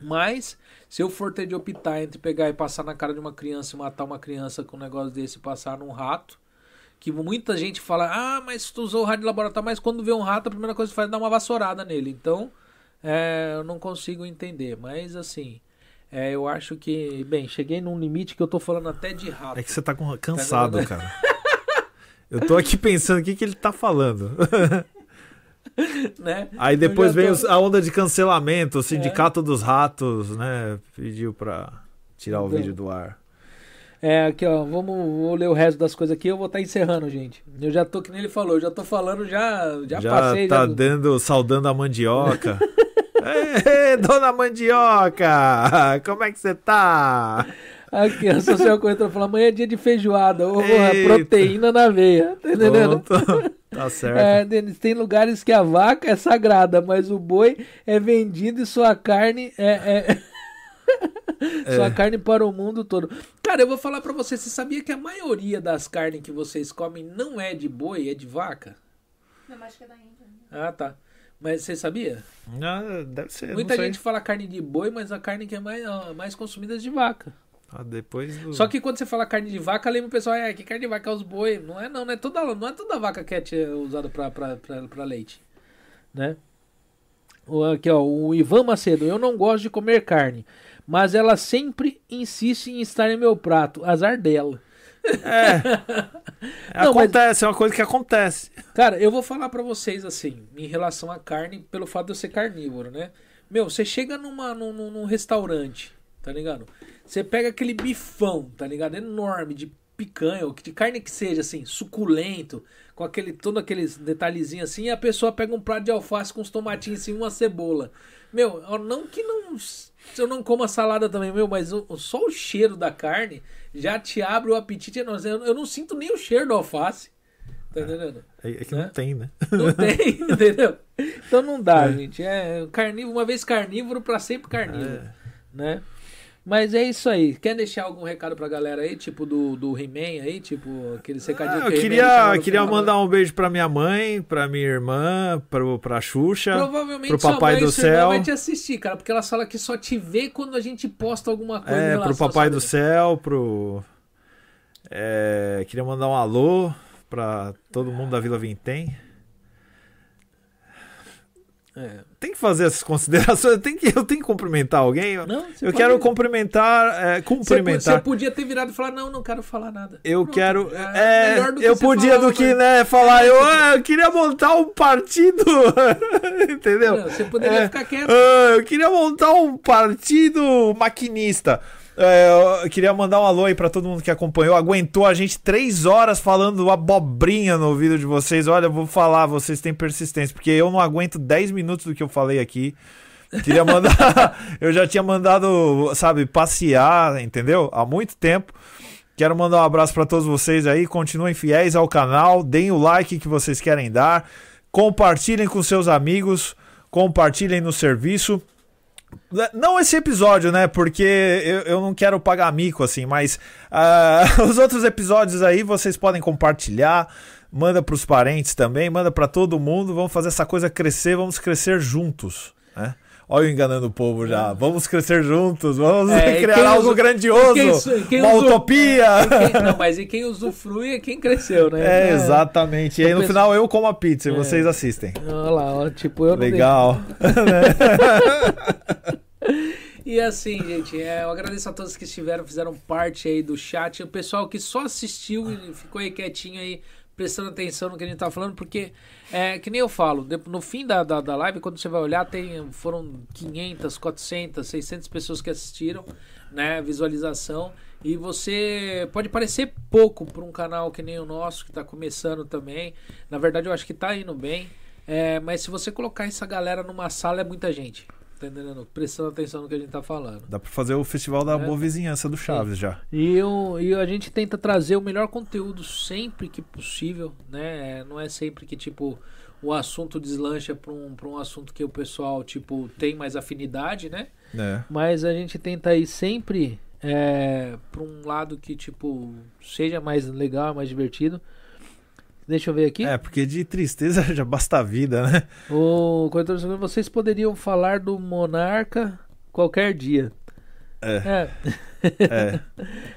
Mas, se eu for ter de optar entre pegar e passar na cara de uma criança e matar uma criança com um negócio desse e passar num rato, que muita gente fala, ah, mas tu usou o rato de laboratório, mas quando vê um rato, a primeira coisa que faz é dar uma vassourada nele. Então, é, eu não consigo entender. Mas assim, é, eu acho que, bem, cheguei num limite que eu tô falando até de rato. É que você tá com, cansado, tá cara. eu tô aqui pensando o que, que ele tá falando. né? Aí depois veio tô... a onda de cancelamento, o sindicato é. dos ratos, né? Pediu pra tirar o então, vídeo do ar. É, aqui ó, vamos vou ler o resto das coisas aqui, eu vou estar tá encerrando, gente. Eu já tô, que nem ele falou, eu já tô falando, já, já, já passei. Tá já... dando, saudando a mandioca. Ei, dona mandioca, como é que você tá? Aqui, a social corretora falou, amanhã é dia de feijoada, oh, proteína na veia, tá entendendo? Tá certo. É, Denis, tem lugares que a vaca é sagrada, mas o boi é vendido e sua carne é... é... É. Sua carne para o mundo todo. Cara, eu vou falar para você, você sabia que a maioria das carnes que vocês comem não é de boi, é de vaca? Não, acho que é da Índia. Ah, tá. Mas você sabia? Não, deve ser. Muita gente fala carne de boi, mas a carne que é mais, mais consumida é de vaca. Ah, depois do... Só que quando você fala carne de vaca, lembra o pessoal, é, que carne de vaca é os boi. Não é não, não é toda, não é toda vaca que é usada para leite. Né? Aqui, ó, o Ivan Macedo, eu não gosto de comer carne mas ela sempre insiste em estar em meu prato. Azar dela. É. Não, acontece, mas... é uma coisa que acontece. Cara, eu vou falar para vocês assim, em relação à carne, pelo fato de eu ser carnívoro, né? Meu, você chega numa, num, num restaurante, tá ligado? Você pega aquele bifão, tá ligado? Enorme, de picanha, ou de carne que seja, assim, suculento, com aquele todo aqueles detalhezinhos assim, e a pessoa pega um prato de alface com os tomatinhos assim, uma cebola. Meu, não que não eu não como a salada também, meu, mas o, só o cheiro da carne já te abre o apetite. Eu não, eu não sinto nem o cheiro da alface. Tá entendendo? É, é que né? não tem, né? Não tem, entendeu? Então não dá, é. gente. É carnívoro, uma vez carnívoro, para sempre carnívoro. É. Né? Mas é isso aí. Quer deixar algum recado pra galera aí, tipo do, do He-Man aí, tipo aquele recadinho ah, Eu queria, queria mandar um beijo pra minha mãe, pra minha irmã, pro, pra Xuxa, Provavelmente pro Papai do Céu. vai te assistir, cara, porque ela fala que só te vê quando a gente posta alguma coisa. É, pro Papai do Céu, pro. É, queria mandar um alô pra todo mundo da Vila Vintém. É. Tem que fazer essas considerações. Tem que, eu tenho que cumprimentar alguém. Não, eu quero cumprimentar. É, cumprimentar. Você, podia ter virado e falar: Não, não quero falar nada. Eu Pronto, quero. É, é eu podia do que, né, falar. Eu, ah, eu queria montar um partido. Entendeu? Não, você poderia é, ficar quieto. Ah, eu queria montar um partido maquinista. É, eu queria mandar um alô aí pra todo mundo que acompanhou. Aguentou a gente três horas falando abobrinha no ouvido de vocês. Olha, eu vou falar, vocês têm persistência, porque eu não aguento 10 minutos do que eu falei aqui. Queria mandar. eu já tinha mandado, sabe, passear, entendeu? Há muito tempo. Quero mandar um abraço para todos vocês aí. Continuem fiéis ao canal. Deem o like que vocês querem dar. Compartilhem com seus amigos. Compartilhem no serviço. Não esse episódio, né? Porque eu, eu não quero pagar mico, assim, mas uh, os outros episódios aí vocês podem compartilhar, manda pros parentes também, manda para todo mundo. Vamos fazer essa coisa crescer, vamos crescer juntos, né? Olha eu enganando o povo já. Vamos crescer juntos, vamos é, criar algo usu... grandioso, quem, quem uma usu... utopia. Quem, não, mas e quem usufrui é quem cresceu, né? É, é. exatamente. E aí no penso... final eu como a pizza e é. vocês assistem. Olha lá, ó, tipo eu Legal. e E assim, gente, é, eu agradeço a todos que estiveram, fizeram parte aí do chat. O pessoal que só assistiu e ficou aí quietinho aí, prestando atenção no que a gente tá falando, porque, é, que nem eu falo, no fim da, da, da live, quando você vai olhar, tem, foram 500, 400, 600 pessoas que assistiram, né, visualização. E você pode parecer pouco para um canal que nem o nosso, que tá começando também. Na verdade, eu acho que tá indo bem. É, mas se você colocar essa galera numa sala, é muita gente. Tá entendendo? Prestando atenção no que a gente tá falando. Dá pra fazer o festival da É. boa vizinhança do Chaves já. E, e a gente tenta trazer o melhor conteúdo sempre que possível, né? Não é sempre que, tipo, o assunto deslancha pra um, pra um assunto que o pessoal, tipo, tem mais afinidade, né? É. Mas a gente tenta ir sempre é, pra um lado que, tipo, seja mais legal, mais divertido. Deixa eu ver aqui. É, porque de tristeza já basta a vida, né? O corretor, de vocês poderiam falar do Monarca qualquer dia. É, É, é.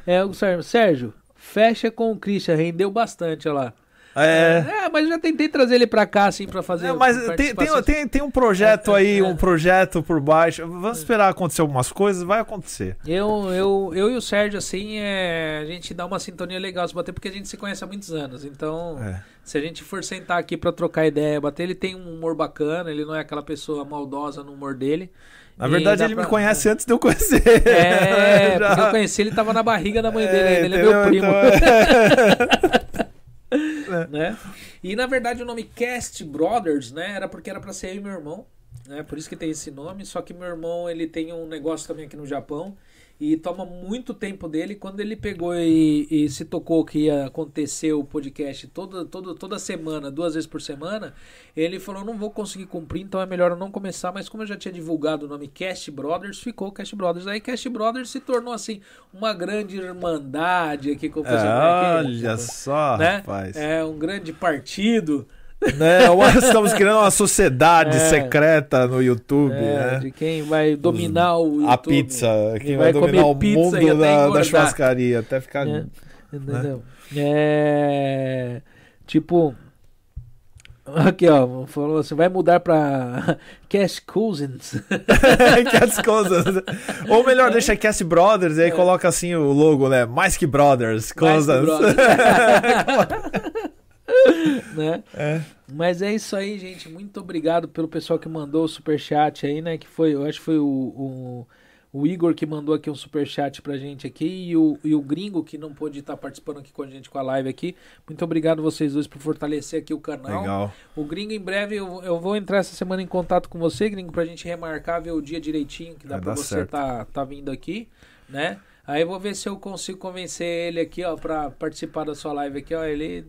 é o Sérgio. Sérgio, fecha com o Christian, rendeu bastante, olha lá. É. É, mas eu já tentei trazer ele pra cá, assim, pra fazer. É, mas tem, tem, tem, tem um projeto aí, É, é. um projeto por baixo. Vamos esperar acontecer algumas coisas, vai acontecer. Eu, eu, eu e o Sérgio, assim, é, a gente dá uma sintonia legal se bater, porque a gente se conhece há muitos anos. Então, É. se a gente for sentar aqui pra trocar ideia, bater, ele tem um humor bacana, ele não é aquela pessoa maldosa no humor dele. Na verdade, ele pra- me conhece antes de eu conhecer. É, Já. porque eu conheci ele tava na barriga da mãe dele É, ainda, ele é meu primo. Então, é. né? E na verdade o nome Cast Brothers, né, era porque era pra ser eu e meu irmão, né? Por isso que tem esse nome, só que meu irmão, ele tem um negócio também aqui no Japão e toma muito tempo dele. Quando ele pegou e, e se tocou que ia acontecer o podcast toda, toda, toda semana, duas vezes por semana, ele falou: não vou conseguir cumprir, então é melhor eu não começar. Mas como eu já tinha divulgado o nome Cast Brothers, ficou Cast Brothers. Aí Cast Brothers se tornou assim uma grande irmandade aqui com o. É, olha só, né? rapaz. É um grande partido. Né, uma- estamos criando uma sociedade É. secreta no YouTube, É, né? de quem vai dominar o YouTube. A pizza, quem vai vai, dominar o mundo da, da churrascaria, até ficar. É, entendeu? É, tipo aqui ó, falou assim, vai mudar pra Cash Cousins. Cast Cousins. Ou melhor, deixa Cast Brothers e aí coloca assim o logo, né? Mais que Brothers. É. Mais que Cousins. brothers. né? É. Mas é isso aí, gente. Muito obrigado pelo pessoal que mandou o superchat aí, né? Que foi, eu acho que foi o, o, o Igor que mandou aqui um superchat pra gente aqui e o, e o Gringo que não pôde estar participando aqui com a gente com a live aqui. Muito obrigado vocês dois por fortalecer aqui o canal. Legal. O Gringo, em breve, eu, eu vou entrar essa semana em contato com você, Gringo, pra gente remarcar, ver o dia direitinho que dá Vai pra você certo. tá, tá vindo aqui, né? Aí eu vou ver se eu consigo convencer ele aqui, ó, pra participar da sua live aqui, ó. Ele.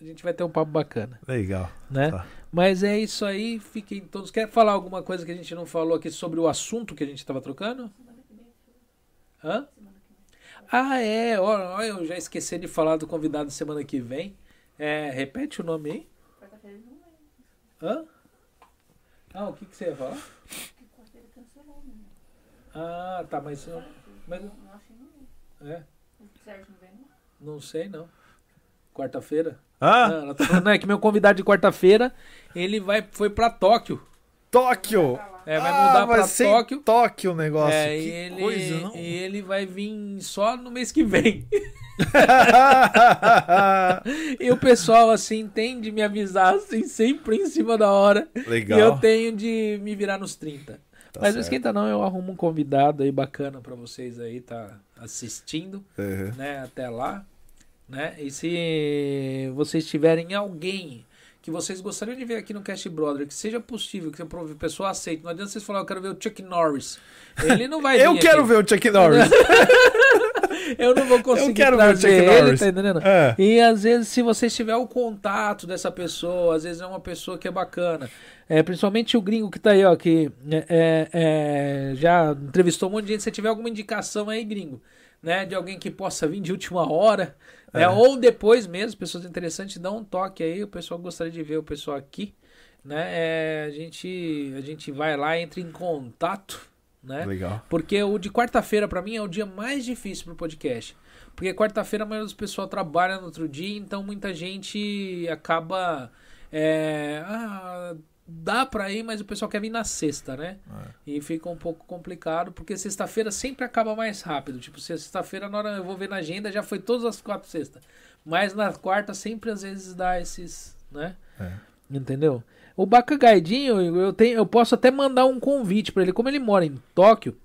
A gente vai ter um papo bacana, Legal. né? Tá. Mas é isso aí, fiquem todos. Quer falar alguma coisa que a gente não falou aqui sobre o assunto que a gente tava trocando? Hã? Ah, é, ó, ó, eu já esqueci de falar do convidado semana que vem. É, repete o nome aí. Hã? Ah, o que, que você ia falar? Né? Ah, tá, mas. mas é, O Sérgio não vem, não. não sei não. Quarta-feira? Ah, Não, ela tá falando, não, é que meu convidado de quarta-feira, ele vai, foi pra Tóquio. Tóquio! É, vai Ah, mudar vai pra Tóquio. Tóquio o negócio. É, que e ele, coisa, não? e ele vai vir só no mês que vem. E o pessoal, assim, tem de me avisar, assim, sempre em cima da hora. Legal. E eu tenho de me virar nos 30. Tá Mas não certo. esquenta não, eu arrumo um convidado aí bacana pra vocês aí, tá assistindo. Uhum. né, até lá, né? E se vocês tiverem alguém que vocês gostariam de ver aqui no Cast Brother, que seja possível, que a pessoa aceite. Não adianta vocês falar, eu quero ver o Chuck Norris. Ele não vai Eu quero aqui. ver o Chuck Norris. Eu não vou conseguir quero ver o trazer Chuck ele, Norris. tá entendendo? É. E às vezes, se vocês tiver o contato dessa pessoa, às vezes é uma pessoa que é bacana. É, principalmente o gringo que tá aí, ó, que é, é, é, já entrevistou um monte de gente. Se tiver alguma indicação aí, gringo, né, de alguém que possa vir de última hora, né, É. ou depois mesmo, pessoas interessantes, dá um toque aí. O pessoal gostaria de ver o pessoal aqui, né? É, a gente a gente vai lá, entra em contato, né? Legal. Porque o de quarta-feira, pra mim, é o dia mais difícil pro podcast. Porque quarta-feira a maioria dos pessoal trabalha no outro dia, então muita gente acaba. é, ah, dá pra ir, mas o pessoal quer vir na sexta, né? É. E fica um pouco complicado, porque sexta-feira sempre acaba mais rápido. Tipo, se sexta-feira, na hora eu vou ver na agenda, já foi todas as quatro sextas. Mas na quarta sempre às vezes dá esses, né? É. Entendeu? O Baca Gaidinho, eu, tenho, eu posso até mandar um convite pra ele. Como ele mora em Tóquio,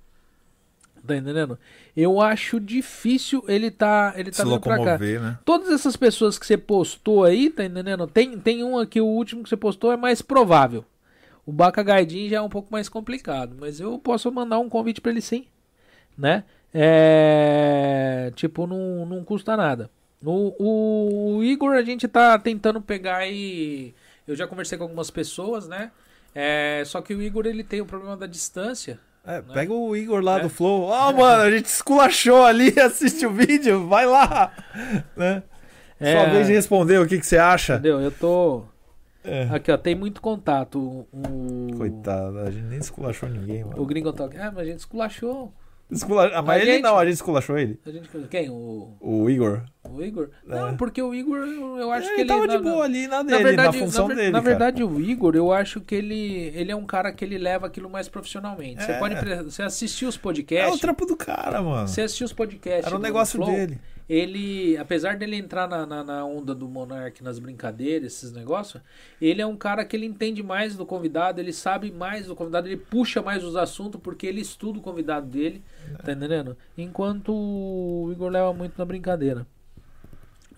tá entendendo? Eu acho difícil ele tá, ele tá Se vindo pra cá. né? Todas essas pessoas que você postou aí, tá entendendo? Tem, tem um aqui, o último que você postou é mais provável. O Baca Gaidin já é um pouco mais complicado, mas eu posso mandar um convite pra ele sim, né? É, tipo, não, não custa nada. O, o Igor a gente tá tentando pegar aí. Eu já conversei com algumas pessoas, né? É, só que o Igor ele tem o problema da distância. É, pega o Igor lá É. do Flow. Ó, mano, a gente esculachou ali, assiste o vídeo, vai lá. Né? É, Sua vez de responder o que, que você acha. Entendeu? Eu tô. É. Aqui, ó, tem muito contato. O, Coitado, a gente nem esculachou ninguém, o mano. Gringo Talk. Ah, mas a gente esculachou. Escula... Ah, mas A ele gente- não, a gente esculachou ele. A gente, quem? O, O Igor. O Igor? É. Não, porque o Igor, eu, acho ele que ele. tava na- de boa ali na Na dele, verdade, na função na, dele. na cara. verdade o Igor, eu acho que ele, ele é um cara que ele leva aquilo mais profissionalmente. Você É. pode pre- você assistir os é o podcasts, trampo do cara, mano. você assistir os podcasts. Era o do negócio Flow, dele. Ele, apesar dele entrar na, na, na onda do Monark nas brincadeiras, esses negócios, ele é um cara que ele entende mais do convidado, ele sabe mais do convidado, ele puxa mais os assuntos porque ele estuda o convidado dele, tá entendendo? Enquanto o Igor leva muito na brincadeira.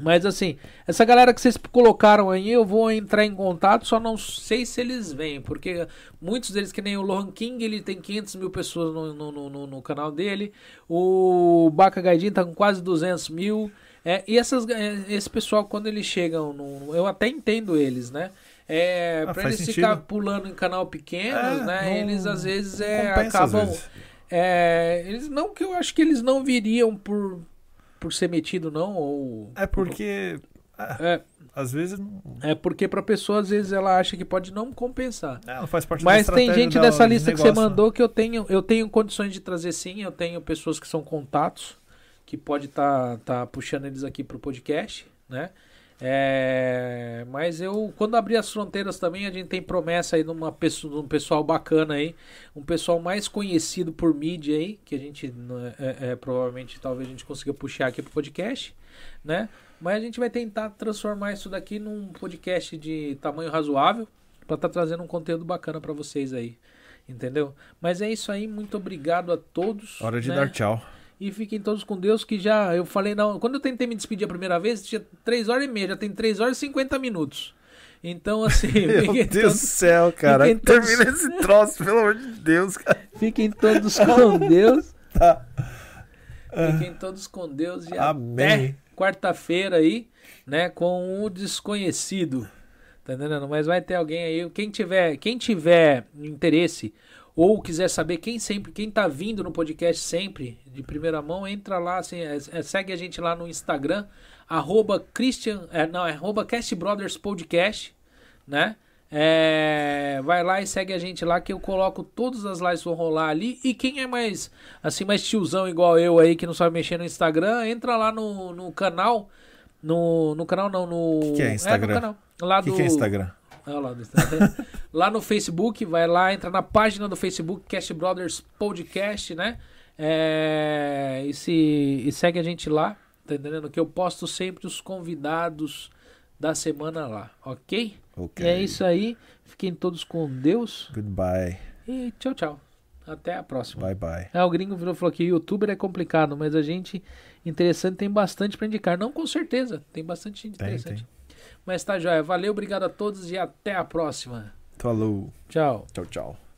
Mas assim, essa galera que vocês colocaram aí, eu vou entrar em contato, só não sei se eles vêm, porque muitos deles, que nem o Lohan King, ele tem 500 mil pessoas no, no, no- no- canal dele, o Baca Gaidin tá com quase 200 mil, é, e essas, é, esse pessoal, quando eles chegam, no, eu até entendo eles, né? É, Ah, pra eles sentido. ficar pulando em canal pequeno, É, né? eles às vezes é, Compensa às acabam. vezes. É, eles não que eu acho que eles não viriam por, por ser metido, não, ou. É porque. É, Às vezes não, é porque pra pessoa, às vezes, ela acha que pode não compensar. é, não faz parte da Mas tem gente da- dessa de lista que negócio, você né? mandou que eu tenho, eu tenho condições de trazer sim, eu tenho pessoas que são contatos, que pode estar tá, puxando eles aqui pro podcast, né? É, mas eu, quando abrir as fronteiras também, a gente tem promessa aí de, uma pessoa, de um pessoal bacana aí, um pessoal mais conhecido por mídia aí, que a gente né, é, é, provavelmente talvez a gente consiga puxar aqui pro podcast, né? Mas a gente vai tentar transformar isso daqui num podcast de tamanho razoável para estar trazendo um conteúdo bacana para vocês aí, entendeu? Mas é isso aí, muito obrigado a todos. Hora de né? dar tchau. E fiquem todos com Deus, que já eu falei, não, quando eu tentei me despedir a primeira vez, tinha 3 horas e meia, já tem 3 horas e 50 minutos. Então, assim, Meu Deus do todos, céu, cara. todos- Termina esse troço, pelo amor de Deus, cara. fiquem todos com Deus. Tá. Fiquem todos com Deus e Amém. até quarta-feira aí, né, com o desconhecido. Tá entendendo? Mas vai ter alguém aí, quem tiver, quem tiver interesse ou quiser saber quem sempre, quem tá vindo no podcast sempre, de primeira mão, entra lá, assim, é- é- segue a gente lá no Instagram, arroba Christian, é, não, é arroba Cast Brothers Podcast, né? É, vai lá e segue a gente lá que eu coloco todas as lives que vão rolar ali. E quem é mais, assim, mais tiozão igual eu aí, que não sabe mexer no Instagram, entra lá no, no canal. No, no canal não, no. Que que é Instagram? no canal. Lá que, do, que é Instagram? Ah, lá, Instagram. lá no Facebook, vai lá, entra na página do Facebook, Cast Brothers Podcast, né? É, e, se, e segue a gente lá, tá entendendo? Que eu posto sempre os convidados da semana lá, ok? Ok. E é isso aí. Fiquem todos com Deus. Goodbye. E tchau, tchau. Até a próxima. Bye bye. É, o gringo virou falou que youtuber é complicado, mas a gente interessante tem bastante pra indicar. Não com certeza, tem bastante gente Tem, interessante. tem. Mas tá joia. Valeu, obrigado a todos e até a próxima. Falou. Tchau. Tchau, tchau.